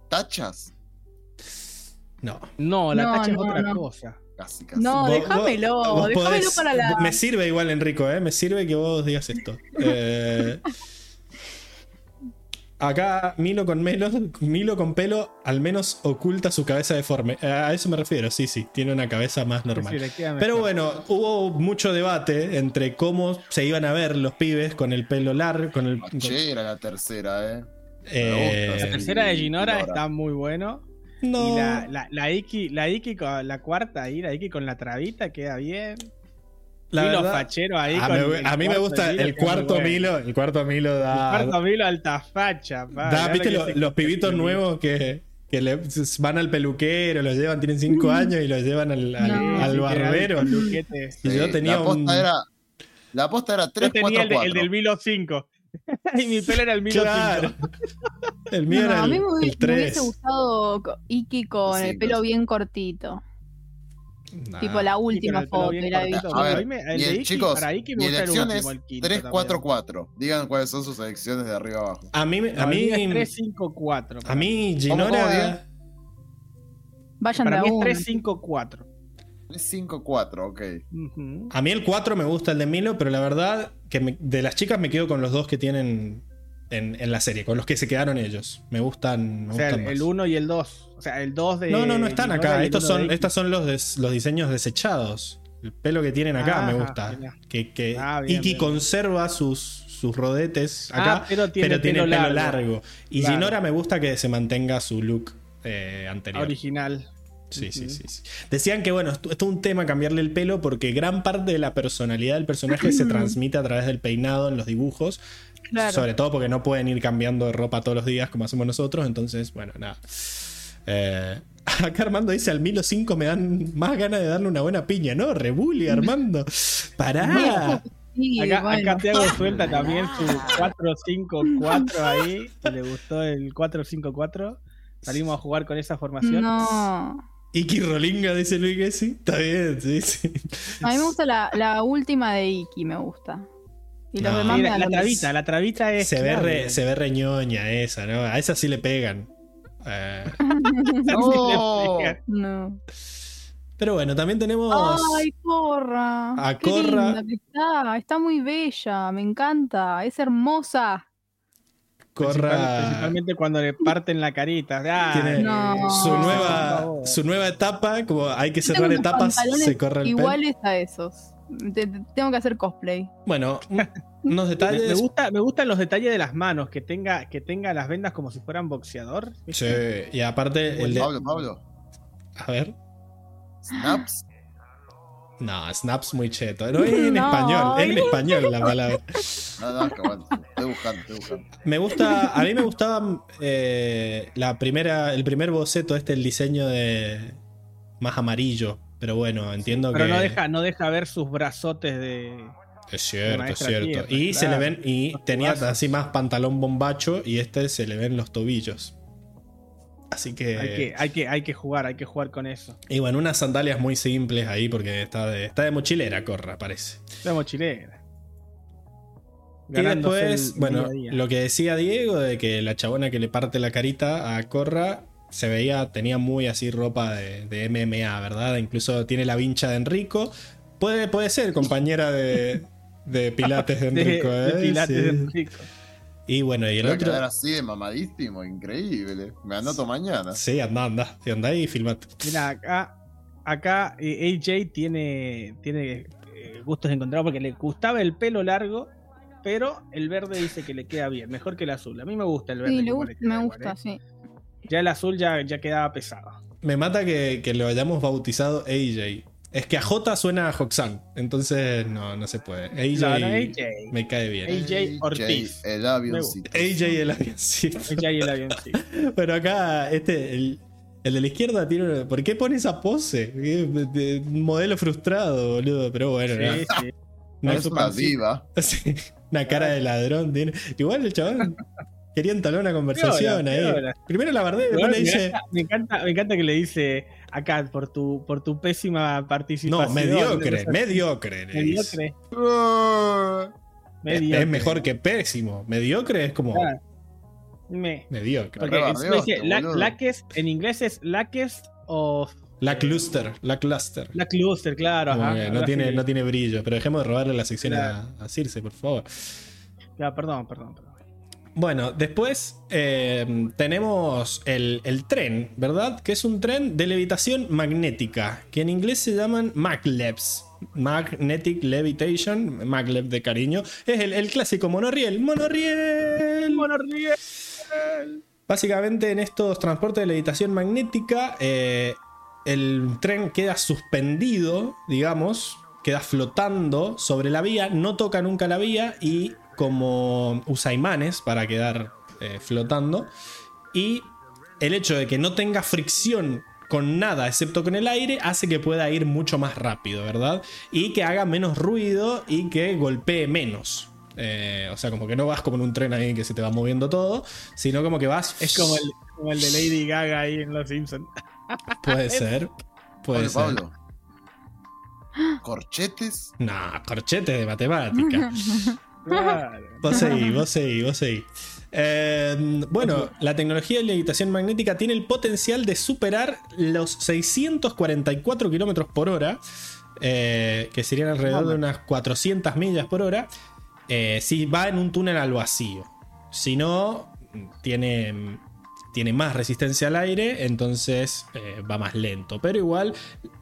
¿Tachas?
No.
No, la
No,
tacha es
no,
otra
no.
cosa.
Casi, casi.
No, déjamelo, déjamelo para la.
Me sirve igual, Enrico, ¿eh? Me sirve que vos digas esto. Eh, acá, Milo con Melo, Milo con pelo al menos oculta su cabeza deforme. A eso me refiero, sí, sí, tiene una cabeza más normal.
Sí,
Pero bueno, hubo mucho debate entre cómo se iban a ver los pibes con el pelo largo, con el...
Fachera la tercera, eh.
eh,
La tercera de Ginora
Ginora.
está muy bueno.
no,
Y la, la, la Iki, la Iki con la cuarta ahí, la Iki con la trabita queda bien.
La
Milo
verdad,
fachero ahí.
a,
con
me-
el
a mí me gusta
Milo
el cuarto
bueno.
Milo, el cuarto Milo
El
da,
cuarto Milo alta facha. pa,
Da, ¿viste
lo
los pibitos nuevos que, que le van al peluquero, los llevan, tienen 5 años y los llevan al, al-
No.
al
Sí,
barbero? Y yo tenía
la posta
un-
era. La posta era 3,
Yo tenía
4,
el, de-
4.
el del Milo 5. *laughs* y mi pelo era el Milo
Claro.
5.
El mío
No,
era
a
el,
mí me, hubi-
el
me hubiese
3.
gustado Iki con
Sí,
el pelo bien cortito.
Nah.
Tipo la última
el pelo
foto.
bien
la
cortito.
vi-
A ver,
A mí me- el
y
de
el-
Iki-
chicos,
para Iki me
mi
gusta el
elección es
último, el quinto
3, 4,
también.
4. Digan cuáles son sus elecciones de arriba abajo.
A mí, a mí,
es 3, 5, 4.
a mí
¿Cómo, cómo,
Ginora?
Vayan de
Para
a
mí es
uno.
3, 5, 4.
3, 5, 4, ok.
Ujú.
a mí el 4 me gusta el de Milo, pero la verdad que me- de las chicas me quedo con los dos que tienen en, en la serie, con los que se quedaron ellos. Me gustan, me
O sea,
gustan
el-
más.
el 1 y el 2. O sea, el 2 de.
No, no, no están acá. Estos son, estos son los, des- los diseños desechados. El pelo que tienen acá me
Ajá,
gusta. Que, que
Ah, bien,
Iki
bien.
conserva sus, sus rodetes acá,
Ah, pero tiene
pero tiene
pelo
pelo
largo.
largo. Y
Claro.
Ginora me gusta que se mantenga su look eh, anterior.
Original.
Sí, sí, sí, sí. Decían que, bueno, esto es un tema cambiarle el pelo porque gran parte de la personalidad del personaje se *clears throat* transmite a través del peinado en los dibujos.
Claro.
Sobre todo porque no pueden ir cambiando de ropa todos los días como hacemos nosotros. Entonces, bueno, nada. Eh, *laughs* acá Armando dice: Al Milo 5 me dan más ganas de darle una buena piña. No, rebuli, *laughs* Armando. Pará.
Sí,
Acá,
bueno.
acá Tiago suelta también su 4-5-4 *laughs* ahí. le gustó el 4-5-4. Salimos a jugar con esa formación.
No.
Iki Rolinga, dice Luis Gessi. Está bien, sí, sí.
A mí me gusta la, la última de Iki, me gusta. Y los
No.
demás
Sí,
me
la, la trabita, la trabita es.
Se ve, re, se ve reñoña esa, ¿no? A esa sí le pegan. Eh, *laughs*
¡No!
mismo. No.
pero bueno, también tenemos.
Ay, Corra.
A
Qué
Corra.
linda que está. Está muy bella. Me encanta. Es hermosa.
Principal-
Corra.
Principalmente cuando le parten la carita. Ah,
Tiene
No.
su nueva, su nueva etapa, como hay que cerrar etapas, se corre el pelo.
Iguales a esos. Te- te- tengo que hacer cosplay.
Bueno, un- *laughs* unos
Me,
detalles.
me gusta, me gustan los detalles de las manos, que tenga, que tenga las vendas como si fueran boxeador.
Sí, y aparte el de.
Pablo, Pablo.
A ver.
Snaps.
No, snaps muy cheto. No es en
No.
español, es en español la palabra.
No, no, que bueno. Estoy buscando, estoy buscando.
Me gusta, a mí me gustaba eh, la primera, el primer boceto, este, el diseño de más amarillo. Pero bueno, entiendo
Pero
que.
no deja, no deja ver sus brazotes de.
Es cierto, es cierto. Y se le ven, y tenía
tubazos.
así más pantalón bombacho, y este se le ven los tobillos. Así que.
Hay que, hay que, hay que jugar, hay que jugar con eso.
Y bueno, unas sandalias muy simples ahí, porque está de, está de mochilera, corra, parece.
La mochilera.
Y después, bueno,
día a día.
lo que decía Diego de que la chabona que le parte la carita a Corra se veía, tenía muy así ropa de, de MMA, ¿verdad? Incluso tiene la vincha de Enrico. Puede, puede ser compañera de, de Pilates de *laughs*
De-
Enrico,
de
¿eh?
Pilates
Sí.
de Enrico.
Y bueno, y el
Voy a
otro.
quedar así de mamadísimo, increíble. Me anoto mañana.
Sí, anda, anda. Y anda y filmate.
Mira, acá, acá eh, AJ tiene, tiene eh, gustos encontrados porque le gustaba el pelo largo, pero el verde dice que le queda bien, mejor que el azul. A mí me gusta el verde.
Sí, le gusta, me
igual,
gusta,
¿eh?
sí.
Ya el azul ya, ya quedaba pesado.
Me mata que, que lo hayamos bautizado AJ. Es que a J suena a Hoxan. Entonces, no, no se puede. AJ,
Claro, AJ.
me cae bien.
AJ Ortiz.
El avioncito.
AJ el avioncito.
AJ el avioncito. *laughs*
Pero acá, este, el, el de la izquierda tiene. una- ¿Por qué pone esa pose? ¿Qué- de- de- un modelo frustrado, boludo. Pero bueno,
Sí,
nada.
sí.
No
es
es
una diva. *laughs*
Sí, una cara de ladrón tiene. Igual el chabón quería entablar una conversación
Piola,
ahí.
piola.
Primero la verdad, después le
me,
dice.
encanta, me, encanta, me encanta que le dice acá por tu, por tu pésima
No,
participación.
mediocre, mediocre.
Mediocre.
Es-
mediocre.
Es mejor que pésimo. Mediocre es como.
Claro. Me.
Mediocre.
Porque la- en inglés es laques o
La cluster, la cluster.
la cluster, claro. Ajá,
no, tiene, no tiene brillo. Pero dejemos de robarle la sección a, a Circe, por favor.
Ya, perdón, perdón, perdón.
Bueno, después eh, tenemos el, el tren, ¿verdad? Que es un tren de levitación magnética, que en inglés se llaman maglevs. Magnetic Levitation, maglev de cariño. Es el, el clásico monorriel. ¡Monorriel!
Monorriel.
Básicamente en estos transportes de levitación magnética, eh, el tren queda suspendido, digamos, queda flotando sobre la vía, no toca nunca la vía y como usa imanes para quedar eh, flotando. Y el hecho de que no tenga fricción con nada excepto con el aire hace que pueda ir mucho más rápido, ¿verdad? Y que haga menos ruido y que golpee menos. Eh, o sea, como que no vas como en un tren ahí que se te va moviendo todo, sino como que vas.
Es como el, como el de Lady Gaga ahí en Los Simpsons. *laughs*
Puede ser. Puede
Pablo,
ser.
Pablo. Corchetes.
No, corchete de matemática. *laughs*
Claro.
Vos seguí, vos seguí, vos seguí. Eh, bueno, la tecnología de levitación magnética tiene el potencial de superar los 644 kilómetros por hora, eh, que serían alrededor de unas 400 millas por hora, eh, si va en un túnel al vacío. Si no, tiene, tiene más resistencia al aire, entonces eh, va más lento. Pero igual,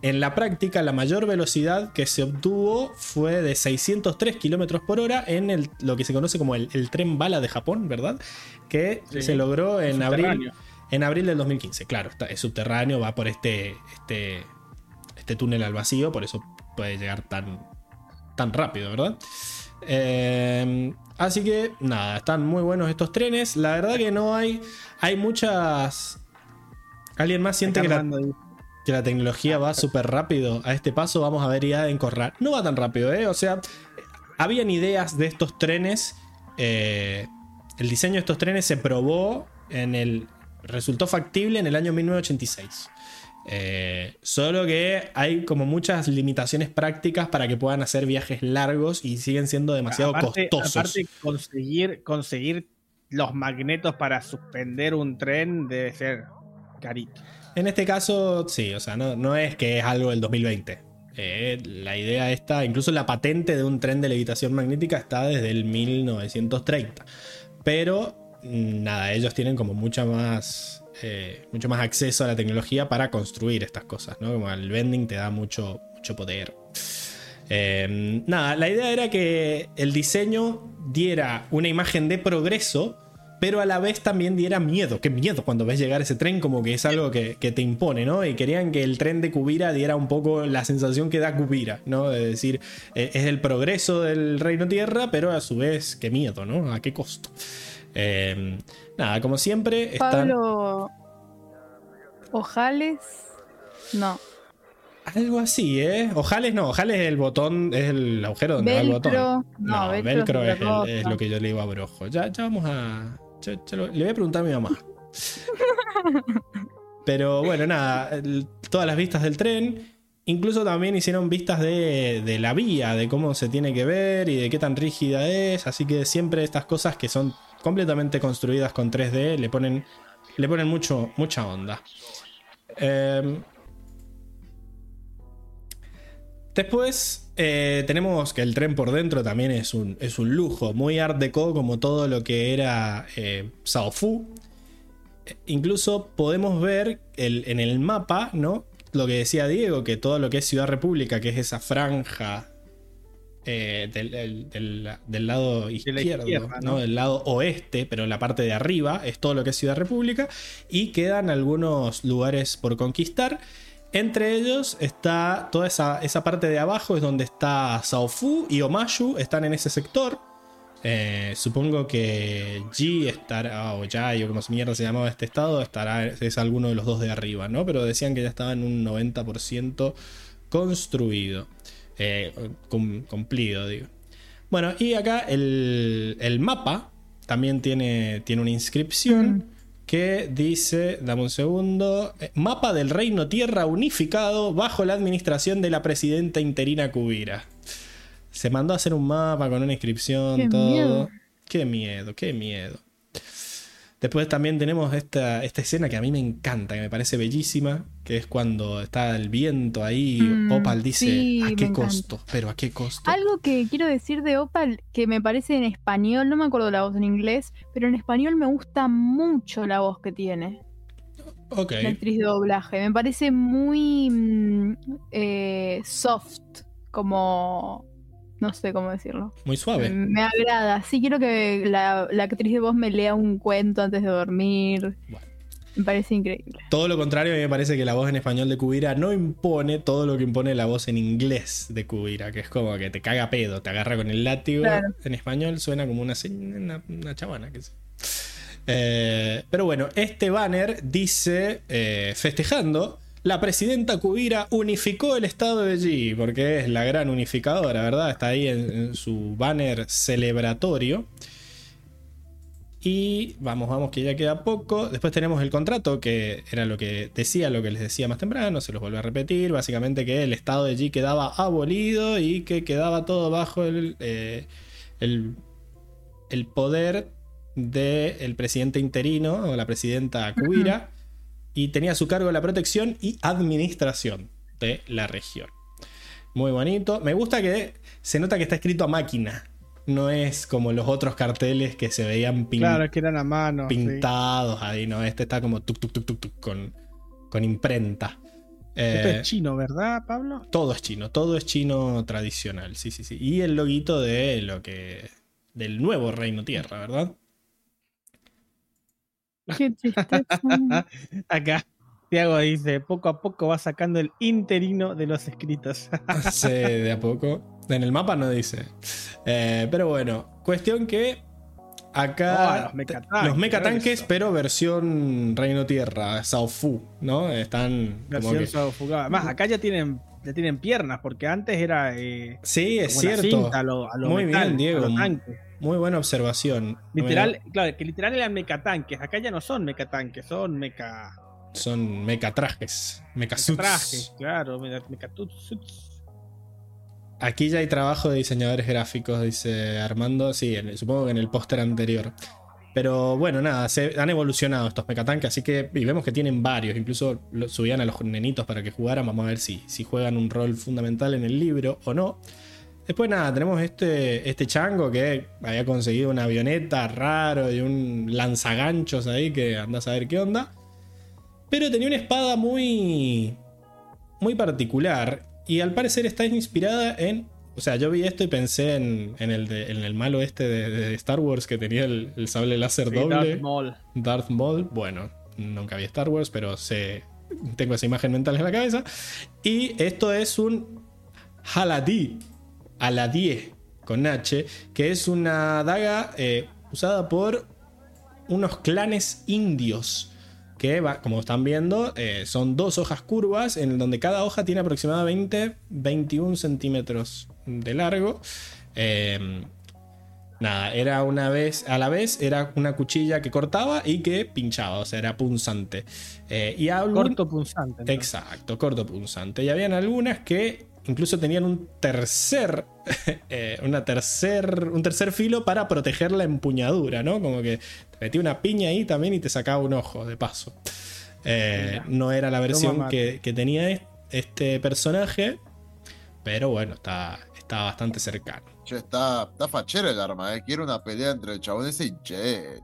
en la práctica, la mayor velocidad que se obtuvo fue de 603 kilómetros por hora en el, lo que se conoce como el, el tren bala de Japón, ¿verdad? Que
Sí,
se logró en abril, en abril del 2015. Claro, está, es subterráneo, va por este, este, este túnel al vacío, por eso puede llegar tan, tan rápido, ¿verdad? Eh, así que nada, están muy buenos estos trenes. La verdad que no hay. Hay muchas. ¿Alguien más siente que la, que tecnología va súper rápido? A este paso vamos a ver ya en Corral. No va tan rápido, ¿eh? O sea, habían ideas de estos trenes. eh, el diseño de estos trenes se probó en el. Resultó factible en el año 1986. Eh, solo que hay como muchas limitaciones prácticas para que puedan hacer viajes largos y siguen siendo demasiado
aparte,
costosos.
aparte conseguir, conseguir los magnetos para suspender un tren debe ser carito.
En este caso, sí, o sea, no, no es que es algo del 2020. Eh, la idea está, incluso la patente de un tren de levitación magnética está desde el 1930. Pero mm, nada, ellos tienen como mucha más, eh, mucho más acceso a la tecnología para construir estas cosas, ¿no? Como el vending te da mucho, mucho poder. Eh, nada, la idea era que el diseño diera una imagen de progreso, pero a la vez también diera miedo. Qué miedo cuando ves llegar ese tren, como que es algo que, que te impone, ¿no? Y querían que el tren de Kubira diera un poco la sensación que da Kubira, ¿no? De decir, eh, es el progreso del Reino Tierra, pero a su vez, qué miedo, ¿no? ¿A qué costo? Eh, nada, como siempre, están.
Pablo. Ojales. No.
Algo así, ¿eh? Ojales no, ojales es el botón, es el agujero donde va el
Velcro.
botón.
No,
No,
velcro
velcro,
es
el- lo que yo le digo a Brojo. Ya, ya vamos a. ya- ya lo- le voy a preguntar a mi mamá. *laughs* Pero bueno, nada, el- todas las vistas del tren. Incluso también hicieron vistas de, de la vía, de cómo se tiene que ver y de qué tan rígida es. Así que siempre estas cosas que son completamente construidas con 3D le ponen, le ponen mucho, mucha onda. Em, Después eh, tenemos que el tren por dentro también es un, es un lujo, muy art deco como todo lo que era eh, Sao Fu. Eh, Incluso podemos ver el- en el mapa, ¿no? Lo que decía Diego, que todo lo que es Ciudad República, que es esa franja eh, del, del- del- del lado izquierdo,
izquierda,
¿no?
¿no?
Del lado oeste, pero la parte de arriba es todo lo que es Ciudad República. Y quedan algunos lugares por conquistar. Entre ellos está toda esa, esa parte de abajo, es donde está Saofu y Omashu, están en ese sector. Eh, supongo que Ji estará, o Jai, o como se mierda se llamaba este estado, estará, es alguno de los dos de arriba, ¿no? Pero decían que ya estaba en un 90% construido, eh, cum- cumplido, digo. Bueno, y acá el, el mapa también tiene, tiene una inscripción que dice, dame un segundo, eh, mapa del Reino Tierra unificado bajo la administración de la presidenta interina Kubira. Se mandó a hacer un mapa con una inscripción,
Qué
todo.
miedo.
Qué miedo, qué miedo. Después también tenemos esta, esta escena que a mí me encanta, que me parece bellísima, que es cuando está el viento ahí,
Mm,
Opal dice,
sí,
¿a qué
encanta.
costo? Pero ¿a qué costo?
Algo que quiero decir de Opal, que me parece en español, no me acuerdo la voz en inglés, pero en español me gusta mucho la voz que tiene
Ok,
la actriz de doblaje. Me parece muy mm, eh, soft, como... No sé cómo decirlo.
muy suave.
Me agrada. Sí, quiero que la, la actriz de voz me lea un cuento antes de dormir.
Bueno.
Me parece increíble.
Todo lo contrario, a mí me parece que la voz en español de Kubira no impone todo lo que impone la voz en inglés de Kubira, que es como que te caga pedo, te agarra con el látigo.
Claro.
En español suena como una, una, una chavana, que sé. Eh, pero bueno, este banner dice, eh, festejando, la presidenta Kubira unificó el estado de G, porque es la gran unificadora, ¿verdad? Está ahí en, en su banner celebratorio. Y vamos, vamos, que ya queda poco. Después tenemos el contrato, que era lo que decía, lo que les decía más temprano, se los vuelvo a repetir. Básicamente que el estado de G quedaba abolido y que quedaba todo bajo el, eh, el, el poder del presidente interino o la presidenta Kubira. Y tenía a su cargo la protección y administración de la región. Muy bonito. Me gusta que se nota que está escrito a máquina. No es como los otros carteles que se veían pin-
Claro, que eran a mano. sí.
pintados ahí, ¿no? Este está como tuk tuk tuk tuk tuk con, con imprenta.
Esto
Eh,
es chino, ¿verdad, Pablo?
todo es chino, todo es chino tradicional, sí, sí, sí. Y el loguito de lo que. del nuevo Reino Tierra, ¿verdad? *laughs*
Qué tristeza.
Acá, Tiago dice: poco a poco va sacando el interino de los escritos. *laughs*
Sí, de a poco. En el mapa no dice. Eh, pero bueno, cuestión que acá.
Oh, los mecatanques,
los mecatanques,
eso.
pero versión Reino Tierra, Saofu, ¿no? Están como
Versión
que-
sofocada. Además, acá ya tienen, ya tienen piernas, porque antes era. Eh,
Sí, es cierto.
cinta a lo, a lo
Muy
metal,
bien, Diego.
a lo tanque.
Muy buena observación.
Literal, claro, que literal eran mecatanques. Acá ya no son mecatanques, son meca.
Son mecatrajes, mecasuits.
Trajes, claro, meca- mecatuts.
Aquí ya hay trabajo de diseñadores gráficos, dice Armando. Sí, supongo que en el póster anterior. Pero bueno, nada, se han evolucionado estos mecatanques, así que vemos que tienen varios. Incluso subían a los nenitos para que jugaran. Vamos a ver si, si juegan un rol fundamental en el libro o no. Después nada, tenemos este, este chango que había conseguido una avioneta raro y un lanzaganchos ahí que anda a saber qué onda. Pero tenía una espada muy. muy particular. Y al parecer está inspirada en. O sea, yo vi esto y pensé en, en el, de- en el malo este de, de Star Wars que tenía el, el sable láser
Sí,
doble.
Darth Maul.
Darth Maul. Bueno, nunca vi Star Wars, pero sé, tengo esa imagen mental en la cabeza. Y esto es un Haladi, Aladie, con H, que es una daga eh, usada por unos clanes indios. Que, va- como están viendo, eh, son dos hojas curvas, en donde cada hoja tiene aproximadamente 21 centímetros de largo. Eh, Nada, era una vez, a la vez, era una cuchilla que cortaba y que pinchaba, o sea, era punzante. Eh, y algún-
Corto punzante.
Exacto, corto punzante. Y habían algunas que incluso tenían un tercer, *laughs* eh, una tercer, un tercer filo para proteger la empuñadura, ¿no? Como que te metía una piña ahí también y te sacaba un ojo, de paso. Eh, no era la versión que, que tenía es- este personaje, pero bueno, está, está bastante cercano.
Che, está, está fachero el arma, eh. Quiero una pelea entre el chabón ese y Jet.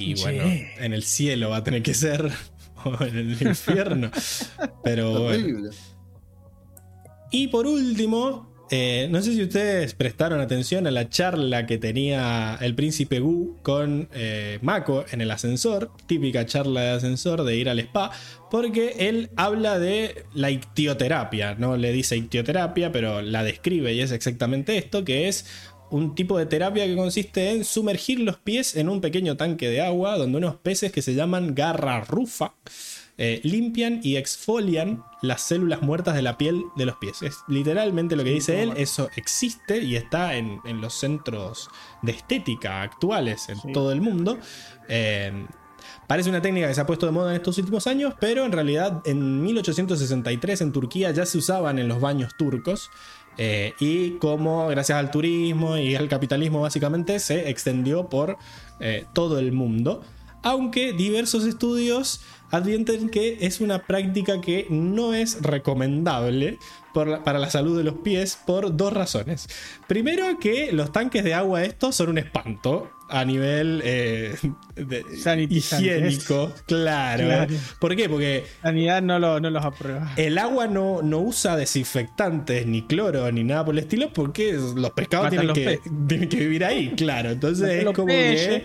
Y bueno, en el cielo va a tener que ser, *laughs* o en el infierno. *laughs* Pero bueno. Y por último, eh, no sé si ustedes prestaron atención a la charla que tenía el príncipe Gu con eh, Mako en el ascensor, típica charla de ascensor de ir al spa, porque él habla de la ictioterapia, no le dice ictioterapia, pero la describe y es exactamente esto, que es un tipo de terapia que consiste en sumergir los pies en un pequeño tanque de agua donde unos peces que se llaman garra rufa eh, limpian y exfolian las células muertas de la piel de los pies. Es literalmente lo que dice él, eso existe y está en, en los centros de estética actuales en
Sí.
todo el mundo. Eh, Parece una técnica que se ha puesto de moda en estos últimos años, pero en realidad en 1863 en Turquía ya se usaban en los baños turcos. eh, y como gracias al turismo y al capitalismo básicamente se extendió por eh, todo el mundo. aunque diversos estudios advierten que es una práctica que no es recomendable la- para la salud de los pies por dos razones. Primero que los tanques de agua estos son un espanto a nivel eh, de- higiénico, claro.
Claro.
¿Por qué? Porque
Sanidad no, lo, no los aprueba.
el agua no, no usa desinfectantes, ni cloro, ni nada por el estilo, porque los pescados tienen
los
que,
peces.
tienen que vivir ahí, claro. Entonces es como que.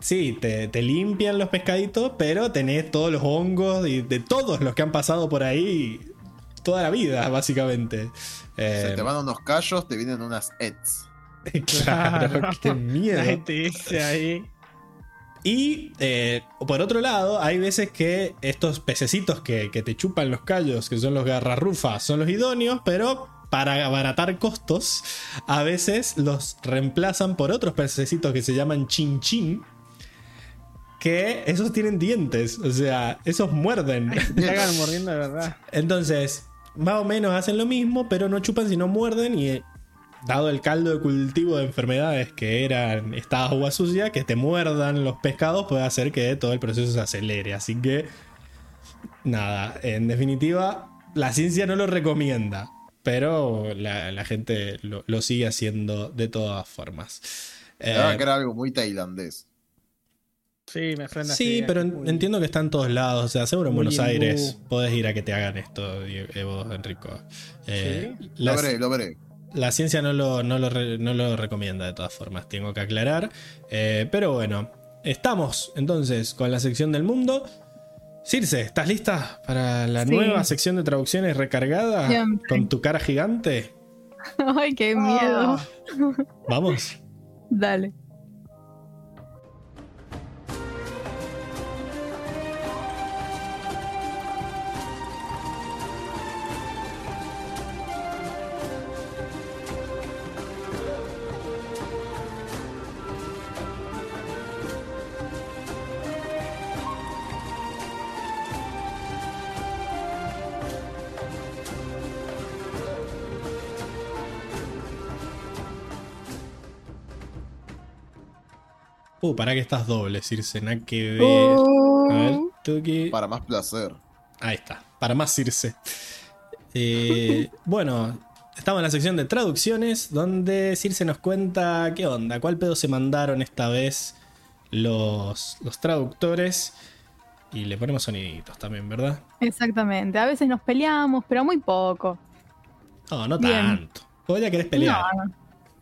Sí, te, te limpian los pescaditos, pero tenés todos los hongos y de todos los que han pasado por ahí toda la vida, básicamente.
Se
Eh,
te van unos callos, te vienen unas ETS. *laughs*
claro, qué miedo.
La ahí.
Y eh, por otro lado, hay veces que estos pececitos que, que te chupan los callos, que son los garrarrufas, son los idóneos, pero para abaratar costos, a veces los reemplazan por otros pececitos que se llaman chin chin. Que esos tienen dientes, o sea, esos muerden.
Se cagan mordiendo de verdad.
Entonces, más o menos hacen lo mismo, pero no chupan sino muerden y eh, dado el caldo de cultivo de enfermedades que eran esta agua sucia, que te muerdan los pescados puede hacer que todo el proceso se acelere. Así que, nada, en definitiva, la ciencia no lo recomienda, pero la, la gente lo, lo sigue haciendo de todas formas. Eh,
que era algo muy tailandés.
Sí, me suena
Sí,
así,
pero en-
muy-
entiendo que está en todos lados. O sea, seguro en
Muy
Buenos. Aires podés ir a que te hagan esto, Evo, Enrico. Eh,
Lo
la,
veré, lo veré.
la ciencia no lo, no, lo re- no lo recomienda de todas formas, tengo que aclarar. Eh, pero bueno, estamos entonces con la sección del mundo. Circe, ¿estás lista para la
Sí.
nueva sección de traducciones recargada
Siempre.
con tu cara gigante? *laughs*
Ay, qué miedo.
Ah. *laughs*
Vamos.
Dale.
Uh, para que estás doble, Circe, nada que ver.
Uh.
A ver, Tuki.
Para más placer.
Ahí está, para más Circe. Eh, *laughs* bueno, estamos en la sección de traducciones, donde Circe nos cuenta qué onda, cuál pedo se mandaron esta vez los, los traductores. Y le ponemos soniditos también, ¿verdad?
Exactamente. A veces nos peleamos, pero muy poco.
No, no
Bien.
tanto. Vos ya querés pelear.
No,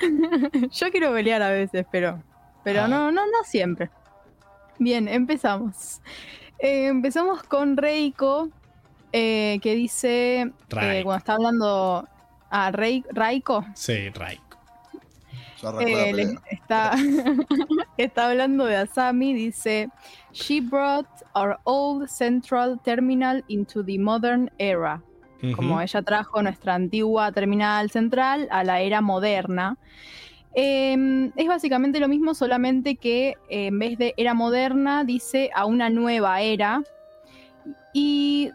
*laughs* no. Yo quiero pelear a veces, pero, pero
Ah.
no, no, no siempre. Bien, empezamos. Eh, empezamos con Reiko, eh, que dice, eh,
Raiko.
cuando está hablando a Rei- Raiko,
Sí, Raiko.
Eh, le- está, *laughs* está hablando de Asami, dice, She brought our old central terminal into the modern era. como ella trajo nuestra antigua terminal central a la era moderna. Eh, es básicamente lo mismo, solamente que eh, en vez de era moderna dice a una nueva era. Y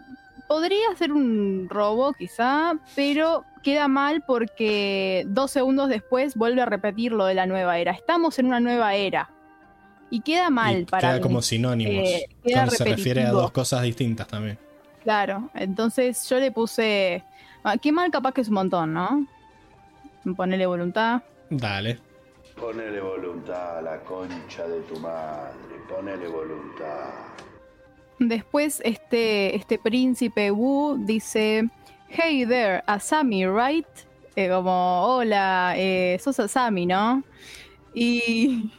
podría ser un robo quizá, pero queda mal porque dos segundos después vuelve a repetir lo de la nueva era. Estamos en una nueva era. Y queda mal
Y
para
queda
mí.
como sinónimos.
Eh, queda
cuando se refiere a dos cosas distintas también.
Claro, entonces yo le puse. ah, Qué mal, capaz que es un montón, ¿no? Ponerle voluntad.
Dale.
Ponele voluntad a la concha de tu madre, ponele voluntad.
Después, este, este príncipe Wu dice: Hey there, Asami, right? Eh, como, hola, eh, sos Asami, ¿no? Y,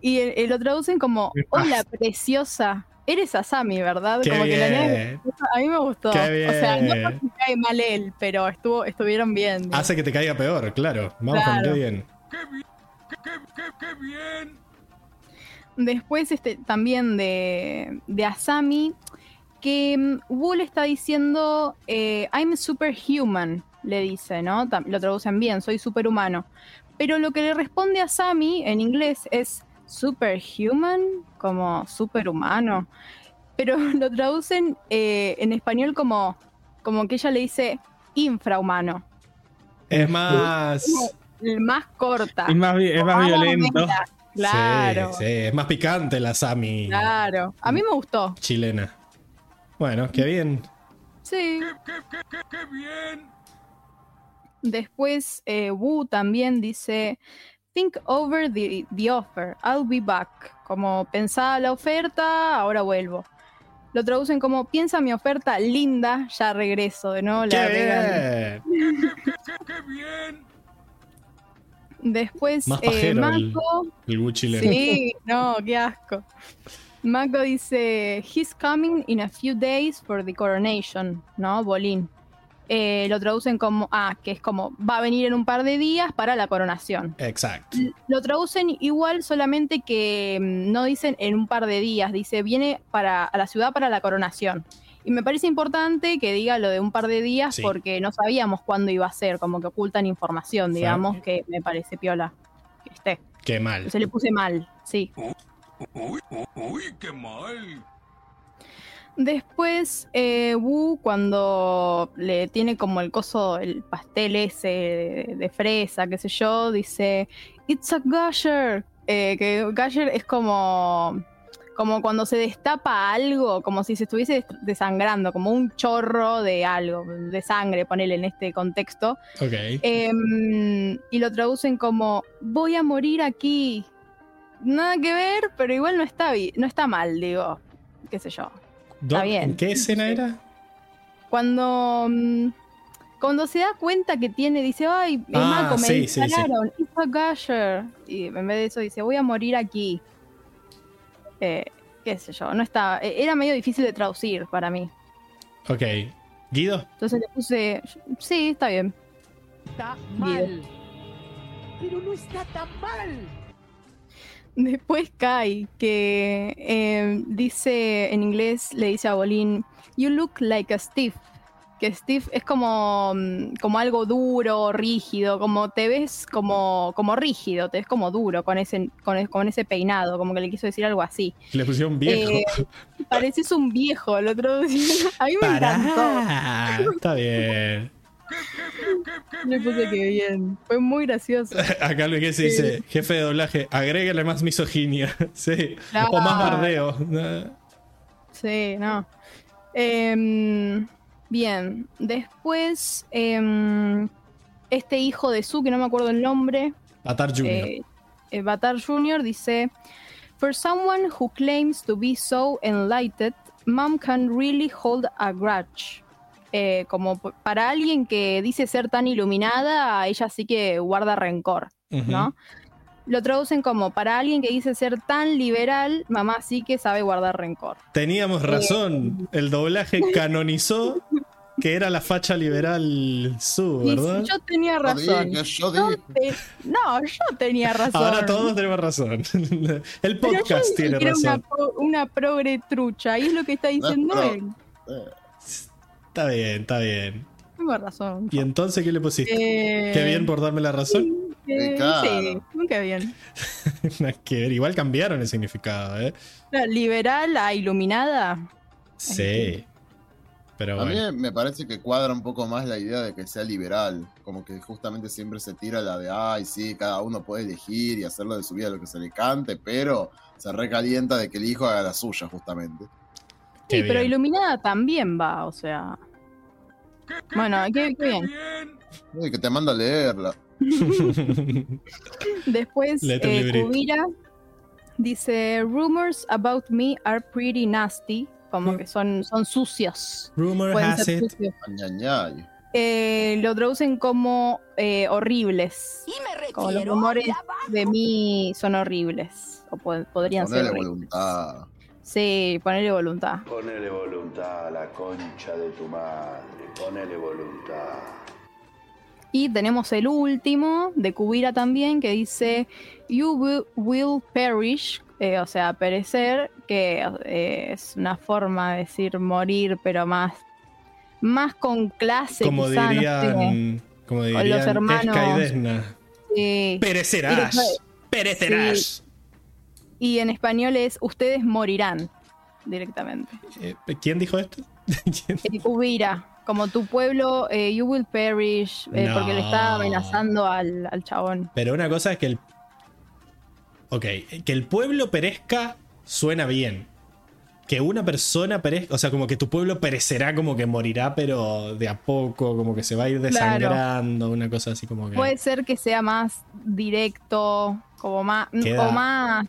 y eh, lo traducen como. Hola, preciosa. Eres Asami, ¿verdad?
Qué
como que
bien.
a mí me gustó.
Qué
O sea, no
bien.
porque me cae mal él, pero estuvo, estuvieron bien.
Hace que te caiga peor, claro. Vamos con
Claro.
qué bien.
Después este, también de, de Asami, que mm, le está diciendo, eh, I'm superhuman, le dice, ¿no? Lo traducen bien, soy superhumano. Pero lo que le responde a Asami en inglés es superhuman, como superhumano. Pero *laughs* lo traducen eh, en español como, como que ella le dice infrahumano.
Es más.
Más corta.
Es más, es más violento.
Claro.
Sí, sí, es más picante la Sami
Claro. A mí me gustó.
chilena. Bueno, qué bien.
Sí.
¡Qué bien!
Después, eh, Wu también dice: Think over the, the offer. I'll be back. Como pensaba la oferta, ahora vuelvo. Lo traducen como piensa mi oferta linda, ya regreso de nuevo. le
¡Qué bien!
¡Qué bien!
Después,
Más
eh,
el, el.
Sí, no, qué asco. Mako dice, he's coming in a few days for the coronation, ¿no? Bolín. Eh, lo traducen como, ah, que es como, va a venir en un par de días para la coronación.
Exacto.
Lo traducen igual, solamente que mm, no dicen en un par de días, dice, viene para, a la ciudad para la coronación. Y me parece importante que diga lo de un par de días
Sí.
porque no sabíamos cuándo iba a ser, como que ocultan información,
Sí.
digamos, que me parece piola que esté.
Qué mal.
Se le puse mal, sí.
¡Uy, uy, uy, qué mal!
Después, eh, Wu, cuando le tiene como el coso, el pastel ese de, de fresa, qué sé yo, dice, It's a gusher. Eh, que gusher es como, como cuando se destapa algo, como si se estuviese des- desangrando, como un chorro de algo, de sangre, ponele en este contexto.
Ok.
Em, y lo traducen como voy a morir aquí. Nada que ver, pero igual no está no está mal, digo. Qué sé yo.
¿Dó-
bien.
¿Qué escena era?
Cuando mm, cuando se da cuenta que tiene, dice, ay,
Ah,
Mako, me
sí, sí, sí.
dispararon, it's a gusher. Y en vez de eso dice, voy a morir aquí. Eh, qué sé yo, no está. eh, Era medio difícil de traducir para mí.
Ok. ¿Guido?
Entonces le puse, sí, está bien.
Está
Guido.
mal. Pero no está tan mal.
Después Kai, que eh, dice en inglés, le dice a Bolín, You look like a Steve. Que Steve es como, mm, como algo duro, rígido, como te ves como, como rígido, te ves como duro con ese, con, e- con ese peinado, como que le quiso decir algo así.
Le pusieron viejo.
Eh, pareces un viejo, lo traducieron. *laughs* A mí me encantó.
Está bien.
Le puse que bien. Fue muy gracioso. *laughs*
Acá lo que se dice, jefe de doblaje, agréguele más misoginia. *laughs* sí. O más bardeo.
Sí, no. Em, bien, después em, este hijo de Su, que no me acuerdo el nombre,
Atar Junior.
eh, eh, Batar Jr. dice, For someone who claims to be so enlightened, mom can really hold a grudge. Eh, como para alguien que dice ser tan iluminada, ella sí que guarda rencor. ¿no? Lo traducen como para alguien que dice ser tan liberal, mamá sí que sabe guardar rencor.
Teníamos razón. El doblaje *laughs* canonizó que era la facha liberal su,
Y
¿verdad?
yo tenía
Yo
razón.
dije, yo
Yo
dije.
te- No, yo tenía razón.
Ahora todos tenemos razón. *laughs* El
Pero yo
podcast
dije
tiene
que era una,
razón.
pro- una progre trucha, y es lo que está diciendo él.
Está bien, está bien.
Tengo razón.
¿Y entonces qué le pusiste?
Eh,
Qué bien por darme la razón.
eh,
claro.
Sí, nunca bien. *laughs*
Nada que ver. Igual cambiaron el significado, ¿eh?
La Liberal a iluminada.
Sí. Pero
A mí me parece que cuadra un poco más la idea de que sea liberal. Como que justamente siempre se tira la de, ay, sí, cada uno puede elegir y hacerlo de su vida lo que se le cante, pero se recalienta de que el hijo haga la suya, justamente.
Qué
Sí, pero
bien.
iluminada también va, o sea. Bueno, qué, qué bien.
Uy, que te manda a leerla. *laughs*
Después, eh. Kubira dice: Rumors about me are pretty nasty. Como que son, son sucios.
Rumor
Pueden
has
ser
it.
Eh, lo traducen como eh, horribles.
Y me retiro.
Como los rumores de mí son horribles. O po- podrían ser horribles.
voluntad.
Sí, ponerle voluntad.
Ponele voluntad a la concha de tu madre. Ponele voluntad.
Y tenemos el último, de Kubira también, que dice: You will, perish. eh, o sea, perecer, que eh, es una forma de decir morir, pero más, más con clase.
Como
quizá, no sé.
dirían.
Los hermanos.
Esca y Desna.
Sí.
Perecerás. Perecerás.
Y en español es: Ustedes morirán directamente.
Eh, ¿Quién dijo esto? *laughs* ¿Quién?
Eh, como tu pueblo, eh, you will perish, eh, porque le está amenazando al, al chabón.
Pero una cosa es que el. Ok, que el pueblo perezca suena bien. Que una persona perezca, o sea, como que tu pueblo perecerá, como que morirá, pero de a poco, como que se va a ir desangrando, una cosa así como que.
Puede ser que sea más directo, como más.
Queda-
O más.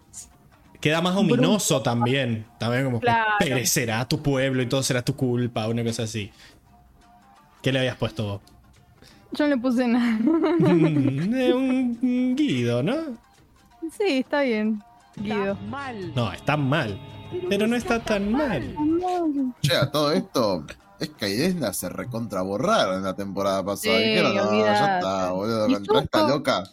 Queda más ominoso también. También como
Claro.
que perecerá tu pueblo y todo será tu culpa, una cosa así. ¿Qué le habías puesto vos?
Yo no le puse nada.
Mm, eh, un Guido, ¿no?
sí, está bien. Guido.
Mal.
No, está mal. Pero no está tan mal.
Che, a todo esto, es que Aidesna se recontraborraron en la temporada pasada.
Sí,
Dijeron, no, ya
olvidate.
está, boludo,
¿Y
contra esta loca,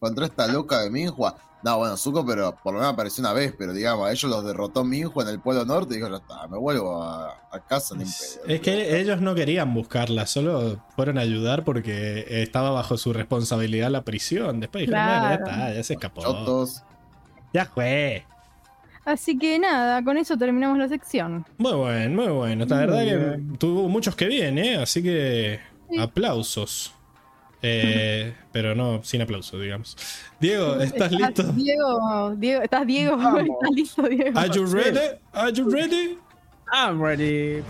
contra esta loca de Minhua. No, bueno, Zuko, pero por lo menos apareció una vez, pero digamos, a ellos los derrotó Minhua en el Polo Norte y dijo, ya está, me vuelvo a, a casa.
Es que ellos no querían buscarla, solo fueron a ayudar porque estaba bajo su responsabilidad la prisión. Después dijeron, bueno, ya está, ya se escapó.
Chotos.
Ya fue.
Así que nada, con eso terminamos la sección.
Muy bueno, muy bueno. La verdad que tuvo muchos que bien, ¿eh? Así que
Sí.
aplausos. Eh, pero no, sin aplausos, digamos. Diego, ¿estás listo?
Diego, Diego, ¿estás Diego? *laughs*
Vamos.
¿Estás listo, Diego?
Are you ready? Are you ready?
I'm ready.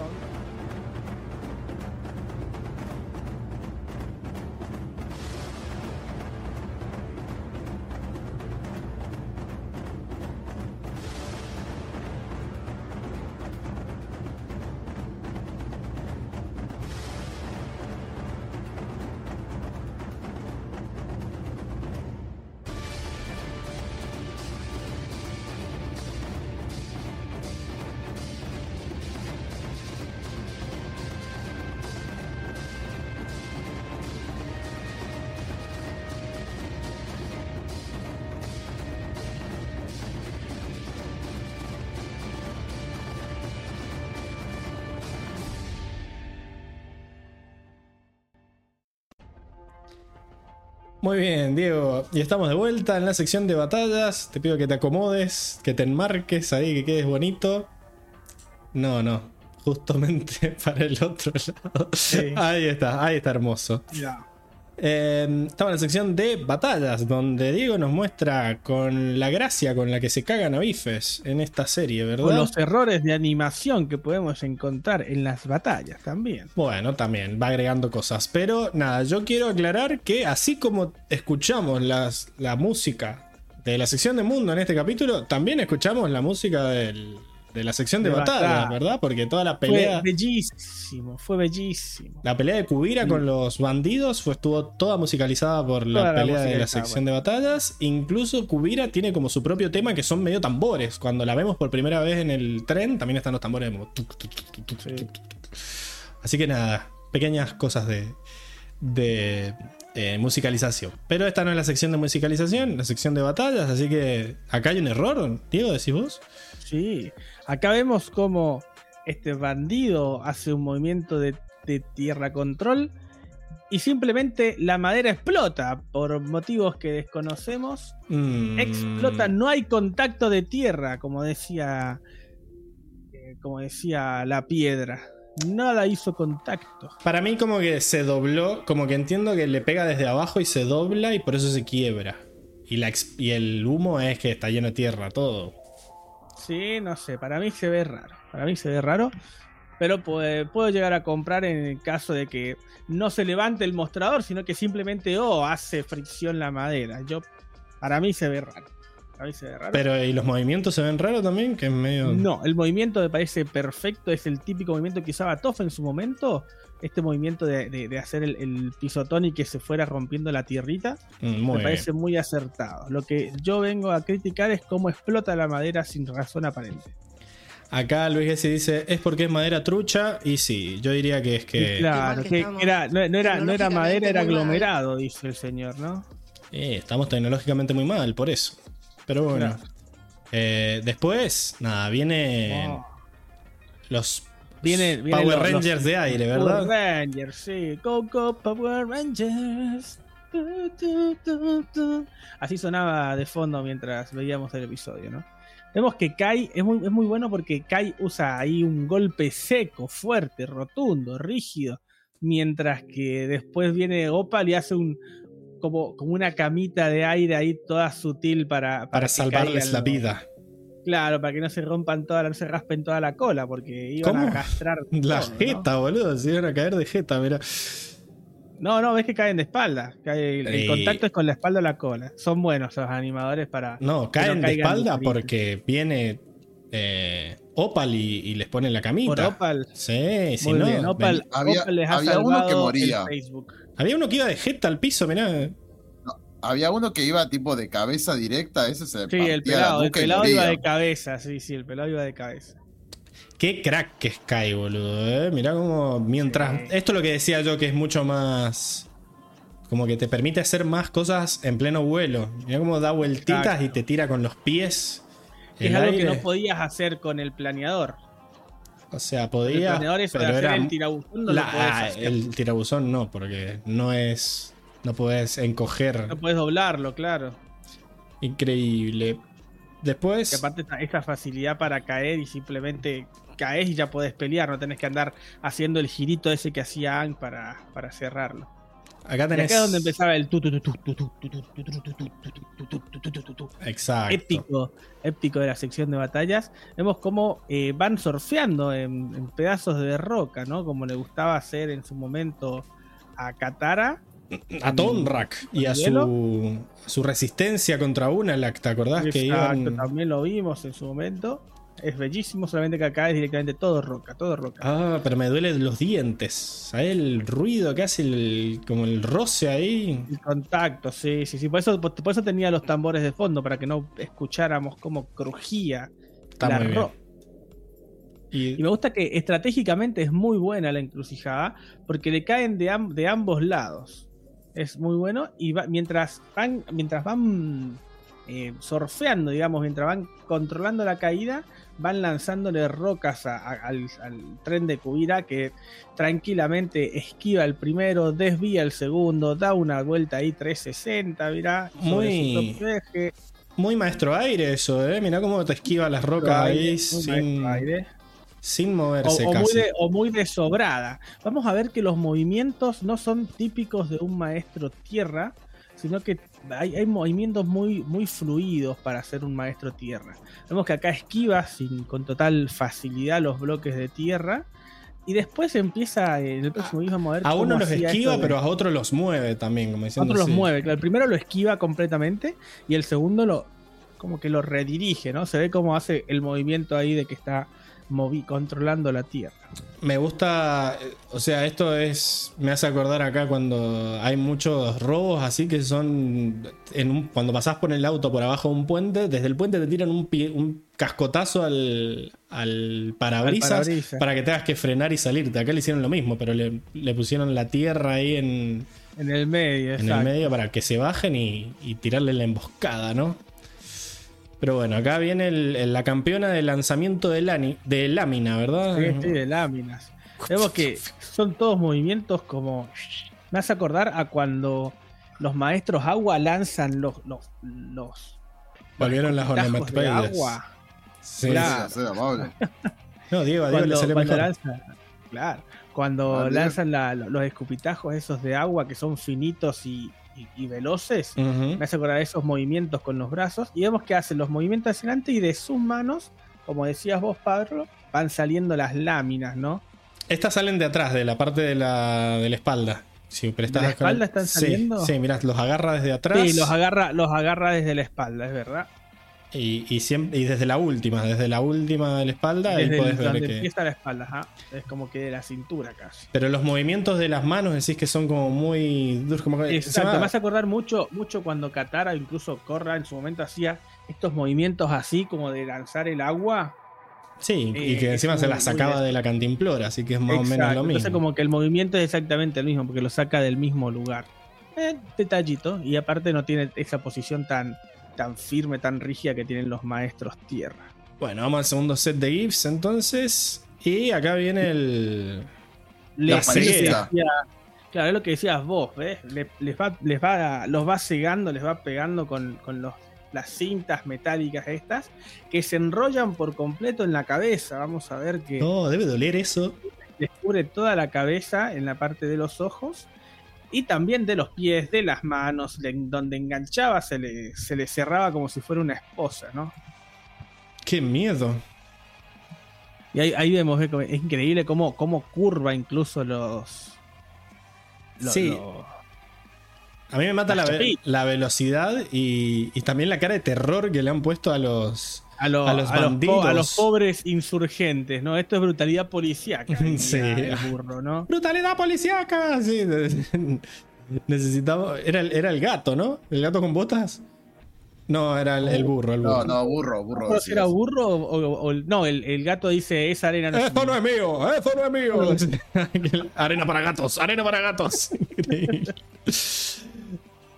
Muy bien, Diego. Y estamos de vuelta en la sección de batallas. Te pido que te acomodes, que te enmarques ahí, que quedes bonito. No, no. Justamente *laughs* para el otro lado.
Sí.
Ahí está, ahí está hermoso.
Ya.
Eh, estamos en la sección de batallas, donde Diego nos muestra con la gracia con la que se cagan a bifes en esta serie, ¿verdad?
Con los errores de animación que podemos encontrar en las batallas también.
Bueno, también va agregando cosas. Pero nada, yo quiero aclarar que así como escuchamos las, la música de la sección de mundo en este capítulo, también escuchamos la música del- de la sección de,
De
batalla,
batalla.
¿verdad? Porque toda la pelea.
Fue bellísimo, fue bellísimo.
La pelea de Kubira
Mm.
con los bandidos fue, estuvo toda musicalizada por la
Toda la
pelea de la sección de batallas. Incluso Kubira tiene como su propio tema que son medio tambores. Cuando la vemos por primera vez en el tren, también están los tambores como
Sí.
Así que nada, pequeñas cosas de, de eh, musicalización. Pero esta no es la sección de musicalización, la sección de batallas. Así que acá hay un error, Diego, decís vos.
Sí, acá vemos cómo este bandido hace un movimiento de, de tierra control y simplemente la madera explota por motivos que desconocemos.
Mm,
Explota, no hay contacto de tierra, como decía, eh, como decía la piedra. Nada hizo contacto.
Para mí como que se dobló, como que entiendo que le pega desde abajo y se dobla y por eso se quiebra. Y, la y el humo es que está lleno de tierra, todo.
Sí, no sé, para mí se ve raro. Para mí se ve raro. Pero puede- puedo llegar a comprar en el caso de que no se levante el mostrador, sino que simplemente oh, hace fricción la madera. Yo, para mí se ve raro. Para mí se ve raro.
Pero ¿y los movimientos se ven raros también? Que es medio...
No, el movimiento me parece perfecto. Es el típico movimiento que usaba Toff en su momento. Este movimiento de, de- de hacer el, el pisotón y que se fuera rompiendo la tierrita.
Mm, muy
me
bien.
parece muy acertado. Lo que yo vengo a criticar es cómo explota la madera sin razón aparente.
Acá Luis Gessi dice, es porque es madera trucha. Y sí, yo diría que es que...
Y claro,
mal que
que
estamos
era, no, no era, no era madera, era aglomerado, dice el señor, ¿no?
Eh, estamos tecnológicamente muy mal, por eso. Pero bueno.
Claro.
Eh, después, nada, vienen
Wow.
los
Viene, vienen
Power
los-
Rangers
los-
de aire,
Power
¿verdad?
Rangers, sí. Go, go, Power Rangers. Así sonaba de fondo mientras veíamos el episodio, ¿no? Vemos que Kai es muy, es muy bueno porque Kai usa ahí un golpe seco, fuerte, rotundo, rígido. Mientras que después viene Opal y hace un como, como una camita de aire ahí toda sutil para,
Para salvarles la vida.
Claro, para que no se rompan toda, no se raspen toda la cola, porque iban
¿Cómo?
a castrar. *laughs*
La
todo, ¿no?
jeta, boludo. Se iban a caer de jeta, mira.
No, no, ves que caen de espalda. Cae- el,
Eh.
contacto es con la espalda o la cola. Son buenos los animadores para.
No, caen de espalda porque viene eh, Opal y, y les pone la camita.
Por Opal.
Sí, si no.
bien, Opal,
Había-
Opal les ha
había uno que moría.
Facebook.
Había uno que iba de jeta al piso, mirá.
Había uno que iba tipo de cabeza directa, ese se
Sí, el
la
pelado, el pelado iba de cabeza, sí, sí, el pelado iba de cabeza.
Qué crack que es Sky, boludo. ¿eh? Mirá como mientras...
Sí.
Esto es lo que decía yo, que es mucho más... Como que te permite hacer más cosas en pleno vuelo. Mirá cómo da vueltitas
Exacto.
y te tira con los pies.
Es algo que no podías hacer con el planeador.
O sea, podía... pero
hacer
era...
el tirabuzón no
la-
lo podés
ah, el tirabuzón no, porque no es... No puedes encoger.
No puedes doblarlo, claro.
Increíble. Después...
Que aparte esa- esa facilidad para caer y simplemente caes y ya podés pelear, no tenés que andar haciendo el girito ese que hacía Ang para, para cerrarlo.
Acá tenés.
Y acá es donde empezaba el
Exacto.
Épico, épico de la sección de batallas. Vemos cómo van surfeando en, pedazos de roca, ¿no? Como le gustaba hacer en su momento a Katara.
A Tonrak y a su, su, resistencia contra Unalak, ¿te acordás
Exacto, que
iban...
también lo vimos en su momento. Es bellísimo, solamente que acá es directamente todo roca, todo roca.
Ah, pero me duelen los dientes. ¿Sabes el ruido que hace el, como el roce ahí?
El contacto, sí, sí, sí. Por eso, por, por eso tenía los tambores de fondo, para que no escucháramos cómo crujía
Está
la roca.
Y,
Y me gusta que estratégicamente es muy buena la encrucijada, porque le caen de, am- de ambos lados. Es muy bueno. Y va- mientras van, mientras van eh, surfeando, digamos, mientras van controlando la caída, van lanzándole rocas a- a- al, al tren de Kubira que tranquilamente esquiva el primero, desvía el segundo, da una vuelta ahí 360, mirá,
Muy- muy maestro aire eso, ¿eh? Mirá cómo te esquiva las rocas
Aire,
ahí
muy
sin,
aire.
sin moverse
o muy
casi.
de, o muy de sobrada. Vamos a ver que los movimientos no son típicos de un maestro tierra, sino que hay, hay movimientos muy, muy fluidos para ser un maestro tierra. Vemos que acá esquiva sin, con total facilidad los bloques de tierra. Y después empieza en el próximo video a mover.
A uno los esquiva,
de-
pero a otro los mueve también, como diciendo
otro los mueve. Claro, el primero lo esquiva completamente y el segundo lo como que lo redirige, ¿no? Se ve cómo hace el movimiento ahí de que está movi controlando la tierra.
Me gusta, eh, o sea, esto es, me hace acordar acá cuando hay muchos robos así que son, en un- cuando pasás por el auto por abajo de un puente, desde el puente te tiran un, pie- un cascotazo al, al parabrisas
Al parabrisas.
para que tengas que frenar y salirte. Acá le hicieron lo mismo, pero le, le pusieron la tierra ahí en,
En el medio,
en el medio para que se bajen y, y tirarle la emboscada, ¿no? Pero bueno, acá viene el- el- la campeona de lanzamiento de, lani- de lámina, ¿verdad?
Sí, sí, de láminas. Vemos que son todos movimientos como. Me hace acordar a cuando los maestros agua lanzan los. los, los
Volvieron las
tajos de
onomatopeyas.
agua.
Sí.
Claro.
Sí, sí, Pablo. *laughs*
No, Diego, a Diego le
Cuando,
salió
cuando
mejor.
lanzan, claro, cuando
Ah,
lanzan la- los escupitajos esos de agua que son finitos y, y- y veloces, me hace acordar esos movimientos con los brazos. Y vemos que hacen los movimientos hacia adelante y de sus manos, como decías vos, Pablo, van saliendo las láminas, ¿no?
Estas salen de atrás, de la parte de la, de la espalda. Si
¿De la espalda están
Sí,
saliendo?
Sí, mirá, los agarra desde atrás.
Sí, los agarra, los agarra desde la espalda, es verdad.
Y, y siempre, y desde la última, desde la última de la espalda, ahí
Desde
podés
el-
ver que.
empieza la espalda, ajá. es como que de la cintura casi.
Pero los movimientos de las manos decís que son como muy duros. Como
Exacto, me hace acordar mucho, mucho cuando Katara, incluso Korra en su momento hacía estos movimientos así como de lanzar el agua.
Sí, y
eh,
que
es
encima se
muy
sacaba
de-
la cantimplora, así que es más o menos lo mismo.
Entonces como que el movimiento es exactamente el mismo, porque lo saca del mismo lugar. Eh, detallito, y aparte no tiene esa posición tan, tan firme, tan rígida que tienen los maestros tierra.
Bueno, vamos al segundo set de GIFs entonces. Y acá viene el. La ceguera.
decía- claro, es lo que decías vos, ¿ves? Le- les va, les va, los va cegando, les va pegando con, con los, las cintas metálicas estas, que se enrollan por completo en la cabeza. Vamos a ver que
No, debe doler eso.
les cubre toda la cabeza en la parte de los ojos. Y también de los pies, de las manos, de donde enganchaba se le, se le cerraba como si fuera una esposa, ¿no?
Qué miedo.
Y ahí, ahí vemos, es increíble cómo, cómo curva incluso los... los-
Sí.
los-
A mí me mata la, ve- velocidad y, y también la cara de terror que le han puesto a los,
a, los,
a los
a los po-
bandidos.
a los pobres insurgentes, ¿no? Esto es brutalidad policíaca. *laughs*
Sí.
el burro, ¿no?
¡Brutalidad policíaca! Sí, *laughs* necesitamos. Era el, era el gato, ¿no? ¿El gato con botas? No, era el, el burro, el
No,
burro.
no, burro, burro.
No recuerdo si
decía
era
eso.
burro o, o- o- no, el, el gato dice esa arena no es
¡Esto no
mía".
es mío! ¡Esto no es mío! *laughs* arena para gatos, arena para gatos.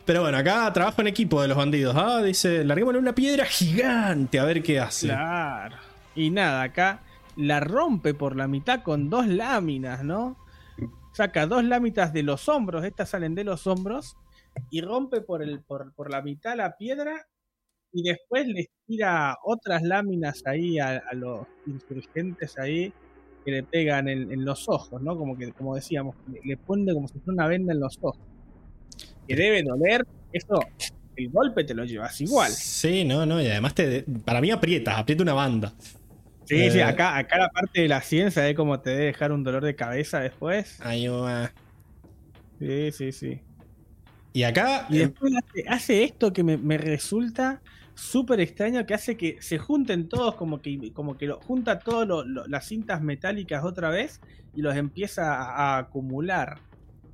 Pero bueno, acá trabajo en equipo de los bandidos. Ah, dice, larguémosle una piedra gigante a ver qué hace.
Claro. Y nada, acá la rompe por la mitad con dos láminas, ¿no? Saca dos láminas de los hombros, estas salen de los hombros, y rompe por, el, por, por la mitad la piedra, y después les tira otras láminas ahí a, los insurgentes ahí, que le pegan en, en los ojos, ¿no? Como que, como decíamos, le, le pone como si fuera una venda en los ojos. Que debe doler, eso, el golpe te lo llevas igual.
Sí, no, no, y además te, para mí aprieta, aprieta una banda.
Sí, sí,
Eh,
acá, acá la parte de la ciencia de cómo te debe dejar un dolor de cabeza después.
Ahí va.
Sí, sí, sí.
Y acá,
Y
eh,
después hace, hace esto que me, me resulta súper extraño, que hace que se junten todos, como que, como que lo, junta todas las cintas metálicas otra vez y los empieza a, a acumular.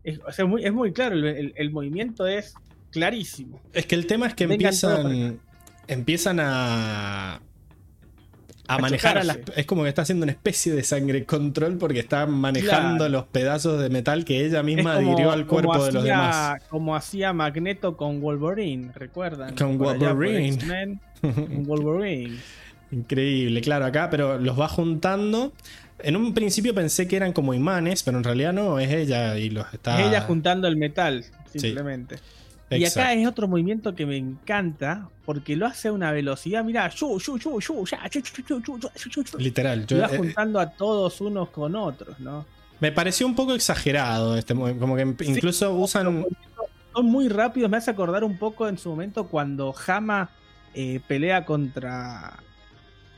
Es, o sea, muy, es muy claro, el, el- el movimiento es clarísimo.
es que el tema es que
Vengan
empiezan, empiezan a, a
A
manejar a las, es como que está haciendo una especie de sangre control porque está manejando
Claro.
los pedazos de metal que ella misma
como-
adhirió al cuerpo de los demás.
Como hacía Magneto con Wolverine, ¿recuerdan?
Con
Por
Wolverine. *laughs*
Con Wolverine.
Increíble, claro, acá, pero los va juntando. En un principio pensé que eran como imanes, pero en realidad no, es ella y los está.
Es ella juntando el metal, simplemente. Y acá es otro movimiento que me encanta porque lo hace a una velocidad. Mirá, ya.
Literal.
Y
yo-
va
eh,
juntando a todos unos con otros, ¿no?
me pareció un poco exagerado este mo- como que incluso usan
Son muy rápidos, me hace acordar un poco en su momento cuando Hama eh, pelea contra.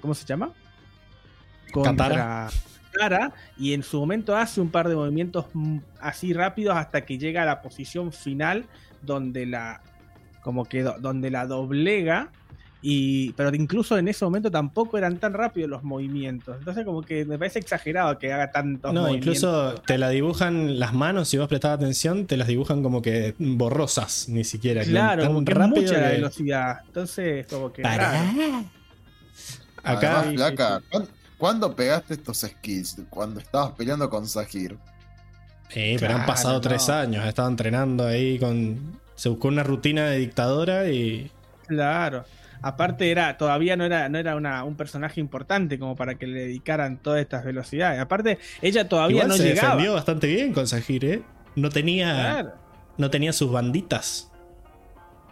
¿Cómo se llama?
Katara.
Katara, y en su momento hace un par de movimientos mm, así rápidos hasta que llega a la posición final donde la como que do- donde la doblega y pero incluso en ese momento tampoco eran tan rápidos los movimientos entonces como que me parece exagerado que haga tantos
No,
movimientos
incluso te la dibujan las manos, si vos prestabas atención, te las dibujan como que borrosas, ni siquiera.
claro
tan
como que es
rápido
mucha la velocidad entonces como que
Pará. Acá,
Además, flaca, ¿cuán- ¿cuándo pegaste estos skills? Cuando estabas peleando con Sahir.
Eh, pero han pasado
no.
tres años, estaba entrenando ahí con. Se buscó una rutina de dictadora y.
Claro. Aparte era, todavía no era, no era una- un personaje importante como para que le dedicaran todas estas velocidades. Aparte, ella todavía
Igual
no
se
llegaba.
defendió bastante bien con Sahir, ¿eh? No tenía.
Claro,
No tenía sus banditas.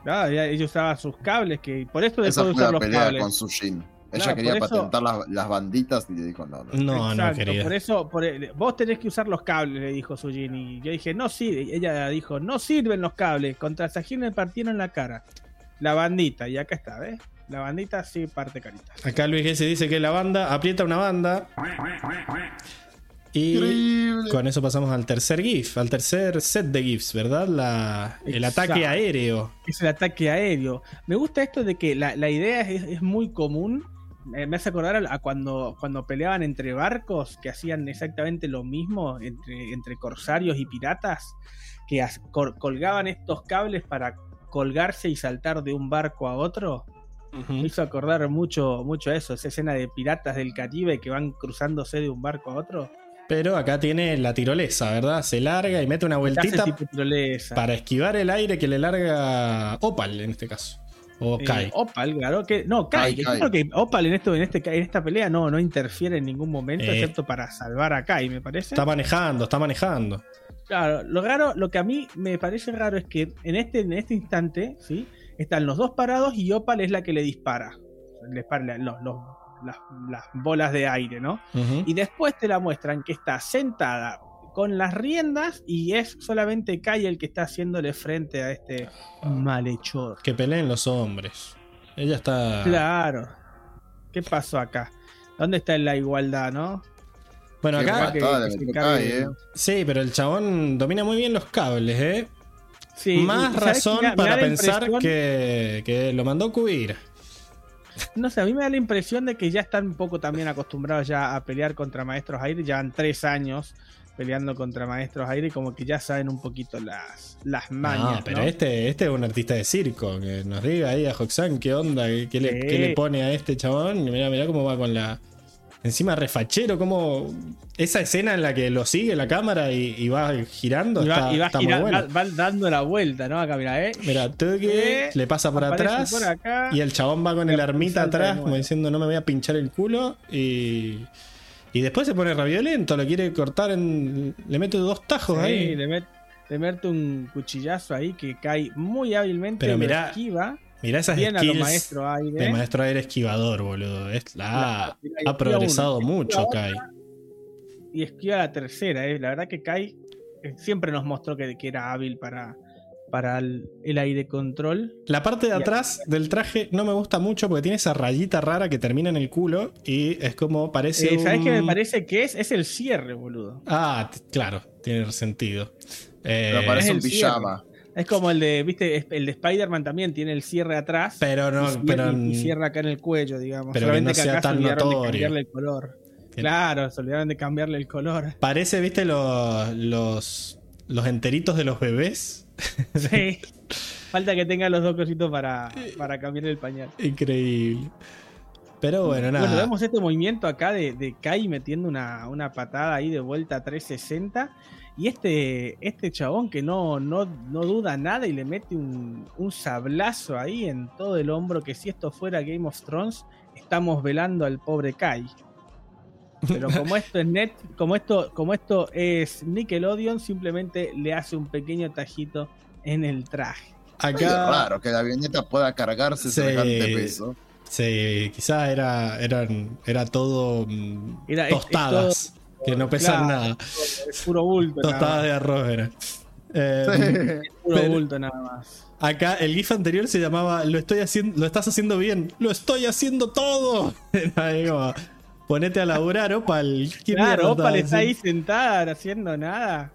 claro, ella, ella usaba sus cables, que por eso dejó
Esa
de
fue
usar
la
los
pelea
cables.
con Sushin. Ella
Claro,
quería
por eso-
patentar las, las banditas y le dijo no, no.
No, no
Exacto,
quería.
Por eso, por el- vos tenés que usar los cables, le dijo Sujin. Y yo dije, no sirve. Ella dijo, no sirven los cables. Contra Sajin me partieron la cara. La bandita, y acá está, ¿ves? La bandita sí parte carita.
Acá Luis G se dice que la banda aprieta una banda. Y
Increíble.
con eso pasamos al tercer GIF, al tercer set de GIFs, ¿verdad? La, el
Exacto.
ataque aéreo.
es el ataque aéreo. Me gusta esto de que la, la idea es, es muy común. Eh, me hace acordar a, cuando, cuando peleaban entre barcos, que hacían exactamente lo mismo entre, entre corsarios y piratas, que colgaban estos cables para colgarse y saltar de un barco a otro. Me hizo acordar mucho, mucho eso, esa escena de piratas del Caribe que van cruzándose de un barco a otro.
Pero acá tiene la tirolesa, ¿verdad? Se larga y mete una vueltita para esquivar el aire que le larga Opal en este caso. O
Eh,
Kai.
Opal, claro que. No, Kai.
Kai,
que
Kai.
creo que Opal en, esto, en, este, en esta pelea no, no interfiere en ningún momento,
Eh.
excepto para salvar a Kai, me parece.
Está manejando, está manejando.
Claro, lo raro, lo que a mí me parece raro es que en este, en este instante, ¿sí? Están los dos parados y Opal es la que le dispara. Le dispara los- los- las, las bolas de aire, ¿no? Y después te la muestran que está sentada con las riendas y es solamente Kai el que está haciéndole frente a este malhechor.
Que peleen los hombres. Ella está.
Claro. ¿Qué pasó acá? ¿Dónde está la igualdad, no?
Bueno, acá.
Kai, eh.
Sí, pero el chabón domina muy bien los cables, ¿eh?
Sí,
Más
y- ¿sabes
razón para pensar
impresión-
que, que lo mandó cubrir.
No sé, a mí me da la impresión de que ya están un poco también acostumbrados ya a pelear contra maestros aire. Llevan tres años peleando contra maestros aire y como que ya saben un poquito las, las mañas.
No, pero
¿no?
este, este es un artista de circo. Que nos diga ahí a Hoxan qué onda, qué, qué le, qué le pone a este chabón. Mirá, mirá cómo va con la. Encima refachero, como. Esa escena en la que lo sigue la cámara y, y va girando.
Y va,
está,
y va
está
gira-
muy bueno.
va- va dando la vuelta, ¿no? Acá, mira, ¿eh?
Mira, toque, le pasa por atrás.
por acá.
y el chabón va con el armita atrás, como diciendo, no me voy a pinchar el culo. Y. Y después se pone raviolento, lo quiere cortar en. Le mete dos tajos
Sí,
ahí.
le, met- le mete un cuchillazo ahí que cae muy hábilmente.
Pero mirá,
esquiva.
Mirá esas
Bien a lo
skills
maestro aire.
de maestro aire esquivador, boludo. Es, la, ha progresado
uno,
mucho, Kai.
y esquiva la tercera. ¿eh? La verdad que Kai eh, siempre nos mostró que, que era hábil para, para el, el aire control.
La parte de atrás del traje no me gusta mucho porque tiene esa rayita rara que termina en el culo y es como parece.
Eh, ¿Sabes
un-
qué me parece que es? Es el cierre, boludo.
Ah, claro, tiene sentido. Eh,
Pero parece
es
un pijama.
Es como el de, viste, el de Spider-Man también tiene el cierre atrás.
pero no,
y, cierra,
pero,
y- y cierra acá en el cuello, digamos.
pero que no sea
acá se
tan
olvidaron de
notorio.
cambiarle el color.
Que-
Claro, se olvidaron de cambiarle el color.
parece, viste, los, los, los enteritos de los bebés. *laughs*
Sí. Falta que tenga los dos cositos para, para cambiar el pañal.
Increíble. Pero bueno, nada.
Bueno, vemos este movimiento acá de, de Kai metiendo una, una patada ahí de vuelta a 360. Y este, este chabón que no, no, no duda nada y le mete un, un sablazo ahí en todo el hombro. Que si esto fuera Game of Thrones, estamos velando al pobre Kai. Pero como esto es net, como esto, como esto es Nickelodeon, simplemente le hace un pequeño tajito en el traje.
Es
Acá.
raro que la avioneta pueda cargarse
Sí.
semejante peso.
Sí, quizás era, eran, era todo mm,
Era- es- es
tostadas, que no pesan
Claro,
nada.
Es puro bulto.
Tostadas de arroz era. Eh,
Puro
Pero-
bulto nada más.
Acá el GIF anterior se llamaba Lo estoy haciendo, lo estás haciendo bien, lo estoy haciendo todo. *laughs* Era ahí como, Ponete a laburar, Opal. ¿Qué mierda
Claro, Opal está ahí sentada haciendo nada.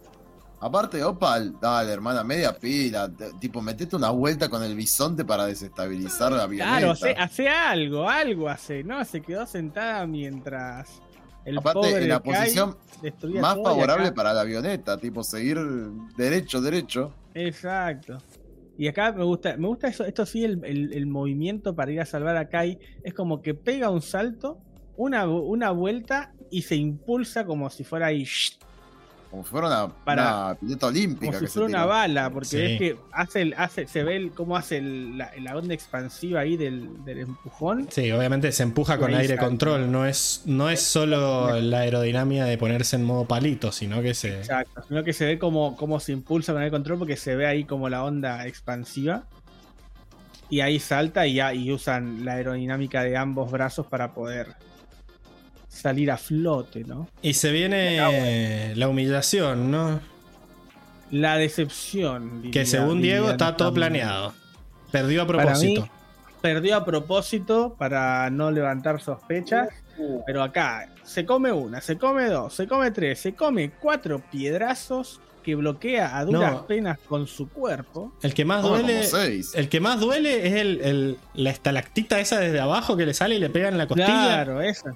Aparte, Opal, dale, hermana, media pila. Tipo, metete una vuelta con el bisonte para desestabilizar la avioneta.
Claro, hace, hace algo, algo hace, ¿no? Se quedó sentada mientras el
Aparte,
pobre
en la posición más favorable
acá-
para la avioneta, tipo, seguir derecho, derecho.
Exacto. Y acá me gusta, me gusta eso, esto sí, el, el- el movimiento para ir a salvar a Kai es como que pega un salto, una, una vuelta y se impulsa como si fuera ahí,
Como si fuera una,
Para-
una pileta olímpica.
como si
que se
fuera una bala, porque
Sí.
ves que hace, el, hace, se ve el- cómo hace el- la, la onda expansiva ahí del, del empujón.
Sí, obviamente se empuja con aire control. No es, no es solo la aerodinámica de ponerse en modo palito, sino que se.
Exacto, sino que se ve como, como se impulsa con el control porque se ve ahí como la onda expansiva. Y ahí salta y, ya, y usan la aerodinámica de ambos brazos para poder salir a flote, ¿no?
Y se viene la humillación, ¿no?
La decepción.
Que
diría-
según Diego está todo planeado. Perdió a
Para
propósito.
mí, perdió a propósito para no levantar sospechas. Pero acá se come una, se come dos, se come tres, se come cuatro piedrazos que bloquea a duras
No.
penas con su cuerpo.
El que más duele. El que más duele es el, el- la estalactita esa desde abajo que le sale y le pega en la costilla.
Claro, esa.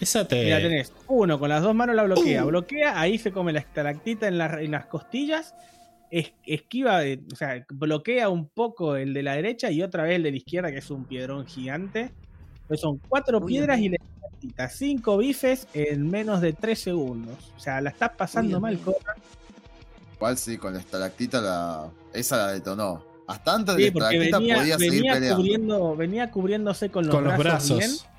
Esa te.
Mira, tenés uno con las dos manos la bloquea,
Uh.
bloquea, ahí se come la estalactita en, la- en las costillas, es- esquiva, de- o sea, bloquea un poco el de la derecha y otra vez el de la izquierda, que es un piedrón gigante. Pues son cuatro
Uy,
piedras
amigo.
y la estalactita, cinco bifes en menos de tres segundos. O sea, la estás pasando
Uy,
mal. Cobra.
Igual sí, con la estalactita la... esa la detonó. Hasta antes de
Sí,
la
porque
estalactita
venía,
podía seguir
venía
peleando.
cubriendo, venía cubriéndose con los,
con los
brazos,
brazos.
bien,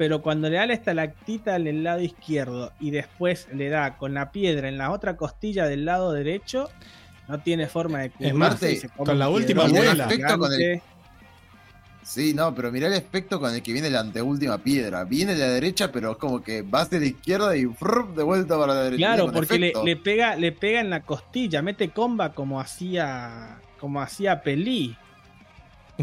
pero cuando le da la estalactita en el lado izquierdo y después le da con la piedra en la otra costilla del lado derecho, no tiene forma de cubrirse se come
con la última vuela.
Sí, no, pero mirá el efecto con el que viene la anteúltima piedra. Viene de la derecha, pero es como que vas de la izquierda y de vuelta para la derecha.
Claro, porque le, le pega, le pega en la costilla, mete comba como hacía, como hacía Pelí.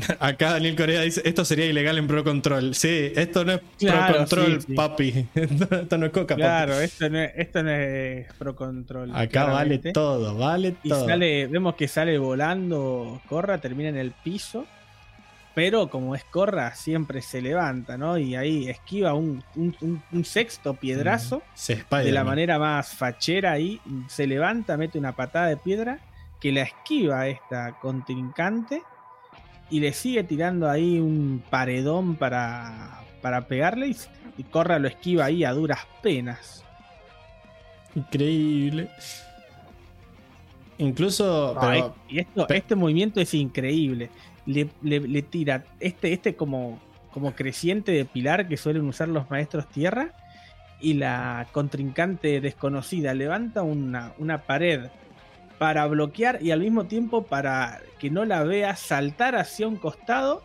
*laughs*
Acá Daniel Corea dice, esto sería ilegal en Pro Control. Sí, esto no es
Claro,
Pro Control,
sí, sí.
papi. *laughs* esto no es coca,
Claro,
papi.
esto no, es, esto no es Pro Control.
Acá vale todo, vale
Y
todo.
sale, vemos que sale volando Corra, termina en el piso. Pero como es Corra, siempre se levanta, ¿no? Y ahí esquiva un, un- un- un sexto piedrazo.
Se
de la manera más fachera ahí. Se levanta, mete una patada de piedra que la esquiva esta contrincante. Y le sigue tirando ahí un paredón para, para pegarle. Y, y Corra lo esquiva ahí a duras penas.
Increíble. Incluso.
No,
pero-
y y esto, este movimiento es increíble. Le, le- le tira este, este como, como creciente de pilar que suelen usar los maestros tierra. Y la contrincante desconocida levanta una, una pared para bloquear y al mismo tiempo para que no la vea saltar hacia un costado.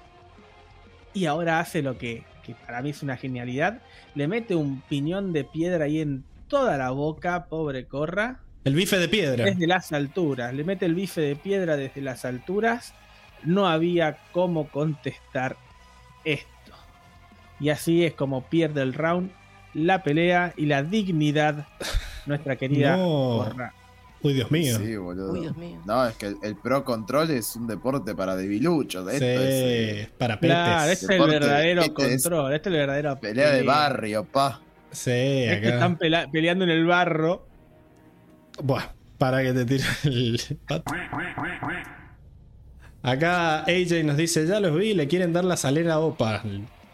Y ahora hace lo que, que para mí es una genialidad. Le mete un piñón de piedra ahí en toda la boca, pobre Corra
el bife de piedra.
desde las alturas. Le mete el bife de piedra desde las alturas. No había cómo contestar esto. Y así es como pierde el round, la pelea y la dignidad. Nuestra querida
No.
Corra.
Uy, Dios mío.
Sí, boludo.
Uy, Dios mío.
No, es que el, el Pro Control es un deporte para debiluchos.
Sí,
Esto es eh,
para petes.
Claro, este es el verdadero
petes.
control. Este es el verdadero
pelea de barrio, pa.
Sí,
Este
acá.
están peleando en el barro.
Buah, para que te tire el pato. Acá AJ nos dice, ya los vi, le quieren dar la salera OPA.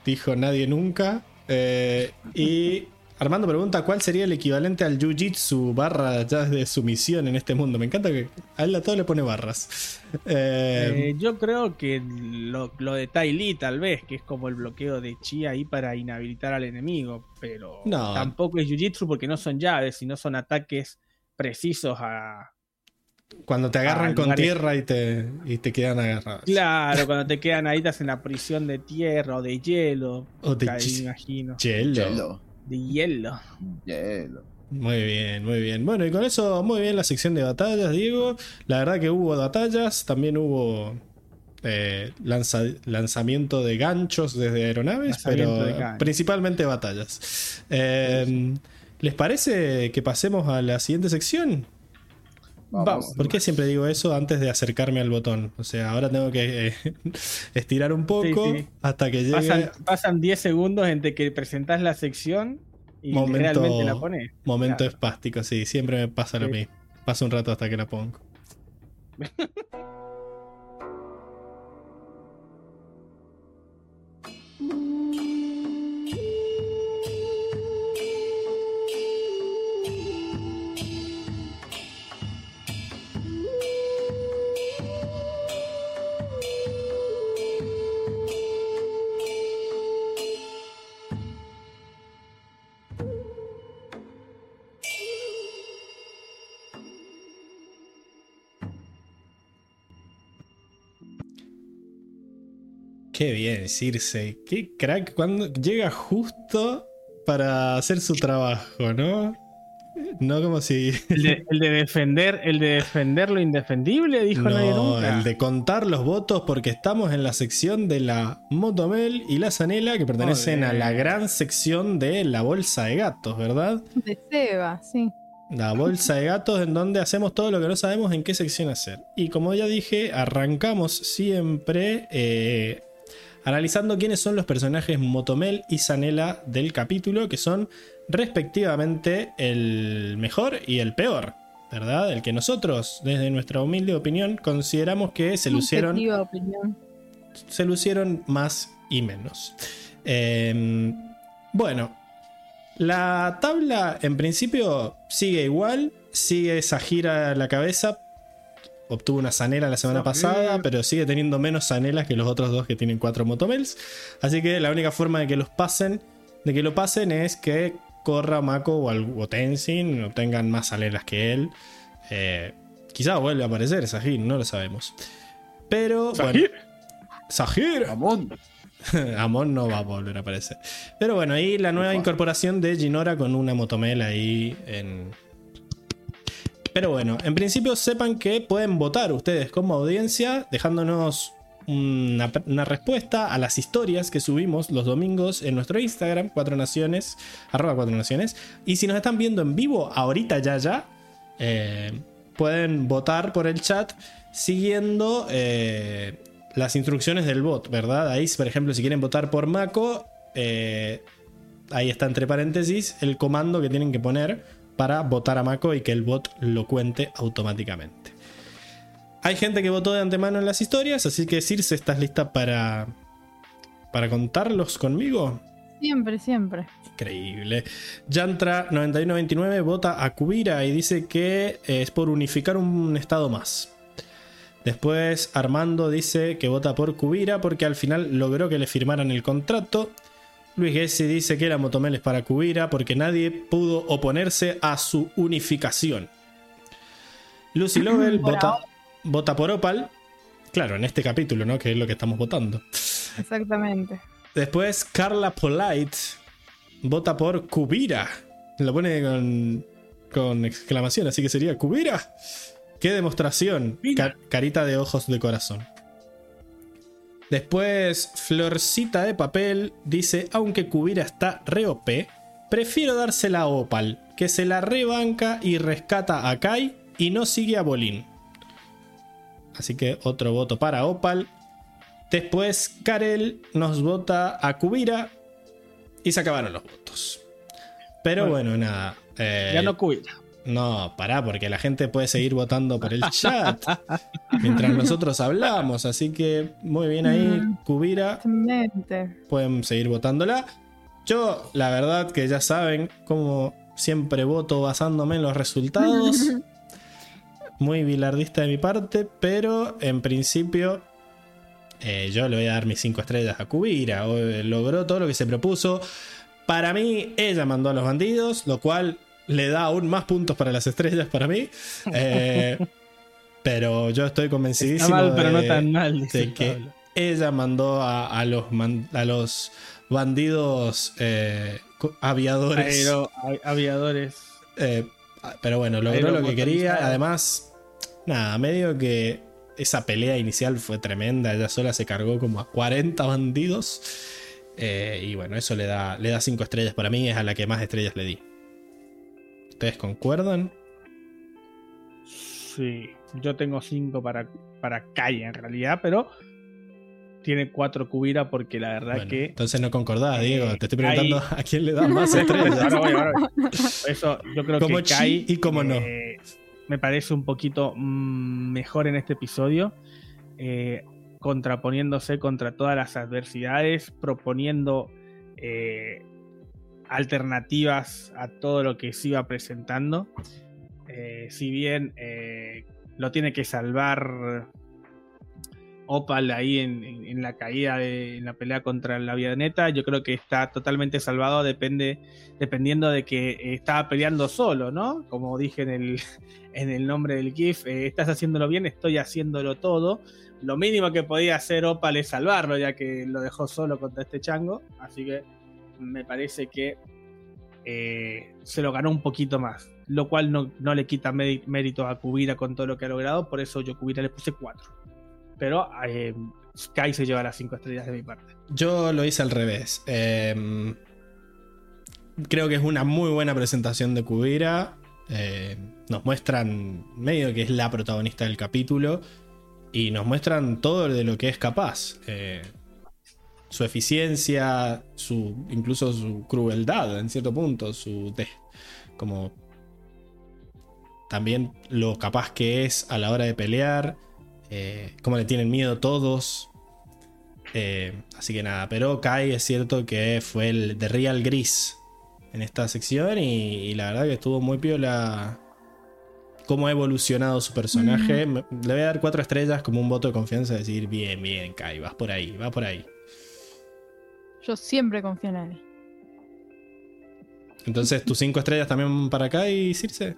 Dijo nadie nunca. Eh, y Armando pregunta, ¿cuál sería el equivalente al Jiu-Jitsu barra ya de sumisión en este mundo? Me encanta que a él a todo le pone barras. *laughs* Eh,
Eh, yo creo que lo, lo de Tai Li tal vez, que es como el bloqueo de Chi ahí para inhabilitar al enemigo, pero
No.
tampoco es Jiu-Jitsu porque no son llaves, sino son ataques precisos a...
cuando te agarran con tierra y te, y te quedan agarrados.
Claro, cuando *laughs* te quedan ahí estás en la prisión de tierra o de hielo,
O de
ahí imagino.
Hielo.
De hielo.
Hielo.
Muy bien, muy bien. Bueno, y con eso, muy bien la sección de batallas, Diego. La verdad que hubo batallas, también hubo eh, lanza- lanzamiento de ganchos desde aeronaves, pero
de
principalmente batallas. Eh, ¿Les parece que pasemos a la siguiente sección?
Vamos.
¿Por qué siempre digo eso antes de acercarme al botón? O sea, ahora tengo que eh, *laughs* estirar un poco
Sí, sí.
hasta que llegue.
Pasan, pasan 10 segundos entre que presentás la sección y
Momento-
realmente la pones.
Momento
Claro.
espástico, sí, siempre me pasa lo
Sí.
mismo. Pasa un rato hasta que la pongo. *laughs* Qué bien, Circe. Qué crack cuando llega justo para hacer su trabajo, ¿no? No como si. *laughs*
El de, el de defender, el de defender lo indefendible, dijo nadie
No,
nunca.
el de contar los votos porque estamos en la sección de la Motomel y la Zanela que pertenecen a la gran sección de la bolsa de gatos, ¿verdad?
De Seba, sí.
La bolsa de gatos en donde hacemos todo lo que no sabemos en qué sección hacer. Y como ya dije, arrancamos siempre eh, analizando quiénes son los personajes Motomel y Zanela del capítulo, que son respectivamente el mejor y el peor, ¿verdad? El que nosotros, desde nuestra humilde opinión, consideramos que se lucieron
opinión.
se lucieron más y menos. Eh, bueno, la tabla en principio sigue igual, sigue esa gira a la cabeza. Obtuvo una zanela la semana pasada, pero sigue teniendo menos zanelas que los otros dos que tienen cuatro motomels. Así que la única forma de que los pasen, de que lo pasen es que Corra, Mako o, al- o Tenzin obtengan más zanelas que él. Eh, quizá vuelva a aparecer Sajin, no lo sabemos. Pero bueno, Sahir.
Amon. *laughs*
Amon no va a volver a aparecer. Pero bueno, ahí la nueva incorporación de Ginora con una motomel ahí en. Pero bueno, en principio sepan que pueden votar ustedes como audiencia, dejándonos una, respuesta a las historias que subimos los domingos en nuestro Instagram, Cuatro Naciones, arroba Cuatro Naciones. Y si nos están viendo en vivo, ahorita ya ya, eh, pueden votar por el chat siguiendo eh, las instrucciones del bot, ¿verdad? Ahí, por ejemplo, si quieren votar por Mako, eh, ahí está entre paréntesis el comando que tienen que poner para votar a Mako y que el bot lo cuente automáticamente. Hay gente que votó de antemano en las historias, así que Circe, ¿estás lista para, para contarlos conmigo?
Siempre, siempre.
Increíble. Yantra9129 vota a Kubira y dice que es por unificar un estado más. Después Armando dice que vota por Kubira porque al final logró que le firmaran el contrato. Luis Gessi dice que la Motomel es para Kubira porque nadie pudo oponerse a su unificación. Lucy Lovell vota, vota por Opal. Claro, en este capítulo, ¿no? Que es lo que estamos votando.
Exactamente.
Después Carla Polite vota por Kubira. Lo pone con, con exclamación, así que sería Kubira. ¡Qué demostración! Ca- carita de ojos de corazón. Después Florcita de papel dice, aunque Kubira está re OP, prefiero dársela a Opal, que se la rebanca y rescata a Kai y no sigue a Bolín. Así que otro voto para Opal. Después Karel nos vota a Kubira y se acabaron los votos. Pero bueno, nada. eh,
Ya no Kubira.
No, pará, porque la gente puede seguir votando por el chat mientras nosotros hablamos. Así que muy bien ahí,
Mm.
Kubira.
Excelente.
Pueden seguir votándola. Yo, la verdad que ya saben, como siempre voto basándome en los resultados. *laughs* Muy bilardista de mi parte, pero en principio eh, yo le voy a dar mis 5 estrellas a Kubira. O- eh, Logró todo lo que se propuso. Para mí, ella mandó a los bandidos, lo cual le da aún más puntos para las estrellas para mí. Eh, *laughs* pero yo estoy convencidísimo
pero no
de-
tan mal, dice
de
el
que
Pablo.
ella mandó a, a los, man- a los bandidos eh, aviadores.
Aero- aviadores.
Eh, pero bueno, logró lo que quería. Además, nada, medio que esa pelea inicial fue tremenda. Ella sola se cargó como a 40 bandidos. Eh, y bueno, eso le da, le da 5 estrellas para mí. Es a la que más estrellas le di. ¿Ustedes concuerdan?
Sí, yo tengo 5 para, para Kai en realidad, pero tiene 4 Kubira porque la verdad
Bueno,
que.
entonces no concordás, Diego. Te estoy
Kai-
preguntando a quién le das más *laughs* estrellas.
Ahora voy, ahora voy. Por Eso yo creo
Como
que
chi
Kai
y como no.
eh, me parece un poquito mm, mejor en este episodio, eh, contraponiéndose contra todas las adversidades, proponiendo eh, alternativas a todo lo que se iba presentando. Eh, si bien eh, lo tiene que salvar Opal ahí en, en- la caída de en la pelea contra la avioneta, yo creo que está totalmente salvado, depende, dependiendo de que eh, estaba peleando solo, ¿no? Como dije en el, *laughs* en el nombre del GIF, estás haciéndolo bien, estoy haciéndolo todo. Lo mínimo que podía hacer Opal es salvarlo, ya que lo dejó solo contra este chango. Así que me parece que eh, se lo ganó un poquito más. Lo cual no, no le quita mé- mérito a Kubira con todo lo que ha logrado. Por eso yo a Kubira le puse 4. Pero eh, Sky se lleva las 5 estrellas de mi parte.
Yo lo hice al revés. Eh, creo que es una muy buena presentación de Kubira. Eh, nos muestran medio que es la protagonista del capítulo. Y nos muestran todo de lo que es capaz. Su eficiencia, su, incluso su crueldad en cierto punto. Su de- como también lo capaz que es a la hora de pelear. Eh, cómo le tienen miedo todos. Eh, así que nada, pero Kai es cierto que fue el de Real Gris en esta sección y, y la verdad que estuvo muy piola cómo ha evolucionado su personaje. Le voy a dar cuatro estrellas como un voto de confianza, decir, bien, bien, Kai, vas por ahí, va por ahí.
Yo siempre confío en él.
Entonces, tus cinco estrellas también para Kai, Circe.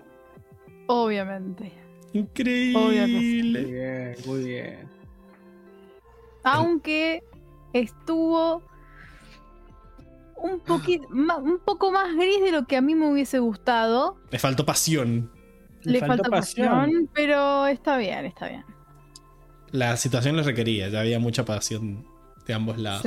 Obviamente.
Increíble.
Sí.
Muy bien, muy bien.
Aunque estuvo un, poqui- ma- un poco más gris de lo que a mí me hubiese gustado.
Le faltó pasión.
Le, falta pasión, pero está bien, está bien.
La situación lo requería, ya había mucha pasión de ambos lados.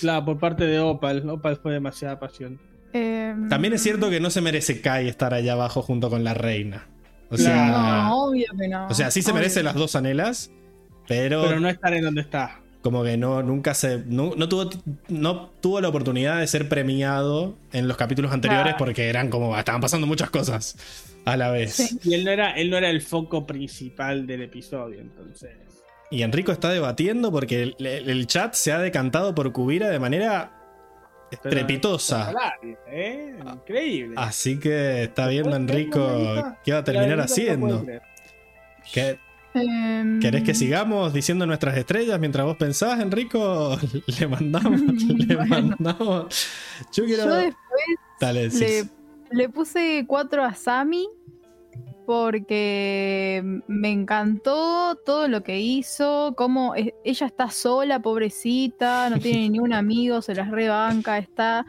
Claro, por parte de Opal. Opal fue demasiada pasión.
Eh,
También es cierto que no se merece Kai estar allá abajo junto con la reina. O sea,
no, obvio que no.
o sea, sí se
obvio.
merece las dos anelas, pero,
Pero no estar en donde está.
como que no, nunca se. No, no tuvo, no tuvo la oportunidad de ser premiado en los capítulos anteriores
Claro.
porque eran como. Estaban pasando muchas cosas a la vez.
Y él no era, él no era el foco principal del episodio, entonces.
Y Enrico está debatiendo porque el, el- el chat se ha decantado por Cubira de manera estrepitosa.
¿eh? Increíble.
Así que está viendo Enrico qué va a terminar haciendo. ¿Qué-
Em,
¿Querés que sigamos diciendo nuestras estrellas mientras vos pensás, Enrico? *laughs* Le mandamos, *laughs* le mandamos. Yo quiero.
Yo después
Dale,
le, le puse 4 a Sammy porque me encantó todo lo que hizo, cómo e- ella está sola, pobrecita, no tiene *laughs* ni un amigo, se las rebanca, está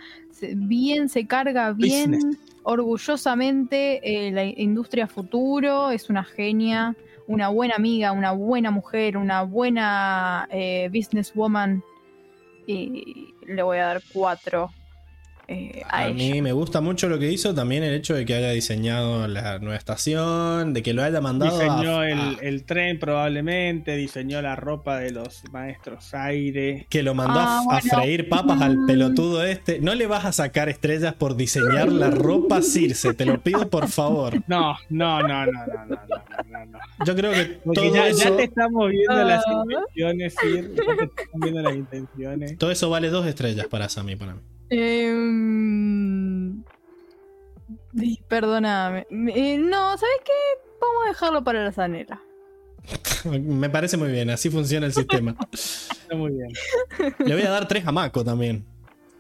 bien, se carga bien, orgullosamente eh, la industria futuro, es una genia, una buena amiga, una buena mujer, una buena eh, businesswoman y le voy a dar eh, a,
mí me gusta mucho lo que hizo, también el hecho de que haya diseñado la nueva estación, de que lo haya mandado.
Diseñó
a,
el, el, tren probablemente, diseñó la ropa de los maestros aire.
Que lo mandó a,
ah,
freír papas al
mm.
pelotudo este. No le vas a sacar estrellas por diseñar la ropa Circe, te lo pido por favor. *laughs*
No, no, no, no, no, no, no, no.
Yo creo que todo
ya,
eso...
ya, te estamos viendo las
ah.
intenciones, Sir. Ya te estamos viendo las intenciones.
Todo eso vale dos estrellas para Sammy, para mí.
Em, di- Perdóname. Eh, no, ¿sabes qué? Vamos a dejarlo para la zanela. *laughs*
Me parece muy bien, así funciona el sistema. *laughs*
Está muy bien.
Le voy a dar tres a Mako también.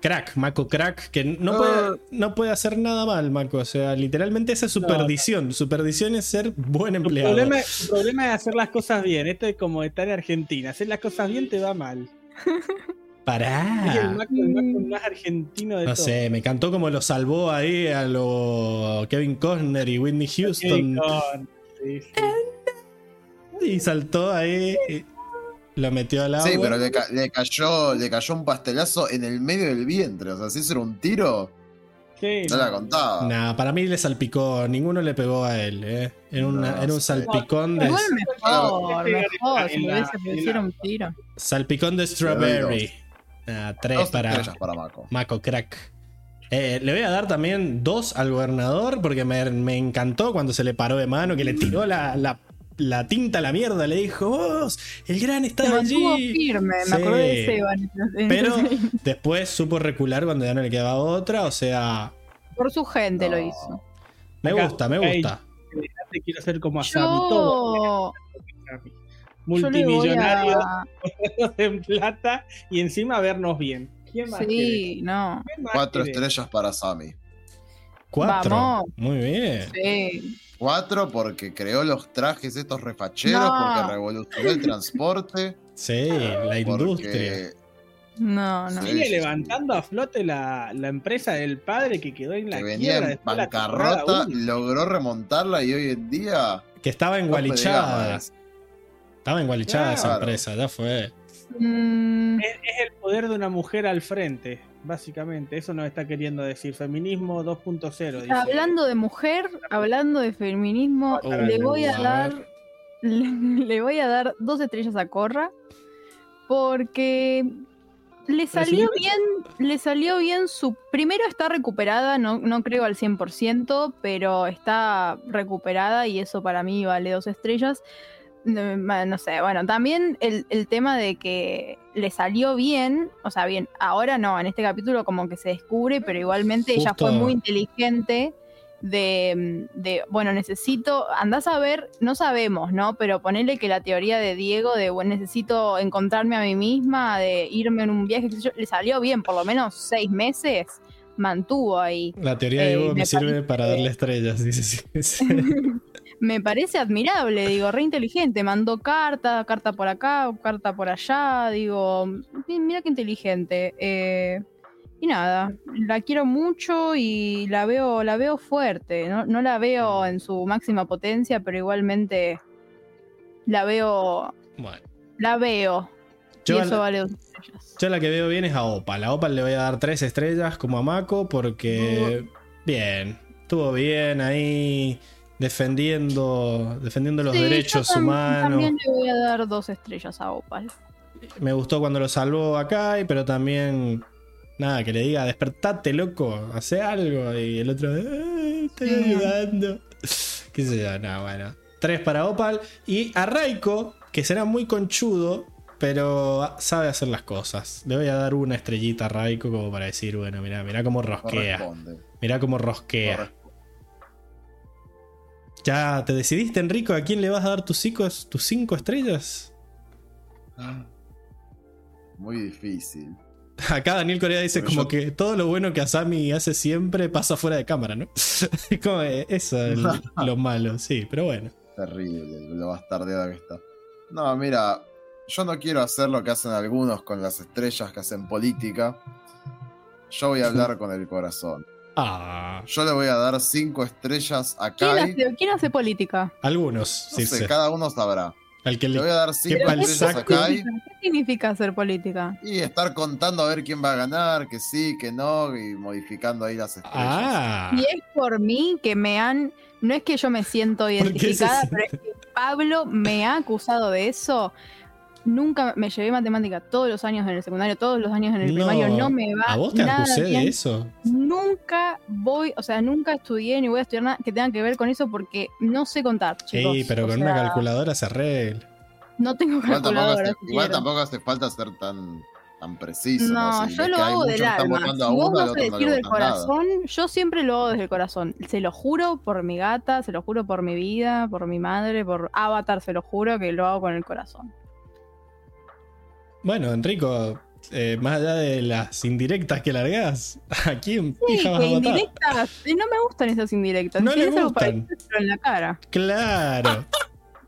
Crack, Mako crack, que no puede, no puede hacer nada mal, Mako. O sea, literalmente esa es su
No.
perdición. Su perdición es ser buen
El
empleado.
problema, el problema es hacer las cosas bien. Esto es como estar en Argentina. Hacer las cosas bien te va mal. *laughs* El
Pará.
Maco, el Maco más argentino de
No sé, me encantó como lo salvó ahí a lo Kevin Costner y Whitney Houston.
Sí, sí.
Y saltó ahí. y lo metió al agua.
Sí, pero le, ca- le cayó, le cayó un pastelazo en el medio del vientre. O sea, si eso era un tiro,
Sí,
no la contaba.
Nah, para mí le salpicó. Ninguno le pegó a él, ¿eh? Era, una-
No
era un salpicón de.
Igual mejor, mejor. Si hubiese un tiro.
Salpicón de strawberry. Nah, tres
Dos
para.
para Mako.
Mako Crack. Eh, le voy a dar también dos al gobernador porque me, me encantó cuando se le paró de mano, que le tiró la, la- la tinta a la mierda. Le dijo, vos, el gran
Se
estaba
mantuvo
allí.
firme,
Sí.
me acordé de
Pero después supo recular cuando ya no le quedaba otra. O sea,
Por su gente lo hizo.
me
Acá,
gusta, me gusta.
Te quiero hacer como a. Todo.
Yo,
Sammy.
yo *laughs* le voy
Multimillonario,
a... *laughs*
en plata y encima vernos bien. ¿Quién más quiere?
Sí, no.
¿Quién más
Cuatro
quiere?
estrellas para Sammy.
Cuatro.
Vamos.
Muy bien.
Sí.
Cuatro porque creó los trajes estos refacheros,
No.
porque revolucionó el transporte.
Sí, la industria.
Porque
No, no.
Sigue
sí,
levantando a flote la, la empresa del padre que quedó en la
que
quiebra
venía en bancarrota, logró remontarla y hoy en día.
Que estaba
de
engualichada. Estaba engualichada esa
Claro.
empresa, ya fue.
Mm,
Es, es el poder de una mujer al frente, básicamente. Eso nos está queriendo decir. Feminismo 2.0. dice.
hablando de mujer, hablando de feminismo,
Oh,
le voy a
a
dar. *laughs* Le, le voy a dar dos estrellas a Corra. Porque le salió bien. Le salió bien su. Primero está recuperada, no, no creo al 100%, pero está recuperada y eso para mí vale dos estrellas. No, sé, bueno, también el, el tema de que le salió bien, o sea, bien, ahora no, en este capítulo como que se descubre, pero igualmente ella fue muy inteligente de, de, bueno, necesito, andás a ver, no sabemos, ¿no? Pero ponerle que la teoría de Diego de, bueno, necesito encontrarme a mí misma, de irme en un viaje, yo, le salió bien, por lo menos seis meses, mantuvo ahí.
La teoría de
Eh,
Hugo me
me
sirve para darle estrellas, dice. sí, sí. *laughs*
Me parece admirable, digo, re inteligente. Mandó carta, carta por acá, carta por allá, digo, mi- mira qué inteligente. Eh, y nada, la quiero mucho y la veo, la veo fuerte. No, no la veo en su máxima potencia, pero igualmente la veo,
Bueno.
la veo.
Yo
y eso
la-
vale dos estrellas.
Yo la que veo bien es a Opal. A Opal le voy a dar tres estrellas como a Mako porque. Bien. Estuvo bien ahí defendiendo, defendiendo los
Sí, yo
derechos
tam-
humanos.
También le voy a dar dos estrellas a Opal.
Me gustó cuando lo salvó a Kai, pero también. Nada, que le diga, despertate, loco, hace algo. Y el otro, "Eh, estoy
Sí.
ayudando. *laughs* Qué sé yo, nada, bueno. Tres para Opal. Y a Raiko, que será muy conchudo, pero sabe hacer las cosas. Le voy a dar una estrellita a Raiko como para decir, bueno, mira, mira cómo rosquea. Mira cómo rosquea. ¿Ya te decidiste, Enrico, a quién le vas a dar tus cinco, tus cinco estrellas?
Muy difícil. *laughs*
Acá Daniel Corea dice
Pero
como
yo-
que todo lo bueno que Asami hace siempre pasa fuera de cámara, ¿no? *laughs* Como eh, eso es *laughs* lo malo, sí, pero bueno.
Terrible, lo bastardeada que está. No, mira, yo no quiero hacer lo que hacen algunos con las estrellas que hacen política. Yo voy a hablar con el corazón.
Ah,
Yo le voy a dar cinco estrellas a
¿Quién
Kai.
hace, quién hace política?
algunos,
No
sí,
sé, cada uno sabrá.
Al que
Le
le,
voy a dar cinco estrellas a. Kai.
¿Qué significa hacer política?
Y estar contando a ver quién va a ganar, que sí, que no, y modificando ahí las estrellas.
Ah,
Y es por mí que me han. No es que yo me siento *laughs* identificada, pero es que Pablo me ha acusado de eso. Nunca me llevé matemática todos los años en el secundario, todos los años en el
No,
primario. No me va
¿A vos te
nada
acusé
bien.
de eso?
Nunca voy, o sea, nunca estudié ni voy a estudiar nada que tenga que ver con eso porque no sé contar, chicos.
Sí, pero
O
con una calculadora se arregla.
No tengo
Igual tampoco,
calculadora.
igual tampoco hace falta ser tan, tan preciso.
No,
Si
yo lo hago del alma. Si vos vas a decir del
nada.
corazón, yo siempre lo hago desde el corazón. Se lo juro por mi gata, se lo juro por mi vida, por mi madre, por Avatar, se lo juro que lo hago con el corazón.
Bueno, Enrico, eh, más allá de las indirectas que largás, ¿a quién
Sí,
pija vas
que
a votar?
indirectas. eh, No me gustan esas indirectas.
No
Si
le
para
gustan.
en la cara.
Claro.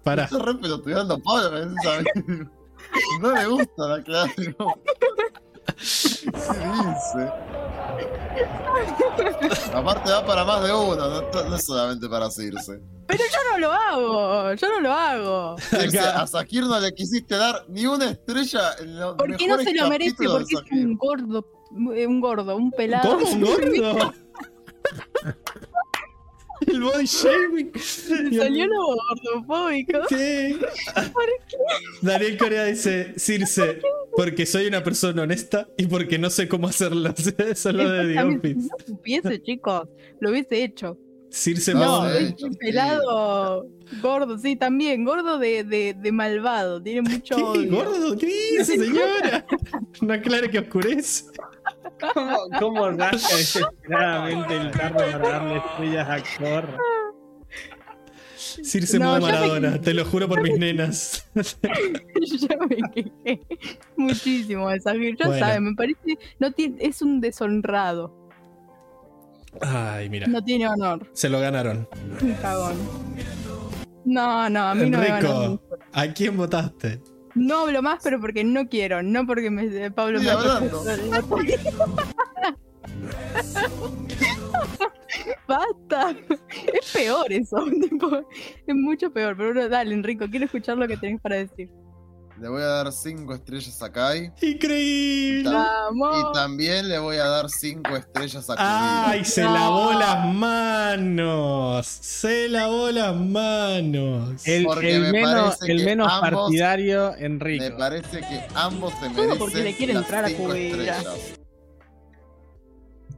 Pará.
Estoy re pelotudeando Pablo, me ¿sabes? *laughs* No le gusta la clase. ¿Qué dice? Aparte va para más de uno, no, no es solamente para Circe.
Pero yo no lo hago, yo no lo hago.
Circe, a Sakir no le quisiste dar ni una estrella en los
Porque no se lo merece, porque es un gordo, un gordo, un pelado.
¿Cómo un gordo? *laughs* El body shaming.
Salió lo gordofóbico.
¿Qué? Daniel Corea dice, Circe, porque soy una persona honesta y porque no sé cómo hacerlo. *laughs* Eso es lo de The Office.
Si no supiese, chicos, lo hubiese hecho.
Circe
No, es un
sí.
pelado gordo, sí, también, gordo de, de, de malvado, tiene mucho
¿Qué?
odio.
¿Gordo? ¿Qué dice, *laughs* señora? *laughs* Una clara que oscurece.
¿Cómo, cómo rasca *laughs* desesperadamente el carro para darle estrellas a Corra?
Circe
No, me-
Maradona, te lo juro por mis nenas. *laughs*
Yo me quejé muchísimo de Sagir. Ya
Bueno.
saben, me parece, no tiene, es un deshonrado,
Ay, mira.
no tiene honor,
Se lo ganaron.
un cagón. No, no, a mí no me van ¿a
quién votaste?
No hablo más, pero porque no quiero, no porque me, Pablo
Sigue
me. *laughs* Basta. Es peor eso. *laughs* tipo, es mucho peor. Pero bueno, dale, Enrico, quiero escuchar lo que tenés para decir.
Le voy a dar 5 estrellas a Kai.
Increíble.
Vamos.
Y también le voy a dar 5 estrellas a Kubira.
Ay, se
No.
lavó las manos. Se lavó las manos.
El,
Porque
el
me
menos,
parece
el
que
menos
ambos-
partidario,
Me
Enrico.
parece que ambos se merecen
porque le quieren
las
entrar a
cinco
Kubira.
estrellas.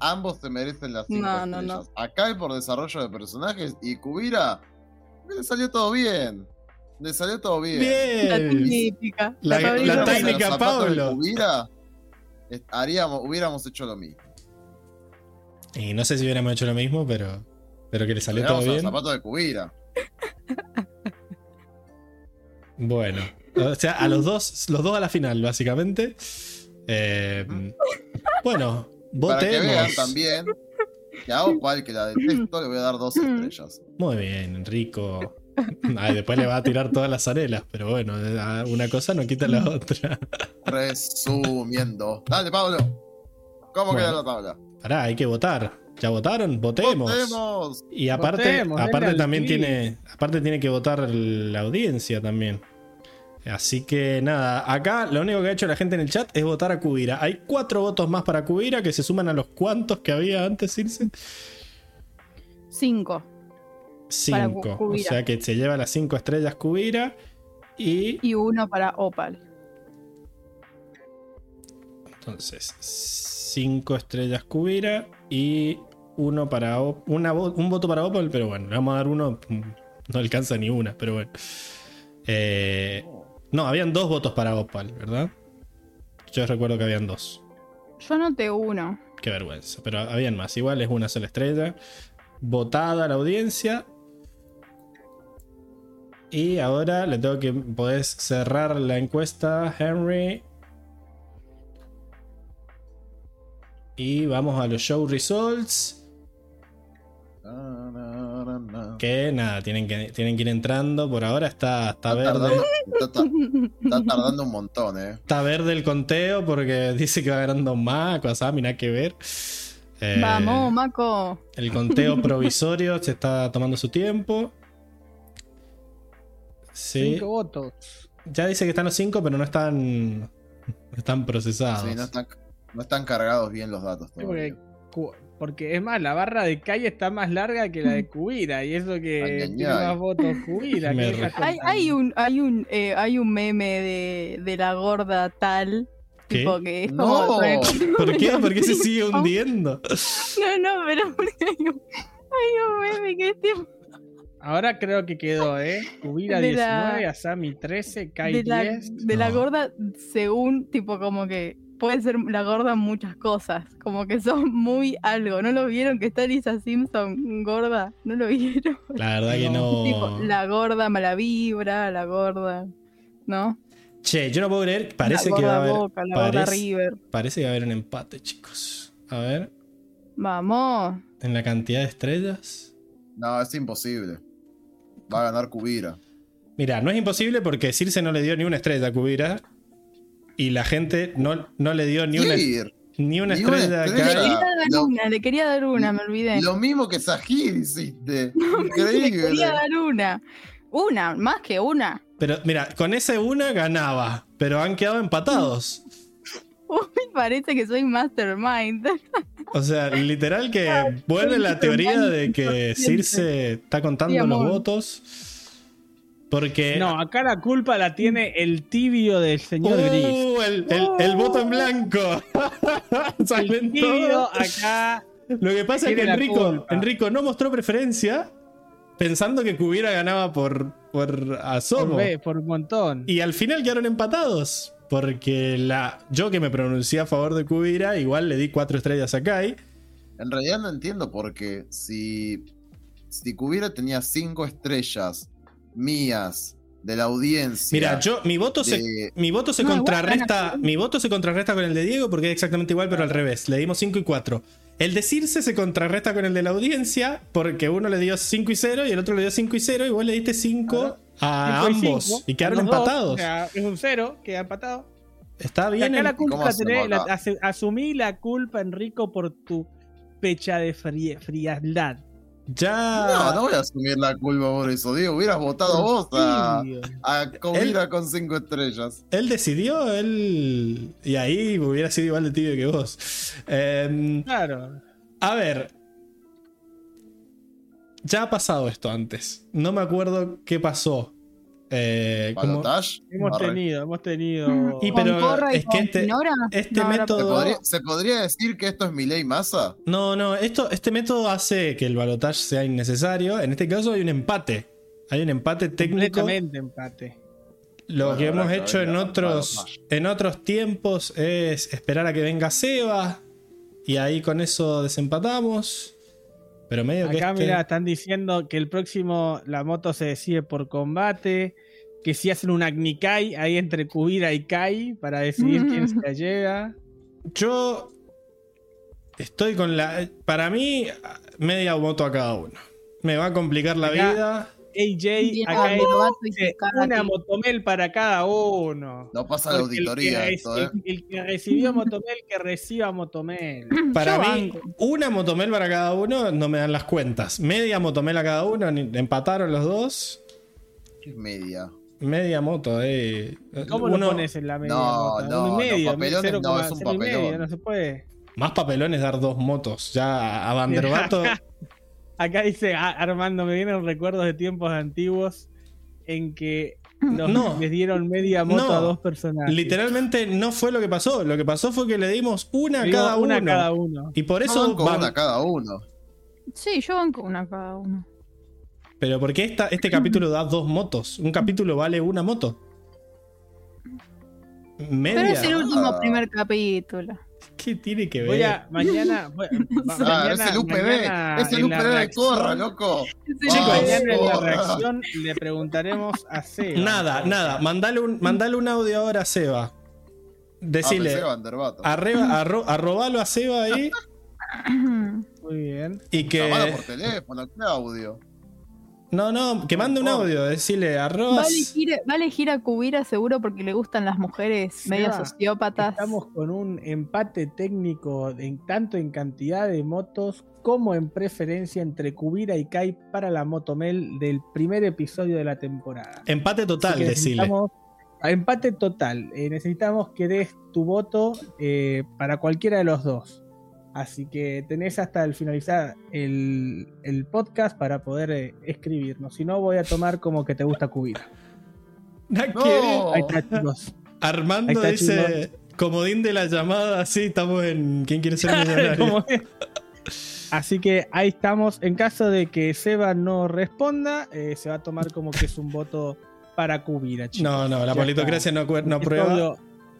Ambos se merecen las 5
No, no,
estrellas. A Kai por desarrollo de personajes y Kubira le salió todo bien. Le salió todo bien.
La
Bien. La- la
en los
técnica
zapatos de
Pablo.
Kubira, eh, haríamos, hubiéramos hecho lo mismo.
Y no sé si hubiéramos hecho lo mismo, pero, pero que le salió todo bien.
zapatos de Kubira.
Bueno, o sea, a los dos, los dos a la final, básicamente. Eh, bueno,
Para que vean
Votemos.
también que a Opal, que la detesto, le voy a dar dos estrellas.
Muy bien, Enrico. Ay, después le va a tirar todas las arelas, pero bueno, una cosa no quita la otra.
Resumiendo. Dale, Pablo. ¿Cómo
Bueno.
queda la tabla?
Pará, hay que votar. ¿Ya votaron? Votemos.
Votemos.
Y aparte,
Votemos,
aparte también tiene. Aparte tiene que votar la audiencia también. Así que nada, acá lo único que ha hecho la gente en el chat es votar a Cubira. Hay cuatro votos más para Cubira que se suman a los cuantos que había antes, Circe.
Cinco. Para Cu-
Cinco. O
Cubira.
sea que se lleva las cinco estrellas Cubira. Y
Y uno para Opal.
entonces, cinco estrellas Cubira y uno para Op- una un voto para Opal, pero bueno, le vamos a dar uno. mm, No alcanza ni una, pero bueno. Eh, no, habían dos votos para Opal, ¿verdad? Yo recuerdo que habían dos.
Yo anoté uno.
Qué vergüenza. Pero habían más. Igual es una sola estrella. Votada la audiencia. Y ahora le tengo que. Podés cerrar la encuesta, Henry. Y vamos a los show results. Que nada, tienen que, tienen que ir entrando. Por ahora está, está
Está
verde.
tardando, está, tardando un montón, eh.
Está verde el conteo porque dice que va ganando Mac, o sea, mira que ver. Eh,
Vamos, Maco.
El conteo provisorio se está tomando su tiempo. Sí.
Cinco votos.
Ya dice que están los 5, pero no están. No están procesados.
Sí, no están, no están cargados bien los datos todavía.
porque, porque es más, la barra de calle está más larga que la de *laughs* Cubira. Y eso que tiene más votos Cubira. *laughs*
Me
¿qué
re-
estás
Hay, hay un, hay un, eh, hay un meme de, de la gorda tal.
¿Qué?
Tipo que es
No.
como. *laughs*
¿Por qué? ¿Por qué se sigue hundiendo?
No, no, pero porque hay un, hay un meme que es tipo
Ahora creo que quedó, ¿eh? Cubira
De la-
19, Asami 13, Kai
de la,
10.
de la gorda según tipo como que puede ser la gorda muchas cosas como que son muy algo no lo vieron que está Lisa Simpson gorda no lo *laughs* vieron
La verdad que no.
tipo la gorda mala vibra la gorda no
Che, yo no puedo creer. Parece
la
que va a
gorda
haber.
boca la gorda
parece,
river
parece que va a haber un empate, chicos. A ver,
vamos
en la cantidad de estrellas.
No, es imposible. Va a ganar Cubira.
Mira, no es imposible porque Circe no le dio ni una estrella a Cubira. Y la gente no, no le dio ni una, ni una estrella
le quería dar
Lo-
una le quería dar una me olvidé
Lo mismo que Sahir hiciste. *laughs*
le
Increíble.
quería dar una una más que una
Pero mira, con ese una ganaba. Pero han quedado empatados.
Uy, parece que soy mastermind
O sea, literal que vuelve la teoría de que Circe está contando
Sí,
los votos. Porque.
No, acá la culpa la tiene el tibio del señor Gris.
Uh, el, el- el voto en blanco.
El
Salen
tibio
todos.
acá.
Lo que pasa es que Enrico. Enrico no mostró preferencia pensando que Cubira ganaba por, por asomo.
Por un montón.
Y al final quedaron empatados. Porque la, yo que me pronuncié a favor de Cubira, igual le di cuatro estrellas a Kai.
En realidad no entiendo porque si, si Cubira tenía cinco estrellas mías de la audiencia.
Mira, yo, mi voto se, mi voto se
No,
contrarresta. Mi voto se contrarresta con el de Diego porque es exactamente igual, pero al revés. Le dimos 5 y 4. El de Circe se contrarresta con el de la audiencia porque uno le dio 5 y 0 y el otro le dio 5 y 0 y vos le diste 5 a
Cinco y
ambos
cinco,
y quedaron
dos,
empatados.
o sea, es un cero, queda empatado.
Está bien.
acá
el-
la culpa
¿Cómo
la asumí la culpa, Enrico, por tu pecha de frie- frialdad.
Ya.
No, no voy a asumir la culpa por eso. Digo, hubieras votado vos a, a Cubira con cinco estrellas.
Él decidió, él. Y ahí hubiera sido igual de tibio que vos. Em,
Claro.
A ver. Ya ha pasado esto antes. No me acuerdo qué pasó. Eh, como-.
Hemos tenido, hemos tenido.
Y
¿Con
pero
Corra y
es que este, este
No, ahora-
¿Se
método.
podría, se podría decir que esto es mi ley masa?
No, no, esto, este método hace que el balotage sea innecesario. En este caso hay un empate. Hay un empate técnico.
completamente empate.
Lo
Bueno,
que hemos hecho en otros, en otros tiempos es esperar a que venga Seba. Y ahí con eso desempatamos. Pero medio que
Acá,
este-
mira, están diciendo que el próximo la moto se decide por combate. Que si hacen un Agnikai ahí entre Kubira y Kai para decidir quién se la lleva.
Yo. Estoy con la. Para mí, media moto a cada uno. Me va a complicar la
Acá-
vida.
AJ, acá
cara
una
aquí.
motomel para cada uno.
No pasa la
Porque el que
auditoría esto, ¿eh?
El que recibió motomel, que reciba motomel. *clears throat*
Para
Yo
mí,
banco.
una motomel para cada uno no me dan las cuentas. Media motomel a cada uno, empataron los dos.
¿Qué es media?
Media moto, eh.
¿Cómo
Uno-
lo pones en la media?
No,
nota?
no, no,
medio,
papelones no,
coma
es un
y medio,
papelón.
no se puede.
Más papelón es dar dos motos. Ya a Vanderbato. *laughs*
Acá dice "Ah, Armando, me vienen recuerdos de tiempos antiguos en que los-
No.
les dieron media moto
No.
a dos personajes.
literalmente no fue lo que pasó. Lo que pasó fue que le dimos una a cada
una
uno.
a cada uno.
Y por
Yo
eso.
banco
va-
una a cada uno.
Sí, yo banco una cada uno.
Pero porque esta, este capítulo da dos motos. Un capítulo vale una moto. Media.
Pero es el último
Ah.
primer capítulo.
¿Qué tiene que ver?
Voy a, mañana, voy- va- *laughs*
Ah,
mañana-
es el UPB.
mañana
Es el UPB de Corra, loco.
Chicos,
mañana en la reacción le preguntaremos a Seba.
Nada, nada. Mandale un, mandale un audio ahora a Seba.
Ah,
Decile.
Vanderbato.
arreba- arro- arrobalo a Seba ahí. *laughs*
Muy bien.
Y que.
por teléfono, ¿qué audio?
No, no, que mande un audio. Decile
Va a, elegir, va a elegir a Cubira seguro porque le gustan las mujeres
Seba,
medio sociópatas.
Estamos con un empate técnico en, tanto en cantidad de motos como en preferencia entre Kubira y Kai para la Motomel del primer episodio de la temporada.
Empate total,
Así que
decile.
necesitamos- a empate total. Eh, necesitamos que des tu voto eh, para cualquiera de los dos. Así que tenés hasta el finalizar el, el podcast para poder eh, escribirnos. Si no, voy a tomar como que te gusta Kubira. *laughs*
No
No.
Ahí está, chicos.
Armando
Ahí está,
dice. Comodín de la llamada, sí, estamos en ¿Quién quiere ser *laughs* millonario?
Así que ahí estamos. En caso de que Seba no responda, eh, se va a tomar como que es un voto para Kubira, chicos.
No, no, la
Ya
politocracia no, cu- no
Es
prueba.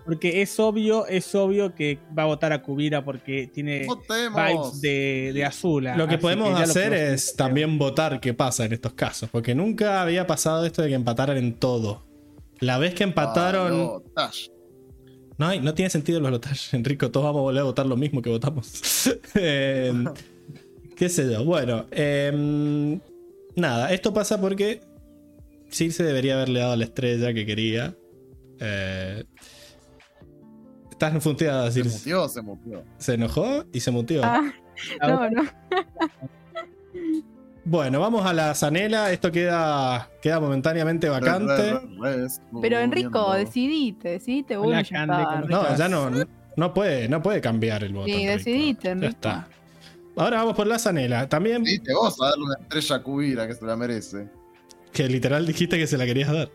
Porque es obvio, es obvio que va a votar a Kubira porque tiene
Votemos.
vibes de, de Azula.
Lo que podemos
lo
hacer es
hacer.
también votar qué pasa en estos casos, porque nunca había pasado esto de que empataran en todo. La vez que empataron.
Ah, no.
No, hay- no tiene sentido los lotajes, *laughs* Enrico. Todos vamos a volver a votar lo mismo que votamos. *laughs* Eh, ¿Qué sé yo? Bueno, eh, nada, esto pasa porque Circe debería haberle dado la estrella que quería. Eh, estás funteada,
Se
Circe.
mutió, se mutió.
Se enojó y se muteó.
Ah, no, no. *laughs*
Bueno, vamos a la zanela. Esto queda, queda momentáneamente vacante.
Re, re, re,
Pero Enrico, decidite, decidite ya
Cande,
está.
¿cómo
Enrico.
No, ya no, no puede, no puede cambiar el voto.
Sí,
Enrico.
decidite,
Ya
Enrico.
está. Ahora vamos por la zanela. También,
Viste vos a darle una estrella a Cubira que se la merece.
que literal dijiste que se la querías dar.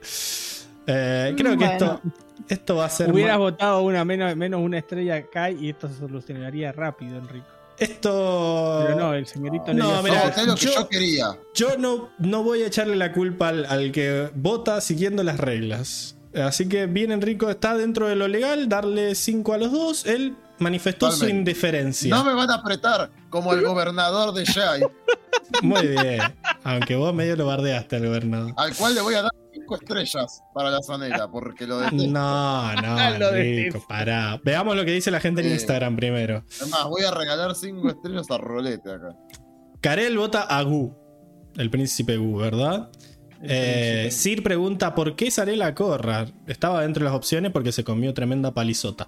Eh, creo que esto, esto va a ser.
Hubieras votado una menos, menos una estrella a Kai y esto se solucionaría rápido, Enrico.
Esto.
Pero no, el señorito
No, mira,
lo que
yo-
yo quería.
Yo no, no voy a echarle la culpa al, al que vota siguiendo las reglas. Así que bien, Enrico está dentro de lo legal, darle 5 a los dos. Él manifestó su indiferencia.
No me van a apretar como el gobernador de Shai, *laughs*
Muy bien. Aunque vos medio lo bardeaste al gobernador.
al cual le voy a dar cinco estrellas para la zanela, porque lo *laughs* detesto.
No, no, *laughs*
Lo
Enrico, pará. Veamos lo que dice la gente en
Eh.
Instagram primero.
Además, voy a regalar cinco estrellas a Rolete acá.
Karel vota a Gu, el príncipe Gu, ¿verdad? Eh, Sir pregunta por qué Sarela Corra. Estaba dentro de las opciones porque se comió tremenda palizota.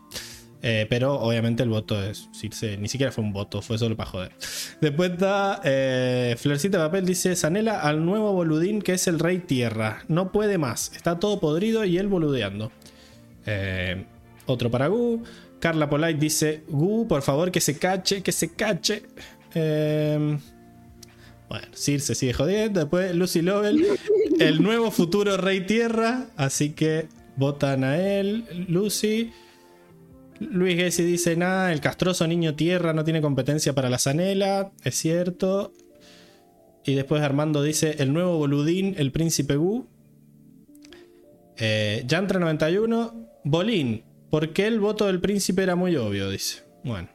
Eh, pero obviamente el voto es. Circe, ni siquiera fue un voto, fue solo para joder. *laughs* Después está. Eh, Florcita de Papel dice: Sanela al nuevo boludín que es el Rey Tierra. No puede más. Está todo podrido y él boludeando. Eh, otro para Gu. Carla Polite dice: Gu, por favor, que se cache, que se cache. Eh, bueno, Circe sigue jodiendo. Después Lucy Lovell, *laughs* el nuevo futuro Rey Tierra. Así que votan a él, Lucy. Luis Gessi dice: Nada, el castroso niño tierra no tiene competencia para la zanela. Es cierto. Y después Armando dice: El nuevo boludín, el príncipe Gu. Eh, Yantra91, Bolín. ¿Por qué el voto del príncipe era muy obvio? Dice. Bueno,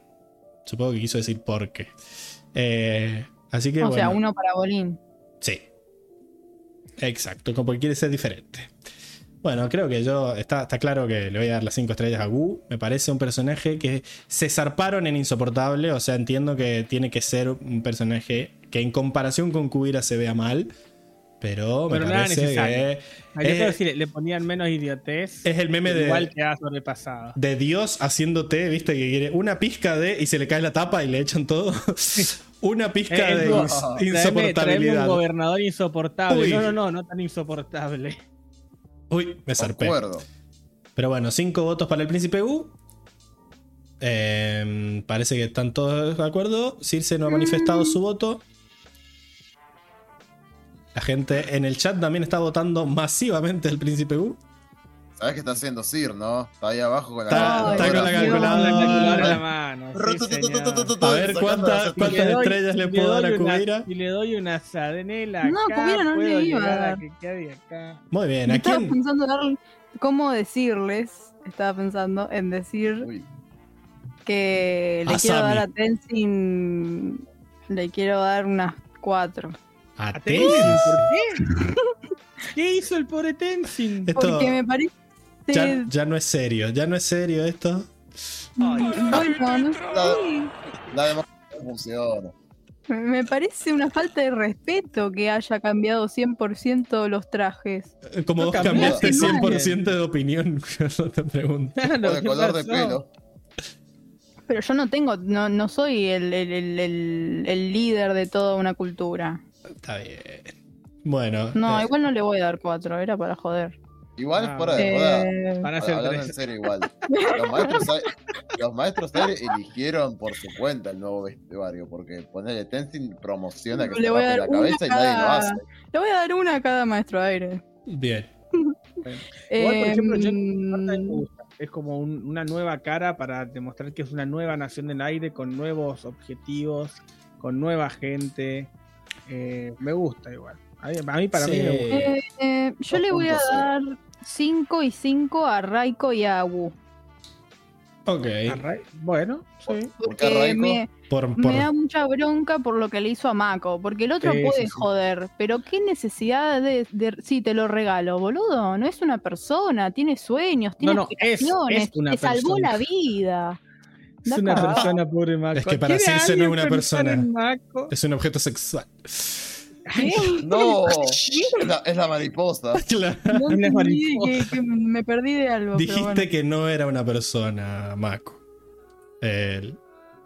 supongo que quiso decir por qué. Eh, así que
o sea, uno para Bolín.
Sí. Exacto, como que quiere ser diferente. Bueno, creo que yo. Está, está claro que le voy a dar las 5 estrellas a Gu. Me parece un personaje que se zarparon en insoportable. O sea, entiendo que tiene que ser un personaje que en comparación con Kubira se vea mal. Pero,
Pero
me
no
parece que. Es-
creo que si le, ponían menos idiotez.
Es el meme de-
Igual que ha sobrepasado.
de Dios haciéndote, viste, que quiere una pizca de. y se le cae la tapa y le echan todo. *laughs* una pizca de
como,
ins-
traeme- traeme
insoportabilidad.
un gobernador insoportable.
Uy.
No, no, no, no tan insoportable.
Uy, me zarpé.
Concuerdo.
Pero bueno, cinco votos para el príncipe Gu. Eh, parece que están todos de acuerdo. Circe no ha manifestado su voto. La gente en el chat también está votando masivamente al príncipe Gu.
¿Sabes qué está haciendo Sir, no? Está ahí abajo con la
Está- está con la
Con
calculadora.
la calculadora en la mano.
A ver cuántas, estrellas le puedo dar a
una-
Kubira.
Y le doy una sadenela
No,
acá,
Kubira no le iba
que.
Muy bien, ¿a
Estaba pensando dar cómo decirles. Estaba pensando en decir que le quiero dar a. Tenzin. Le quiero dar unas cuatro.
A
Tenzin. ¿por qué? ¿Qué hizo el pobre Tenzin?
Porque me parece.
Ya, ya no es serio, ya no es serio esto.
Bueno, no sé.
La democracia funciona.
Me parece una falta de respeto que haya cambiado 100% los trajes.
Eh, Como
No
vos cambiaste
sí,
100% de opinión, *laughs* no te pregunto.
Claro,
O de
¿qué
color de pelo.
Pero yo no tengo, no, no soy el, el- el- el- el líder de toda una cultura.
Está bien. Bueno.
No,
eh,
igual no le voy a dar cuatro, era para joder.
Igual es
Ah,
fuera de joda.
Eh,
Van a ser
Hablando
tres.
en serio igual. Los maestros, los maestros aire eligieron por su cuenta el nuevo vestuario, porque ponerle Tenzin promociona que
Le
se
voy a
rape
dar
la
una
cabeza y nadie lo
cada-
hace.
Le voy a dar una a cada maestro de aire.
bien. *laughs*
Igual, por ejemplo, yo- me gusta. Es como un- una nueva cara para demostrar que es una nueva nación del aire con nuevos objetivos, con nueva gente. Eh, me gusta igual. A mí, para mí me gusta.
eh, eh, yo le voy a
2.0.
dar 5 y 5 a Raiko y a Wu.
Ok.
Bueno, sí.
¿Por qué
Porque
Raiko?
me,
Por, por-
me da mucha bronca por lo que le hizo a Mako. Porque el otro
Sí,
puede
sí, sí.
joder, pero qué necesidad de, de- Sí, te lo regalo, boludo. No es una persona, tiene sueños, tiene
No, no, es-
aspiraciones,
es una
te salvó
persona.
la vida.
Es una persona, pobre Mako.
Es que para
¿Quiere
Circe no es una persona. es un objeto sexual.
No, *laughs* es la, es la mariposa. *laughs*
Claro.
No
Una
entendí
mariposa.
que, que me perdí de algo. pero
Dijiste
bueno.
que no era una persona, Mako. El-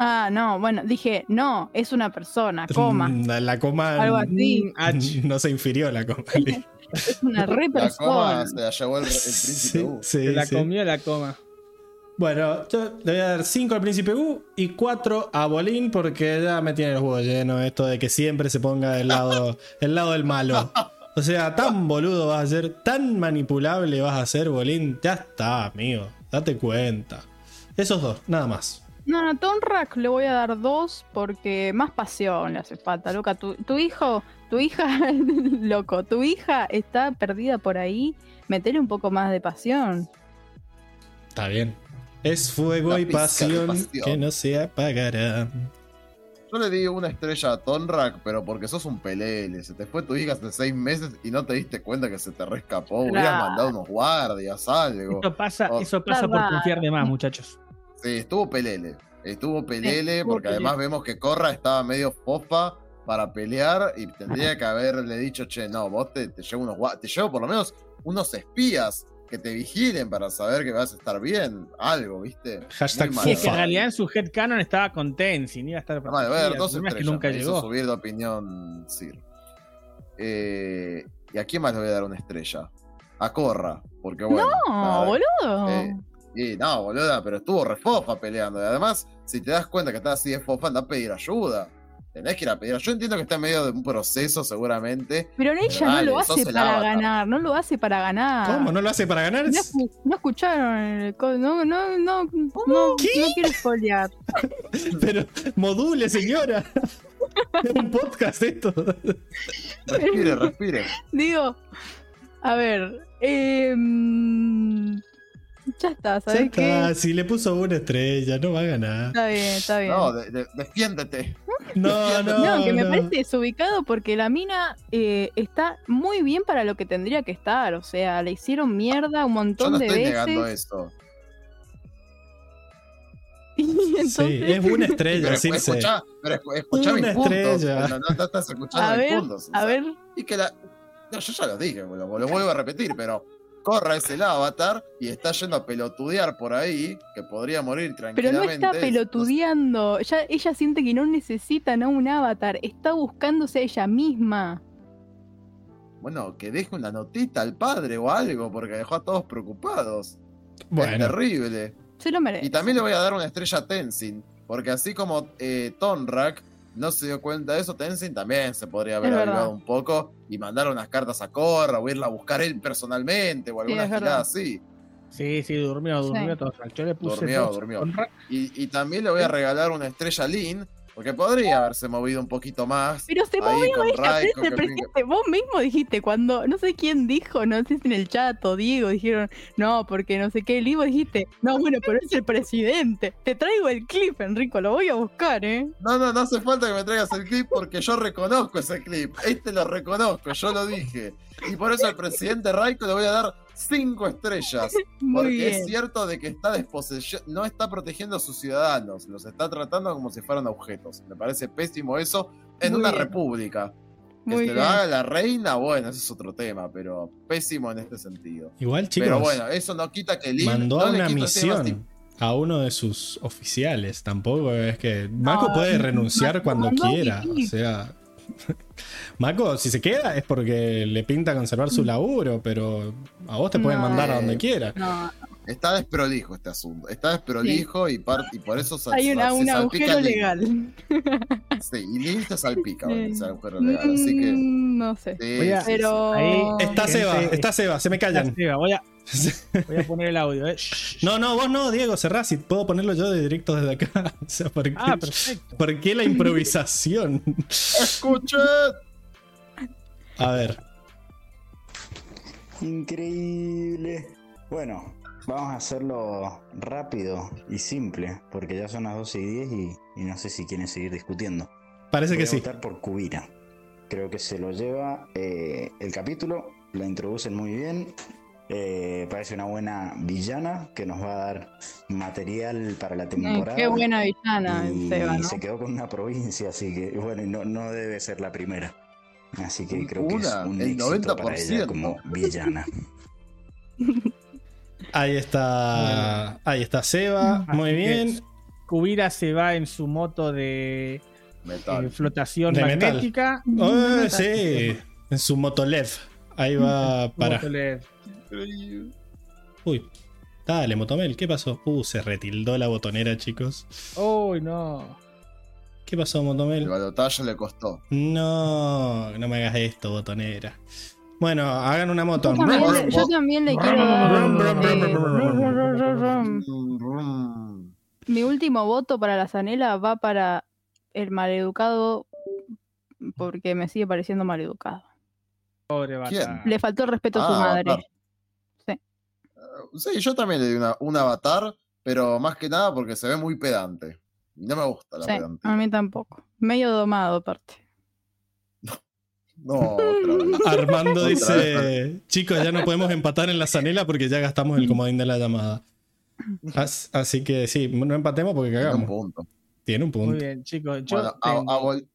Ah, no, bueno, dije, no, es una persona, coma.
Mm, La coma.
Algo así.
Mm, H.
No se infirió la coma. *laughs*
Es una re
La
persona.
coma se la llevó el, el príncipe
Sí,
U.
sí,
Se la
sí.
comió la coma.
Bueno, yo le voy a dar 5 al príncipe U y 4 a Bolín porque ya me tiene los huevos llenos esto de que siempre se ponga del lado, *laughs* del lado del malo. O sea, tan boludo vas a ser, tan manipulable vas a ser, Bolín. Ya está, amigo. Date cuenta. Esos dos, nada más.
No, no, Tonrak le voy a dar dos porque más pasión le hace falta, loca. Tu, tu hijo, tu hija, *laughs* loco, tu hija está perdida por ahí. Metele un poco más de pasión.
Está bien. Es fuego y pasión,
pasión.
que no se apagará.
Yo le di una estrella a Tonrak, pero porque sos un pelele. Se te fue tu hija hace seis meses y no te diste cuenta que se te rescapó. Hubieras
Claro.
mandado unos guardias, algo.
Eso pasa,
Oh.
eso pasa por confiar de más, muchachos.
Sí, estuvo pelele. Estuvo pelele
estuvo
porque
pelele.
además vemos que Corra estaba medio fofa para pelear y tendría que haberle dicho, che, no, vos te, te llevo unos te llevo por lo menos unos espías que te vigilen para saber que vas a estar bien. Algo, ¿viste?
Hashtag
Sí, es que en realidad en su headcanon estaba con Tenzin, iba a estar
Vamos a ver, dos
que nunca
me hizo
llegó.
subir de opinión Sir. Eh, ¿Y a quién más le voy a dar una estrella? A Corra, porque bueno.
No, boludo.
eh, y no, boluda, pero estuvo re fofa peleando. Y además, si te das cuenta que está así de fofa, anda a pedir ayuda. Tenés que ir a pedir. Yo entiendo que está en medio de un proceso, seguramente.
Pero ella no
dale,
lo hace para
avatar.
ganar, no lo hace para ganar.
¿Cómo? ¿No lo hace para ganar?
No, no escucharon el no, no, no, no, no quiero spoilear. *laughs*
Pero module, señora. *laughs* Es un podcast esto.
Respire, respire.
Digo, a ver, em, Ya está,
Ya
¿sabes qué?
está, si le puso una estrella, no va a ganar.
Está bien, está bien.
No, de- de- defiéndete.
No, no,
No, que me
no.
parece desubicado porque la mina eh, está muy bien para lo que tendría que estar. O sea, le hicieron mierda un
Yo
montón
no
de
estoy
veces.
negando esto.
Entonces, *laughs*
Sí, es una estrella,
Pero
sí, sí.
escuchá, pero escu- escuchá
Una
mis puntos.
estrella.
No, no, no estás escuchando
a
mis
ver,
puntos. o
a
sea,
ver.
Y que la. No, yo ya lo dije, lo, lo vuelvo a repetir, pero Corra es el avatar y está yendo a pelotudear por ahí, que podría morir
Pero no
tranquilamente.
está pelotudeando. Ya, ella siente que no necesita ¿no? un avatar. Está buscándose a ella misma.
Bueno, que deje una notita al padre o algo, porque dejó a todos preocupados. Es
Bueno,
terrible.
Se lo merece.
Y también le voy a dar una estrella a Tenzin, porque así como eh, Tonrak no se dio cuenta de eso, Tenzin también se podría haber avivado un poco y mandar unas cartas a Corra o irla a buscar él personalmente o alguna
verdad.
gilada así.
Sí, sí, durmió, durmió
Sí.
todo. Yo le puse
Durmió, durmió. Y, y también le voy a regalar una estrella Lin, porque podría haberse movido un poquito más.
Pero se movió ella,
que
presente. Vos mismo dijiste cuando, no sé quién dijo, no sé si en el chat o Diego dijeron, no, porque no sé qué, el Ivo dijiste, no, bueno, pero es el presidente. Te traigo el clip, Enrico, lo voy a buscar, ¿eh?
No, no, no hace falta que me traigas el clip porque yo reconozco ese clip. Este lo reconozco, yo lo dije. Y por eso al presidente Raiko le voy a dar cinco estrellas.
Muy
Porque
bien.
es cierto de que está no está protegiendo a sus ciudadanos, los está tratando como si fueran objetos. Me parece pésimo eso en
Muy
una
bien.
república. Que
Muy
se lo haga la reina, bueno, ese es otro tema, pero pésimo en este sentido.
igual, chicos,
pero bueno, eso no quita que Lin
mandó
no
una misión a uno de sus oficiales. Tampoco es que. Mako
No,
puede renunciar cuando quiera. O sea. Mako, si se queda es porque le pinta conservar su laburo, pero a vos te pueden
No.
mandar a donde quiera.
No,
Está desprolijo este asunto. Está desprolijo y, par- y por eso sa-
hay una,
se
un
salpica
agujero legal.
Sí, y se salpica
Sí.
ese agujero legal. Así que.
Mm, No sé.
sí,
a-
Pero.
Ahí-
Está Seba, está Seba, se me callan.
Seba, Voy a, *laughs* voy a poner el audio. eh.
No, no, vos no, Diego, cerrás y puedo ponerlo yo de directo desde acá. *laughs* O sea, ¿por qué,
Ah, perfecto.
¿por qué la improvisación?
¡Escuchen!
A ver,
Increíble. Bueno, vamos a hacerlo rápido y simple, porque ya son las 12 y 10 y, y no sé si quieren seguir discutiendo.
parece
Voy
que
a
sí.
votar por Kubira. Creo que se lo lleva eh, el capítulo, la introducen muy bien. Eh, parece una buena villana que nos va a dar material para la
Eh,
temporada.
Qué buena villana,
y
Seba, ¿no?
se quedó con una provincia, así que bueno, y no, no debe ser la primera. Así que creo que es
Una,
un
el
éxito para
90%.
ella como villana. *laughs*
Ahí está. Ahí está Seba. Muy
Así
bien.
Kubira se va en su moto de
Metal.
eh, flotación
De metal.
magnética.
Oh, sí. En su motolev. Ahí va *laughs* para.
Moto LED.
Uy. Dale, Motomel, ¿qué pasó? Uh, se retildó la botonera, chicos.
Uy, no.
¿Qué pasó,
El
Motomel?
balotaje le costó.
No, no me hagas esto, botonera. Bueno, hagan una moto.
Yo también, yo también le quiero dar. Mi último voto para la Zanela va para el maleducado porque me sigue pareciendo maleducado.
Pobre
¿Quién?
Batán.
Le faltó el respeto a su
Ah,
madre.
Sí, yo también le di una, un avatar, pero más que nada porque se ve muy pedante. Y no me gusta la
Sí,
pedantía.
a mí tampoco. Medio domado aparte. *laughs*
No, otra vez. *laughs*
Armando
Otra
dice: Chicos, ya no podemos empatar en la zanela porque ya gastamos el comodín de la llamada. As- Así que sí, no empatemos porque
Tiene un
cagamos.
punto.
Tiene un
Muy
punto.
bien, chicos. Yo
Bueno, a,
tengo-
a Bol-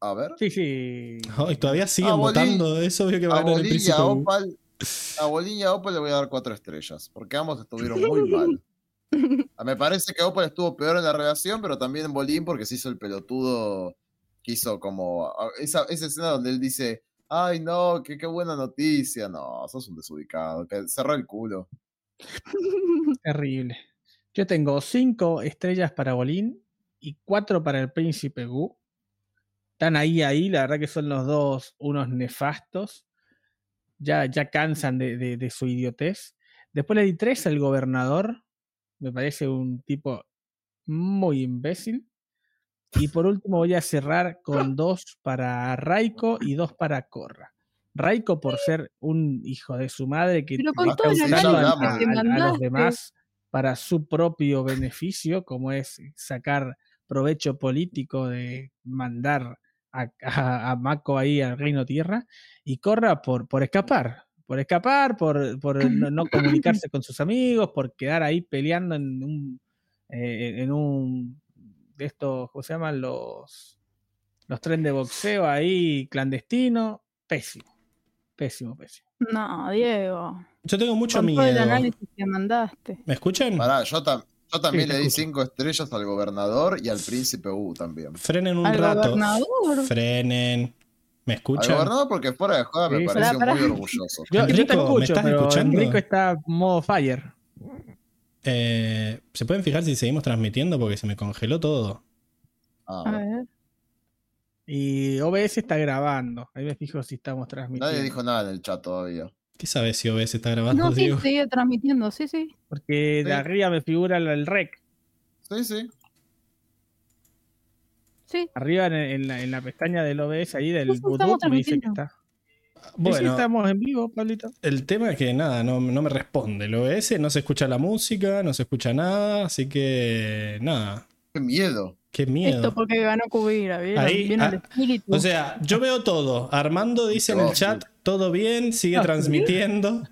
a ver.
Sí, sí.
Ay, todavía siguen votando. Es obvio que va a ganar el
y
príncipe.
Opal. *laughs* A Bolín y a Opal le voy a dar cuatro estrellas. Porque ambos estuvieron muy *laughs* mal. *laughs* Ah, Me parece que Opal estuvo peor en la relación, pero también Bolín porque se hizo el pelotudo. Que hizo como. a- Esa, esa escena donde él dice. Ay, no, qué, qué buena noticia. No, sos un desubicado. Que cerró el culo.
Terrible. Yo tengo cinco estrellas para Bolín y cuatro para el príncipe Gu. Están ahí, ahí. La verdad que son los dos unos nefastos. Ya, ya cansan de, de- de su idiotez. Después le di tres al gobernador. Me parece un tipo muy imbécil. Y por último voy a cerrar con *laughs* dos para Raiko y dos para Corra. Raiko por ser un hijo de su madre que
Pero con
está
todo el
usando a, a- a los demás para su propio beneficio, como es sacar provecho político de mandar a, a- a Mako ahí al Reino Tierra, y Corra por, por escapar, por escapar, por, por no, no comunicarse con sus amigos, por quedar ahí peleando en un, eh, en un de estos, ¿cómo se llaman? Los, los tren de boxeo ahí clandestino, pésimo, pésimo, pésimo.
No, Diego.
Yo tengo mucho
Con todo el
miedo.
análisis que mandaste.
¿Me escuchan?
Pará, yo, tam- yo también
Sí,
le di
escucho.
cinco estrellas al gobernador y al príncipe U también.
Frenen un
Al
rato.
gobernador.
Frenen. ¿Me
Al
escuchan?
gobernador porque fuera de joda me
Sí,
pareció
pará,
muy orgulloso.
Yo, yo te
Enrico, ¿me
escucho,
estás
pero
escuchando?
Enrico está modo fire.
Eh, ¿Se pueden fijar si seguimos transmitiendo? Porque se me congeló todo.
Ah,
A ver.
Y OBS está grabando. Ahí me fijo si estamos transmitiendo.
nadie dijo nada en el chat todavía.
¿Qué sabes si OBS está grabando,
No, sí, sigue transmitiendo, sí, sí.
Porque de
Sí.
arriba me figura el, el rec.
Sí, sí.
Sí.
Arriba en, en la, en la pestaña del OBS ahí del
Sí, sí, estamos
me dice que está. Sí, sí,
Bueno,
estamos en vivo, Pablito.
el tema es que nada, no, no me responde. El OBS no se escucha la música, no se escucha nada, así que nada.
Qué miedo.
Qué miedo.
Esto porque ganó Cubira, ¿vieron?
Ahí,
Vieron el
ah,
espíritu.
O sea, yo veo todo. Armando dice en el chat, todo bien, sigue
Ah,
transmitiendo.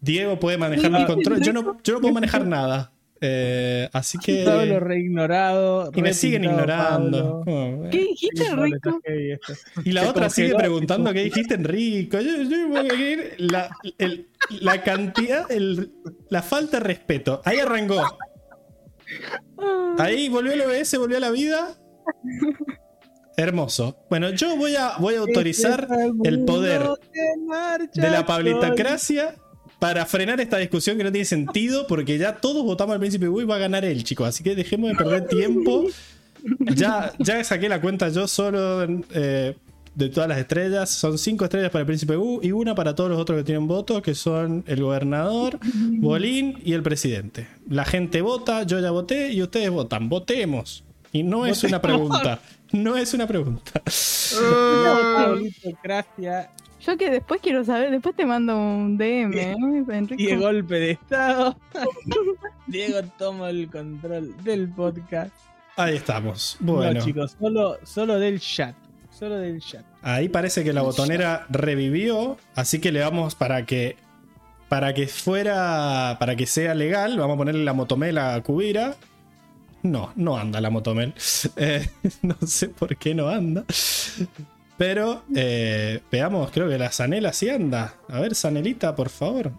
Diego puede manejar el control. Yo no,
Enrico.
yo no puedo manejar nada. Eh, así que...
Pablo reignorado.
Y me siguen ignorando.
Pablo.
Oh,
¿Qué dijiste,
Sí, Pablo,
Rico?
está heavy esto.
Y la otra sigue preguntando qué dijiste, Enrico. Yo, la, el- la cantidad, el- la falta de respeto. Ahí arrancó. Ahí volvió el OBS, volvió a la vida. Hermoso. Bueno, yo voy a, voy a autorizar el poder de la pablitocracia para frenar esta discusión que no tiene sentido, porque ya todos votamos al príncipe Wu y va a ganar él, chicos. Así que dejemos de perder tiempo. Ya, ya saqué la cuenta yo solo eh, de todas las estrellas. Son cinco estrellas para el príncipe Wu y una para todos los otros que tienen votos, que son el gobernador, Bolín y el presidente. La gente vota, yo ya voté y ustedes votan. Votemos. Y no es una pregunta. *laughs* No es una pregunta.
Pablitocracia
Yo que después quiero saber, después te mando un DM, ¿eh? Enrico.
y el golpe de estado. *laughs* Diego toma el control del podcast.
Ahí estamos. Bueno.
No, chicos, solo, solo del chat. Solo del chat.
Ahí parece que la botonera revivió, así que le vamos para que para que fuera para que sea legal, vamos a ponerle la motomel a Cubira. No, no anda la motomel. Eh, *laughs* no sé por qué no anda. Pero eh, veamos, creo que la Sanela sí anda. A ver, Sanelita, por favor.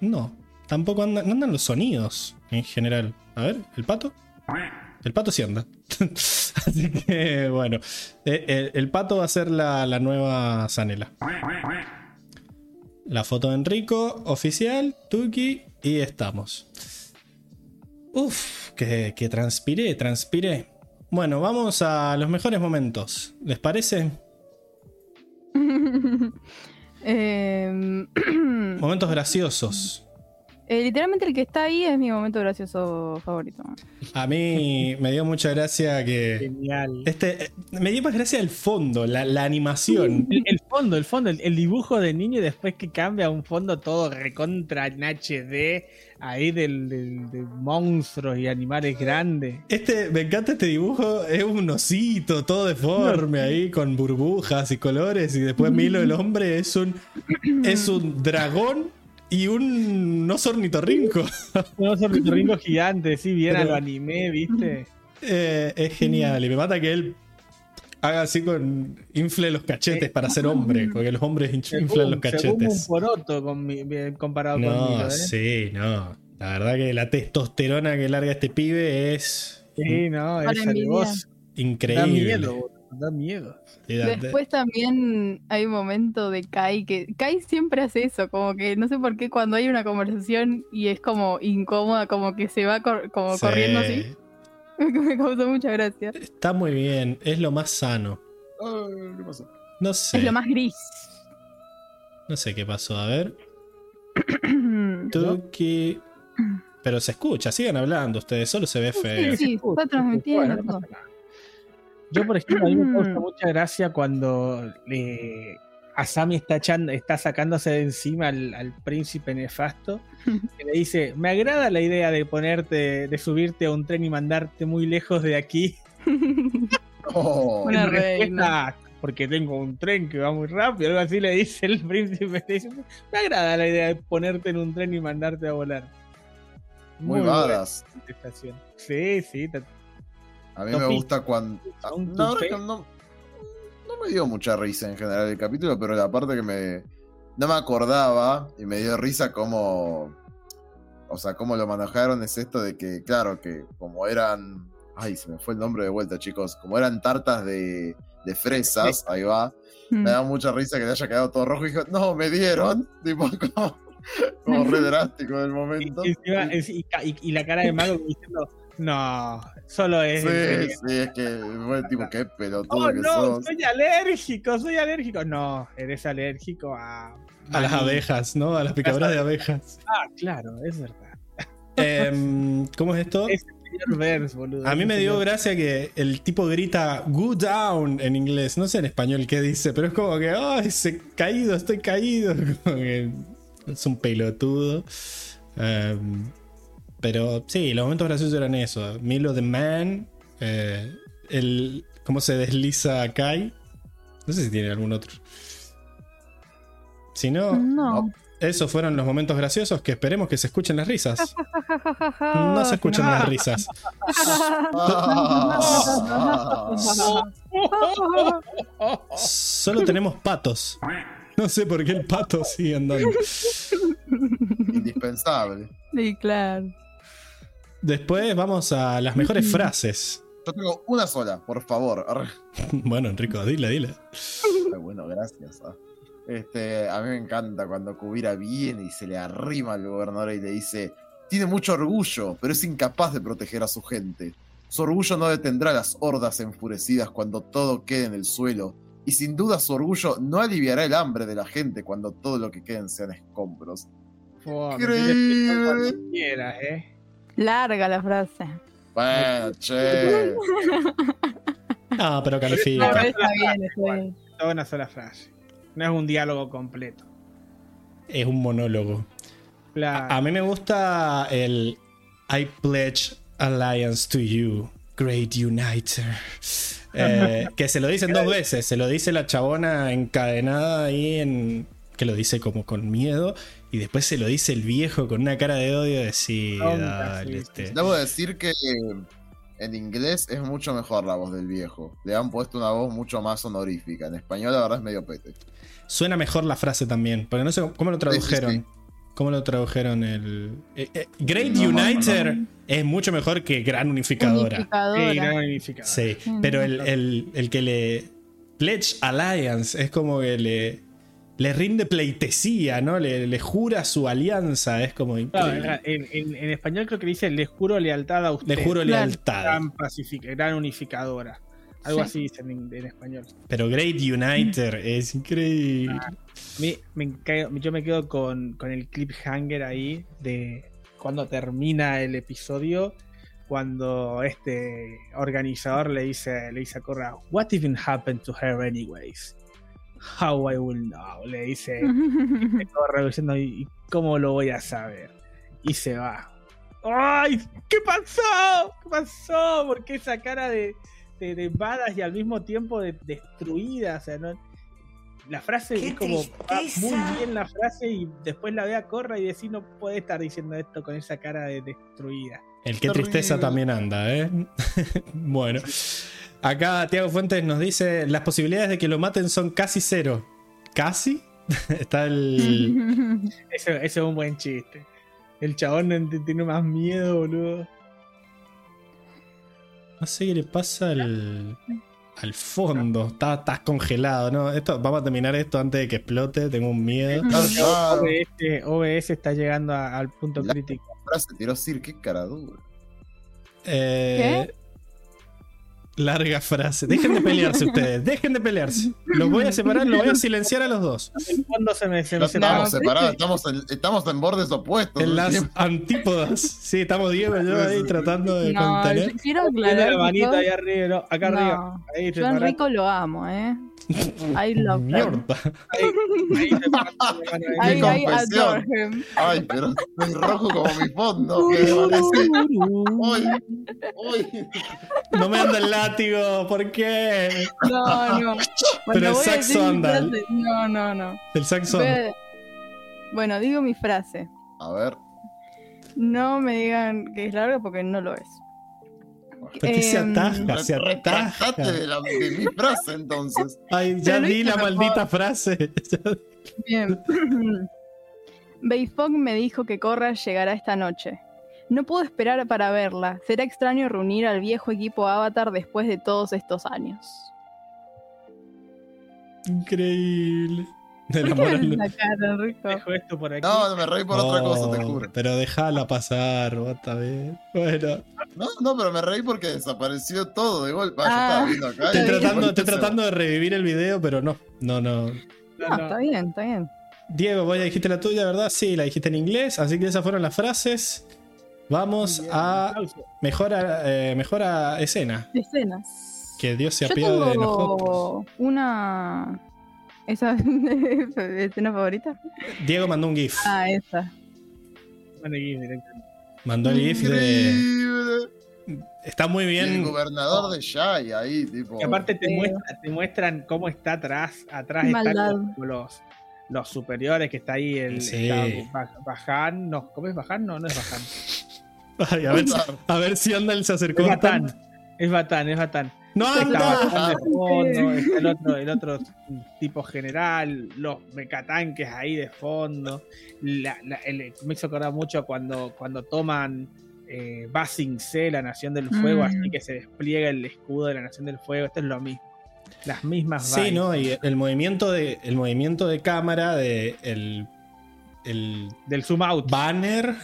No, tampoco anda, no andan los sonidos en general. A ver, el pato. El pato sí anda. *laughs* Así que bueno, eh, el pato va a ser la, la nueva Sanela. La foto de Enrico, oficial, Tuki, y estamos. Uf, que, que transpiré, transpiré. Bueno, vamos a los mejores momentos. ¿Les parece? *laughs*
Em, *clears throat*
Momentos graciosos.
Eh, literalmente el que está ahí es mi momento gracioso favorito.
A mí me dio mucha gracia que.
Genial.
Este, eh, me dio más gracia el fondo, la, la animación. *laughs*
El, el fondo, el fondo, el, el dibujo de niño y después que cambia a un fondo todo recontra en HD, ahí del, del- de monstruos y animales grandes.
Este, me encanta este dibujo, es un osito todo deforme ahí con burbujas y colores y después Milo el hombre es un es un dragón y un oso ornitorrinco.
Unos ornitorrincos gigantes, sí, bien a
Pero-
lo anime, ¿viste?
Eh, es genial y me mata que él haga así con infle los cachetes para ser hombre, *laughs* porque los hombres inflan los
Según- según un
cachetes.
poroto con mi- comparado con
No,
¿eh?
sí, no. La verdad que la testosterona que larga este pibe es
Sí, no, es
increíble.
Da miedo.
Después también hay un momento de Kai que Kai siempre hace eso, como que no sé por qué cuando hay una conversación y es como incómoda, como que se va cor- como
Sí.
corriendo así. *laughs* Me causó mucha gracia.
Está muy bien, es lo más sano.
¿Qué pasó?
No sé.
Es lo más gris.
No sé qué pasó, a ver. *clears throat* Tuki. Pero se escucha, sigan hablando ustedes, solo se ve feo.
Sí, sí, está transmitiendo.
Bueno, no. Yo, por ejemplo, a mí me causa
Mm.
mucha gracia cuando eh, Asami está, echando, está sacándose de encima al, al príncipe nefasto. *laughs* Que le dice: Me agrada la idea de ponerte, de subirte a un tren y mandarte muy lejos de aquí. *laughs*
Oh,
Una reina.
porque tengo un tren que va muy rápido, algo así le dice el *laughs* príncipe. Le dice, me agrada la idea de ponerte en un tren y mandarte a volar.
muy badass.
contestación. Sí, sí.
A mí me gusta cuando. ah, que no, no me dio mucha risa en general el capítulo, pero la parte que me. No me acordaba y me dio risa como. O sea, cómo lo manejaron es esto de que, claro, que como eran. Ay, se me fue el nombre de vuelta, chicos. Como eran tartas de, de fresas, ahí va.
Mm.
Me da mucha risa que le haya quedado todo rojo y dijo, no, me dieron. *laughs* Tipo, como, como re *laughs* drástico del momento.
Y, encima- y- y- y la cara de Mago diciendo, no, solo es...
Sí,
en serio".
sí, es que fue tipo, qué pelotudo
Oh,
que
no,
sos.
soy alérgico, soy alérgico. No, eres alérgico a...
A las abejas, ¿no? A las picadoras de abejas.
Ah, claro, es verdad.
Em, ¿Cómo es esto?
Es el señor Burns, boludo.
A mí me dio gracia que el tipo grita go down en inglés. No sé en español qué dice, pero es como que, ay, se caído, estoy caído. *laughs* Como que es un pelotudo. Em, pero sí, los momentos graciosos eran eso. Milo the Man, eh, el, cómo se desliza Kai. No sé si tiene algún otro. Si no,
No.
esos fueron los momentos graciosos que esperemos que se escuchen las risas. No se escuchan las risas. Solo tenemos patos. No sé por qué el pato sigue andando.
Indispensable.
Sí, claro.
Después vamos a las mejores frases.
Yo tengo una sola, por favor. *laughs*
Bueno, Enrico, dile, dile.
Ay, bueno, gracias. ah. Este, a mí me encanta cuando Kubira viene y se le arrima al gobernador y le dice: Tiene mucho orgullo, pero es incapaz de proteger a su gente. Su orgullo no detendrá las hordas enfurecidas cuando todo quede en el suelo. Y sin duda su orgullo no aliviará el hambre de la gente cuando todo lo que queden sean escombros. Increíble.
quieras, eh.
Larga la frase.
Bueno, che. *laughs*
Ah, pero
No,
califica.
pero está bien, está bien.
Toda una sola frase. No es un diálogo completo.
Es un monólogo. A mí me gusta el I pledge alliance to you, great uniter. *laughs* Eh, que se lo dicen dos veces. Se lo dice la chabona encadenada ahí en. Que lo dice como con miedo. Y después se lo dice el viejo con una cara de odio de sí, dale, este.
Debo decir que en inglés es mucho mejor la voz del viejo. Le han puesto una voz mucho más honorífica. En español, la verdad, es medio pete.
Suena mejor la frase también. Porque no sé cómo lo tradujeron.
Sí, sí,
¿Cómo lo tradujeron el. eh, eh, Great
No, no,
Uniter es mucho mejor que Gran Unificadora.
Unificadora.
Sí, gran unificador.
Sí,
Sí,
pero el, el- el que le. Pledge Alliance es como que le. Le rinde pleitesía, ¿no? Le, le jura su alianza. Es como.
Claro, en, en- en español creo que dice le juro lealtad a usted.
Le juro lealtad.
Gran, pacific- gran unificadora. Algo
Sí.
así dice en, en español.
Pero Great Uniter *laughs* es increíble.
Me- me quedo- yo me quedo con, con el cliffhanger ahí de cuando termina el episodio. Cuando este organizador le dice, le dice a Corra, What even happened to her anyways? How I will know, le dice *laughs* Corra diciendo, ¿y cómo lo voy a saber? Y se va. ¡Ay! ¿Qué pasó? ¿Qué pasó? Porque esa cara de, de, de badass y al mismo tiempo de, destruida, o sea, no, la frase
¡Qué
es como va muy bien la frase y después la ve a Corra y decir no puede estar diciendo esto con esa cara de destruida.
El qué tristeza también anda, ¿eh? *laughs* bueno. Acá Tiago Fuentes nos dice: las posibilidades de que lo maten son casi cero. ¿Casi? *laughs* Está el. *laughs*
Ese, ese es un buen chiste. El chabón tiene más miedo, boludo.
No sé qué le pasa al, al fondo. Está, está congelado, ¿no? Esto, vamos a terminar esto antes de que explote. Tengo un miedo. *laughs*
OBS, OBS está llegando a- al punto
La-
crítico.
frase tiró Sir, qué cara dura.
Eh, Larga frase. Dejen de pelearse ustedes. Dejen de pelearse. Los voy a separar, los voy a silenciar a los dos.
Fondo se me, se me
No estamos separados, estamos en, estamos en bordes opuestos.
En las
Siempre-
antípodas. Sí, estamos Diego y yo ahí tratando de
No,
contener.
yo quiero aclarar.
la
que yo-
ahí arriba, no, acá
No,
arriba. Ahí
Yo. Enrico lo amo, ¿eh? I love him.
Mierda.
Ahí ahí.
Confesión.
adore him.
Ay, pero estoy rojo como mi fondo. Me parece. Uy, uy.
No me anda el látigo, ¿por qué?
No, no. *laughs*
Pero el saxo anda.
No, no, no.
El saxo.
A- Bueno, digo mi frase.
A ver.
No me digan que es larga porque no lo es.
¿Por qué se
Em,
ataja? Se ataja.
De, la, de mi frase entonces.
Ay, ya
Pero
di la
mejor.
maldita frase. *laughs*
Bien. *clears throat* Bayfog me dijo que Corra llegará esta noche. No puedo esperar para verla. Será extraño reunir al viejo equipo Avatar después de todos estos años.
Increíble. *laughs* De
¿Por
la
qué ves
moral.
la cara, Enrico?
Dejo esto por aquí.
No, me reí por otra cosa, te juro.
Pero déjala pasar, otra vez. Bueno,
No, no, pero me reí porque desapareció todo de golpe. Ah,
Ah.
yo estaba viendo acá.
estoy tratando, estoy tratando de revivir el video, pero no. No, no.
No,
No,
no.
está bien, está bien.
Diego, vos ya dijiste la tuya, ¿verdad? Sí, la dijiste en inglés, así que esas fueron las frases. Vamos a
Aplauso.
mejora, eh, mejora escena.
Escenas.
Que Dios se apiade de nosotros.
tengo una... ¿Esa *laughs* escena favorita?
Diego mandó un GIF.
Ah, esa.
Mandó el GIF de. Está muy
Y el
bien.
gobernador de Shai ahí, tipo.
Y aparte te, muestra- te muestran cómo está atrás. Atrás están los, como los, los superiores, que está ahí el
Sí.
está Bajan. No, ¿cómo es Bajan? No, no es Bajan. *laughs*
Ay, a, ver, a ver si anda él se acercó.
Es. Batán. Es Batán, es Batán.
No
Está
anda.
De fondo, está el otro, el otro tipo general, los mecatanques ahí de fondo. La- la- el- me hizo acordar mucho cuando, cuando toman eh, Basing C, la Nación del Fuego,
Mm.
así que se despliega el escudo de la Nación del Fuego. Esto es lo mismo. Las mismas
Sí,
vibes.
no, y el movimiento de, el movimiento de cámara de el, el
Del zoom out.
banner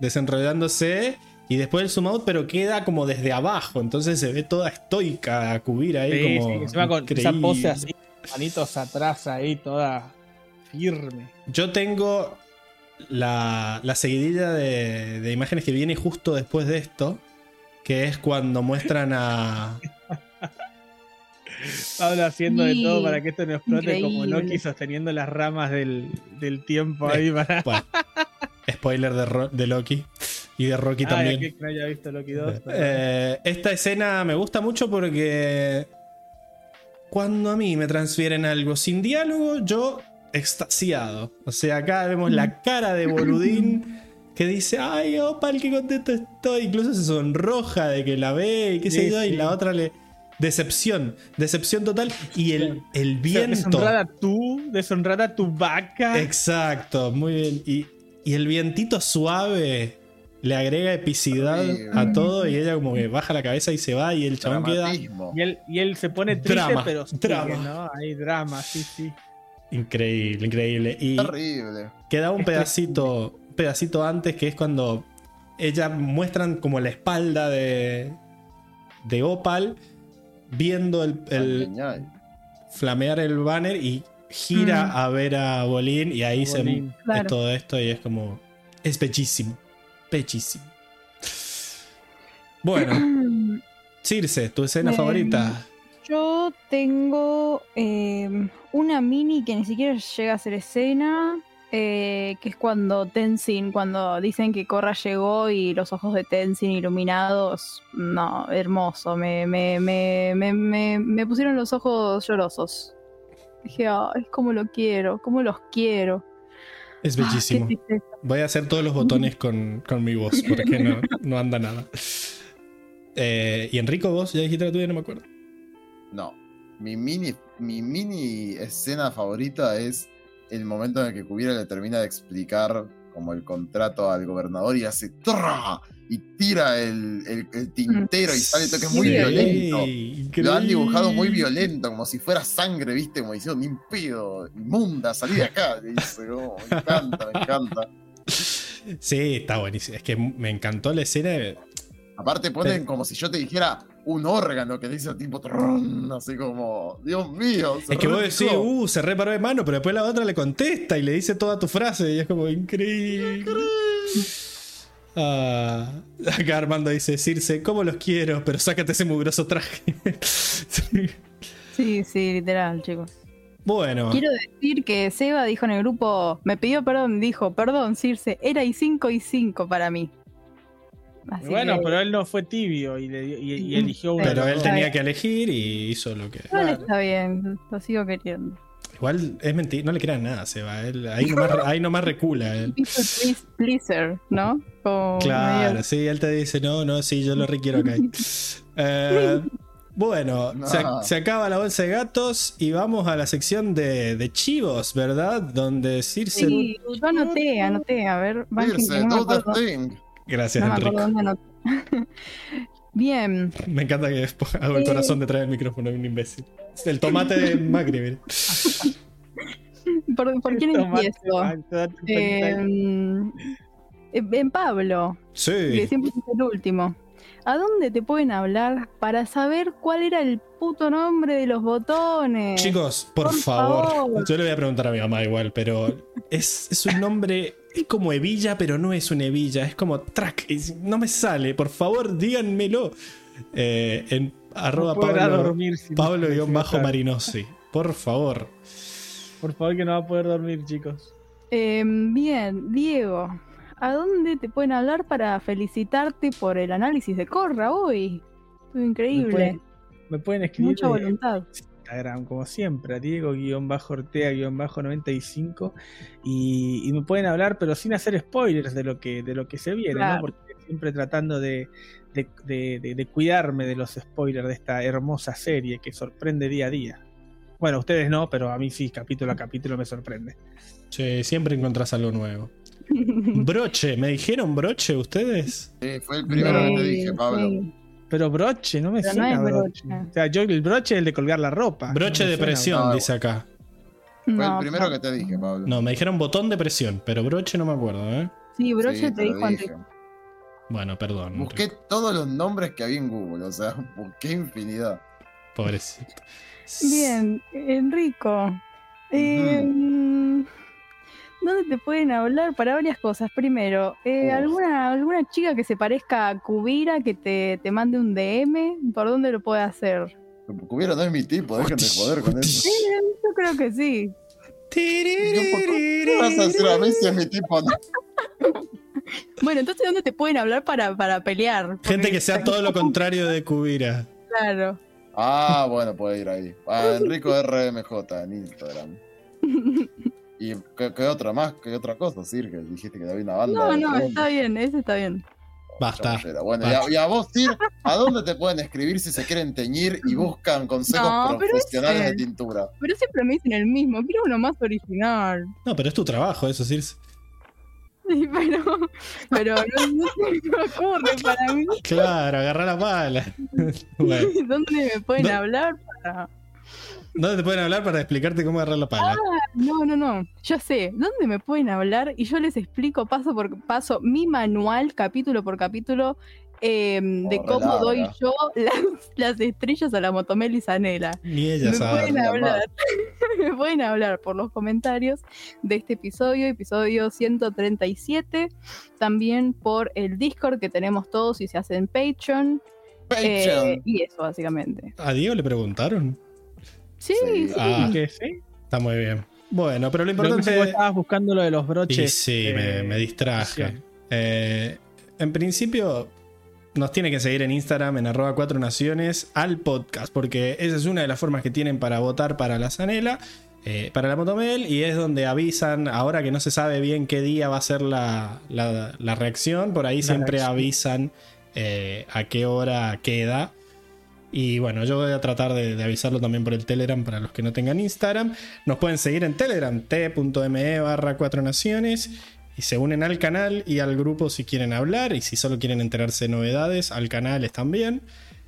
desenrollándose y después el zoom out, pero queda como desde abajo. Entonces se ve toda estoica a cubrir ahí
Sí,
como.
sí, encima con esa pose así, manitos atrás ahí, toda firme.
Yo tengo la, la seguidilla de, de imágenes que viene justo después de esto, que es cuando muestran a. *laughs*
Pablo haciendo de todo para que esto no explote como. Loki sosteniendo las ramas del, del tiempo ahí para.
Bueno, *laughs* spoiler de, Ro- de Loki y de Rocky
Ay,
también.
que no haya visto Loki 2.
Eh, esta escena me gusta mucho porque cuando a mí me transfieren algo sin diálogo, yo extasiado. O sea, acá vemos la cara de Boludín que dice, ay, Opal, qué contento estoy. Incluso se sonroja de que la ve y qué sé
Sí,
yo, y
sí.
la otra le... Decepción, decepción total. Y el, el viento...
Deshonrar a tú, deshonrar a tu vaca.
Exacto, muy bien. Y, y el vientito suave le agrega epicidad a todo y ella como que baja la cabeza y se va y el chabón queda.
Y él, y él se pone triste,
Drama,
pero sigue,
drama.
¿no? Hay drama, sí, sí.
increíble, increíble. Y
Terrible.
queda un pedacito, un pedacito antes que es cuando ella muestran como la espalda de, de Opal viendo el, el flamear el banner y gira
Mm.
a ver a Bolín y ahí se
Bolín.
es
Claro.
todo esto y es como es bellísimo, bellísimo. Bueno, *clears throat* Circe, tu escena favorita.
Yo tengo eh, una mini que ni siquiera llega a ser escena, eh, que es cuando Tenzin, cuando dicen que Korra llegó y los ojos de Tenzin iluminados, no, hermoso, me, me, me, me, me, me pusieron los ojos llorosos. Dije, ay, cómo lo quiero, cómo los quiero.
Es
Ah,
bellísimo. Voy a hacer todos los botones con, con mi voz porque no, no anda nada. Eh, y Enrico, vos ya dijiste la tuya, no me acuerdo.
No. Mi mini, mi mini escena favorita es el momento en el que Kubiera le termina de explicar como el contrato al gobernador y hace ¡tra! Y tira el, el- el tintero y sale todo que es muy
Sí,
violento.
increíble.
Lo han dibujado muy violento, como si fuera sangre, ¿viste? Como diciendo, pedo, inmunda, salí de acá. Le dice, oh, me encanta, me encanta.
Sí, está buenísimo. Es que me encantó la escena.
Aparte ponen como si yo te dijera un órgano que dice tipo trrrrn, así como, Dios mío.
Es que vos decís, uh, se reparó de mano, pero después la otra le contesta y le dice toda tu frase y es como increíble. Ah, acá Armando dice, Circe, ¿cómo los quiero? Pero sácate ese mugroso traje. Sí.
Sí, sí, literal, chicos.
Bueno,
Quiero decir que Seba dijo en el grupo, me pidió perdón, dijo, perdón, Circe, era y 5 y 5 para mí. Así
bueno,
que-
pero él no fue tibio y, le dio- y- y *laughs* eligió uno.
pero él tenía que elegir y hizo lo que...
Igual está bien, lo sigo queriendo.
Igual es mentira, no le crean nada, Seba. Él, ahí, nomás, ahí nomás recula. Él.
Pleaser, ¿no? Como
Claro,
medio-
sí, él te dice, no, no, sí, yo lo requiero acá. *laughs* Eh, bueno,
No.
se, se acaba la bolsa de gatos y vamos a la sección de, de chivos, ¿verdad? Donde Circe...
Sí, yo anoté, anoté, a ver,
Circe,
no.
Gracias,
no
Enrique. *laughs*
Bien,
Me encanta que después hago el corazón detrás del micrófono, un imbécil. El tomate de Macri, mire. *laughs*
¿por, por quién
Tomate,
empiezo? Eh, en Pablo, que
Sí.
siempre es el último. ¿A dónde te pueden hablar para saber cuál era el puto nombre de los botones?
Chicos, por,
por
favor.
favor.
Yo le voy a preguntar a mi mamá igual, pero es, es un nombre. Es como hebilla, pero no es una hebilla. Es como track. es- no me sale. Por favor, díganmelo. Eh, en arroba
No
Pablo, Pablo guion bajo. Marinosi. Por favor.
Por favor, que no va a poder dormir, chicos.
Eh, bien, Diego, ¿a dónde te pueden hablar para felicitarte por el análisis de Corra hoy? Estuvo
Me
increíble.
pueden, me pueden escribir
Mucha
de
voluntad.
Instagram, como siempre, a Diego-Ortea-95 y, y me pueden hablar, pero sin hacer spoilers de lo que, de lo que se viene,
Claro.
¿no? Porque siempre tratando de, de- de- de- de cuidarme de los spoilers de esta hermosa serie que sorprende día a día. Bueno, ustedes no, pero a mí sí, capítulo a capítulo me sorprende.
Che, siempre encontrás algo nuevo. *laughs* Broche, ¿me dijeron broche ustedes?
Sí, fue el primero que te dije, Pablo.
Sí.
Pero broche, no me
Pero no
suena broche.
broche.
O sea, yo el broche es el de colgar la ropa.
Broche
No
de presión,
no,
dice acá.
Fue
No,
el primero que te dije, Pablo.
No, me dijeron botón de presión, pero broche no me acuerdo, ¿eh?
Sí, Broche
Sí,
te dijo
dije.
antes.
Bueno, perdón.
Busqué todos los nombres que había en Google, o sea, *laughs* busqué infinidad.
Pobrecito.
Bien, Enrico. eh, ¿Dónde te pueden hablar para varias cosas? Primero, eh. ¿alguna, ¿alguna chica que se parezca a Kubira que te, te mande un DM? ¿Por dónde lo puede hacer?
Cubiera no es mi tipo, dejen de joder con eso.
Yo creo que sí.
¿Qué vas a decir a mí si es mi tipo? No. *laughs*
Bueno, entonces, ¿dónde te pueden hablar para, para pelear?
Gente
Porque-
que sea todo lo contrario de Kubira.
Claro.
Ah, bueno, puede ir ahí. Ah, Enrico RMJ en Instagram. *laughs* ¿Y qué, qué otra más? ¿Qué otra cosa, Sir? Que dijiste que había una banda.
No, no, está bien, ese está bien.
Basta.
Bueno, y a, y a vos, Sir, ¿a dónde te pueden escribir si se quieren teñir y buscan consejos
No,
profesionales
ese-
de tintura?
Pero siempre me dicen el mismo, quiero uno más original.
No, pero es tu trabajo, eso sí.
Sí, pero, pero no, no se me ocurre para mí.
Claro, agarra la pala. *laughs* bueno,
¿Dónde me pueden hablar para.?
¿Dónde te pueden hablar para explicarte cómo agarrar la pala?
Ah, no, no, no. Ya sé. ¿Dónde me pueden hablar? Y yo les explico paso por paso mi manual, capítulo por capítulo, eh, de
Oh,
cómo
larga.
doy yo las, las estrellas a la Motomel y Zanela.
Ni ella
Me
sabe.
pueden hablar. *laughs* me pueden hablar por los comentarios de este episodio, episodio 137. También por el Discord que tenemos todos y se hace en Patreon. eh,
Patreon.
y eso, básicamente.
¿A Diego le preguntaron?
Sí,
Sí.
sí.
Ah,
¿Que sí?
está muy bien. Bueno, pero lo
Pero no sé, vos
importante.
estabas buscando lo de los
Y
broches.
sí, me,
eh,
me distraje. Eh, en principio, nos tiene que seguir en Instagram, en arroba cuatro naciones, al podcast, porque esa es una de las formas que tienen para votar para la Zanela, eh, para la Motomel, y es donde avisan, ahora que no se sabe bien qué día va a ser la, la- la reacción, por ahí
La
siempre
reacción.
avisan eh, a qué hora queda. Y bueno, yo voy a tratar de, de avisarlo también por el Telegram para los que no tengan Instagram. Nos pueden seguir en Telegram, t.me barra 4 naciones. Y se unen al canal y al grupo si quieren hablar. Y si solo quieren enterarse de novedades, al canal también.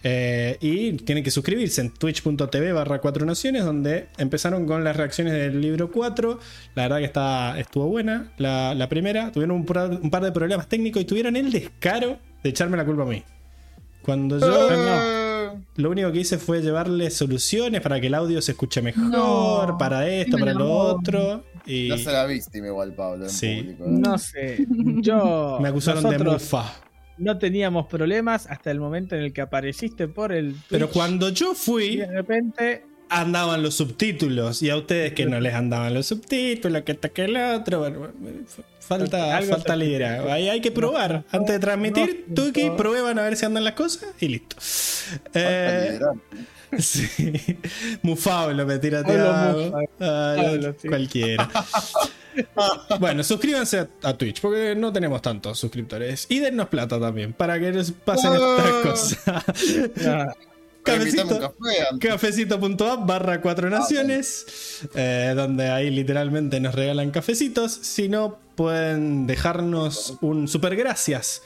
Eh, y tienen que suscribirse en twitch.tv barra 4 naciones, donde empezaron con las reacciones del libro 4. La verdad que está, estuvo buena la, la primera. Tuvieron un, par- un par de problemas técnicos y tuvieron el descaro de echarme la culpa a mí. Cuando yo lo único que hice fue llevarle soluciones para que el audio se escuche mejor,
No,
para esto,
me
para lo otro. Y
No se la viste igual, Pablo, en
Sí.
público. ¿eh?
No sé. Yo. *laughs*
me acusaron de
nosotros
mufa.
No teníamos problemas hasta el momento en el que apareciste por el.
Pero
Twitch
cuando yo
y
fui,
de repente.
Andaban los subtítulos. Y a ustedes que no les andaban los subtítulos, que esta que el otro. Bueno, falta,
Algo
falta liderazgo. Ahí hay que probar. Antes de transmitir,
no,
Tuki,
no.
prueban a ver si andan las cosas y listo. Eh, *laughs* sí. Mufablo me tira. Ah,
sí.
Cualquiera. *laughs* bueno, suscríbanse a, a Twitch porque no tenemos tantos suscriptores. Y dennos plata también para que nos pasen estas cosas.
Ah,
Cafecito, cafecito.app barra cuatro naciones, eh, donde ahí literalmente nos regalan cafecitos. Si no, pueden dejarnos un super gracias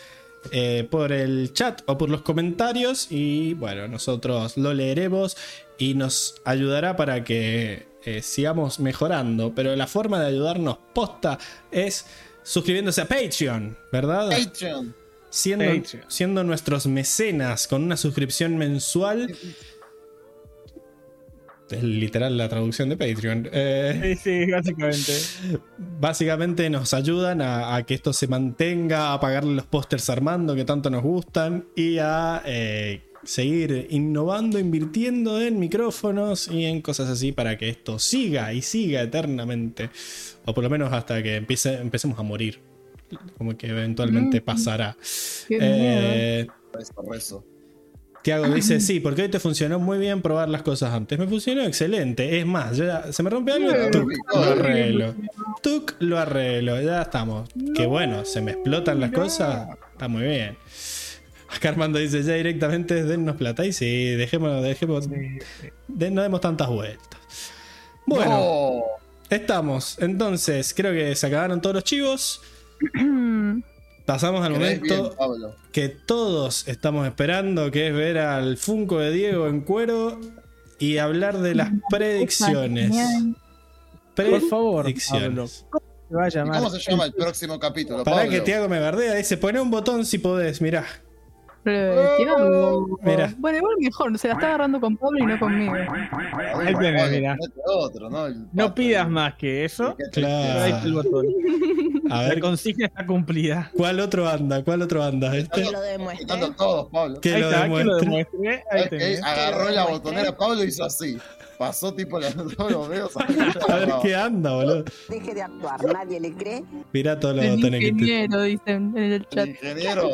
eh, por el chat o por los comentarios. Y bueno, nosotros lo leeremos y nos ayudará para que eh, sigamos mejorando. Pero la forma de ayudarnos posta es suscribiéndose a Patreon, ¿verdad?
Patreon.
Siendo,
Patreon.
siendo nuestros mecenas con una suscripción mensual. Es literal la traducción de Patreon. Eh,
sí, sí, básicamente.
básicamente nos ayudan a, a que esto se mantenga, a pagarle los pósters Armando que tanto nos gustan y a eh, seguir innovando, invirtiendo en micrófonos y en cosas así para que esto siga y siga eternamente. O por lo menos hasta que empiece, empecemos a morir. Como que eventualmente
Mm.
pasará. Eh,
Rezo, rezo.
Tiago dice, sí, porque hoy te funcionó muy bien probar las cosas antes. Me funcionó excelente. Es más, ya se me rompe algo, tuc, lo arreglo. Tuc, lo arreglo. Ya estamos. Qué bueno, se me explotan las cosas. Está muy bien. Acá Armando dice, ya directamente dennos plata. Y sí, dejémonos, dejemos, de- no demos tantas vueltas. Bueno,
No.
estamos. Entonces, creo que se acabaron todos los chivos. *clears throat* Pasamos al momento
bien,
que todos estamos esperando, que es ver al Funko de Diego en cuero y hablar de las predicciones.
Por favor,
Predicciones.
Pablo, ¿cómo se va a
¿Y
llamar?
cómo se llama el próximo capítulo,
Para que Tiago me bardea, dice, poné un botón si podés, mirá.
Eh.
Mira.
Bueno, igual mejor, se la está agarrando con Pablo y no conmigo.
Ahí tenés,
otro, ¿no?
No pidas más que eso.
Claro.
Ahí está el botón. *laughs* La consigna está cumplida.
¿Cuál otro anda? ¿Cuál otro anda? Este... Que lo
demuestre. Que lo
demuestre.
Agarró la botonera Pablo y hizo así. Pasó tipo la *laughs* los dedos.
A ver qué anda, boludo.
Deje de actuar, nadie le cree.
Mira todos los botones que
Ingeniero, dicen en el chat.
Ingeniero,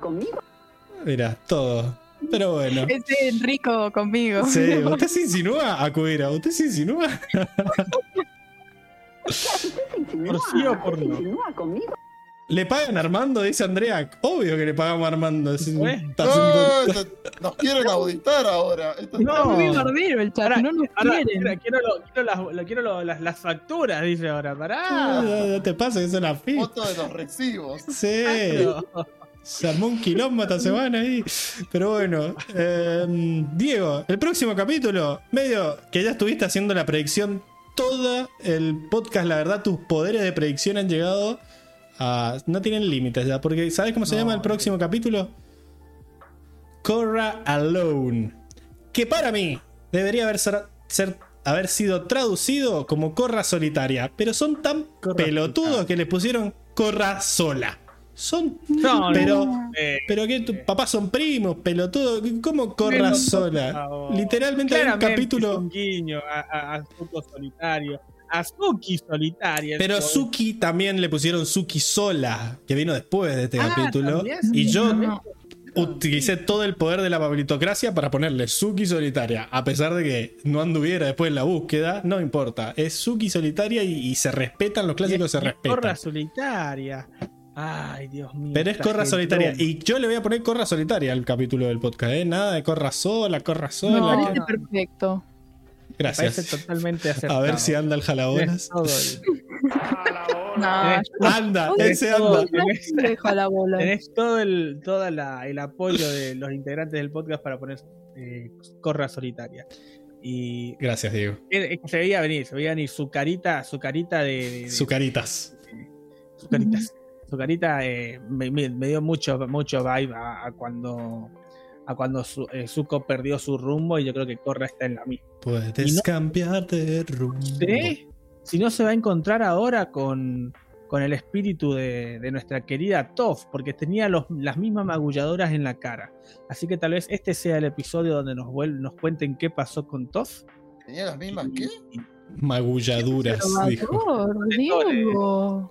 conmigo.
Mira, todo. Pero bueno.
Es rico conmigo.
Sí, usted se insinúa, Acuera, usted se insinúa. *laughs*
Por sí o por no.
Continúa conmigo.
¿Le pagan a Armando? Dice Andrea. Obvio que le pagamos a Armando.
Nos quieren auditar ahora. Esto
No.
Muy el chat, no nos quieren.
quiero, lo- quiero las, lo- quiero lo- las, las facturas, dice ahora.
Ah,
Pará.
no te pasa que es una fi.
foto de los recibos.
Sí. Se armó un quilombo esta semana ahí. Pero bueno. eh, Diego, el próximo capítulo, medio que ya estuviste haciendo la predicción todo el podcast, la verdad, tus poderes de predicción han llegado a. No tienen límites ya. Porque, ¿sabes cómo se
No,
llama el próximo capítulo? Korra Alone. Que para mí debería haber, ser, ser- haber sido traducido como Corra Solitaria. Pero son tan
Corra
pelotudos
solitaria.
que le pusieron Corra Sola. Son.
No,
pero.
no, eh,
Pero que tus papás son primos, pelotudo. ¿Cómo corra
Pero, por
sola? Literalmente hay un
es
capítulo.
Un guiño a, a, a Zuko solitario. A Suki solitaria.
Pero. Suki también le pusieron Suki sola, que vino después de este
Ah,
capítulo.
también,
Y
sí,
yo
No.
utilicé todo el poder de la pablitocracia para ponerle Suki solitaria. A pesar de que no anduviera después en la búsqueda, no importa. Es Suki solitaria y, y se respetan, los clásicos se
es Corra
respetan.
solitaria. Ay, Dios mío.
Pero es Corra solitaria. Y yo le voy a poner Corra solitaria al capítulo del podcast, ¿eh? Nada de Corra sola, Corra sola.
Me
que-
perfecto.
Me parece
Gracias.
totalmente
A
acertado.
ver si anda el jalabolas.
Todo
No,
Anda, ese
todo-
anda.
tenés-
deja la bola.
Tenés todo el, toda la, el apoyo de los integrantes del podcast para poner eh, Corra solitaria. Y
Gracias, Diego.
eh, se veía venir, se veía venir su carita, su carita de, de- de-
Su caritas.
caritas. Su carita eh, me, me- me dio mucho, mucho vibe a, a cuando a cuando Su- eh, Zuko perdió su rumbo y yo creo que Korra está en la misma.
Puedes
no-
cambiar de rumbo.
¿Sí? Si no se va a encontrar ahora con, con el espíritu de, de nuestra querida Toph, porque tenía los- las mismas magulladoras en la cara. Así que tal vez este sea el episodio donde nos, vuel- nos cuenten qué pasó con Toph.
¿Tenía las mismas qué?
Magulladuras, dijo.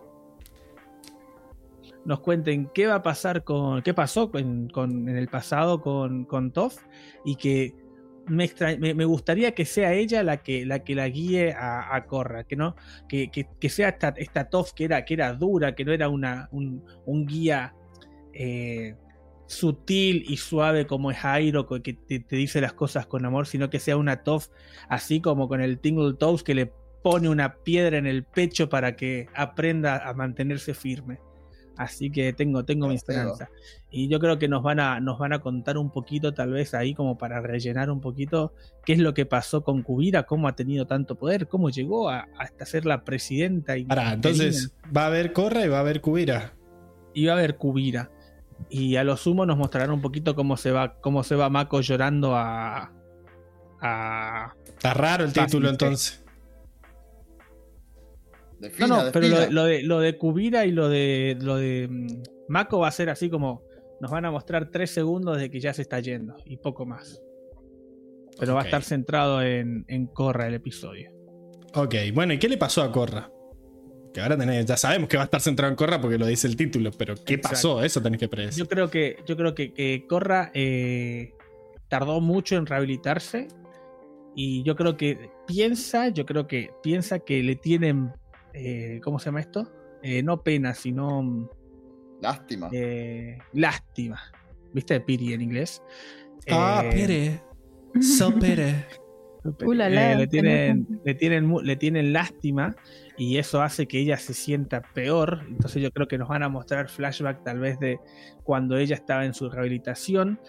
Nos cuenten qué va a pasar con. qué pasó con, en el pasado con, con Toph y que me, me, gustaría que sea ella la que la, que la guíe a, a Korra, que no, que, que- sea esta, esta Toph que era, que era dura, que no era una, un, un guía eh, sutil y suave como es Jairo, que te, te dice las cosas con amor, sino que sea una Toph así como con el Tingle Toes que le pone una piedra en el pecho para que aprenda a mantenerse firme. Así que tengo, tengo mi esperanza. Y yo creo que nos van, a, nos van a contar un poquito, tal vez ahí, como para rellenar un poquito qué es lo que pasó con Kubira, cómo ha tenido tanto poder, cómo llegó a, hasta ser la presidenta. Y
Pará, entonces va a haber Corra y va a haber Cubira.
Y va a haber Kubira. Y a lo sumo nos mostrarán un poquito cómo se va, cómo se va Mako llorando a. a
Está raro el título entonces.
No, no, pero lo, de- lo de, lo de Kubira y lo de, lo de mm, Mako va a ser así como nos van a mostrar tres segundos de que ya se está yendo y poco más. Pero va a estar centrado en, en Korra el episodio.
Ok, bueno, ¿y qué le pasó a Corra? Que ahora tenés, ya sabemos que va a estar centrado en Corra porque lo dice el título, pero ¿qué
Exacto.
pasó? Eso tenés que predecir.
Yo creo que, yo creo que, que Korra eh, tardó mucho en rehabilitarse. Y yo creo que piensa, yo creo que piensa que le tienen. Eh, ¿Cómo se llama esto? Eh, no pena, sino. mm,
Lástima.
eh, lástima. ¿Viste? Pity en inglés.
Ah,
Eh,
pere. So *laughs* pere.
Uh, la, la,
eh, le, tienen, le, tienen, le tienen lástima y eso hace que ella se sienta peor. Entonces yo creo que nos van a mostrar flashback tal vez de cuando ella estaba en su rehabilitación,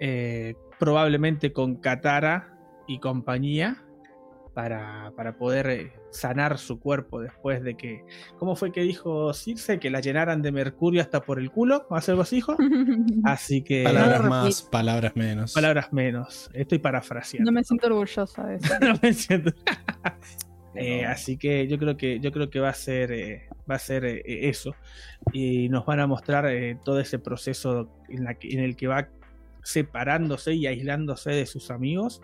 eh, probablemente con Katara y compañía, para, para poder eh, sanar su cuerpo después de que... ¿Cómo fue que dijo Circe? Que la llenaran de mercurio hasta por el culo, ¿o algo así dijo? *laughs* Así que...
Palabras más, palabras menos.
Palabras menos. Estoy parafraseando.
No me siento orgullosa de eso. *laughs*
No me siento. *laughs* Eh, así que yo creo que yo creo que va a ser eh, va a ser eh, eso y nos van a mostrar eh, todo ese proceso en, la que- en el que va separándose y aislándose de sus amigos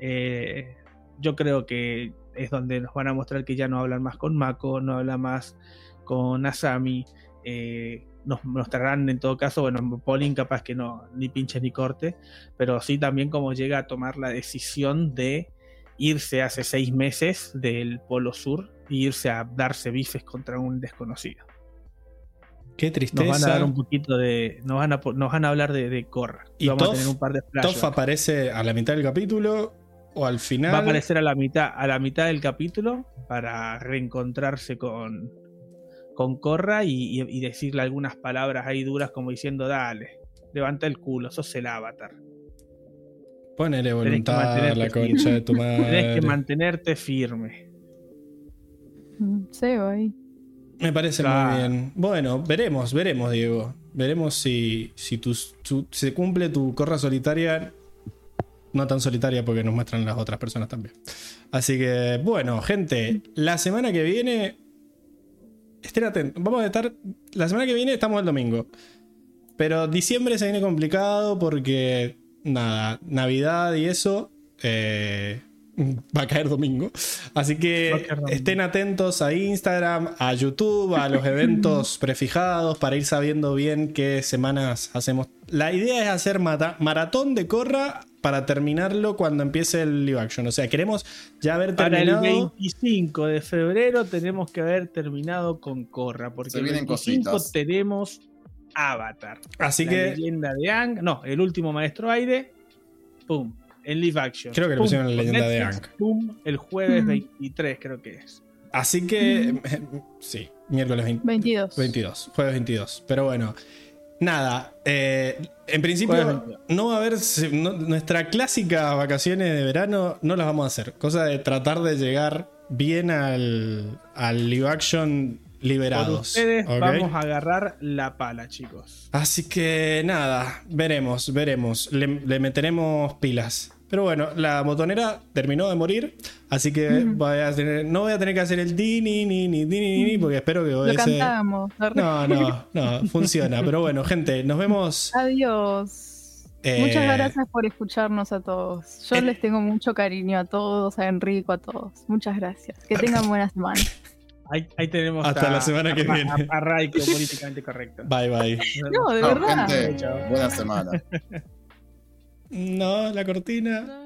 Eh, yo creo que es donde nos van a mostrar que ya no hablan más con Mako no habla más con Asami eh, nos mostrarán en todo caso bueno Pauline capaz que no ni pinche ni corte pero sí también como llega a tomar la decisión de irse hace seis meses del Polo Sur e irse a darse bifes contra un desconocido.
Qué
Nos
tristeza.
van a dar un poquito de. Nos van a, nos van a hablar de, de Korra.
¿Y
vamos a tener un par de
¿Toff aparece a la mitad del capítulo o al final?
Va a aparecer a la mitad, a la mitad del capítulo para reencontrarse con, con Korra y, y- y decirle algunas palabras ahí duras como diciendo, dale, levanta el culo, sos el avatar.
Ponele voluntad,
mantenerte
la
firme.
concha de tu *laughs* madre.
que mantenerte firme.
Sebo ahí.
Me parece
Claro.
muy bien. Bueno, veremos, veremos, Diego. Veremos si, si tu- tu- se cumple tu corra solitaria. No tan solitaria porque nos muestran las otras personas también. Así que, bueno, gente, la semana que viene. Estén atentos. Vamos a estar. La semana que viene estamos el domingo. Pero diciembre se viene complicado porque. Nada, Navidad y eso. eh, va a caer domingo. Así que
domingo.
estén atentos a Instagram, a YouTube, a los *laughs* eventos prefijados para ir sabiendo bien qué semanas hacemos. La idea es hacer mata- maratón de Corra para terminarlo cuando empiece el live action. O sea, queremos ya haber
Para el
terminado.
25 de febrero tenemos que haber terminado con Korra, porque
Se
el
vienen
25
cositas.
tenemos Avatar.
Así
la
que
leyenda de Ang, no, el último maestro aire, pum, en live action.
Creo que le pusieron la
por
leyenda de.
Pum, el jueves
Mm.
23 creo que es.
Así que. *laughs* Sí, miércoles 20
22.
22, jueves 22. Pero bueno, nada. eh, en principio,
Jueves 22.
no va a haber. no- nuestra clásica vacaciones de verano no las vamos a hacer. Cosa de tratar de llegar bien al, al live action
Por
liberados.
ustedes
¿ok?
vamos a agarrar la pala, chicos.
Así que nada, veremos, veremos. Le, le meteremos pilas. Pero bueno, la botonera terminó de morir, así que voy a tener- no voy a tener que hacer el di ni ni ni di ni ni porque espero que
Lo
ese-
cantamos.
No, no, no, *laughs* funciona. Pero bueno, gente, nos vemos.
Adiós.
eh,
Muchas gracias por escucharnos a todos. Yo les tengo mucho cariño a todos, a Enrico, a todos. Muchas gracias. Que tengan *laughs* buena semana.
Ahí, ahí tenemos
Hasta
a-
la semana que
a-
viene.
A, a Raiko, políticamente correcto.
Bye bye.
No, de verdad.
gente. Buena semana.
No, la cortina.